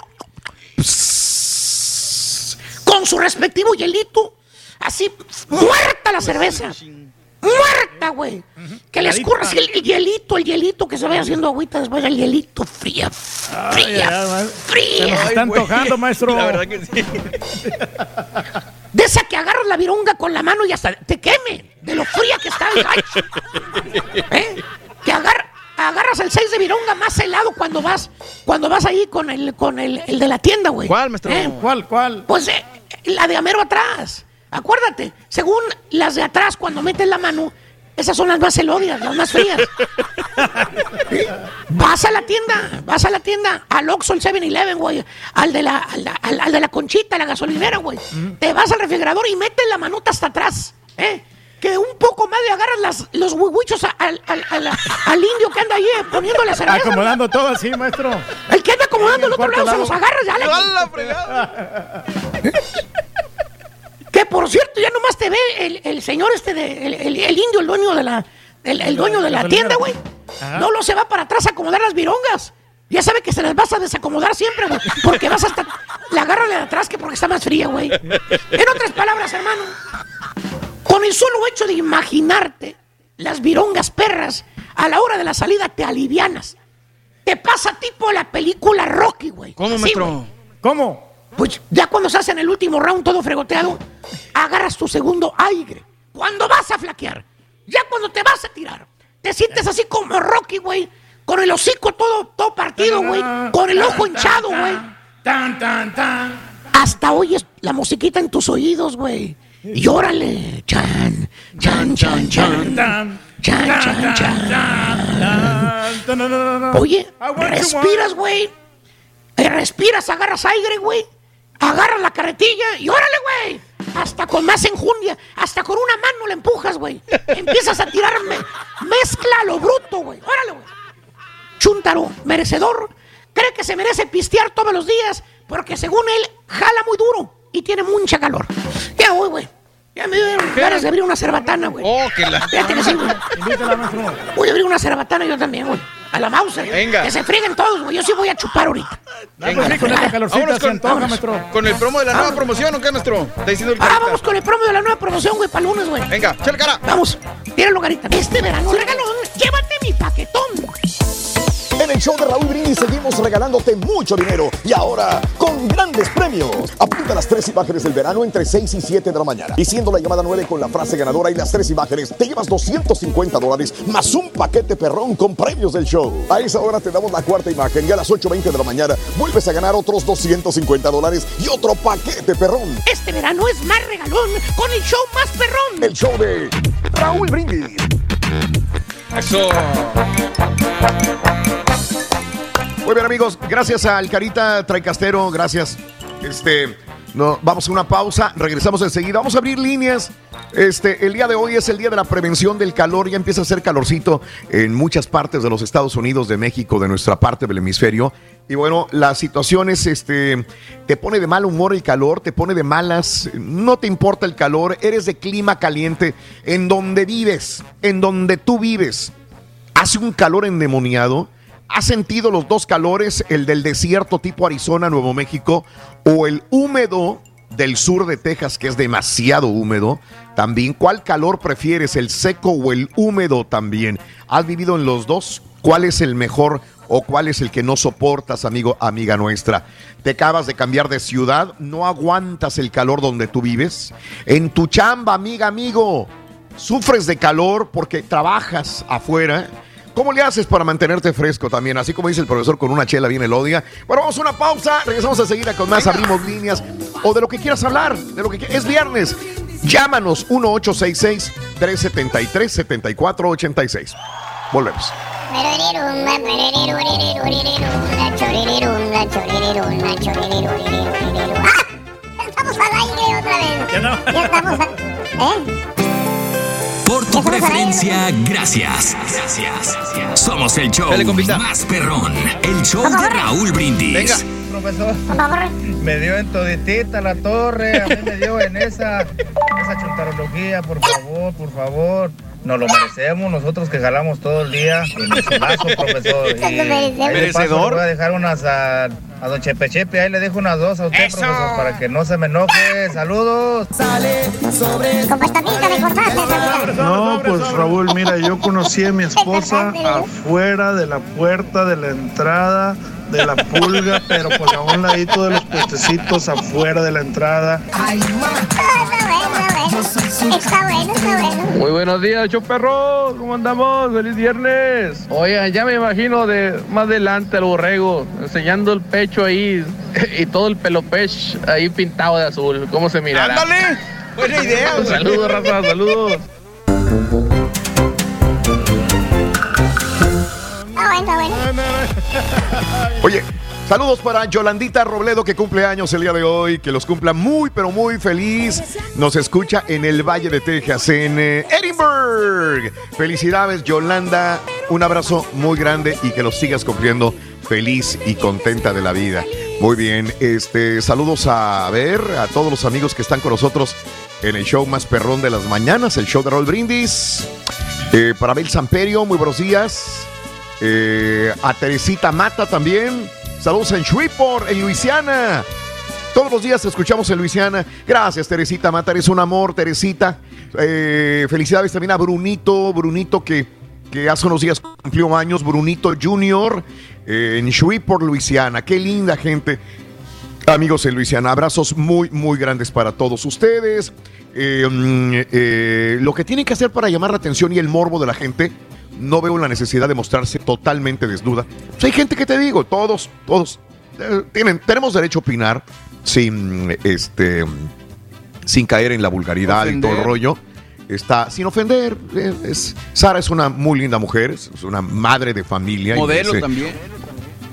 Speaker 22: con su respectivo hielito, así muerta la cerveza. Muerta, güey. Que le escurra así el, el hielito, el hielito, que se vaya haciendo agüita después el hielito fría,
Speaker 3: Ay,
Speaker 22: fría,
Speaker 3: ay, ay,
Speaker 22: fría.
Speaker 3: Se nos está antojando, maestro.
Speaker 4: La verdad que sí.
Speaker 22: De esa que agarras la vironga con la mano y hasta te queme, de lo fría que está el gacho. ¿Eh? Que agar- agarras el 6 de vironga más helado cuando vas cuando vas ahí con el con el, el de la tienda, güey.
Speaker 4: ¿Cuál, maestro?
Speaker 22: ¿Eh?
Speaker 3: ¿Cuál, cuál?
Speaker 22: Pues eh, la de Amero atrás. Acuérdate, según las de atrás, cuando metes la mano, esas son las más elodias, las más frías. Vas a la tienda, vas a la tienda, al Oxxo, el 7-Eleven, güey, al de la, al, al- al de la conchita, la gasolinera, güey. Te vas al refrigerador y metes la manota hasta atrás, ¿eh? Que un poco más le agarras las, los huihuichos a- al, al- al- al indio que anda ahí eh, poniendo la cerveza.
Speaker 3: Acomodando todo así, maestro.
Speaker 22: El que anda acomodando el otro lado, se los agarras ya. le-
Speaker 4: ¡A la fregada!
Speaker 22: Que por cierto, ya nomás te ve el, el señor este de, el, el- el indio, el dueño de la, el, el dueño de la tienda, güey. No lo se va para atrás a acomodar las virongas. Ya sabe que se las vas a desacomodar siempre, güey. Porque vas hasta. La agarra de atrás que porque está más fría, güey. En otras palabras, hermano, con el solo hecho de imaginarte las virongas perras, a la hora de la salida te alivianas. Te pasa tipo la película Rocky, güey.
Speaker 4: ¿Cómo,
Speaker 22: Así,
Speaker 4: maestro?
Speaker 22: güey.
Speaker 3: ¿Cómo?
Speaker 22: Pues ya cuando se hace en el último round todo fregoteado, agarras tu segundo aire. Cuando vas a flaquear, ya cuando te vas a tirar, te sientes así como Rocky, güey, con el hocico todo, todo partido, güey, con el ojo hinchado, güey.
Speaker 3: Tan, tan, tan.
Speaker 22: Hasta oyes la musiquita en tus oídos, güey. Y órale, chan, chan, chan, chan, chan, chan, chan. Oye, respiras, güey. Eh, Respiras, agarras aire, güey. Agarras la carretilla y órale, güey. Hasta con más enjundia, hasta con una mano la empujas, güey. Empiezas a tirarme. Mezcla lo bruto, güey. Órale, güey. Chúntaro, merecedor, cree que se merece pistear todos los días porque según él jala muy duro y tiene mucha calor. Ya voy, güey. Ya me dieron ganas de abrir una cerbatana, güey.
Speaker 4: Oh, que la.
Speaker 22: Fíjate que sí, güey. Voy a abrir una cerbatana yo también, güey. A la Mauser.
Speaker 4: Venga.
Speaker 22: Que se frieguen todos, güey. Yo sí voy a chupar ahorita.
Speaker 3: Ah, pues sí, con esta calorcita
Speaker 4: con-
Speaker 3: antoja, maestro.
Speaker 4: ¿Con el promo de la nueva promoción o qué, maestro? Está diciendo el
Speaker 22: Ah,
Speaker 4: carita.
Speaker 22: vamos con el promo de la nueva promoción, güey, para lunes, güey.
Speaker 4: Venga, chale cara.
Speaker 22: Vamos. Tíralo, garita. Este verano regalón. Llévate mi paquetón.
Speaker 27: En el show de Raúl Brindis seguimos regalándote mucho dinero y ahora con grandes premios. Apunta las tres imágenes del verano entre 6 y 7 de la mañana. Y siendo la llamada 9 con la frase ganadora y las tres imágenes, te llevas 250 dólares más un paquete perrón con premios del show. A esa hora te damos la cuarta imagen y a las 8.20 de la mañana vuelves a ganar otros 250 dólares y otro paquete perrón.
Speaker 22: Este verano es más regalón con el show más perrón.
Speaker 27: El show de Raúl Brindis.
Speaker 4: Eso.
Speaker 1: Muy bien, amigos. Gracias al Carita Traicastero. Gracias. Este, no, vamos a una pausa, regresamos enseguida. Vamos a abrir líneas. Este, el día de hoy es el día de la prevención del calor. Ya empieza a hacer calorcito en muchas partes de los Estados Unidos, de México, de nuestra parte del hemisferio. Y bueno, la situación es, este, te pone de mal humor el calor, te pone de malas, no te importa el calor, eres de clima caliente, en donde vives, en donde tú vives. Hace un calor endemoniado. ¿Has sentido los dos calores, el del desierto tipo Arizona, Nuevo México, o el húmedo del sur de Texas, que es demasiado húmedo? También, ¿cuál calor prefieres, el seco o el húmedo también? ¿Has vivido en los dos? ¿Cuál es el mejor o cuál es el que no soportas, amigo, amiga nuestra? ¿Te acabas de cambiar de ciudad? ¿No aguantas el calor donde tú vives? En tu chamba, amiga, amigo, sufres de calor porque trabajas afuera. ¿Cómo le haces para mantenerte fresco también? Así como dice el profesor, con una chela viene el odia. Bueno, vamos a una pausa. Regresamos a seguir con más. Abrimos líneas. O de lo que quieras hablar. De lo que qui- Es viernes. Llámanos 1-866-373-7486. Volvemos.
Speaker 5: ¡Ah! Estamos al aire otra vez.
Speaker 3: Ya no.
Speaker 5: Ya estamos al... ¿Eh?
Speaker 37: Tu preferencia, gracias. Gracias. Somos el show más perrón. El show de Raúl Brindis.
Speaker 56: Profesor, me dio en toditita la torre, a mí me dio en esa, esa chuntarología, por favor, por favor. Nos lo merecemos nosotros que jalamos todo el día. Solazo, profesor. Y ahí de paso
Speaker 4: Merecedor.
Speaker 56: le voy a dejar unas a, a don Chepe Chepe, ahí le dejo unas dos a usted, profesor, para que no se me enoje. Saludos.
Speaker 5: Con pastamita me cortaste.
Speaker 51: No, pues Raúl, mira, yo conocí a mi esposa afuera de la puerta de la entrada de la pulga, pero pues a un ladito de los puestecitos afuera de la entrada.
Speaker 5: Está bueno, está bueno.
Speaker 57: Muy buenos días, show perro. ¿Cómo andamos? Feliz viernes. Oigan, ya me imagino de más adelante al borrego enseñando el pecho ahí y todo el pelo pech ahí pintado de azul. ¿Cómo se mirará?
Speaker 4: ¡Ándale! Buena idea.
Speaker 57: saludos, raza, saludos.
Speaker 5: Bueno, está bueno.
Speaker 1: Oye, saludos para Yolandita Robledo que cumple años el día de hoy, que los cumpla muy pero muy feliz. Nos escucha en el Valle de Texas, en eh, Edinburgh. Felicidades Yolanda, un abrazo muy grande y que los sigas cumpliendo feliz y contenta de la vida. Muy bien, este, saludos a, ver a todos los amigos que están con nosotros en el show más perrón de las mañanas, el show de Roll Brindis. Eh, para Abel Samperio, muy buenos días. Eh, a Teresita Mata también. Saludos en Shreveport, en Luisiana. Todos los días escuchamos en Luisiana. Gracias, Teresita Mata. Eres un amor, Teresita. Eh, felicidades también a Brunito, Brunito que, que hace unos días cumplió años. Brunito Junior eh, en Shreveport, Luisiana. Qué linda gente. Amigos en Luisiana, abrazos muy, muy grandes para todos ustedes. Mm, lo que tienen que hacer para llamar la atención y el morbo de la gente, no veo la necesidad de mostrarse totalmente desnuda. Pues hay gente que te digo, todos, todos eh, tienen, tenemos derecho a opinar sin, este, sin caer en la vulgaridad y todo el
Speaker 4: Ofender.
Speaker 1: rollo. Está sin ofender. eh, es- Sara es una muy linda mujer, es una madre de familia.
Speaker 4: Modelo también.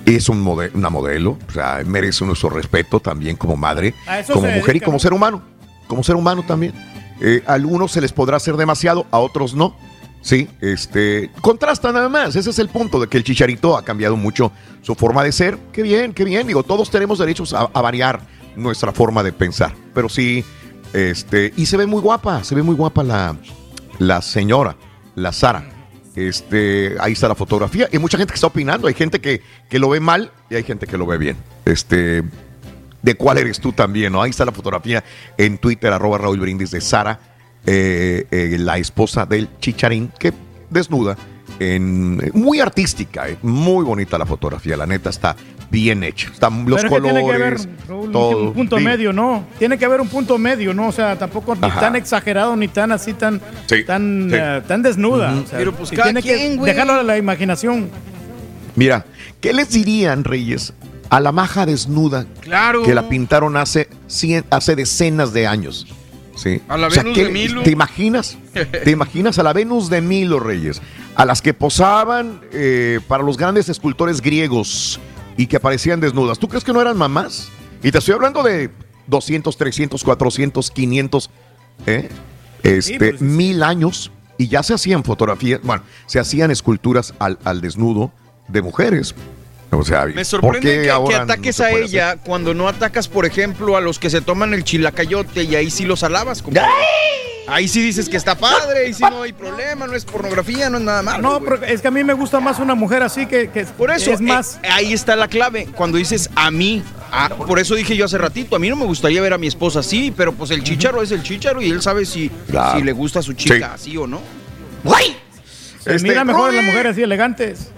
Speaker 1: es un mode- una modelo, o sea, merece nuestro respeto también como madre, como mujer y como
Speaker 3: ¿no?
Speaker 1: ser humano, como ser humano también. Eh, a algunos se les podrá hacer demasiado, a otros no. Sí, este, contrasta nada más, ese es el punto de que el chicharito ha cambiado mucho su forma de ser. Qué bien, qué bien, digo, todos tenemos derechos a, variar nuestra forma de pensar, pero sí, este, y se ve muy guapa, se ve muy guapa la, la señora, la Sara. Este, ahí está la fotografía. Hay mucha gente que está opinando. Hay gente que, que lo ve mal y hay gente que lo ve bien. Este, ¿de cuál eres tú también? ¿no? Ahí está la fotografía en Twitter, arroba Raúl Brindis de Sara, eh, eh, la esposa del Chicharín, que desnuda. En, muy artística, eh, muy bonita la fotografía. La neta está bien hecha. Están los
Speaker 3: Pero es que tiene que haber,
Speaker 1: colores.
Speaker 3: Raúl,
Speaker 1: todo.
Speaker 3: un punto
Speaker 1: Dime.
Speaker 3: medio, ¿no? Tiene que haber un punto medio, ¿no? O sea, tampoco ni
Speaker 1: Ajá.
Speaker 3: tan exagerado ni tan así, tan,
Speaker 1: Sí,
Speaker 3: tan,
Speaker 1: sí.
Speaker 3: eh, tan desnuda.
Speaker 1: Ujú.
Speaker 3: O sea,
Speaker 4: Pero, pues, cada
Speaker 3: tiene
Speaker 4: quien,
Speaker 3: que dejarlo a la imaginación.
Speaker 1: Mira, ¿qué les dirían, Reyes, a la maja desnuda
Speaker 4: Claro.
Speaker 1: que la pintaron hace, cien- hace decenas de años? Sí.
Speaker 4: A la
Speaker 1: O sea,
Speaker 4: Venus
Speaker 1: ¿qué-
Speaker 4: de Milo.
Speaker 1: ¿Te imaginas? ¿Te imaginas a la Venus de Milo, Reyes? A las que posaban eh, para los grandes escultores griegos y que aparecían desnudas. ¿Tú crees que no eran mamás? Y te estoy hablando de 200, 300, 400, 500, ¿eh? este,
Speaker 3: pues,
Speaker 1: mil años. Y ya se hacían fotografías, bueno, se hacían esculturas al, al desnudo de mujeres. O sea,
Speaker 4: Me
Speaker 1: ¿por
Speaker 4: sorprende que, que
Speaker 1: no
Speaker 4: ataques a ella cuando no atacas, por ejemplo, a los que se toman el chilacayote y ahí sí los alabas. compadre. Ahí sí dices que está padre, ahí sí no hay problema, no es pornografía, no es nada malo.
Speaker 3: No,
Speaker 4: güey.
Speaker 3: pero es que a mí me gusta más una mujer así que, que
Speaker 4: Por eso,
Speaker 3: es más.
Speaker 4: eh, ahí está la clave. Cuando dices a mí, a- por eso dije yo hace ratito, a mí no me gustaría ver a mi esposa así, pero pues el chicharo es el chicharo y él sabe si,
Speaker 1: Claro.
Speaker 4: si le gusta a su chica así o no.
Speaker 3: Se
Speaker 1: Este,
Speaker 3: mira mejor
Speaker 1: Rudy.
Speaker 3: las mujeres así elegantes.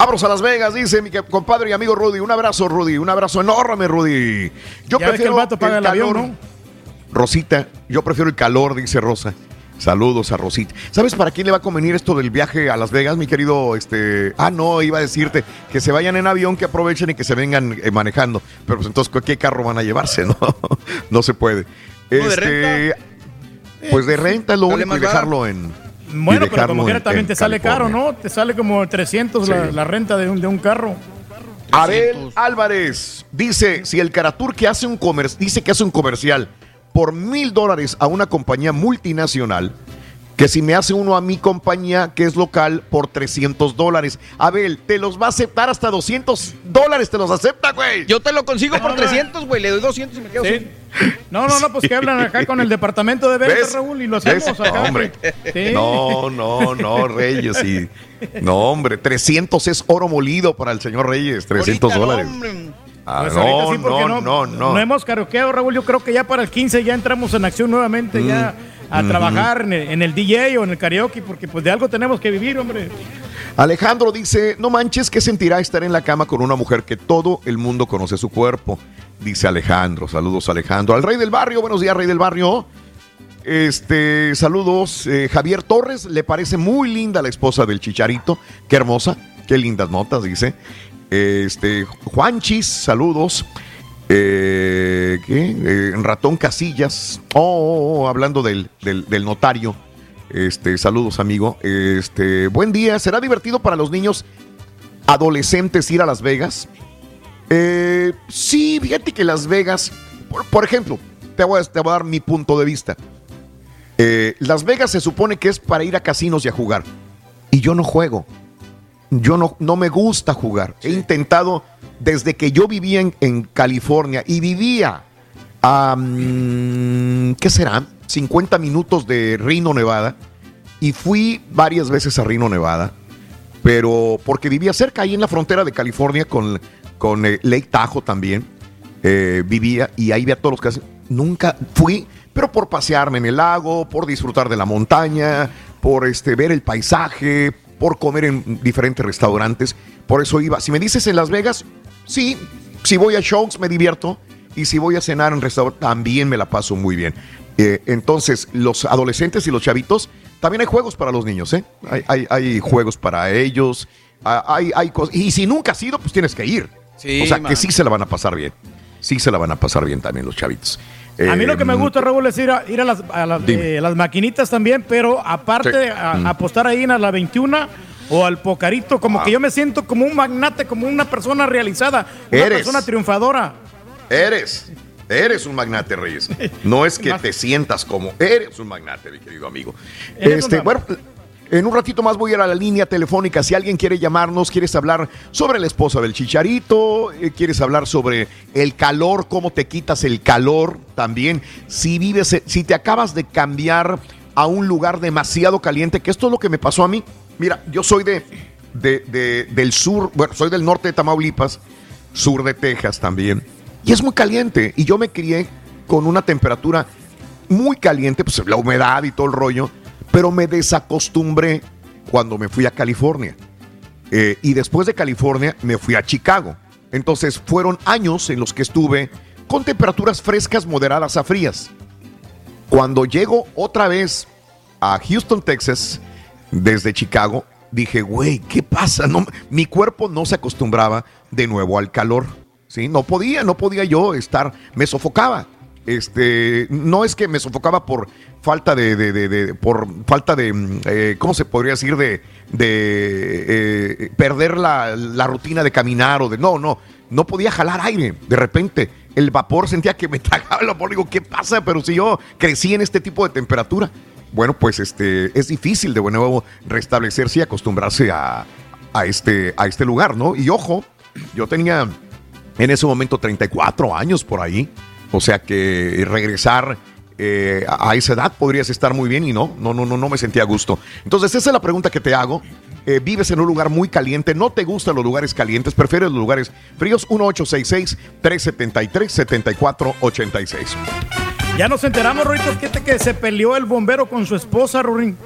Speaker 1: Abros a Las Vegas, dice mi compadre y amigo Rudy. Un abrazo, Rudy. Un abrazo enorme, Rudy. Yo
Speaker 3: Ya ves que
Speaker 1: prefiero
Speaker 3: el vato paga el avión,
Speaker 1: calor.
Speaker 3: ¿no?
Speaker 1: Rosita, yo prefiero el calor, dice Rosa. Saludos a Rosita. ¿Sabes para quién le va a convenir esto del viaje a Las Vegas, mi querido? Este, ah, no, iba a decirte que se vayan en avión, que aprovechen y que se vengan eh, manejando. Pero pues entonces, ¿qué carro van a llevarse? No, no se puede.
Speaker 4: de
Speaker 1: Este, pues de renta es lo único y dejarlo en.
Speaker 3: Bueno, pero como quiera también te sale caro. ¿no? Te sale como 300 la,
Speaker 1: Sí.
Speaker 3: la renta de un, de un carro.
Speaker 1: Abel Álvarez dice, si el Caratur que hace un comer dice que hace un comercial por mil dólares a una compañía multinacional, que si me hace uno a mi compañía que es local por 300 dólares. Abel, te los va a aceptar hasta 200 dólares, te los acepta, güey.
Speaker 4: Yo te lo consigo por 300, güey, le doy 200 y me quedo sin.
Speaker 3: No, no, no, pues que hablan acá con el departamento de ventas. Raúl, y lo hacemos
Speaker 1: ¿Ves?
Speaker 3: acá.
Speaker 1: No, hombre.
Speaker 3: Sí.
Speaker 1: No, no, no, Reyes. Sí. No, hombre, 300 es oro molido para el señor Reyes, 300 dólares. Ah,
Speaker 3: Pues ahorita
Speaker 1: no,
Speaker 3: sí, porque
Speaker 1: no, no, no.
Speaker 3: hemos karaokeado, Raúl. Yo creo que ya para el 15 ya entramos en acción nuevamente, ya a trabajar en el, en el DJ o en el karaoke, porque pues de algo tenemos que vivir, hombre.
Speaker 1: Alejandro dice, no manches, ¿qué sentirá estar en la cama con una mujer que todo el mundo conoce su cuerpo? Dice Alejandro, saludos Alejandro. Al rey del barrio, buenos días rey del barrio. Este, saludos. eh, Javier Torres, le parece muy linda la esposa del chicharito. Qué hermosa, qué lindas notas, dice. Este, Juanchis, saludos. Eh, ¿qué? Eh, Ratón Casillas. Oh, oh, oh, hablando del, del- notario. Este, saludos, amigo. Este, buen día. ¿Será divertido para los niños adolescentes ir a Las Vegas? Eh, sí, fíjate que Las Vegas, por, por ejemplo, te voy, a, te voy a dar mi punto de vista. Eh, Las Vegas se supone que es para ir a casinos y a jugar. Y yo no juego. Yo no, no me gusta jugar. He intentado desde que yo vivía en, en California y vivía a, mm, ¿qué será? 50 minutos de Reno, Nevada. Y fui varias veces a Reno, Nevada. Pero porque vivía cerca, ahí en la frontera de California con, con eh, Lake Tahoe también. eh, vivía y ahí veía todos los casinos. Nunca fui, pero por pasearme en el lago, por disfrutar de la montaña, por este, ver el paisaje, por comer en diferentes restaurantes. Por eso iba. Si me dices en Las Vegas, sí. Si voy a shows, me divierto. Y si voy a cenar en restaurante, también me la paso muy bien. Eh, entonces, los adolescentes y los chavitos, también hay juegos para los niños, ¿eh? Hay, hay- hay juegos para ellos. ah, Hay, hay cosas. Y si nunca has ido, pues tienes que ir.
Speaker 4: Sí,
Speaker 1: o sea,
Speaker 4: man.
Speaker 1: que sí se la van a pasar bien. Sí se la van a pasar bien también los chavitos.
Speaker 3: A mí lo que me
Speaker 1: Eh,
Speaker 3: gusta, Raúl, es ir a, ir a las, a las,
Speaker 1: Dime.
Speaker 3: eh, las maquinitas también, pero aparte
Speaker 1: Sí.
Speaker 3: a,
Speaker 1: Mm.
Speaker 3: apostar ahí en la 21 o al Pocarito, como
Speaker 1: Ah.
Speaker 3: que yo me siento como un magnate, como una persona realizada, una
Speaker 1: Eres.
Speaker 3: persona triunfadora.
Speaker 1: Eres. Eres un magnate, Reyes. No es que te sientas como. Eres un magnate, mi querido amigo. Este, bueno, en un ratito más voy a ir a la línea telefónica. Si alguien quiere llamarnos, quieres hablar sobre la esposa del chicharito, eh, quieres hablar sobre el calor, cómo te quitas el calor también. Si vives, eh, si te acabas de cambiar a un lugar demasiado caliente, que esto es lo que me pasó a mí. Mira, yo soy de, de- de- del sur, bueno, soy del norte de Tamaulipas, sur de Texas también. Y es muy caliente. Y yo me crié con una temperatura muy caliente, pues la humedad y todo el rollo. Pero me desacostumbré cuando me fui a California. Eh, y después de California me fui a Chicago. Entonces fueron años en los que estuve con temperaturas frescas moderadas a frías. Cuando llego otra vez a Houston, Texas, desde Chicago, dije, güey, ¿qué pasa? No, mi cuerpo no se acostumbraba de nuevo al calor. ¿sí? No podía, no podía yo estar, me sofocaba. Este, no es que me sofocaba por falta de, por falta de, mm, eh, ¿cómo se podría decir? De, de eh, perder la, la rutina de caminar o de, no, no, no podía jalar aire. De repente el vapor, sentía que me tragaba el vapor. Digo, ¿qué pasa? Pero si yo crecí en este tipo de temperatura. Bueno, pues este es difícil de nuevo restablecerse y acostumbrarse a, a este, a este lugar, ¿no? Y ojo, yo tenía en ese momento 34 años por ahí. O sea que regresar eh, a esa edad podrías estar muy bien y no, no, no, no, no me sentía a gusto. Entonces, esa es la pregunta que te hago. Eh, vives en un lugar muy caliente, no te gustan los lugares calientes, prefieres los lugares fríos. 1866-373-7486.
Speaker 3: Ya nos enteramos, Rorito, que, que se peleó el bombero con su esposa, Rorín.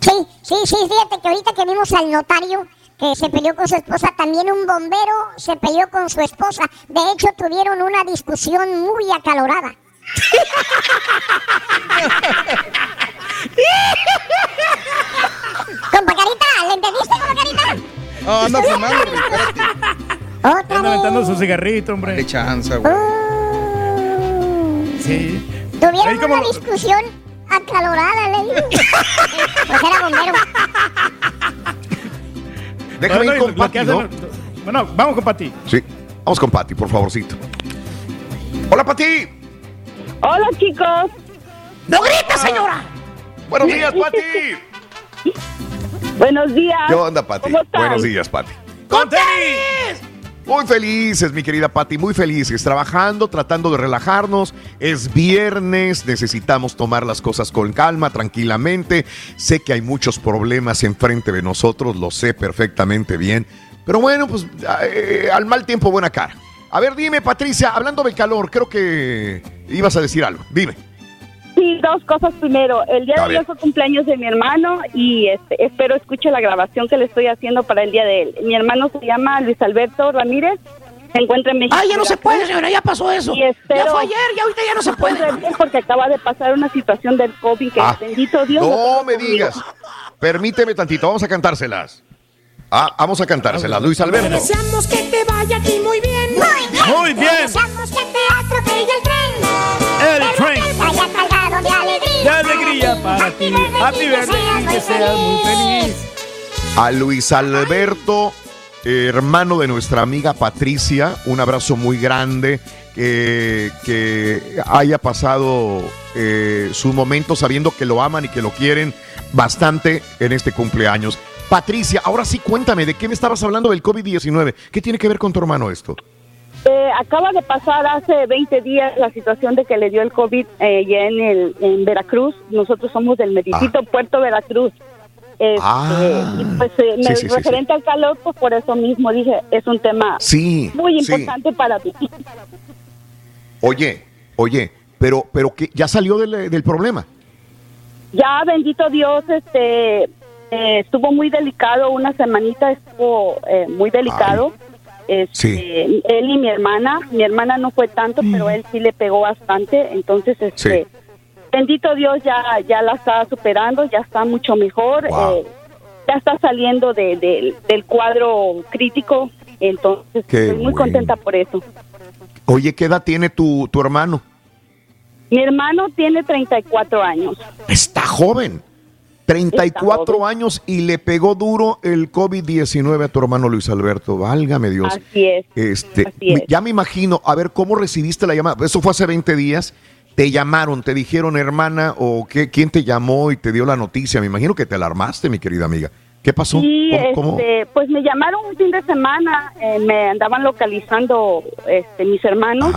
Speaker 5: Sí, sí, sí, fíjate que ahorita que vimos al notario que se peleó con su esposa, también un bombero se peleó con su esposa. De hecho, tuvieron una discusión muy acalorada. Compa Carita, ¿le entendiste, compa Carita?
Speaker 4: No, anda fumando, espérate.
Speaker 5: Otra
Speaker 3: Anda aventando su cigarrito, hombre.
Speaker 4: Dale chance, güey.
Speaker 3: Sí.
Speaker 5: Tuvieron
Speaker 3: como
Speaker 5: una discusión acalorada, le digo. Pues era bombero.
Speaker 1: Déjame ir
Speaker 3: Bueno,
Speaker 1: con Pati,
Speaker 3: Bueno, vamos con Pati.
Speaker 1: Sí, vamos con Pati, por favorcito. Hola, Pati.
Speaker 58: Hola, chicos.
Speaker 22: ¡No grites, señora!
Speaker 1: Buenos días, Pati.
Speaker 58: Buenos días.
Speaker 1: ¿Qué onda, Pati?
Speaker 58: ¿Cómo están?
Speaker 1: Buenos días, Pati.
Speaker 22: ¡Con tenis!
Speaker 1: Muy felices, mi querida Pati, muy felices, trabajando, tratando de relajarnos. Es viernes, necesitamos tomar las cosas con calma, tranquilamente. Sé que hay muchos problemas enfrente de nosotros, lo sé perfectamente bien. Pero bueno, pues eh, al mal tiempo, buena cara. A ver, dime, Patricia, hablando del calor, creo que ibas a decir algo. Dime.
Speaker 58: Sí, dos cosas primero. El día de hoy fue cumpleaños de mi hermano y este, espero escuche la grabación que le estoy haciendo para el día de él. Mi hermano se llama Luis Alberto Ramírez. Se encuentra en México.
Speaker 22: ¡Ay, ya no se puede, señora! Ya pasó eso.
Speaker 58: Y espero-
Speaker 22: Ya fue ayer, ya ahorita ya no se puede.
Speaker 58: bien Porque acaba de pasar una situación del COVID que
Speaker 1: Ah,
Speaker 58: bendito Dios.
Speaker 1: No me digas. Permíteme tantito, vamos a cantárselas. Ah, vamos a cantárselas, Luis Alberto.
Speaker 22: Deseamos que te vaya aquí muy bien. Muy bien.
Speaker 3: Muy bien.
Speaker 22: Deseamos que te atropelle el tren.
Speaker 5: De alegría.
Speaker 3: de alegría para ti. Happy birthday que seas muy feliz.
Speaker 1: A Luis Alberto, eh, hermano de nuestra amiga Patricia, un abrazo muy grande. Que, que haya pasado eh, su momento sabiendo que lo aman y que lo quieren bastante en este cumpleaños. Patricia, ahora sí cuéntame, ¿de qué me estabas hablando del COVID-19? ¿Qué tiene que ver con tu hermano esto?
Speaker 58: Eh, acaba de pasar hace 20 días la situación de que le dio el COVID eh, ya en, el, en Veracruz. Nosotros somos del Medicito Puerto Veracruz. Este,
Speaker 1: Ah.
Speaker 58: y pues eh, me-
Speaker 1: Sí, sí, sí,
Speaker 58: referente al calor, pues por eso mismo dije, es un tema muy importante para mí.
Speaker 1: Oye, oye, pero, pero que ya salió del, del problema.
Speaker 58: Ya, bendito Dios, este eh, estuvo muy delicado, una semanita estuvo eh, muy delicado. Este, Él y mi hermana, mi hermana no fue tanto, pero él sí le pegó bastante, entonces este bendito Dios ya ya la está superando, ya está mucho mejor, eh, ya está saliendo de, de- del cuadro crítico, entonces
Speaker 1: Qué
Speaker 58: estoy muy
Speaker 1: bueno.
Speaker 58: contenta por eso.
Speaker 1: Oye, ¿qué edad tiene tu, tu hermano?
Speaker 58: Mi hermano tiene 34 años.
Speaker 1: Está joven. 34 años y le pegó duro el COVID-19 a tu hermano Luis Alberto. Válgame Dios.
Speaker 58: Así es.
Speaker 1: Este,
Speaker 58: Así es.
Speaker 1: Ya me imagino, a ver, ¿cómo recibiste la llamada? Eso fue hace 20 días. Te llamaron, te dijeron, hermana, o qué, quién te llamó y te dio la noticia. Me imagino que te alarmaste, mi querida amiga. ¿Qué pasó?
Speaker 58: Sí,
Speaker 1: ¿Cómo- cómo?
Speaker 58: este, pues me llamaron un fin de semana, eh, me andaban localizando este, mis hermanos.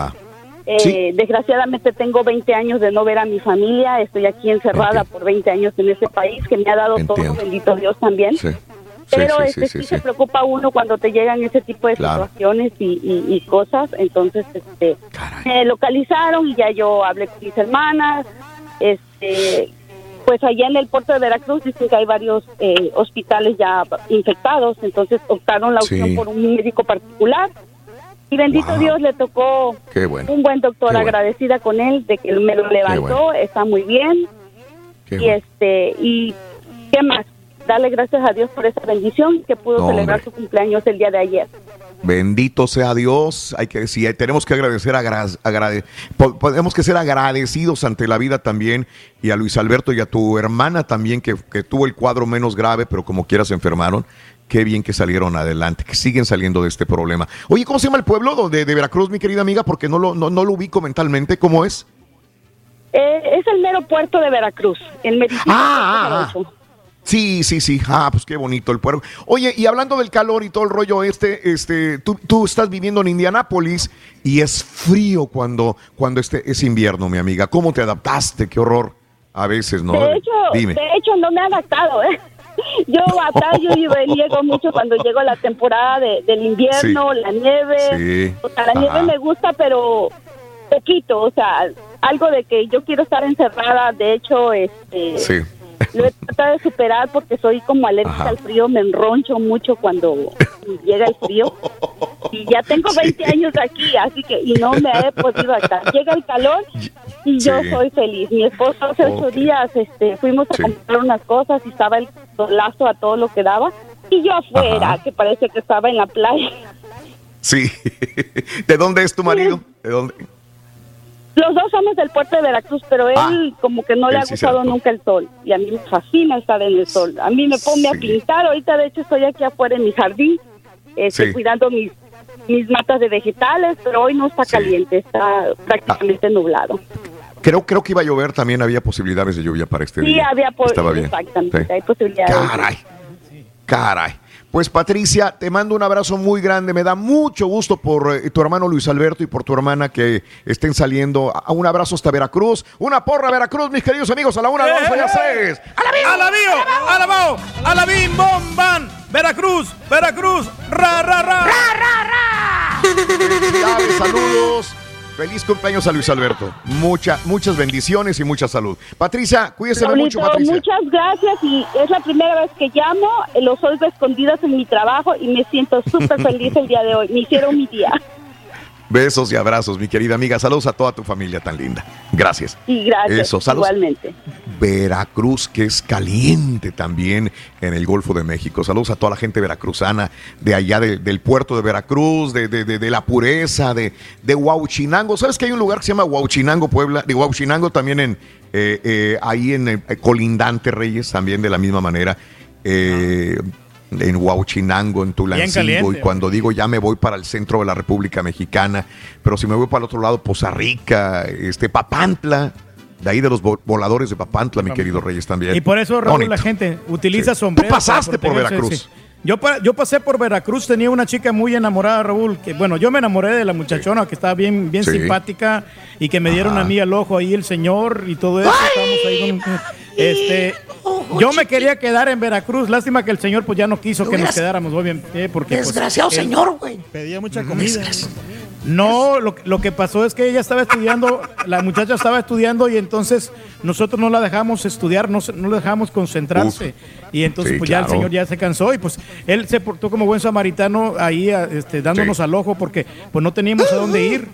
Speaker 58: Eh,
Speaker 1: Sí.
Speaker 58: Desgraciadamente tengo 20 años de no ver a mi familia, estoy aquí encerrada por 20 años en ese país que me ha dado todo, bendito Dios también.
Speaker 1: Sí.
Speaker 58: Pero
Speaker 1: sí,
Speaker 58: este,
Speaker 1: sí,
Speaker 58: se preocupa uno cuando te llegan ese tipo de
Speaker 1: Claro.
Speaker 58: situaciones y, y- y cosas. Entonces, este, me localizaron y ya yo hablé con mis hermanas. Este, pues allá en el puerto de Veracruz dicen que hay varios eh, hospitales ya infectados, entonces optaron la opción por un médico particular. Y bendito
Speaker 1: Wow.
Speaker 58: Dios le tocó
Speaker 1: Qué bueno.
Speaker 58: un buen doctor,
Speaker 1: Qué bueno.
Speaker 58: agradecida con él de que me lo levantó,
Speaker 1: bueno.
Speaker 58: está muy bien.
Speaker 1: Qué
Speaker 58: y este y qué más, darle gracias a Dios por esa bendición que pudo
Speaker 1: No,
Speaker 58: celebrar
Speaker 1: hombre.
Speaker 58: su cumpleaños el día de ayer.
Speaker 1: Bendito sea Dios. Hay que decir, tenemos que agradecer, agra- agrade- po- podemos que ser agradecidos ante la vida también y a Luis Alberto y a tu hermana también que, que tuvo el cuadro menos grave, pero como quiera se enfermaron. Qué bien que salieron adelante, que siguen saliendo de este problema. Oye, ¿cómo se llama el pueblo de, de Veracruz, mi querida amiga? Porque no lo, no, no lo ubico mentalmente. ¿Cómo es?
Speaker 58: Eh, es el mero puerto de Veracruz, el meritorio
Speaker 1: Ah, ah, Sí, sí, sí. Ah, pues qué bonito el pueblo. Oye, y hablando del calor y todo el rollo este, este, tú, tú estás viviendo en Indianápolis y es frío cuando, cuando este es invierno, mi amiga. ¿Cómo te adaptaste? Qué horror. A veces, ¿no?
Speaker 58: De hecho,
Speaker 1: Dime.
Speaker 58: de hecho no me he adaptado, ¿eh? Yo batallo y reniego mucho cuando llego a la temporada de- del invierno,
Speaker 1: Sí.
Speaker 58: la nieve.
Speaker 1: Sí.
Speaker 58: O sea, la nieve me gusta, pero poquito, o sea, algo de que yo quiero estar encerrada, de hecho, este,
Speaker 1: Sí.
Speaker 58: Lo he tratado de superar porque soy como alérgica
Speaker 1: Ajá.
Speaker 58: al frío, me enroncho mucho cuando llega el frío. Y ya tengo 20 años aquí, así que, y no me he podido adaptar. Llega el calor y yo
Speaker 1: Sí.
Speaker 58: soy feliz. Mi esposo hace ocho días este, fuimos a
Speaker 1: Sí.
Speaker 58: comprar unas cosas y estaba el solazo a todo lo que daba. Y yo afuera,
Speaker 1: Ajá.
Speaker 58: que parece que estaba en la playa.
Speaker 1: Sí. ¿De dónde es tu marido? ¿De dónde?
Speaker 58: Los dos somos del puerto de Veracruz, pero él
Speaker 1: Ah,
Speaker 58: como que no le
Speaker 1: él
Speaker 58: ha
Speaker 1: sí
Speaker 58: gustado nunca el sol. Y a mí me fascina estar en el sol. A mí me pone a pintar. Ahorita, de hecho, estoy aquí afuera en mi jardín, este,
Speaker 1: Sí.
Speaker 58: cuidando mis, mis matas de vegetales, pero hoy no está caliente, está prácticamente nublado.
Speaker 1: Creo, creo que iba a llover también, había posibilidades de lluvia para este
Speaker 58: Sí,
Speaker 1: día.
Speaker 58: había po-
Speaker 1: Estaba bien.
Speaker 58: exactamente,
Speaker 1: Sí.
Speaker 58: hay posibilidades.
Speaker 1: Caray. Caray. Pues Patricia, te mando un abrazo muy grande. Me da mucho gusto por eh, tu hermano Luis Alberto y por tu hermana que estén saliendo. A- Un abrazo hasta Veracruz. Una porra Veracruz, mis queridos amigos. A la una, dos y a las tres.
Speaker 3: ¡Alabío! ¡Alabao! ¡Alabim! ¡Bom! ¡Ban! ¡Veracruz! ¡Veracruz! ¡Ra, ra, ra!
Speaker 1: Felicidades, saludos. Feliz cumpleaños a Luis Alberto. Mucha, muchas bendiciones y mucha salud. Patricia, cuídese mucho, Patricia.
Speaker 58: muchas gracias y es la primera vez que llamo, eh, los oigo escondidas en mi trabajo y me siento súper feliz el día de hoy. Me hicieron mi día.
Speaker 1: Besos y abrazos, mi querida amiga. Saludos a toda tu familia tan linda. Gracias.
Speaker 58: Y gracias,
Speaker 1: Eso, saludos.
Speaker 58: igualmente.
Speaker 1: Veracruz, que es caliente también en el Golfo de México. Saludos a toda la gente veracruzana de allá de- del puerto de Veracruz, de, de- la pureza, de, de Huauchinango. ¿Sabes que hay un lugar que se llama Huauchinango, Puebla? De Huauchinango también en eh, eh, ahí en eh, Colindante Reyes, también de la misma manera. Eh, en Huauchinango, en Tulancingo, y cuando digo ya me voy para el centro de la República Mexicana, pero si me voy para el otro lado, Poza Rica, este Papantla, de ahí de los vo- voladores de Papantla, mi querido Reyes también.
Speaker 3: Y por eso, Raúl, la gente utiliza
Speaker 1: Sí.
Speaker 3: sombreros.
Speaker 1: Tú pasaste por Veracruz.
Speaker 3: sí. Yo, yo pasé por Veracruz, tenía una chica muy enamorada, Raúl, que bueno, yo me enamoré de la muchachona que estaba bien, bien simpática y que me dieron
Speaker 1: Ajá.
Speaker 3: a mí al ojo ahí el señor y todo eso. Estábamos ahí con- este, yo me quería quedar en Veracruz, lástima que el señor pues ya no quiso que nos quedáramos, obviamente, porque pues,
Speaker 22: Desgraciado señor, güey.
Speaker 3: Pedía mucha comida. No, lo, lo que pasó es que ella estaba estudiando, la muchacha estaba estudiando y entonces nosotros no la dejamos estudiar, no, no la dejamos concentrarse. Y entonces
Speaker 1: Sí,
Speaker 3: pues ya el señor ya se cansó y pues él se portó como buen samaritano ahí este, dándonos
Speaker 1: Sí.
Speaker 3: al ojo porque pues no teníamos a dónde ir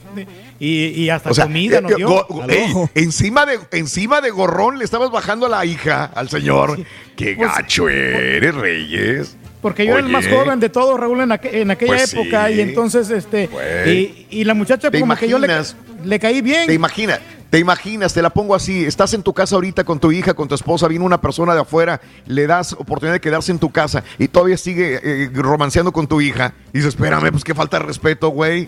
Speaker 3: y, y hasta
Speaker 1: O sea,
Speaker 3: comida
Speaker 1: eh,
Speaker 3: nos dio.
Speaker 1: go-
Speaker 3: al
Speaker 1: ey,
Speaker 3: ojo.
Speaker 1: encima, de, encima de gorrón le estabas bajando a la hija, al señor. Qué
Speaker 3: Pues,
Speaker 1: gacho eres, Reyes.
Speaker 3: Porque yo era el más joven de todos, Raúl, en, aqu- en aquella
Speaker 1: Pues
Speaker 3: época.
Speaker 1: sí.
Speaker 3: Y entonces, este.
Speaker 1: Güey.
Speaker 3: Y, y la muchacha,
Speaker 1: ¿Te
Speaker 3: como que yo le,
Speaker 1: imaginas?
Speaker 3: le caí bien.
Speaker 1: Te imaginas, te imaginas, te la pongo así, estás en tu casa ahorita con tu hija, con tu esposa, viene una persona de afuera, le das oportunidad de quedarse en tu casa y todavía sigue eh, romanceando con tu hija. Y dices, espérame, pues qué falta de respeto, güey.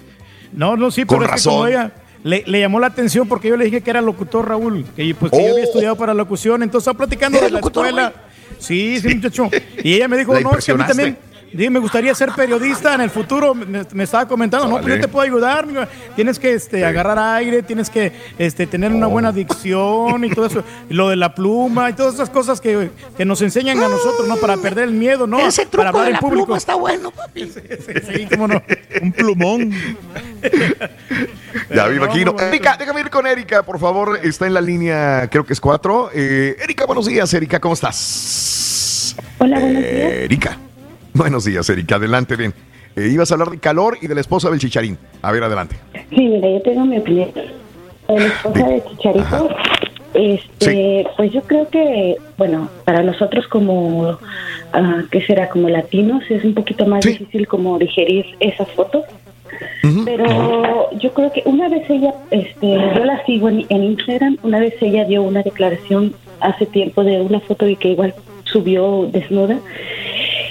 Speaker 3: No, no, sí,
Speaker 1: Con
Speaker 3: pero es que como
Speaker 1: razón.
Speaker 3: ella le, le llamó la atención porque yo le dije que era locutor, Raúl, que pues que yo
Speaker 1: Oh.
Speaker 3: había estudiado para locución, entonces estaba platicando de la escuela. Sí, sí, muchacho. Y ella me dijo, no, es que a mí también dije, me gustaría ser periodista en el futuro. Me, me estaba comentando, no, pues yo te puedo ayudar. Tienes que este, agarrar aire, tienes que este, tener una buena dicción y todo eso. Lo de la pluma y todas esas cosas que, que nos enseñan a nosotros, ¿no? Para perder el miedo, ¿no?
Speaker 22: Ese
Speaker 3: para
Speaker 22: truco
Speaker 3: hablar
Speaker 22: de
Speaker 3: en público.
Speaker 22: pluma está bueno, papi.
Speaker 3: Sí, cómo no. Un plumón.
Speaker 1: Ya me
Speaker 3: no,
Speaker 1: imagino. Erika, déjame ir con Erika, por favor. Está en la línea, creo que es cuatro. Eh, Erika, buenos días, Erika, ¿cómo estás?
Speaker 50: Hola, buenos días.
Speaker 1: Erika. Buenos días, Erika. Adelante, bien. Eh, ibas a hablar de calor y de la esposa del chicharín. A ver, adelante.
Speaker 50: Sí, mira, yo tengo mi opinión. La esposa de Chicharito, este, pues yo creo que, bueno, para nosotros como
Speaker 59: ah, ¿qué será? Como latinos, es un poquito más difícil como digerir esas fotos. Pero yo creo que una vez ella, este, yo la sigo en, en Instagram, una vez ella dio una declaración hace tiempo de una foto y que igual subió desnuda.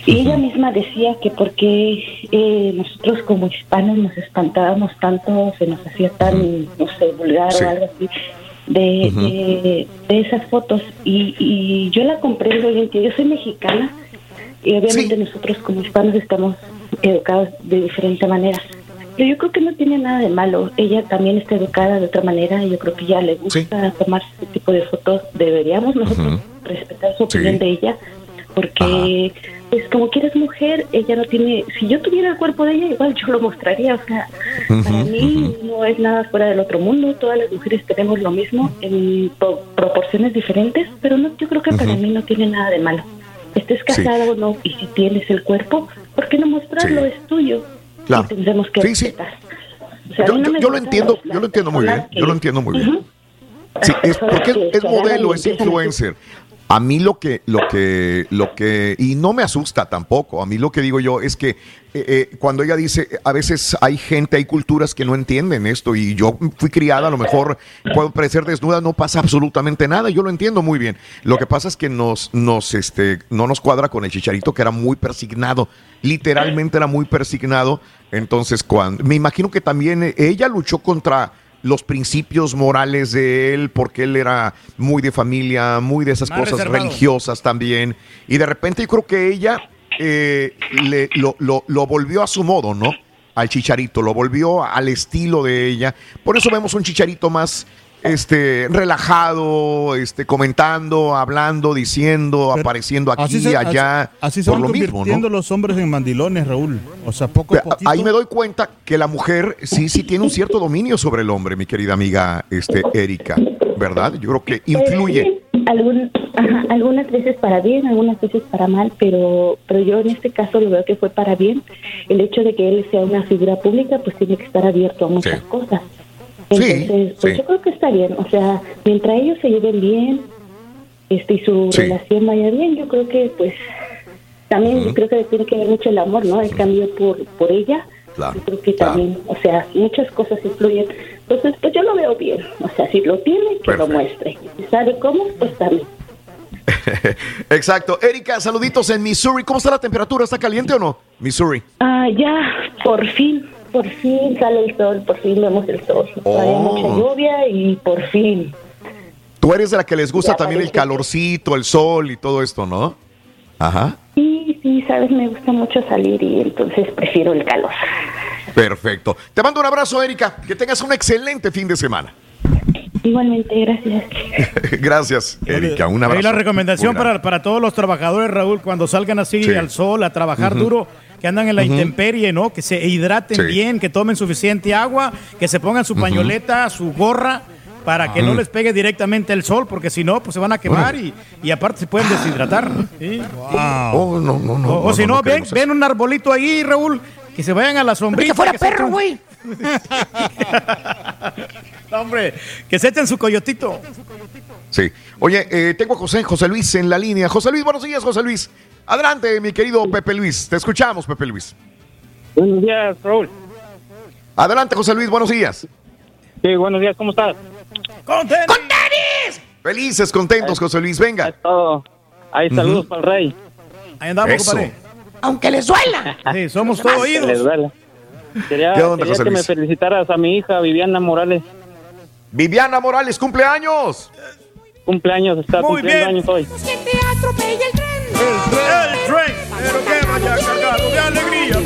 Speaker 59: Y ella misma decía que porque eh, nosotros como hispanos nos espantábamos tanto, se nos hacía tan, no sé, vulgar o algo así, de, de, de esas fotos. Y, y yo la comprendo hoy en día. Yo soy mexicana y obviamente nosotros como hispanos estamos educados de diferente manera. Pero yo creo que no tiene nada de malo. Ella también está educada de otra manera y yo creo que ya le gusta tomar ese tipo de fotos. Deberíamos nosotros respetar su opinión de ella porque pues como que eres mujer, ella no tiene, si yo tuviera el cuerpo de ella, igual yo lo mostraría, o sea, para mí no es nada fuera del otro mundo, todas las mujeres tenemos lo mismo en pro- proporciones diferentes, pero no, yo creo que para mí no tiene nada de malo. Estés casada o no, y si tienes el cuerpo, ¿por qué no mostrarlo? Es tuyo.
Speaker 1: Claro.
Speaker 59: Y tendremos que
Speaker 1: Sí, sí.
Speaker 59: respetar. O sea, a
Speaker 1: Yo,
Speaker 59: mí no
Speaker 1: yo-
Speaker 59: me
Speaker 1: yo lo entiendo, yo lo entiendo muy bien, yo lo entiendo muy bien. Sí, es porque es, es modelo, es influencer. A mí lo que, lo que, lo que, y no me asusta tampoco. A mí lo que digo yo es que eh, eh, cuando ella dice, a veces hay gente, hay culturas que no entienden esto y yo fui criada, a lo mejor puedo parecer desnuda, no pasa absolutamente nada. Yo lo entiendo muy bien. Lo que pasa es que nos, nos, este, no nos cuadra con el chicharito que era muy persignado. Literalmente era muy persignado. Entonces, cuando, me imagino que también ella luchó contra los principios morales de él, porque él era muy de familia, muy de esas
Speaker 3: Más
Speaker 1: cosas
Speaker 3: reservado.
Speaker 1: religiosas también. Y de repente yo creo que ella eh, le- lo, lo- lo volvió a su modo, ¿no? Al chicharito, lo volvió al estilo de ella. Por eso vemos un chicharito más este relajado, este comentando, hablando, diciendo, apareciendo aquí,
Speaker 60: Así se,
Speaker 1: allá,
Speaker 60: así, así se
Speaker 1: por
Speaker 60: van
Speaker 1: lo mismo, ¿no?
Speaker 60: los hombres en mandilones, Raúl. O sea, poco a
Speaker 1: Pero
Speaker 60: poquito.
Speaker 1: Ahí me doy cuenta que la mujer sí, sí tiene un cierto dominio sobre el hombre, mi querida amiga este, Erika, ¿verdad? Yo creo que influye.
Speaker 59: Algún- ajá, algunas veces para bien, algunas veces para mal, pero, pero yo en este caso lo veo que fue para bien. El hecho de que él sea una figura pública, pues tiene que estar abierto a muchas cosas. Entonces, pues
Speaker 1: sí.
Speaker 59: yo creo que está bien. O sea, mientras ellos se lleven bien este, y su
Speaker 1: Sí.
Speaker 59: relación vaya bien, yo creo que, pues, también yo creo que tiene que ver mucho el amor, ¿no? El cambio por, por ella.
Speaker 1: Claro.
Speaker 59: Yo creo que también, o sea, muchas cosas influyen. Entonces, pues yo lo veo bien. O sea, si lo tiene, que lo muestre. Si sabe cómo, pues también.
Speaker 1: Exacto. Erika, saluditos en Missouri. ¿Cómo está la temperatura? ¿Está caliente o no? Missouri.
Speaker 59: Ah, ya, por fin, por fin sale el sol, por fin vemos el sol.
Speaker 1: Oh.
Speaker 59: mucha lluvia y por fin.
Speaker 1: Tú eres de la que les gusta
Speaker 59: Ya
Speaker 1: también el calorcito, el sol y todo esto, ¿no? Ajá.
Speaker 59: Sí, sí, sabes, me gusta mucho salir y entonces prefiero el calor.
Speaker 1: Perfecto. Te mando un abrazo, Erika. Que tengas un excelente fin de semana.
Speaker 59: Igualmente, gracias.
Speaker 1: Gracias, Erika. Un abrazo.
Speaker 3: Ahí la recomendación para, para todos los trabajadores, Raúl, cuando salgan así
Speaker 1: Sí.
Speaker 3: al sol a trabajar duro, que andan en la intemperie, ¿no? Que se hidraten
Speaker 1: Sí.
Speaker 3: bien, que tomen suficiente agua, que se pongan su pañoleta, su gorra, para que no les pegue directamente el sol, porque si no, pues se van a quemar y, y aparte se pueden deshidratar. ¿sí?
Speaker 1: Oh, no, no, no.
Speaker 3: o o si no, ven, ven un arbolito ahí, Raúl, que se vayan a la sombrita.
Speaker 22: que fuera perro, güey.
Speaker 3: No, hombre, que se echen su coyotito.
Speaker 1: Sí. Oye, eh, tengo a José, José Luis en la línea. José Luis, buenos días, José Luis. Adelante, mi querido Pepe Luis. Te escuchamos, Pepe Luis.
Speaker 61: Buenos días, Raúl.
Speaker 1: Adelante, José Luis, buenos días.
Speaker 61: Sí, buenos días, ¿cómo estás?
Speaker 3: ¡Con
Speaker 22: tenis!
Speaker 1: Felices, contentos, José Luis, venga.
Speaker 61: Todo. Ahí, saludos
Speaker 1: Ujú.
Speaker 61: para el rey.
Speaker 3: Ahí andamos,
Speaker 1: Eso.
Speaker 3: compadre.
Speaker 22: Aunque les duela.
Speaker 3: Sí, somos
Speaker 61: Que
Speaker 3: todos
Speaker 61: les
Speaker 3: oídos.
Speaker 61: duela. Quería,
Speaker 1: ¿Qué onda,
Speaker 61: quería
Speaker 1: José
Speaker 61: que me felicitaras a mi hija Viviana Morales.
Speaker 1: Viviana Morales, cumpleaños.
Speaker 61: Cumpleaños, está
Speaker 3: Muy
Speaker 61: cumpliendo
Speaker 3: bien.
Speaker 61: años hoy.
Speaker 3: El tren, pero que vaya cargado de alegría.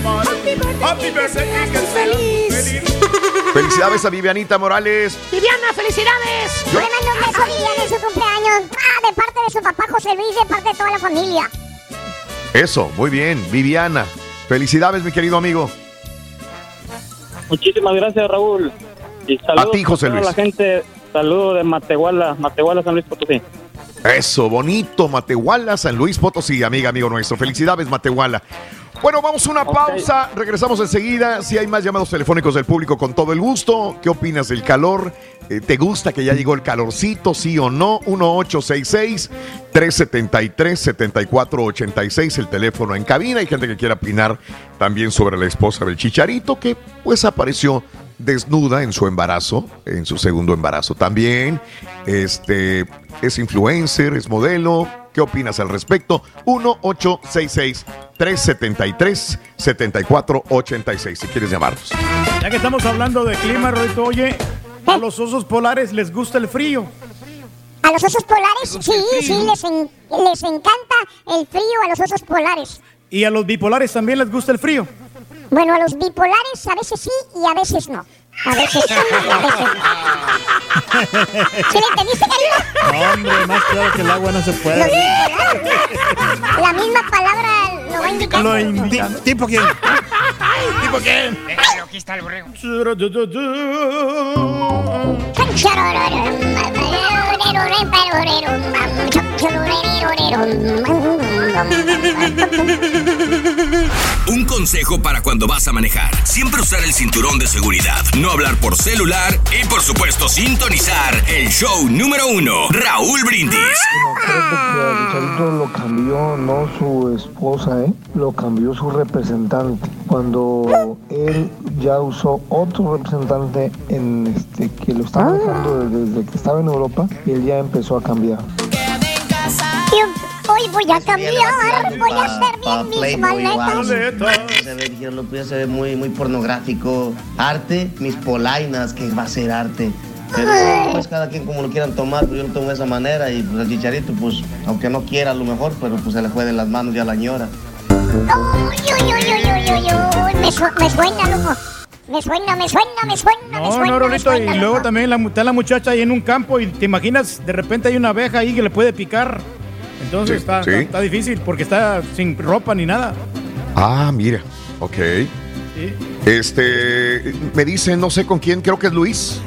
Speaker 3: Happy birthday que feliz.
Speaker 1: Felicidades a Vivianita Morales.
Speaker 22: Viviana, felicidades.
Speaker 5: Le mando un beso a Viviana en su cumpleaños. Ah, de parte de su papá José Luis, de parte de toda la familia.
Speaker 1: Eso, muy bien, Viviana. Felicidades, mi querido amigo.
Speaker 61: Muchísimas gracias, Raúl. Y saludos
Speaker 1: A ti, José
Speaker 61: toda
Speaker 1: Luis.
Speaker 61: la gente, saludo de Matehuala, Matehuala, San Luis Potosí.
Speaker 1: Eso, bonito, Matehuala, San Luis Potosí, amiga, amigo nuestro. Felicidades, Matehuala. Bueno, vamos a una pausa. Regresamos enseguida. Si hay más llamados telefónicos del público, con todo el gusto. ¿Qué opinas del calor? Eh, ¿Te gusta que ya llegó el calorcito? ¿Sí o no? 1866-373-7486, el teléfono en cabina. Hay gente que quiere opinar también sobre la esposa del chicharito, que pues apareció desnuda en su embarazo, en su segundo embarazo también. Este es influencer, es modelo. ¿Qué opinas al respecto? 1-866-373-7486. Si quieres llamarnos.
Speaker 3: Ya que estamos hablando de clima, Roito, oye, a los osos polares les gusta el frío.
Speaker 5: A los osos polares, sí, sí, les, en- les encanta el frío a los osos polares.
Speaker 3: Y a los bipolares también les gusta el frío.
Speaker 5: Bueno, a los bipolares a veces sí y a veces no. A veces sí y a veces no. ¿Sí me entendiste,
Speaker 60: hombre, más claro que el agua no se
Speaker 5: Los
Speaker 60: puede.
Speaker 5: bipolares. La misma palabra lo va indicando.
Speaker 60: Lo ¿Tipo quién? ¿Tipo quién?
Speaker 43: Aquí está el borrego.
Speaker 37: Un consejo para cuando vas a manejar. Siempre usar el cinturón de seguridad, no hablar por celular y por supuesto sintonizar el show número uno, Raúl Brindis.
Speaker 62: Creo que lo cambió no su esposa, ¿eh? lo cambió su representante. Cuando él ya usó otro representante en este que lo estaba dejando desde, desde que estaba en Europa, y él ya empezó a cambiar.
Speaker 5: Hoy voy a cambiar, voy a hacer bien mis maletas.
Speaker 63: Se ve, se ve muy, muy pornográfico. Arte, mis polainas, que va a ser arte. Pero pues cada quien como lo quieran tomar, pero yo lo tomo de esa manera y pues el chicharito, pues aunque no quiera a lo mejor, pero pues se le fue de las manos ya la ñora.
Speaker 5: Uy, uy, uy, uy, uy, uy, uy, me, su- me suena, loco. Me suena, me suena, me suena, me
Speaker 3: No,
Speaker 5: suena,
Speaker 3: no,
Speaker 5: me
Speaker 3: Rolito,
Speaker 5: suena,
Speaker 3: y luego también la, está la muchacha ahí en un campo y te imaginas, de repente hay una abeja ahí que le puede picar. Entonces
Speaker 1: Sí,
Speaker 3: está,
Speaker 1: sí.
Speaker 3: está- está difícil porque está sin ropa ni nada.
Speaker 1: Ah, mira. Ok. Este, me dice, no sé con quién, creo que es Luis.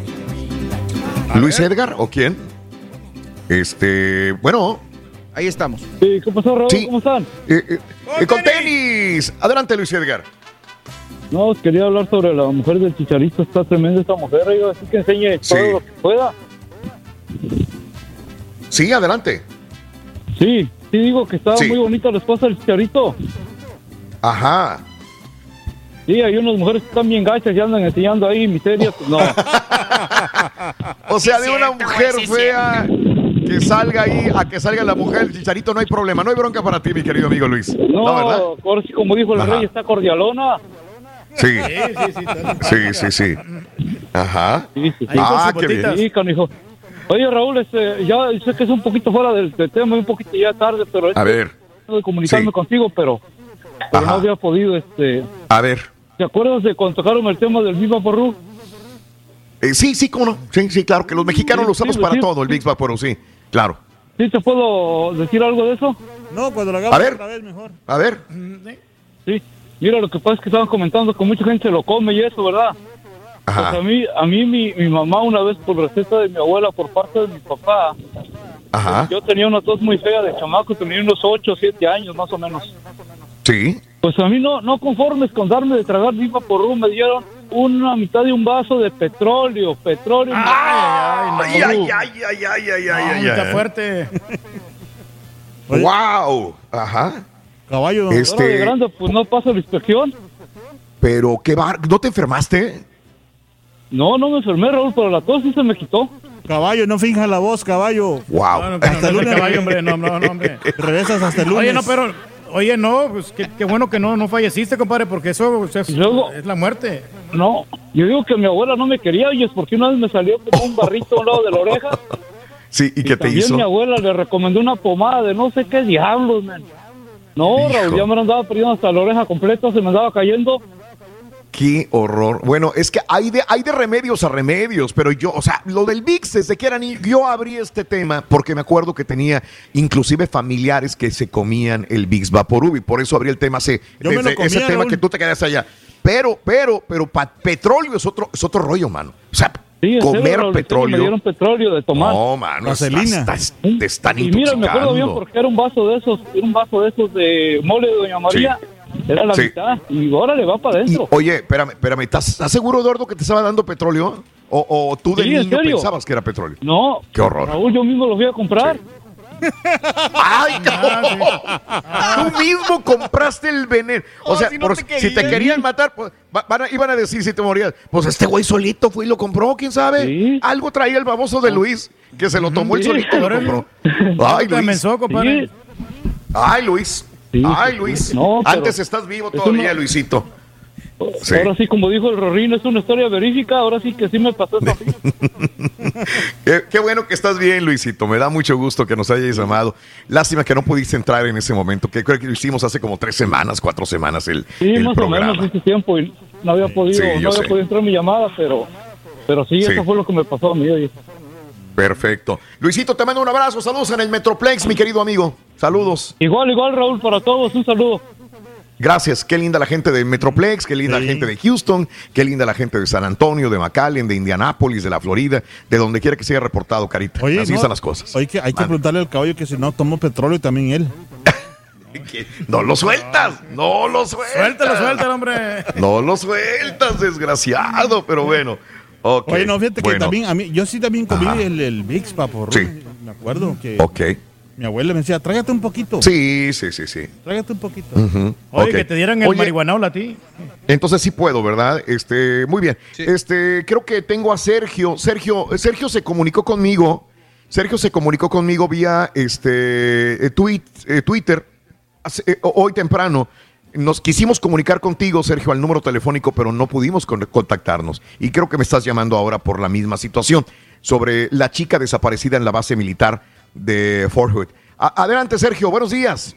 Speaker 1: Luis Edgar o quién? Este, bueno.
Speaker 4: Ahí estamos.
Speaker 61: Sí, ¿qué pasó, Raúl?
Speaker 1: Sí.
Speaker 61: ¿Cómo están?
Speaker 1: Eh, eh, eh, con tenis. Adelante, Luis Edgar.
Speaker 61: No, quería hablar sobre la mujer del chicharito. Está tremenda esta mujer, oiga, así que enseñe
Speaker 1: Sí.
Speaker 61: todo lo que pueda.
Speaker 1: Sí, adelante.
Speaker 61: Sí, sí digo que está
Speaker 1: Sí.
Speaker 61: muy bonita la esposa del chicharito.
Speaker 1: Ajá.
Speaker 61: Sí, hay unas mujeres que están bien gachas y andan enseñando ahí miserias. Pues no.
Speaker 1: O sea, de una mujer fea que salga ahí a que salga la mujer del chicharito, no hay problema. No hay bronca para ti, mi querido amigo Luis. No,
Speaker 61: No,
Speaker 1: ¿verdad?
Speaker 61: como dijo el
Speaker 1: Ajá.
Speaker 61: rey, está cordialona.
Speaker 1: Sí. Sí, sí, sí. Ajá. Ah, qué bien.
Speaker 61: Sí, canijo. Oye, Raúl, este, ya sé que es un poquito fuera del, del tema, un poquito ya tarde, pero
Speaker 1: A ver.
Speaker 61: de comunicarme
Speaker 1: Sí.
Speaker 61: contigo, pero, pero no había podido, este...
Speaker 1: A ver.
Speaker 61: ¿Te acuerdas de cuando tocaron el tema del Viva Porru?
Speaker 1: Eh, sí, sí, cómo no. Sí, sí, claro, que los mexicanos lo usamos
Speaker 61: sí,
Speaker 1: para
Speaker 61: sí.
Speaker 1: todo, el Big Vapor, sí. Claro.
Speaker 61: ¿Sí te puedo decir algo de eso?
Speaker 60: No, cuando lo
Speaker 1: A
Speaker 60: hagamos
Speaker 1: ver.
Speaker 60: otra vez mejor.
Speaker 1: A ver.
Speaker 61: Sí. Mira, lo que pasa es que estaban comentando que mucha gente se lo come y eso, ¿verdad? Pues a mí, a mí mi, mi mamá una vez por receta de mi abuela, por parte de mi papá,
Speaker 1: Ajá.
Speaker 61: yo tenía una tos muy fea de chamaco, tenía unos 8 o 7 años más o menos.
Speaker 1: Sí.
Speaker 61: Pues a mí no, no conformes con darme de tragar viva por rum, me dieron una mitad de un vaso de petróleo, petróleo.
Speaker 1: Ay, ay, ay, ay, ay, ay, ay, ay. Ajá.
Speaker 60: Caballo.
Speaker 61: De
Speaker 1: Este,
Speaker 61: grande, pues no paso la inspección.
Speaker 1: pero qué bar, ¿no te enfermaste?
Speaker 61: No, no me enfermé, Raúl, pero la tos sí se me quitó.
Speaker 60: Caballo, no finja la voz, caballo.
Speaker 1: Wow.
Speaker 3: No, no, pero no es de caballo, hombre, no, no, no, hombre.
Speaker 60: Regresas hasta el lunes.
Speaker 3: Oye, no, pero, oye, no, pues qué, qué bueno que no, no falleciste, compadre, porque eso o sea, es, es la muerte.
Speaker 61: No, yo digo que mi abuela no me quería, y es porque una vez me salió como un barrito a un lado de la oreja.
Speaker 1: Sí, ¿y qué te hizo?
Speaker 61: mi abuela le recomendó una pomada de no sé qué diablos, man. No, Raúl, ya me andaba perdiendo hasta la oreja completa, se me andaba cayendo.
Speaker 1: Qué horror. Bueno, es que hay de, hay de remedios a remedios, pero yo, o sea, lo del VIX, desde que era niño, yo abrí este tema porque me acuerdo que tenía inclusive familiares que se comían el VIX Vaporub y por eso abrí el tema ese,
Speaker 60: Yo me lo
Speaker 1: desde
Speaker 60: comía,
Speaker 1: ese tema
Speaker 60: Raúl.
Speaker 1: que tú te quedas allá. Pero, pero, pero pa- petróleo es otro, es otro rollo, mano. O sea,
Speaker 61: Sí,
Speaker 1: comer
Speaker 61: serio,
Speaker 1: petróleo.
Speaker 61: Me dieron petróleo de tomar.
Speaker 1: No, mano, estás- te están
Speaker 61: Y mira, me acuerdo bien porque era un vaso de esos, era un vaso de esos de mole de Doña María. Era la
Speaker 1: Sí.
Speaker 61: mitad. Y ahora le va para adentro.
Speaker 1: Oye, espérame, espérame, ¿estás, estás seguro, Eduardo, que te estaba dando petróleo? ¿O, o tú de
Speaker 61: Sí, ¿en
Speaker 1: niño pensabas que era petróleo?
Speaker 61: No.
Speaker 1: Qué horror.
Speaker 61: Raúl, yo mismo lo fui a comprar.
Speaker 1: ¡Ay, no! Tú mismo compraste el veneno. O
Speaker 61: Oh,
Speaker 1: sea,
Speaker 61: si no
Speaker 1: por-
Speaker 61: te
Speaker 1: si te
Speaker 61: querían.
Speaker 1: matar, pues, va- van a- iban a decir si te morías. Pues este güey solito fue y lo compró, quién sabe. Algo traía el baboso de Luis, que se lo tomó el
Speaker 3: Sí,
Speaker 1: solito y lo
Speaker 3: órale.
Speaker 1: compró. Ay,
Speaker 3: Te
Speaker 1: Luis.
Speaker 3: amenazó, compadre.
Speaker 1: Ay, Luis. Ay, Luis.
Speaker 61: No, pero
Speaker 1: Antes estás vivo
Speaker 61: es
Speaker 1: todavía,
Speaker 61: una-
Speaker 1: Luisito. Sí.
Speaker 61: Ahora sí, como dijo el Rorrín, es una historia verídica. Ahora sí que sí me pasó mí.
Speaker 1: Qué, qué bueno que estás bien, Luisito. Me da mucho gusto que nos hayas llamado. Lástima que no pudiste entrar en ese momento, que creo que lo hicimos hace como tres semanas, cuatro semanas el,
Speaker 61: Sí,
Speaker 1: el
Speaker 61: más
Speaker 1: programa.
Speaker 61: o menos ese tiempo. Y no había podido,
Speaker 1: Sí,
Speaker 61: no había podido entrar mi llamada, pero, pero sí,
Speaker 1: Sí.
Speaker 61: eso fue lo que me pasó a mí. oye.
Speaker 1: Perfecto. Luisito, te mando un abrazo. Saludos en el Metroplex, mi querido amigo. Saludos.
Speaker 61: Igual, igual, Raúl, para todos, un saludo.
Speaker 1: Gracias. Qué linda la gente de Metroplex, qué linda la gente de Houston, qué linda la gente de San Antonio, de McAllen, de Indianápolis, de la Florida, de donde quiera que se haya reportado, Carita.
Speaker 60: Oye,
Speaker 1: Así
Speaker 60: no,
Speaker 1: están las cosas.
Speaker 60: Hay que, hay que preguntarle al caballo que si no tomó petróleo y también él.
Speaker 1: No lo sueltas, no lo sueltas.
Speaker 3: Suéltalo, suéltalo, hombre.
Speaker 1: No lo sueltas, desgraciado, pero bueno.
Speaker 60: Oye, no, fíjate que también, a mí, yo sí también comí
Speaker 1: Ajá.
Speaker 60: el, el Vicks, papo.
Speaker 1: Sí.
Speaker 60: Me acuerdo que
Speaker 1: Ok.
Speaker 60: Mi abuela me decía, trágate un poquito.
Speaker 1: Sí, sí, sí, sí.
Speaker 60: Trágate un poquito.
Speaker 1: Ujú,
Speaker 3: Oye, que te dieran el
Speaker 1: Oye,
Speaker 3: marihuanol a ti.
Speaker 1: Entonces sí puedo, ¿verdad? Este, muy bien. Este, creo que tengo a Sergio. Sergio, Sergio se comunicó conmigo. Sergio se comunicó conmigo vía este eh, tweet, eh, Twitter hace- eh, hoy temprano. Nos quisimos comunicar contigo, Sergio, al número telefónico, pero no pudimos con- contactarnos. Y creo que me estás llamando ahora por la misma situación sobre la chica desaparecida en la base militar de Fort Hood. A- adelante, Sergio. Buenos días.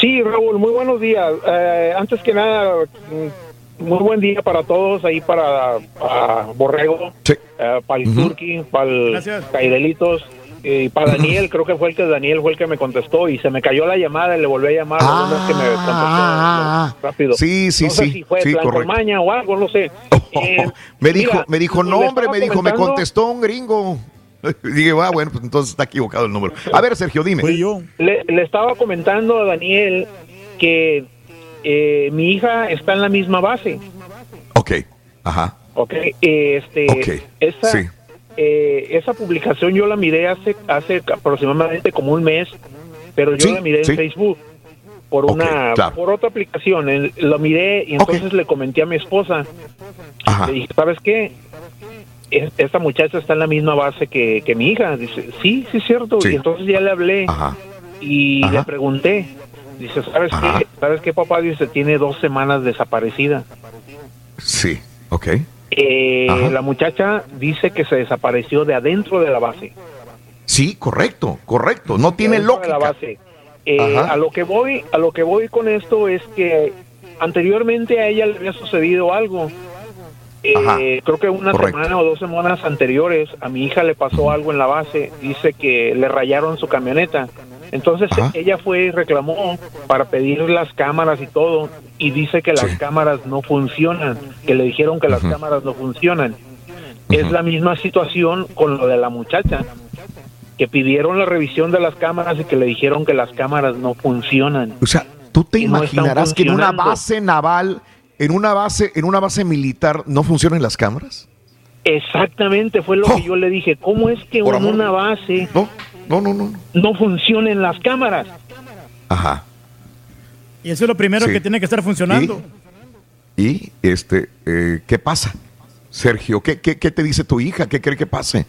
Speaker 64: Sí, Raúl, muy buenos días. Eh, antes que nada, mm, muy buen día para todos, ahí para, para Borrego, eh, para el Turqui, para el. Caidelitos, y para Daniel, creo que fue el que Daniel fue el que me contestó y se me cayó la llamada y le volví a llamar,
Speaker 1: Ah,
Speaker 64: no es que me contestó
Speaker 1: ah, ah.
Speaker 64: rápido.
Speaker 1: Sí, sí,
Speaker 64: no sé
Speaker 1: sí,
Speaker 64: si fue
Speaker 1: sí,
Speaker 64: maña o algo, no sé. Eh,
Speaker 1: Me dijo,
Speaker 64: mira,
Speaker 1: me dijo, no, hombre, me dijo, me contestó un gringo. Dije, ah, bueno, pues entonces está equivocado el número. A ver, Sergio, dime.
Speaker 64: Le, le estaba comentando a Daniel que eh, mi hija está en la misma base.
Speaker 1: Ok, ajá.
Speaker 64: Ok, eh, este,
Speaker 1: Ok,
Speaker 64: esa,
Speaker 1: sí.
Speaker 64: eh, esa publicación yo la miré hace, hace aproximadamente como un mes, pero yo
Speaker 1: Sí,
Speaker 64: la miré
Speaker 1: sí.
Speaker 64: en Facebook por una,
Speaker 1: claro.
Speaker 64: por otra aplicación, eh, lo miré y entonces le comenté a mi esposa, le dije, ¿sabes qué? Es- Esta muchacha está en la misma base que, que mi hija. Dice, sí, sí es cierto.
Speaker 1: Sí.
Speaker 64: Y entonces ya le hablé y
Speaker 1: Ajá.
Speaker 64: le pregunté. Dice, ¿sabes
Speaker 1: Ajá.
Speaker 64: qué? ¿Sabes qué, papá? Dice, tiene dos semanas desaparecida.
Speaker 1: Sí, ok.
Speaker 64: Eh, la muchacha dice que se desapareció de adentro de la base.
Speaker 1: Sí, correcto, correcto. No tiene lógica.
Speaker 64: la base. Eh, a lo que voy, a lo que voy con esto es que anteriormente a ella le había sucedido algo. Eh, creo que una
Speaker 1: Correcto.
Speaker 64: semana o dos semanas anteriores a mi hija le pasó algo en la base. Dice que le rayaron su camioneta. Entonces ella fue y reclamó para pedir las cámaras y todo y dice que las cámaras no funcionan, que le dijeron que las cámaras no funcionan. Es la misma situación con lo de la muchacha, que pidieron la revisión de las cámaras y que le dijeron que las cámaras no funcionan.
Speaker 1: O sea, ¿tú te
Speaker 64: no
Speaker 1: imaginarás que en una base naval, en una base, en una base militar, no funcionan las cámaras?
Speaker 64: Exactamente, fue lo que yo le dije. ¿Cómo es que
Speaker 1: Oh.
Speaker 64: En
Speaker 1: amor.
Speaker 64: una base
Speaker 1: no, no, no, no.
Speaker 64: no funcionen las cámaras?
Speaker 1: Ajá.
Speaker 3: Y eso es lo primero
Speaker 1: Sí.
Speaker 3: que tiene que estar funcionando.
Speaker 1: Y este, eh, ¿qué pasa? Sergio, ¿qué, qué, qué te dice tu hija? ¿Qué cree que pase?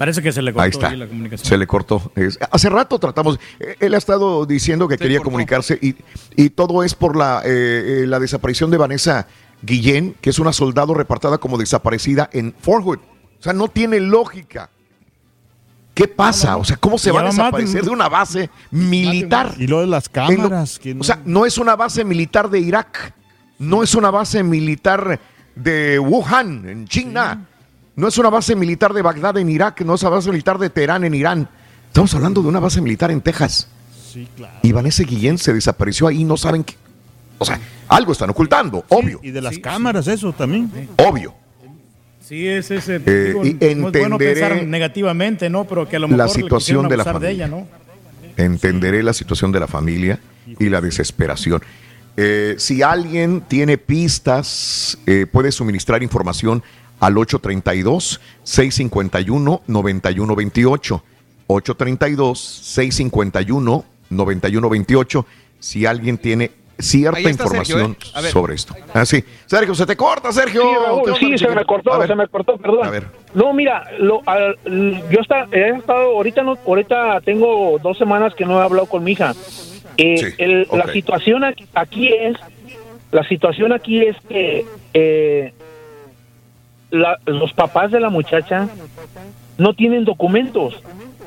Speaker 3: Parece que se le cortó
Speaker 1: Ahí está.
Speaker 3: ahí la comunicación.
Speaker 1: Se le cortó. Es- hace rato tratamos. eh, Él ha estado diciendo que quería comunicarse y, y todo es por la, eh, eh, la desaparición de Vanessa Guillén, que es una soldado repartada como desaparecida en Fort Hood. O sea, no tiene lógica. ¿Qué pasa? O sea, ¿cómo se va a desaparecer de una base militar?
Speaker 60: Y lo de las
Speaker 1: lo-
Speaker 60: cámaras. que no-
Speaker 1: O sea, no es una base militar de Irak, no es una base militar de Wuhan, en China, no es una base militar de Bagdad en Irak, no es una base militar de Teherán en Irán. Estamos hablando de una base militar en Texas.
Speaker 60: Sí, claro.
Speaker 1: Y Vanessa Guillén se desapareció ahí, no saben qué. O sea, algo están ocultando, obvio,
Speaker 60: Y de las cámaras, eso también.
Speaker 1: obvio.
Speaker 3: Sí, es ese.
Speaker 1: Eh,
Speaker 3: digo,
Speaker 1: y
Speaker 3: no es bueno pensar negativamente, ¿no? Pero que a lo
Speaker 1: la
Speaker 3: mejor
Speaker 1: situación de la
Speaker 3: de
Speaker 1: familia.
Speaker 3: ella, ¿no?
Speaker 1: Entenderé la situación de la familia y la desesperación. Eh, si alguien tiene pistas, eh, puede suministrar información al 832-651-9128. 832-651-9128. Si alguien tiene cierta información
Speaker 4: Sergio, ¿eh?
Speaker 1: Sobre esto. Ah, sí. Sergio, se te corta, Sergio.
Speaker 64: Sí, Raúl,
Speaker 1: ¿Qué onda,
Speaker 64: sí, se me cortó,
Speaker 1: ver.
Speaker 64: se me cortó, perdón.
Speaker 1: A ver.
Speaker 64: No, mira, lo, al- yo está, he estado, ahorita no, ahorita tengo dos semanas que no he hablado con mi hija. Eh,
Speaker 1: Sí,
Speaker 64: el-
Speaker 1: ok.
Speaker 64: La situación aquí, aquí es, la situación aquí es que eh, la- los papás de la muchacha no tienen documentos.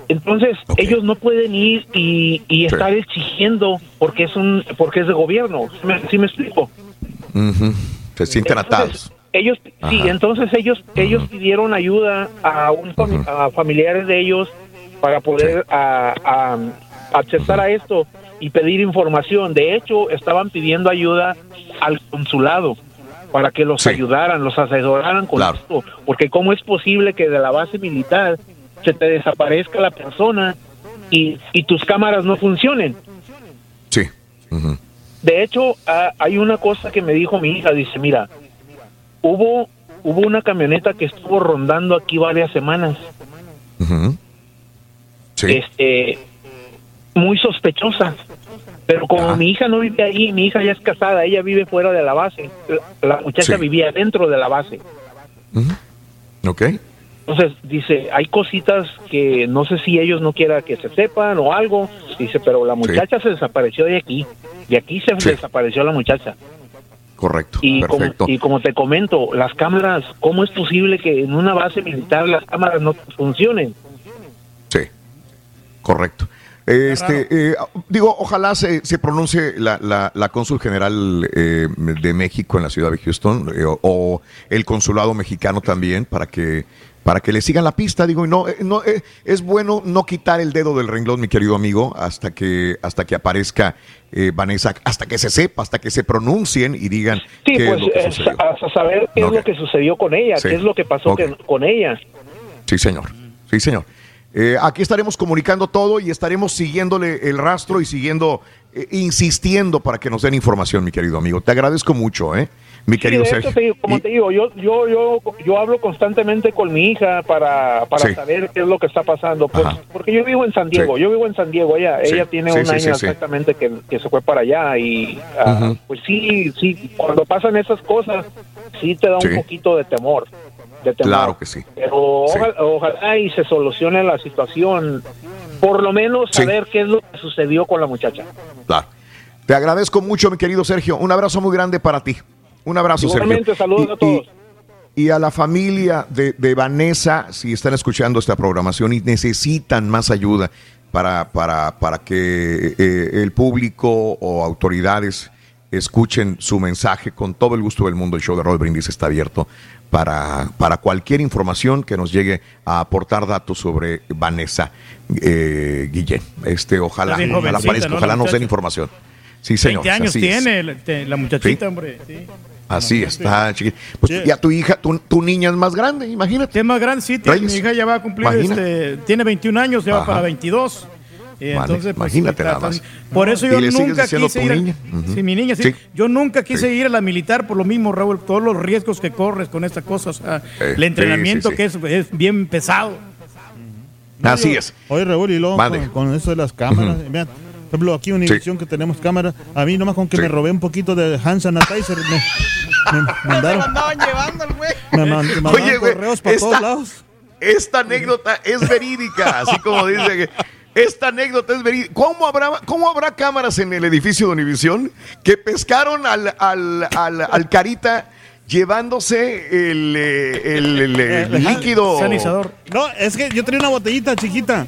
Speaker 64: Entonces ellos no pueden ir y, y estar exigiendo porque es un porque es de gobierno. ¿Sí me, sí me explico?
Speaker 1: Se sienten
Speaker 64: Entonces,
Speaker 1: atados.
Speaker 64: Ellos, sí, entonces ellos ellos pidieron ayuda a, un fami- a familiares de ellos para poder a, a- accesar a esto y pedir información. De hecho, estaban pidiendo ayuda al consulado para que los ayudaran, los asesoraran con esto, porque cómo es posible que de la base militar se te desaparezca la persona y, y tus cámaras no funcionen.
Speaker 1: Sí.
Speaker 64: De hecho, hay una cosa que me dijo mi hija, dice, mira, hubo hubo una camioneta que estuvo rondando aquí varias semanas,
Speaker 1: Ujú.
Speaker 64: este, muy sospechosa, pero como mi hija no vive ahí, mi hija ya es casada, ella vive fuera de la base, la, la muchacha
Speaker 1: Sí.
Speaker 64: vivía dentro de la base.
Speaker 1: Ok.
Speaker 64: Entonces, dice, hay cositas que no sé si ellos no quieran que se sepan o algo. Dice, pero la muchacha se desapareció de aquí. De aquí se desapareció la muchacha.
Speaker 1: Correcto.
Speaker 64: Y como, y como te comento, las cámaras, ¿cómo es posible que en una base militar las cámaras no funcionen?
Speaker 1: Sí, correcto. Este, eh, digo, ojalá se, se pronuncie la, la, la cónsul general eh, de México en la ciudad de Houston eh, o, o el consulado mexicano también para que para que le sigan la pista. Digo, no, eh, no eh, es bueno no quitar el dedo del renglón, mi querido amigo, hasta que hasta que aparezca eh, Vanessa, hasta que se sepa, hasta que se pronuncien y digan
Speaker 64: Sí,
Speaker 1: qué
Speaker 64: pues
Speaker 1: es lo que sucedió.
Speaker 64: hasta saber qué es lo que sucedió con ella,
Speaker 1: Sí.
Speaker 64: qué es lo que pasó que- con ella.
Speaker 1: Sí, señor. Sí, señor. Eh, aquí estaremos comunicando todo y estaremos siguiéndole el rastro y siguiendo, eh, insistiendo para que nos den información, mi querido amigo. Te agradezco mucho, ¿eh? Mi
Speaker 64: Sí,
Speaker 1: querido
Speaker 64: hecho,
Speaker 1: Sergio.
Speaker 64: te digo, como te digo, yo, yo, yo, yo hablo constantemente con mi hija para, para
Speaker 1: Sí.
Speaker 64: saber qué es lo que está pasando. Pues, porque yo vivo en San Diego, yo vivo en San Diego, ella,
Speaker 1: Sí.
Speaker 64: ella tiene
Speaker 1: Sí,
Speaker 64: un
Speaker 1: sí,
Speaker 64: año
Speaker 1: sí, sí.
Speaker 64: exactamente que, que se fue para allá y
Speaker 1: Ujú.
Speaker 64: pues sí, sí, cuando pasan esas cosas, sí te da
Speaker 1: Sí.
Speaker 64: un poquito de temor. De temor.
Speaker 1: Claro que sí.
Speaker 64: Pero
Speaker 1: Sí.
Speaker 64: ojalá, y se solucione la situación, por lo menos
Speaker 1: Sí.
Speaker 64: saber qué es lo que sucedió con la muchacha.
Speaker 1: Claro. Te agradezco mucho, mi querido Sergio. Un abrazo muy grande para ti. Un abrazo,
Speaker 64: Igualmente,
Speaker 1: Sergio.
Speaker 64: saludos
Speaker 1: Y-
Speaker 64: a todos.
Speaker 1: Y, y a la familia de, de Vanessa, si están escuchando esta programación y necesitan más ayuda para, para, para que eh, el público o autoridades escuchen su mensaje con todo el gusto del mundo, el show de Roll Brindis está abierto para, para cualquier información que nos llegue a aportar datos sobre Vanessa eh, Guillén. Este, ojalá, ojalá aparezca,
Speaker 3: ¿no?
Speaker 1: ojalá nos den información. Sí, señor.
Speaker 3: 20 años tiene la, la muchachita,
Speaker 1: Sí.
Speaker 3: hombre. sí.
Speaker 1: Así está, chiquita. Pues ya tu hija, tu, tu niña es más grande, imagínate.
Speaker 3: Es más grande, sí. tiene- mi hija ya va a cumplir, este, tiene 21 años, ya va para 22. Y
Speaker 1: Vale,
Speaker 3: entonces, pues,
Speaker 1: imagínate nada más.
Speaker 3: Por eso
Speaker 1: ¿Y
Speaker 3: yo nunca quise ir. a-
Speaker 1: niña? Ujú.
Speaker 3: Sí, mi niña, sí.
Speaker 1: Sí.
Speaker 3: Yo nunca quise ir a la militar por lo mismo, Raúl. Todos los riesgos que corres con esta cosa. O sea,
Speaker 1: Eh,
Speaker 3: el entrenamiento
Speaker 1: sí, sí,
Speaker 3: que es, es bien pesado.
Speaker 1: Así es.
Speaker 60: Oye, Raúl, y luego con, con eso de las cámaras. Mira, por ejemplo, aquí Univision que tenemos cámaras. A mí nomás con que me robé un poquito de hand sanitizer me, me mandaron,
Speaker 4: andaban llevando el güey.
Speaker 60: me, man- me mandaron
Speaker 1: Oye,
Speaker 60: correos para
Speaker 1: esta-
Speaker 60: todos lados.
Speaker 1: Esta anécdota es verídica, así como dice que esta anécdota es verídica. ¿Cómo habrá, ¿Cómo habrá cámaras en el edificio de Univisión que pescaron al, al, al, al carita llevándose el, eh, el, el,
Speaker 60: El hand
Speaker 1: líquido?
Speaker 60: No, es que yo tenía una botellita chiquita.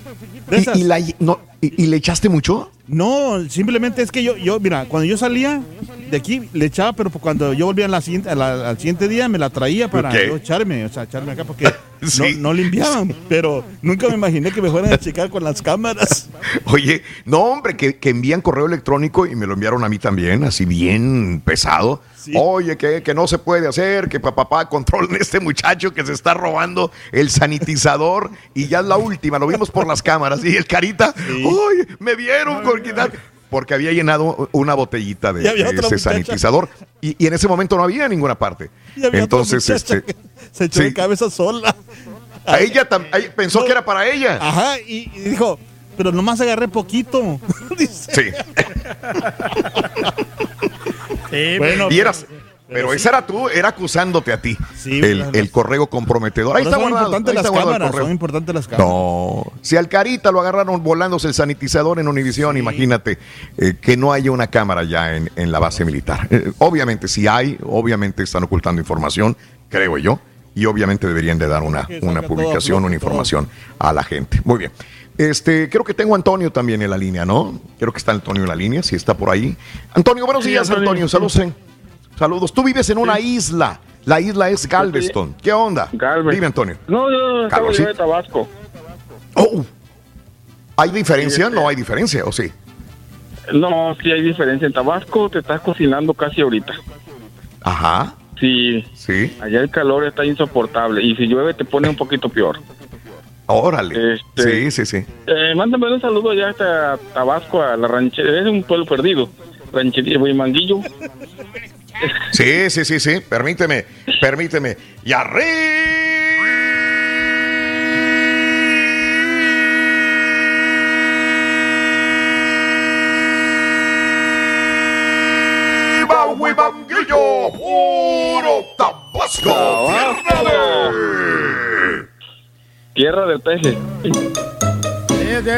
Speaker 60: De
Speaker 1: ¿Y, la- no, y- y le echaste mucho?
Speaker 60: No, simplemente es que yo, yo, mira, cuando yo salía de aquí, le echaba, pero cuando yo volvía en la siguiente, a la- al siguiente día, me la traía para yo echarme, o sea, echarme acá, porque
Speaker 1: Sí.
Speaker 60: no, no limpiaban, pero nunca me imaginé que me fueran a checar con las cámaras.
Speaker 1: Oye, no, hombre, que, que envían correo electrónico y me lo enviaron a mí también, así bien pesado. Oye, que, que no se puede hacer, que papá, papá controlen este muchacho que se está robando el sanitizador y ya es la última, lo vimos por las cámaras y el carita, oye, me vieron con quitar. Porque había llenado una botellita de, de ese sanitizador y, y en ese momento no había en ninguna parte.
Speaker 60: Y había
Speaker 1: Entonces, este,
Speaker 60: que se echó
Speaker 1: sí.
Speaker 60: de cabeza sola.
Speaker 1: a ella tam- a ella pensó que era para ella.
Speaker 60: Ajá, y, y dijo, pero nomás agarré poquito. Dice.
Speaker 1: Sí.
Speaker 60: bueno,
Speaker 1: y eras, pero esa era tú, era acusándote a ti.
Speaker 60: Sí,
Speaker 1: el, el correo comprometedor. Ahí está
Speaker 60: son
Speaker 1: guardado.
Speaker 60: importantes
Speaker 1: ahí
Speaker 60: las
Speaker 1: está
Speaker 60: cámaras,
Speaker 1: correo.
Speaker 60: son importantes las cámaras.
Speaker 1: No, si al Carita lo agarraron volándose el sanitizador en Univisión, imagínate eh, que no haya una cámara ya en, en la base militar. Eh, obviamente, si hay, obviamente están ocultando información, creo yo, y obviamente deberían de dar una, una
Speaker 60: todo
Speaker 1: publicación, una información a la gente. Muy bien. Este, creo que tengo a Antonio también en la línea, ¿no? Creo que está Antonio en la línea, si está por ahí. Antonio, buenos
Speaker 65: Sí,
Speaker 1: días,
Speaker 65: Antonio.
Speaker 1: Antonio. Saludos. Saludos. Tú vives en una isla. La isla es Galveston. ¿Qué onda? Dime, Antonio.
Speaker 65: No, yo acabo
Speaker 1: Carlos,
Speaker 65: de
Speaker 1: sí.
Speaker 65: Tabasco.
Speaker 1: Oh. ¿Hay diferencia?
Speaker 65: Sí,
Speaker 1: No hay diferencia, ¿o sí?
Speaker 65: No, sí hay diferencia. En Tabasco te estás cocinando casi ahorita.
Speaker 1: Ajá.
Speaker 65: Sí.
Speaker 1: Sí.
Speaker 65: Allá el calor está insoportable. Y si llueve te pone un poquito peor.
Speaker 1: Órale.
Speaker 65: Este-
Speaker 1: Sí, sí, sí.
Speaker 65: Eh, mándame un saludo allá hasta Tabasco, a la ranchería. Es un pueblo perdido. Ranchería, Manguillo.
Speaker 1: Sí, sí, sí, sí. Permíteme, permíteme. Y arriba, Huimanguillo, puro Tabasco. tierra de-
Speaker 65: Tierra del peje.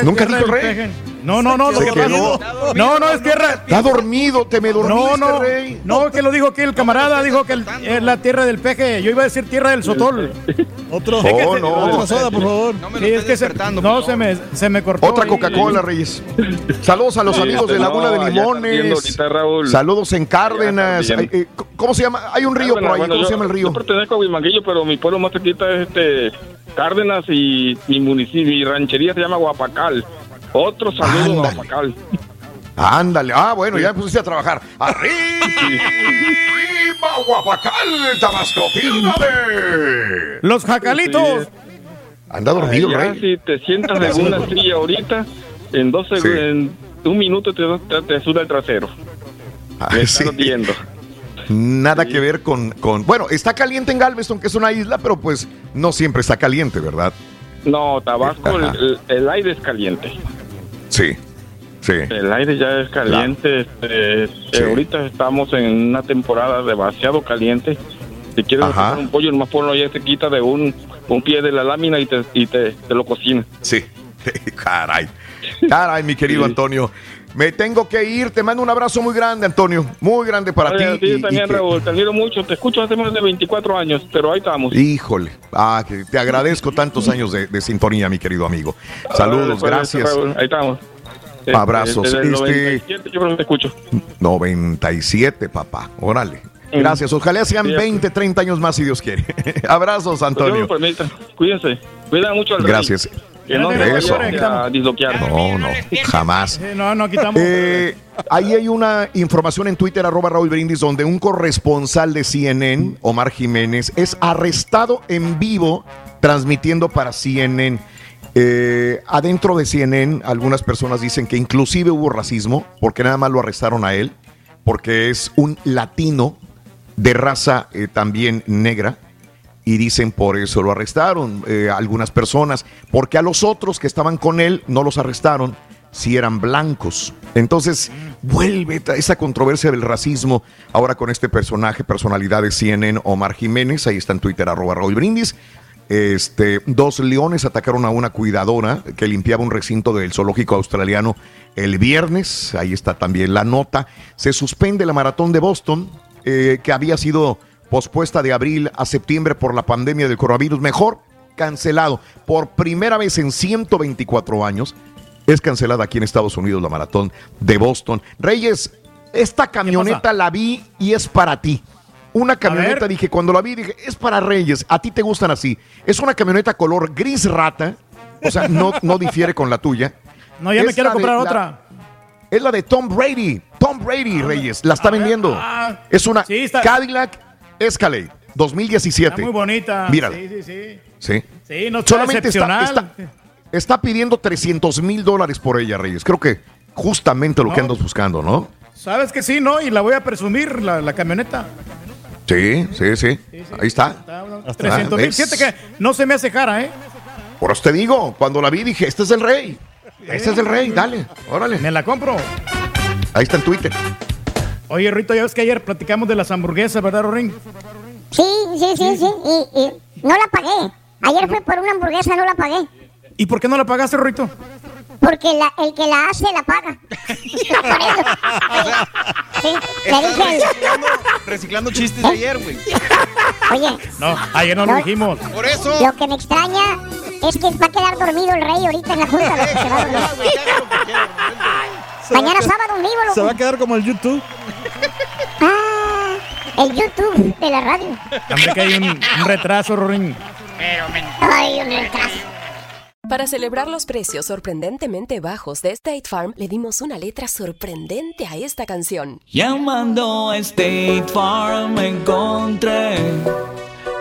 Speaker 1: ¿Nunca dijo rey?
Speaker 3: peje. No, no, no,
Speaker 1: Se quedó.
Speaker 3: No, no, es tierra.
Speaker 1: Está dormido, te me dormiste,
Speaker 3: No, no,
Speaker 1: rey.
Speaker 3: no, que lo dijo aquí el camarada, dijo que el- es la tierra del peje. Yo iba a decir tierra del sotol.
Speaker 60: Otro,
Speaker 1: Oh,
Speaker 3: Es que se-
Speaker 1: no.
Speaker 60: otra soda, por favor.
Speaker 3: Sí, es que se, no, se me, se me cortó.
Speaker 1: Otra. Coca-Cola, Reyes. Saludos a los amigos de Laguna de Limones. Saludos en Cárdenas. Eh, ¿Cómo se llama? Hay un río por ahí. ¿Cómo se llama el río?
Speaker 65: Yo pertenezco a Huimanguillo, pero mi pueblo más cerquita es este Cárdenas y mi municipio, mi ranchería se llama Guapacal. Otro saludo a
Speaker 1: Ándale.
Speaker 65: Guapacal.
Speaker 1: Ándale. Ah, bueno, ya me pusiste a trabajar. ¡Arriba, Guapacal, Tabasco! de-
Speaker 3: Los jacalitos.
Speaker 1: Anda dormido,
Speaker 65: Ya,
Speaker 1: Rey.
Speaker 65: si te sientas en una silla ahorita, en dos seg-
Speaker 1: Sí.
Speaker 65: en un minuto te, te, te suda el trasero.
Speaker 1: Ah,
Speaker 65: Me
Speaker 1: sí.
Speaker 65: estás viendo.
Speaker 1: Nada que ver con, con... Bueno, está caliente en Galveston, que es una isla, pero pues no siempre está caliente, ¿verdad?
Speaker 65: No, Tabasco, el aire es caliente.
Speaker 1: Sí, sí.
Speaker 65: El aire ya es caliente. este, eh,
Speaker 1: Sí.
Speaker 65: ahorita estamos en una temporada demasiado caliente. Si quieres hacer un pollo, nomás ponlo ahí, te quita de un, un pie de la lámina y te, y te, te lo cocina.
Speaker 1: Sí. Caray. Caray, mi querido
Speaker 65: Sí.
Speaker 1: Antonio. Me tengo que ir. Te mando un abrazo muy grande, Antonio. Muy grande para
Speaker 65: Oye,
Speaker 1: ti.
Speaker 65: ti
Speaker 1: y- y
Speaker 65: también,
Speaker 1: que-
Speaker 65: Raúl, te admiro mucho. Te escucho hace más de 24 años, pero ahí estamos.
Speaker 1: Híjole. Ah, que te agradezco tantos años de, de sintonía, mi querido amigo. Saludos,
Speaker 65: de esto,
Speaker 1: gracias.
Speaker 65: Raúl, ahí estamos.
Speaker 1: Abrazos.
Speaker 65: Desde el
Speaker 1: Este-
Speaker 65: 97 yo creo que te escucho.
Speaker 1: 97, papá. Órale. Gracias. Ojalá sean
Speaker 65: Sí,
Speaker 1: 20, 30 años más si Dios quiere. Abrazos,
Speaker 65: Pues
Speaker 1: Antonio.
Speaker 65: Cuídense. Cuida mucho al rey.
Speaker 1: Gracias.
Speaker 65: Que no
Speaker 1: Eso.
Speaker 65: vaya a disloquear.
Speaker 1: No, no, jamás.
Speaker 3: No, no quitamos.
Speaker 1: Eh, ahí hay una información en Twitter, arroba Raúl Brindis, donde un corresponsal de CNN, Omar Jiménez, es arrestado en vivo transmitiendo para CNN. Eh, adentro de CNN, algunas personas dicen que inclusive hubo racismo, porque nada más lo arrestaron a él, porque es un latino de raza eh, también negra y dicen por eso lo arrestaron eh, algunas personas, porque a los otros que estaban con él no los arrestaron si eran blancos. Entonces vuelve esa controversia del racismo ahora con este personaje, personalidad de CNN, Omar Jiménez, ahí está en Twitter, arroba Raúl Brindis. Este, dos leones atacaron a una cuidadora que limpiaba un recinto del zoológico australiano el viernes. Ahí está también la nota. Se suspende la maratón de Boston, eh, que había sido pospuesta de abril a septiembre por la pandemia del coronavirus. Mejor cancelado. Por primera vez en 124 años es cancelada aquí en Estados Unidos la maratón de Boston. Reyes, esta camioneta la vi y es para ti. Una camioneta, dije, cuando la vi, dije, es para Reyes, a ti te gustan así. Es una camioneta color gris rata, o sea, no, no difiere con la tuya.
Speaker 3: No, ya me quiero
Speaker 1: de-
Speaker 3: comprar
Speaker 1: la-
Speaker 3: otra.
Speaker 1: Es la de Tom Brady. Tom Brady, Reyes, la está vendiendo.
Speaker 3: ah.
Speaker 1: es una
Speaker 3: Sí, está-
Speaker 1: Cadillac Escalade 2017.
Speaker 3: Está muy bonita.
Speaker 1: Mírala.
Speaker 3: Sí, sí, sí.
Speaker 1: Sí.
Speaker 3: Sí, no está
Speaker 1: Solamente está,
Speaker 3: excepcional.
Speaker 1: está, está pidiendo 300 mil dólares por ella, Reyes. Creo que justamente lo que andas buscando, ¿no?
Speaker 3: Sabes que sí, ¿no? Y la voy a presumir, la, la camioneta.
Speaker 1: Sí, sí, sí. Ahí está.
Speaker 3: 300 mil. Fíjate que no se me hace cara, ¿eh?
Speaker 1: Por eso te digo, cuando la vi dije, este es el rey. Este es el rey, dale, órale.
Speaker 3: Me la compro.
Speaker 1: Ahí está en Twitter.
Speaker 3: Oye, Rito, ya ves que ayer platicamos de las hamburguesas, ¿verdad, Rorín?
Speaker 5: Sí, sí, sí, sí. Y, y no la pagué. Ayer fui por una hamburguesa, no la pagué.
Speaker 3: ¿Y por qué no la pagaste, Rito?
Speaker 5: Porque la, el que la hace la paga. sí, le dije
Speaker 4: Reciclando, reciclando chistes de ayer, güey.
Speaker 5: Oye,
Speaker 3: No, ayer no lo dijimos.
Speaker 4: Por eso.
Speaker 5: lo que me extraña es que va a quedar dormido el rey ahorita en la junta. lo que se va a dormir. Mañana sábado en vivo, loco.
Speaker 60: Se va a quedar como el YouTube.
Speaker 5: Ah, el YouTube de la radio.
Speaker 3: Hombre, que hay un, un retraso, Rorín.
Speaker 5: Ay, un retraso.
Speaker 65: Para celebrar los precios sorprendentemente bajos de State Farm, le dimos una letra sorprendente a esta canción.
Speaker 66: Llamando a State Farm encontré